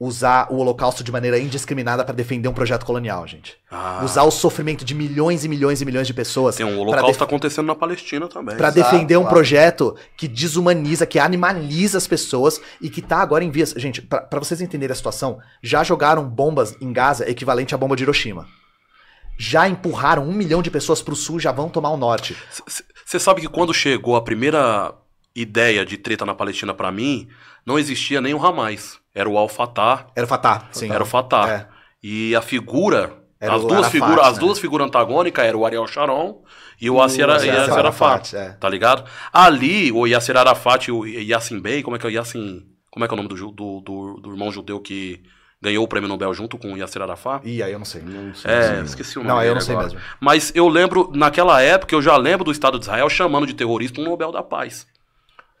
Speaker 4: usar o holocausto de maneira indiscriminada para defender um projeto colonial, gente.
Speaker 1: Ah,
Speaker 4: Usar o sofrimento de milhões e milhões e milhões de pessoas
Speaker 1: tem um holocausto acontecendo na Palestina também.
Speaker 4: Pra
Speaker 3: Exato,
Speaker 4: defender um
Speaker 3: claro.
Speaker 4: projeto que desumaniza, que animaliza as pessoas e que tá agora em vias. Gente, pra vocês entenderem a situação, já jogaram bombas em Gaza equivalente à bomba de Hiroshima. Já empurraram um milhão de pessoas pro sul, já vão tomar o norte.
Speaker 1: Você sabe que quando chegou a primeira ideia de treta na Palestina pra mim, não existia nem o Hamas. Era o Al-Fatah,
Speaker 4: Era o Fatah, sim.
Speaker 1: era o Fatah.
Speaker 4: É.
Speaker 1: E a figura,
Speaker 4: Era
Speaker 1: as duas,
Speaker 4: Arafat,
Speaker 1: figuras, as
Speaker 4: né?
Speaker 1: duas figuras antagônicas eram o Ariel Sharon e o Yasser,
Speaker 4: Yasser
Speaker 1: Yasser Arafat.
Speaker 4: é.
Speaker 1: Tá ligado? Ali, o Yasser Arafat e o Yassin Bey, como é que é o Yassin... Como é que é o nome do, do, do, do irmão judeu que ganhou o prêmio Nobel junto com o Yasser Arafat?
Speaker 4: Ih, aí eu não sei.
Speaker 3: Não sei
Speaker 1: É,
Speaker 3: dizer.
Speaker 1: esqueci o nome
Speaker 4: Não, aí eu não sei
Speaker 1: agora.
Speaker 4: mesmo.
Speaker 1: Mas eu lembro, naquela época, eu já lembro do Estado de Israel chamando de terrorista um Nobel da Paz.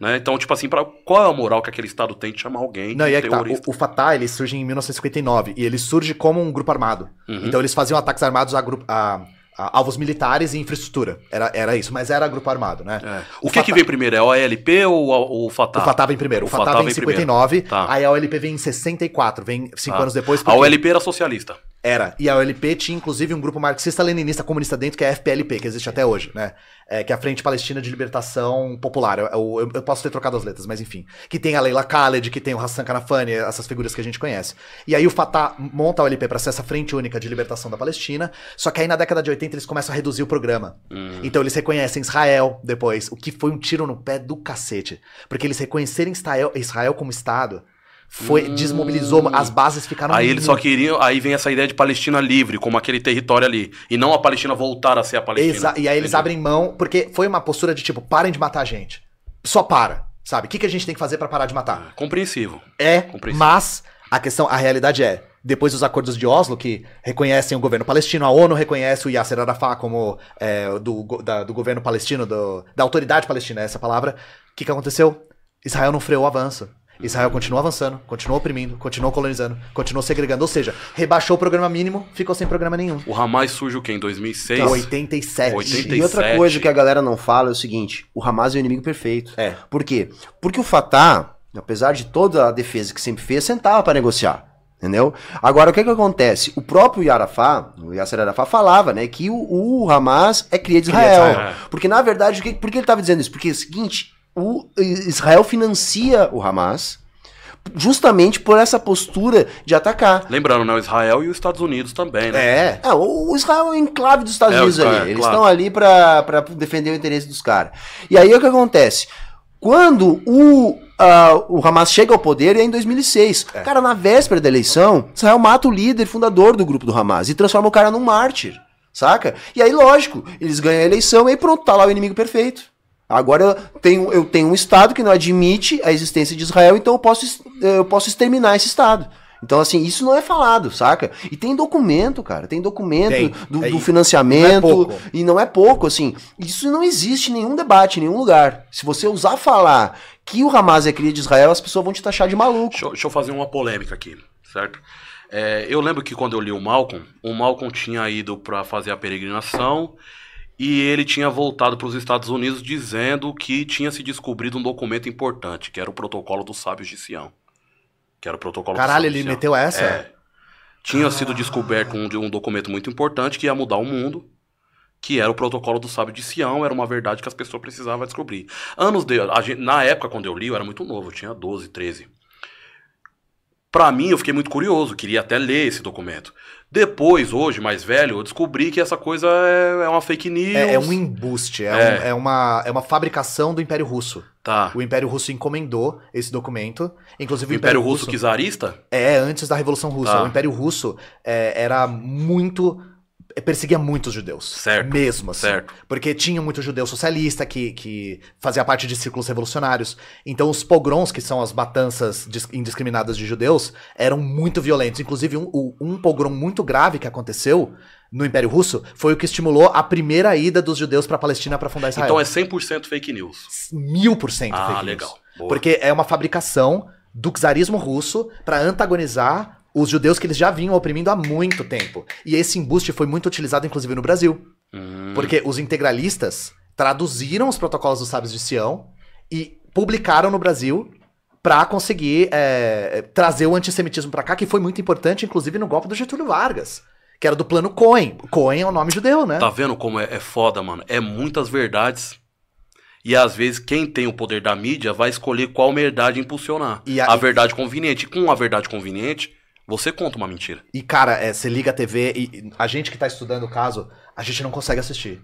Speaker 1: Né? Então, tipo assim, pra, qual é a moral que aquele Estado tem de chamar alguém
Speaker 4: Não,
Speaker 1: de
Speaker 4: e é que tá.
Speaker 1: terrorista?
Speaker 4: O, o Fatah, ele surge em 1959 e ele surge como um grupo armado.
Speaker 1: Uhum.
Speaker 4: Então eles faziam ataques armados a, grupo, a alvos militares e infraestrutura. Era, era isso, mas era grupo armado, né?
Speaker 1: É. O,
Speaker 4: O
Speaker 1: que que
Speaker 4: Fatah-
Speaker 1: vem primeiro? É o ALP ou o, o Fatah?
Speaker 4: O Fatah vem primeiro. O,
Speaker 1: O
Speaker 4: Fatah,
Speaker 1: Fatah
Speaker 4: vem em
Speaker 1: vem primeiro.
Speaker 4: 59,
Speaker 1: Tá.
Speaker 4: aí a OLP vem em 64, vem cinco
Speaker 1: Tá.
Speaker 4: anos depois.
Speaker 1: A
Speaker 4: porque-
Speaker 1: OLP era socialista.
Speaker 4: Era. E a OLP tinha, inclusive, um grupo marxista-leninista comunista dentro, que é a FPLP, que existe até hoje, né? É, que é a Frente Palestina de Libertação Popular. Eu, eu- eu posso ter trocado as letras, mas enfim. Que tem a Leila Khaled, que tem o Hassan Kanafani, essas figuras que a gente conhece. E aí o Fatah monta a OLP para ser essa Frente Única de Libertação da Palestina, só que aí na década de 80 eles começam a reduzir o programa.
Speaker 1: Hum.
Speaker 4: Então eles reconhecem Israel depois, o que foi um tiro no pé do cacete. Porque eles reconhecerem Israel, Israel como Estado foi,
Speaker 1: Hum.
Speaker 4: desmobilizou, as bases ficaram...
Speaker 1: Aí eles só queriam. Aí vem essa ideia de Palestina livre, como aquele território ali. E não a Palestina voltar a ser a Palestina.
Speaker 4: Exa- e aí eles
Speaker 1: Entendi.
Speaker 4: abrem mão, porque foi uma postura de tipo, parem de matar a gente. Só para, sabe? O que, que a gente tem que fazer pra parar de matar?
Speaker 1: Compreensivo.
Speaker 4: É,
Speaker 1: Compreensível.
Speaker 4: mas a questão, a realidade é, depois dos acordos de Oslo, que reconhecem o governo palestino, a ONU reconhece o Yasser Arafat como é, do, da- do governo palestino, do- da autoridade palestina, é essa palavra. O que, que aconteceu? Israel não freou o avanço. Israel continuou avançando, continuou oprimindo, continuou colonizando, continuou segregando. Ou seja, rebaixou o programa mínimo, ficou sem programa nenhum.
Speaker 1: O Hamas surge o quê? Em 2006?
Speaker 4: 87.
Speaker 1: 87.
Speaker 3: E outra coisa que a galera não fala é o seguinte: o Hamas é o inimigo perfeito.
Speaker 4: É.
Speaker 3: Por quê? Porque o Fatah, apesar de toda a defesa que sempre fez, sentava para negociar. Entendeu? Agora, o que que acontece? O próprio Arafat, o Yasser Arafat, falava, né, que o, o Hamas é cria de
Speaker 4: Cria de
Speaker 3: Israel.
Speaker 1: Israel.
Speaker 3: Porque, na verdade, o que, por que ele estava dizendo isso? Porque é o seguinte, o Israel financia o Hamas justamente por essa postura de atacar.
Speaker 1: Lembrando, né? O Israel e os Estados Unidos também, né?
Speaker 4: É.
Speaker 3: É, o Israel é o enclave dos Estados
Speaker 1: É,
Speaker 3: Unidos
Speaker 1: Israel,
Speaker 3: ali. Eles
Speaker 1: claro.
Speaker 3: estão ali pra pra defender o interesse dos caras. E aí o que acontece? Quando o, ah, o Hamas chega ao poder, é em 2006.
Speaker 4: É.
Speaker 3: Cara, na véspera da eleição, Israel mata o líder fundador do grupo do Hamas e transforma o cara num mártir. Saca? E aí, lógico, eles ganham a eleição e aí pronto, tá lá o inimigo perfeito. Agora eu tenho, eu tenho um Estado que não admite a existência de Israel, então eu posso, es- eu posso exterminar esse Estado. Então, assim, isso não é falado, saca? E tem documento, cara. Tem documento
Speaker 4: Tem.
Speaker 3: do,
Speaker 4: É,
Speaker 3: do financiamento.
Speaker 4: não é.
Speaker 3: E não é pouco, assim. Isso não existe em nenhum debate, em nenhum lugar. Se você usar falar que o Hamas é cria de Israel, as pessoas vão te taxar de maluco.
Speaker 1: Deixa, eu- deixa eu fazer uma polêmica aqui, certo? É, eu lembro que quando eu li o Malcolm, o Malcolm tinha ido para fazer a peregrinação e ele tinha voltado para os Estados Unidos dizendo que tinha se descobrido um documento importante, que era o protocolo dos sábios de Sião. Que era o protocolo
Speaker 4: Caralho, ele meteu essa?
Speaker 1: É. Tinha sido descoberto um, um documento muito importante que ia mudar o mundo, que era o protocolo do sábio de Sião, era uma verdade que as pessoas precisavam descobrir. Anos de, gente- na época quando eu li, eu era muito novo, eu tinha 12, 13. Pra mim, eu fiquei muito curioso, queria até ler esse documento. Depois, hoje, mais velho, eu descobri que essa coisa é, é uma fake news.
Speaker 4: É, é um embuste, é,
Speaker 1: É.
Speaker 4: um- é uma, é uma fabricação do Império Russo.
Speaker 1: Tá.
Speaker 4: O Império Russo encomendou esse documento. Inclusive
Speaker 1: O Império Russo czarista?
Speaker 4: É, antes da Revolução Russa.
Speaker 1: Tá.
Speaker 4: O Império Russo é, era muito. Perseguia muitos judeus.
Speaker 1: Certo.
Speaker 4: Mesmo assim.
Speaker 1: Certo.
Speaker 4: Porque tinha muito judeu socialista que, que fazia parte de círculos revolucionários. Então os pogroms, que são as matanças dis- indiscriminadas de judeus, eram muito violentos. Inclusive, um, um pogrom muito grave que aconteceu no Império Russo foi o que estimulou a primeira ida dos judeus pra Palestina pra fundar Israel.
Speaker 1: Então é 100% fake news.
Speaker 4: mil por cento
Speaker 1: Ah,
Speaker 4: fake news.
Speaker 1: legal. Boa.
Speaker 4: Porque é uma fabricação do czarismo russo pra antagonizar os judeus que eles já vinham oprimindo há muito tempo. E esse embuste foi muito utilizado, inclusive, no Brasil.
Speaker 1: Hum,
Speaker 4: Porque os integralistas traduziram os protocolos dos sábios de Sião e publicaram no Brasil pra conseguir é, trazer o antissemitismo pra cá, que foi muito importante, inclusive, no golpe do Getúlio Vargas, que era do plano Cohen. Cohen é o nome judeu, né?
Speaker 1: Tá vendo como é, é foda, mano? É muitas verdades. E às vezes quem tem o poder da mídia vai escolher qual verdade impulsionar.
Speaker 4: E
Speaker 1: a...
Speaker 4: a-
Speaker 1: verdade conveniente. Com a verdade conveniente, você conta uma mentira.
Speaker 4: E, cara, é, você liga a TV e e a gente que tá estudando o caso, a gente não consegue assistir.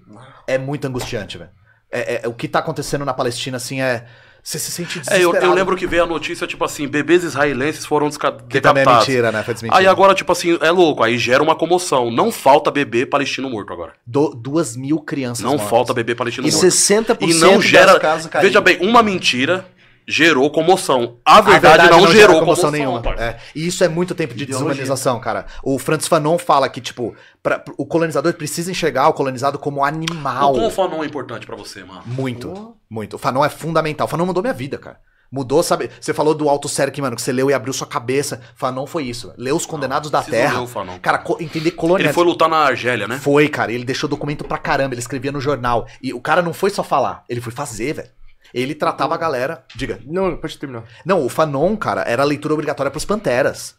Speaker 4: É muito angustiante, velho. É, é- o que tá acontecendo na Palestina, assim, é. Você se sente
Speaker 1: É, eu,
Speaker 4: desesperado.
Speaker 1: eu lembro que veio a notícia, tipo assim, bebês israelenses foram desca-
Speaker 4: Que também é mentira, né? Foi desmentido.
Speaker 1: Aí agora, tipo assim, é louco, aí gera uma comoção. Não falta bebê palestino morto agora.
Speaker 4: Do- duas mil crianças
Speaker 1: Não
Speaker 4: mortas.
Speaker 1: falta bebê palestino
Speaker 3: E
Speaker 1: morto.
Speaker 3: 60%
Speaker 1: E não gera. Veja bem, uma mentira gerou comoção. A
Speaker 4: A
Speaker 1: verdade, não,
Speaker 4: gera
Speaker 1: gerou comoção,
Speaker 4: nenhuma.
Speaker 1: parça.
Speaker 4: É, E isso é muito tempo de
Speaker 3: Ideologia.
Speaker 4: desumanização, cara. O Francis Fanon fala que, tipo, pra- o colonizador precisa enxergar o colonizado como animal.
Speaker 1: Como o Fanon é importante pra você, mano?
Speaker 4: Muito, muito. O Fanon é fundamental. O Fanon mudou minha vida, cara. Mudou, sabe? Você falou do Alto Serk, mano, que você leu e abriu sua cabeça. Fanon foi isso. Leu Os Condenados da
Speaker 1: Preciso
Speaker 4: Terra.
Speaker 1: ler o Fanon.
Speaker 4: Cara, co- entender colonialismo.
Speaker 1: Ele foi lutar na Argélia, né?
Speaker 4: Foi, cara. Ele deixou documento pra caramba. Ele escrevia no jornal. E o cara não foi só falar, ele foi fazer, velho. Ele tratava a galera. Diga.
Speaker 2: Não, pode terminar.
Speaker 4: Não, o Fanon, cara, era a leitura obrigatória pros Panteras.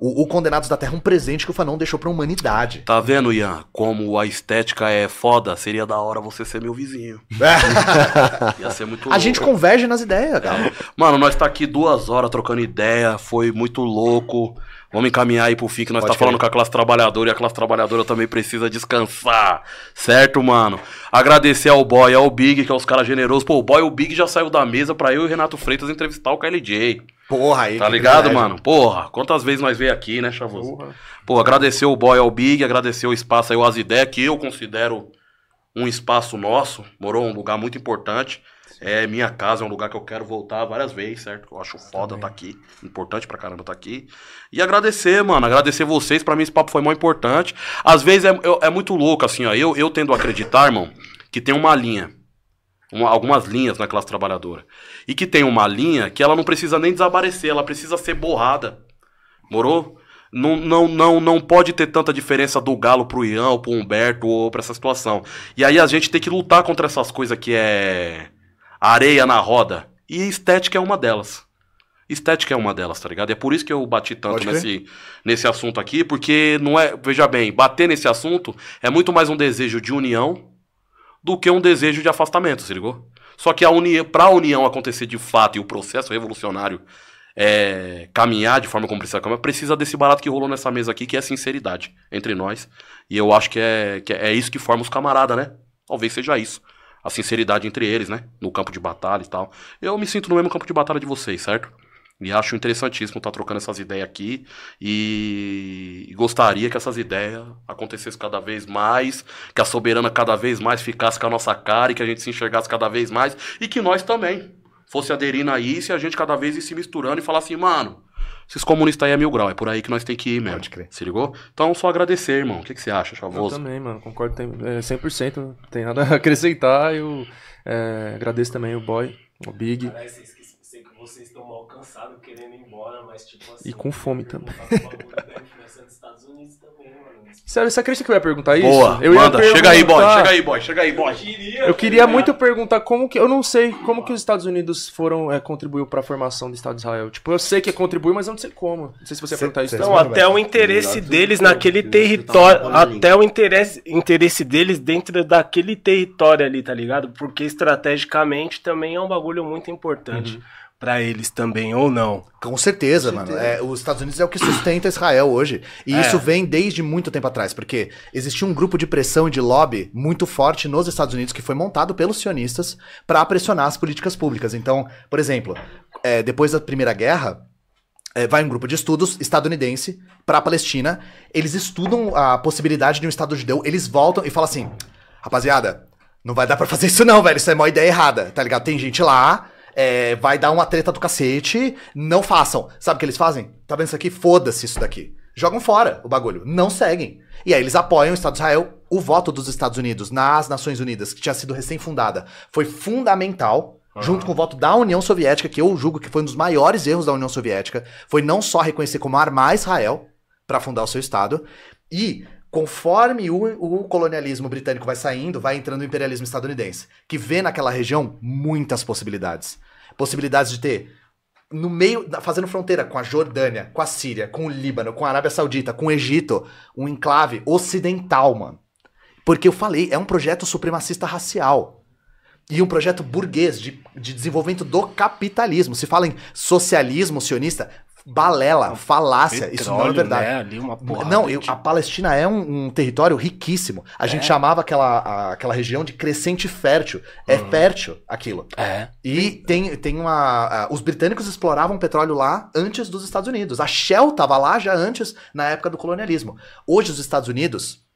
Speaker 4: O, o Condenados da Terra é um presente que o Fanon deixou pra humanidade.
Speaker 1: Tá vendo, Ian? Como a estética é foda, seria da hora você ser meu vizinho. Ia ser muito
Speaker 4: a gente
Speaker 1: louco.
Speaker 4: converge nas ideias, cara.
Speaker 1: Mano, nós tá aqui duas horas trocando ideia, foi muito louco. Vamos encaminhar aí pro fim, que nós
Speaker 4: Pode
Speaker 1: tá falando com a classe trabalhadora e a classe trabalhadora também precisa descansar. Certo, mano? Agradecer ao Boy e ao Big, que é os caras generosos. Pô, o Boy e o Big já saiu da mesa pra eu e o Renato Freitas entrevistar o KLJ.
Speaker 4: Porra, aí.
Speaker 1: Tá ligado, mano? Porra, quantas vezes nós veio aqui, né, Chavoso?
Speaker 2: Porra.
Speaker 1: Pô, agradecer o Boy ao Big, agradecer o espaço aí, o Azidé, que eu considero um espaço nosso, morou um lugar muito importante. É minha casa, é um lugar que eu quero voltar várias vezes, certo? Eu acho foda estar aqui, importante pra caramba estar aqui. E agradecer, mano, agradecer vocês, pra mim esse papo foi muito importante. Às vezes é, eu- é muito louco, assim, ó, eu, eu tendo a acreditar, irmão, que tem uma linha, uma- algumas linhas na classe trabalhadora. E que tem uma linha que ela não precisa nem desaparecer, ela precisa ser borrada. Morou? Não, não, não, não pode ter tanta diferença do Galo pro Ian, ou pro Humberto, ou pra essa situação. E aí a gente tem que lutar contra essas coisas que é areia na roda. E estética é uma delas. Estética é uma delas, tá ligado? É por isso que eu bati tanto nesse, nesse assunto aqui, porque não é. Veja bem, bater nesse assunto é muito mais um desejo de união do que um desejo de afastamento, se ligou? Só que a união, pra união acontecer de fato e o processo revolucionário é, caminhar de forma como precisa caminhar, precisa desse barato que rolou nessa mesa aqui, que é sinceridade entre nós. E eu acho que é, que é isso que forma os camaradas, né? Talvez seja isso. A sinceridade entre eles, né? No campo de batalha e tal. Eu me sinto no mesmo campo de batalha de vocês, certo? E acho interessantíssimo estar trocando essas ideias aqui. E, e gostaria que essas ideias acontecessem cada vez mais, que a soberana cada vez mais ficasse com a nossa cara e que a gente se enxergasse cada vez mais. E que nós também fosse aderindo a isso e a gente cada vez ir se misturando e falar assim, mano, esses comunistas aí é mil grau, é por aí que nós tem que ir mesmo.
Speaker 4: Pode crer.
Speaker 1: Se ligou? Então só agradecer, irmão. O que, que você acha,
Speaker 2: Eu
Speaker 1: Chavoso?
Speaker 2: também, mano, concordo tem, é, 100%, não tem nada a acrescentar. Eu é, agradeço também o Boy, o Big.
Speaker 5: Caralho, sei que vocês estão mal cansados, querendo ir embora, mas tipo assim.
Speaker 2: E com fome também.
Speaker 5: Perguntar Unidos também, mano.
Speaker 2: Sério, você acredita que eu ia perguntar isso?
Speaker 1: Boa,
Speaker 2: eu ia
Speaker 1: manda. Chega aí, boy.
Speaker 2: perguntar-
Speaker 1: Chega aí, boy. Chega aí, boy.
Speaker 5: queria,
Speaker 2: Eu queria
Speaker 5: tá
Speaker 2: muito perguntar como que. Eu não sei como que os Estados Unidos foram. É, contribuiu pra formação do Estado de Israel. Tipo, eu sei que contribuiu, mas eu não sei como. Não sei se você ia
Speaker 4: Cê-
Speaker 2: perguntar isso. também.
Speaker 5: Não,
Speaker 4: Não,
Speaker 5: até o interesse deles naquele território, até o interesse, interesse deles dentro daquele território ali, tá ligado? Porque estrategicamente também é um bagulho muito importante pra eles também, ou não.
Speaker 4: Com certeza, mano. É, os Estados Unidos é o que sustenta Israel hoje. E
Speaker 5: É.
Speaker 4: isso vem desde muito tempo atrás, porque existia um grupo de pressão e de lobby muito forte nos Estados Unidos que foi montado pelos sionistas para pressionar as políticas públicas. Então, por exemplo, é, depois da Primeira Guerra, é, vai um grupo de estudos estadunidense para a Palestina. Eles estudam a possibilidade de um Estado judeu. Eles voltam e falam assim: rapaziada, não vai dar pra fazer isso não, velho. Isso é uma ideia errada, tá ligado? Tem gente lá, é, vai dar uma treta do cacete, não façam. Sabe o que eles fazem? Tá vendo isso aqui? Foda-se isso daqui. Jogam fora o bagulho. Não seguem. E aí eles apoiam o Estado de Israel. O voto dos Estados Unidos nas Nações Unidas, que tinha sido recém-fundada, foi fundamental. Junto com o voto da União Soviética, que eu julgo que foi um dos maiores erros da União Soviética, foi não só reconhecer como armar Israel para fundar o seu Estado, e conforme o, o colonialismo britânico vai saindo, vai entrando o imperialismo estadunidense, que vê naquela região muitas possibilidades. Possibilidades de ter no meio, fazendo fronteira com a Jordânia, com a Síria, com o Líbano, com a Arábia Saudita, com o Egito, um enclave ocidental, mano. Porque eu falei, é um projeto supremacista racial. E um projeto burguês de, de desenvolvimento do capitalismo. Se fala em socialismo sionista, balela, falácia, isso não é
Speaker 6: Petróleo,
Speaker 4: verdade.
Speaker 6: Né? Ali uma porrada
Speaker 4: Não, eu- a Palestina é um, um território riquíssimo. A gente chamava aquela, a- aquela região de crescente fértil. É fértil aquilo.
Speaker 6: É.
Speaker 4: E tem, tem uma. a- os britânicos exploravam petróleo lá antes dos Estados Unidos. A Shell estava lá já antes, na época do colonialismo. Hoje, os Estados Unidos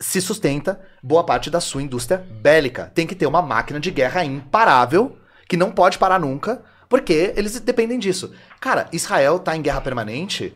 Speaker 4: se sustenta boa parte da sua indústria bélica. Tem que ter uma máquina de guerra imparável, que não pode parar nunca, porque eles dependem disso. Cara, Israel tá em guerra permanente.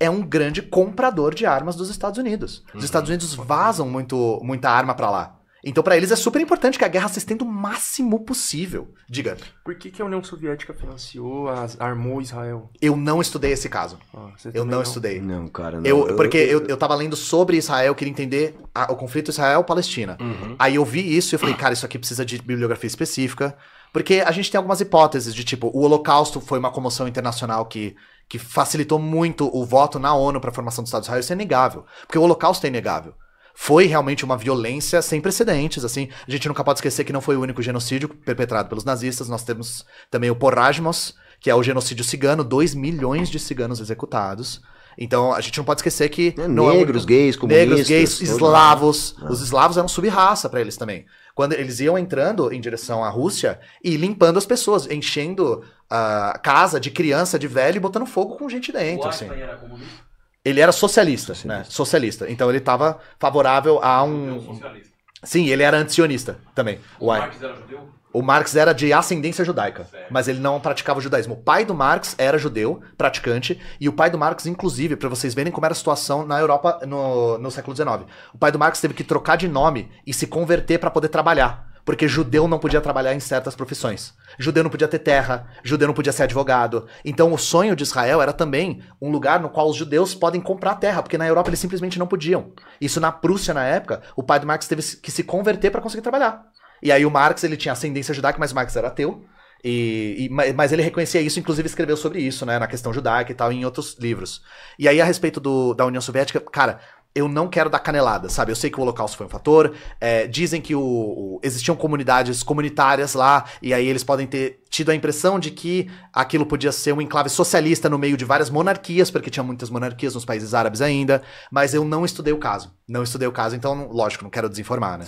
Speaker 4: É um grande comprador de armas dos Estados Unidos. Os Estados Unidos vazam muito, muita arma pra lá. Então, pra eles é super importante que a guerra se estenda o máximo possível. Diga,
Speaker 2: Por que, que a União Soviética financiou, as, armou Israel?
Speaker 4: eu não estudei esse caso.
Speaker 2: Ah,
Speaker 4: Eu
Speaker 2: também
Speaker 4: não estudei.
Speaker 3: Não, cara, não.
Speaker 4: Eu, porque eu, eu tava lendo sobre Israel, queria entender a- o conflito Israel-Palestina.
Speaker 6: Uhum.
Speaker 4: Aí eu vi isso e eu falei, cara, isso aqui precisa de bibliografia específica. Porque a gente tem algumas hipóteses de tipo, o Holocausto foi uma comoção internacional que, que facilitou muito o voto na ONU para a formação do Estado de Israel. Isso é inegável. Porque o Holocausto é inegável. Foi realmente uma violência sem precedentes, assim. A gente nunca pode esquecer que não foi o único genocídio perpetrado pelos nazistas. Nós temos também o Porrajmos, que é o genocídio cigano, 2 milhões de ciganos executados. Então a gente não pode esquecer que.
Speaker 3: É,
Speaker 4: não é
Speaker 3: negros,
Speaker 4: único-
Speaker 3: gays, comunistas.
Speaker 4: Negros, gays, eslavos. Os eslavos eram subraça pra eles também. Quando eles iam entrando em direção à Rússia e limpando as pessoas, enchendo a casa de criança, de velho e botando fogo com gente dentro.
Speaker 1: O
Speaker 4: Assim.
Speaker 1: Era comunista?
Speaker 4: Ele era socialista, né? Socialista. Então ele estava favorável a
Speaker 1: Não,
Speaker 4: um.
Speaker 1: socialista.
Speaker 4: Sim, ele era antisionista também.
Speaker 1: O
Speaker 4: O,
Speaker 1: Marx era judeu?
Speaker 4: O Marx era de ascendência judaica,
Speaker 1: Certo.
Speaker 4: mas ele não praticava o judaísmo. O pai do Marx era judeu, praticante, e o pai do Marx, inclusive, para vocês verem como era a situação na Europa no, no século XIX. O pai do Marx teve que trocar de nome e se converter para poder trabalhar. Porque judeu não podia trabalhar em certas profissões. Judeu não podia ter terra, judeu não podia ser advogado. Então o sonho de Israel era também um lugar no qual os judeus podem comprar terra, porque na Europa eles simplesmente não podiam. Isso na Prússia, na época, o pai do Marx teve que se converter para conseguir trabalhar. E aí o Marx, ele tinha ascendência judaica, mas Marx era ateu. E, e- ma- mas ele reconhecia isso, inclusive escreveu sobre isso, né, na questão judaica e tal, em outros livros. E aí, a respeito do- da União Soviética, cara, eu não quero dar canelada, sabe? Eu sei que o Holocausto foi um fator. é, dizem que o- o- existiam comunidades comunitárias lá, e aí eles podem ter tido a impressão de que aquilo podia ser um enclave socialista no meio de várias monarquias, porque tinha muitas monarquias nos países árabes ainda. Mas eu não estudei o caso. Não estudei o caso, então, lógico, não quero desinformar, né?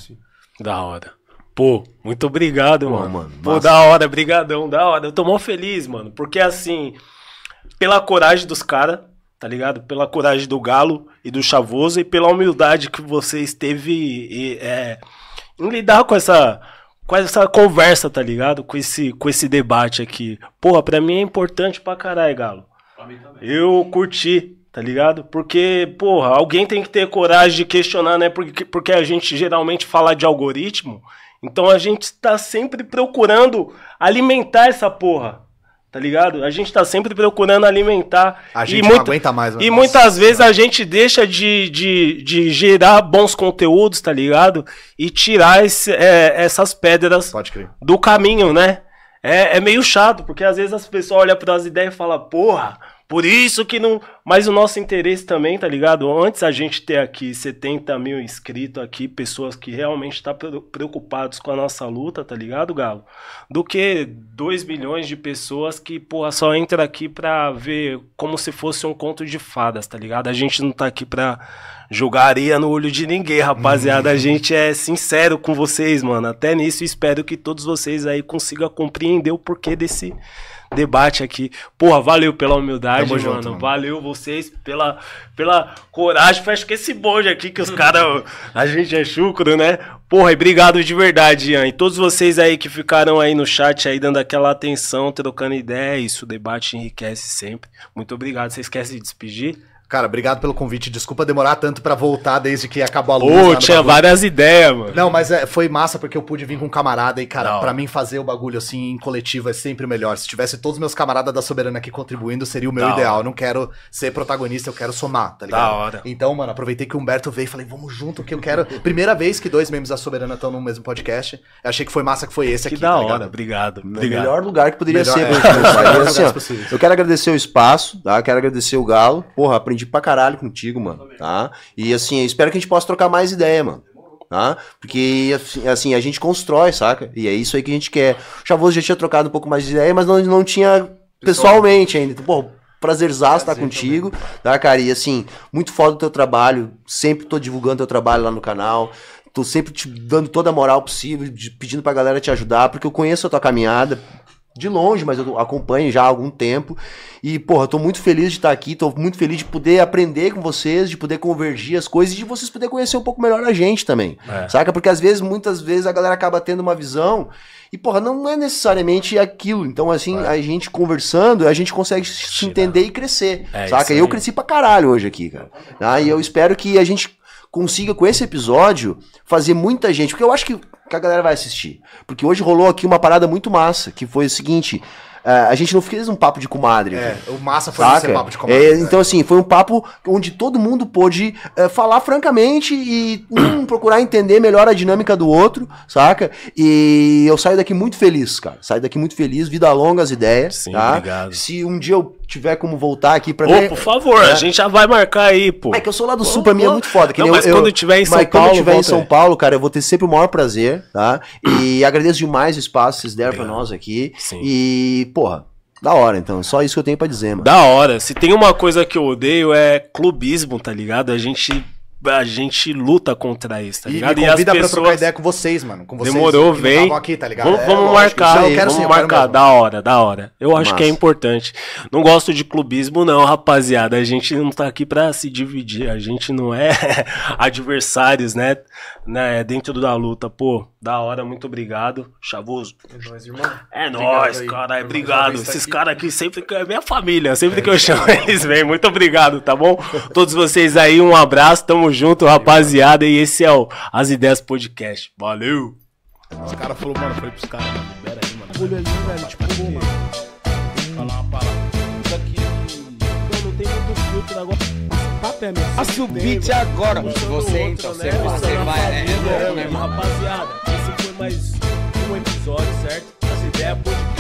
Speaker 6: Da hora. Pô, muito obrigado,
Speaker 3: Pô,
Speaker 6: mano.
Speaker 3: mano,
Speaker 6: Pô,
Speaker 3: massa.
Speaker 6: da hora, brigadão, da hora. Eu tô mó feliz, mano. Porque assim, pela coragem dos caras, tá ligado? Pela coragem do Galo e do Chavoso e pela humildade que vocês teve e, é, em lidar com essa com essa conversa, tá ligado? Com esse com esse debate aqui. Porra, pra mim é importante pra caralho, Galo.
Speaker 1: Pra mim também.
Speaker 6: Eu curti, tá ligado? Porque, porra, alguém tem que ter coragem de questionar, né? Porque, porque a gente geralmente fala de algoritmo, então a gente tá sempre procurando alimentar essa porra, tá ligado? A gente tá sempre procurando alimentar.
Speaker 4: A
Speaker 6: e
Speaker 4: gente não
Speaker 6: muito-
Speaker 4: aguenta mais,
Speaker 6: e
Speaker 4: Nossa.
Speaker 6: muitas vezes a gente deixa de, de, de gerar bons conteúdos, tá ligado? E tirar esse- é, essas pedras do caminho, né? É, é meio chato, porque às vezes as pessoas olham para as ideias e falam, porra, por isso que não. Mas o nosso interesse também, tá ligado? Antes a gente ter aqui 70 mil inscritos aqui, pessoas que realmente estão preocupados com a nossa luta, tá ligado, Galo? Do que 2 milhões de pessoas que, porra, só entra aqui pra ver como se fosse um conto de fadas, tá ligado? A gente não tá aqui pra jogar areia no olho de ninguém, rapaziada. A gente é sincero com vocês, mano. Até nisso espero que todos vocês aí consigam compreender o porquê desse debate aqui. Porra, valeu pela humildade, mano.
Speaker 4: junto, mano.
Speaker 6: Valeu vocês pela, pela coragem. Fecha com esse bonde aqui que os caras. A gente é chucro, né? Porra, e obrigado de verdade, Ian. E todos vocês aí que ficaram aí no chat aí dando aquela atenção, trocando ideia. Isso, o debate enriquece sempre. Muito obrigado. Vocês querem se despedir?
Speaker 4: Cara, obrigado pelo convite. Desculpa demorar tanto pra voltar desde que acabou a luz.
Speaker 6: Pô,
Speaker 4: no
Speaker 6: tinha
Speaker 4: bagulho.
Speaker 6: várias ideias, mano.
Speaker 4: Não, mas é, foi massa porque eu pude vir com um camarada e, cara, pra mim fazer o bagulho assim em coletivo é sempre melhor. Se tivesse todos os meus camaradas da Soberana aqui contribuindo, seria o meu
Speaker 6: Da
Speaker 4: ideal.
Speaker 6: hora.
Speaker 4: Eu não quero ser protagonista, eu quero somar, tá ligado?
Speaker 6: Da hora.
Speaker 4: Então, mano, aproveitei que o Humberto veio e falei, vamos junto que eu quero. Primeira vez que dois membros da Soberana estão no mesmo podcast. Eu achei que foi massa que foi esse
Speaker 6: Que
Speaker 4: aqui,
Speaker 6: da
Speaker 4: tá
Speaker 6: hora.
Speaker 4: ligado?
Speaker 6: Obrigado.
Speaker 3: Melhor lugar que poderia
Speaker 4: Melhor-
Speaker 3: ser
Speaker 4: é. Melhor
Speaker 3: assim, ó, eu quero agradecer o espaço, tá? Quero agradecer o Galo. Porra, aprendi pra caralho contigo, mano, tá? E assim, espero que a gente possa trocar mais ideia, mano. Tá? Porque assim, assim, a gente constrói, saca? E é isso aí que a gente quer. O Chavoso já tinha trocado um pouco mais de ideia, mas não, não tinha pessoalmente ainda. Então, pô, prazerzaço estar contigo, tá, cara? E assim, muito foda o teu trabalho. Sempre tô divulgando teu trabalho lá no canal. Tô sempre te dando toda a moral possível, pedindo pra galera te ajudar, porque eu conheço a tua caminhada de longe, mas eu acompanho já há algum tempo. E, porra, tô muito feliz de estar aqui, tô muito feliz de poder aprender com vocês, de poder convergir as coisas e de vocês poderem conhecer um pouco melhor a gente também.
Speaker 6: É.
Speaker 3: Saca? Porque às vezes, muitas vezes, a galera acaba tendo uma visão e, porra, não é necessariamente aquilo. Então, assim, a gente conversando, a gente consegue se entender e crescer.
Speaker 6: É
Speaker 3: saca? Eu cresci pra caralho hoje aqui, cara. Tá? E eu espero que a gente consiga, com esse episódio, fazer muita gente. Porque eu acho que, que a galera vai assistir. Porque hoje rolou aqui uma parada muito massa, que foi o seguinte. eh, a gente não fez um papo de comadre.
Speaker 4: É, o massa foi
Speaker 3: Saca?
Speaker 4: esse papo de comando.
Speaker 3: É, então, assim, foi um papo onde todo mundo pôde é, falar francamente e um procurar entender melhor a dinâmica do outro, saca? E eu saio daqui muito feliz, cara. Saio daqui muito feliz, vida longa as ideias.
Speaker 6: Sim,
Speaker 3: tá?
Speaker 6: obrigado.
Speaker 3: Se um dia eu tiver como voltar aqui pra
Speaker 6: Ô,
Speaker 3: ver.
Speaker 6: por favor, a gente já vai marcar aí, pô.
Speaker 3: É que eu sou lá do sul, pra mim é muito foda. Que
Speaker 6: Não, mas
Speaker 3: eu,
Speaker 6: quando
Speaker 3: eu,
Speaker 6: tiver em São
Speaker 3: mas quando
Speaker 6: Paulo,
Speaker 3: eu tiver em São
Speaker 6: aí.
Speaker 3: Paulo, cara, eu vou ter sempre o maior prazer, tá? E agradeço demais o espaço que vocês deram pra
Speaker 6: Obrigado.
Speaker 3: nós aqui.
Speaker 6: Sim.
Speaker 3: E, porra, da hora, então. Só isso que eu tenho pra dizer, mano.
Speaker 6: Da hora. Se tem uma coisa que eu odeio é clubismo, tá ligado? A gente a gente luta contra isso, tá
Speaker 4: E
Speaker 6: ligado?
Speaker 4: me convida pra eu trocar ideia com vocês, mano. Com vocês
Speaker 6: Demorou, vem.
Speaker 4: aqui, tá ligado?
Speaker 6: Vamos,
Speaker 4: É,
Speaker 6: vamos
Speaker 3: lógico,
Speaker 6: marcar,
Speaker 3: aí.
Speaker 6: Vamos
Speaker 4: sim,
Speaker 6: marcar. Da hora, da hora. Eu acho que é
Speaker 3: Massa.
Speaker 6: importante. Não gosto de clubismo, não, rapaziada. A gente não tá aqui pra se dividir. A gente não é adversários, né? né? É dentro da luta. Pô, da hora, muito obrigado. Chavoso.
Speaker 2: É nóis, irmão.
Speaker 6: É
Speaker 2: Obrigado
Speaker 6: nóis, caralho. Obrigado.
Speaker 2: tá
Speaker 6: Esses
Speaker 2: aqui.
Speaker 6: caras aqui sempre que é minha família. Sempre que eu chamo eles vêm. Muito obrigado, tá bom? Todos vocês aí, um abraço. Tamo Tamo junto, rapaziada. E esse é o As Ideias Podcast. Valeu!
Speaker 1: Os caras falaram, mano, falei pros caras, mano, libera aí, mano. Olha ali, velho, tipo, mano. Falar uma. Isso aqui, é não tem muito filtro agora.
Speaker 7: Tá o beat agora. Você,
Speaker 1: então,
Speaker 7: você vai,
Speaker 1: né? Rapaziada,
Speaker 7: né, esse
Speaker 1: foi
Speaker 7: mais
Speaker 1: um
Speaker 7: episódio,
Speaker 1: certo? As Ideias Podcast.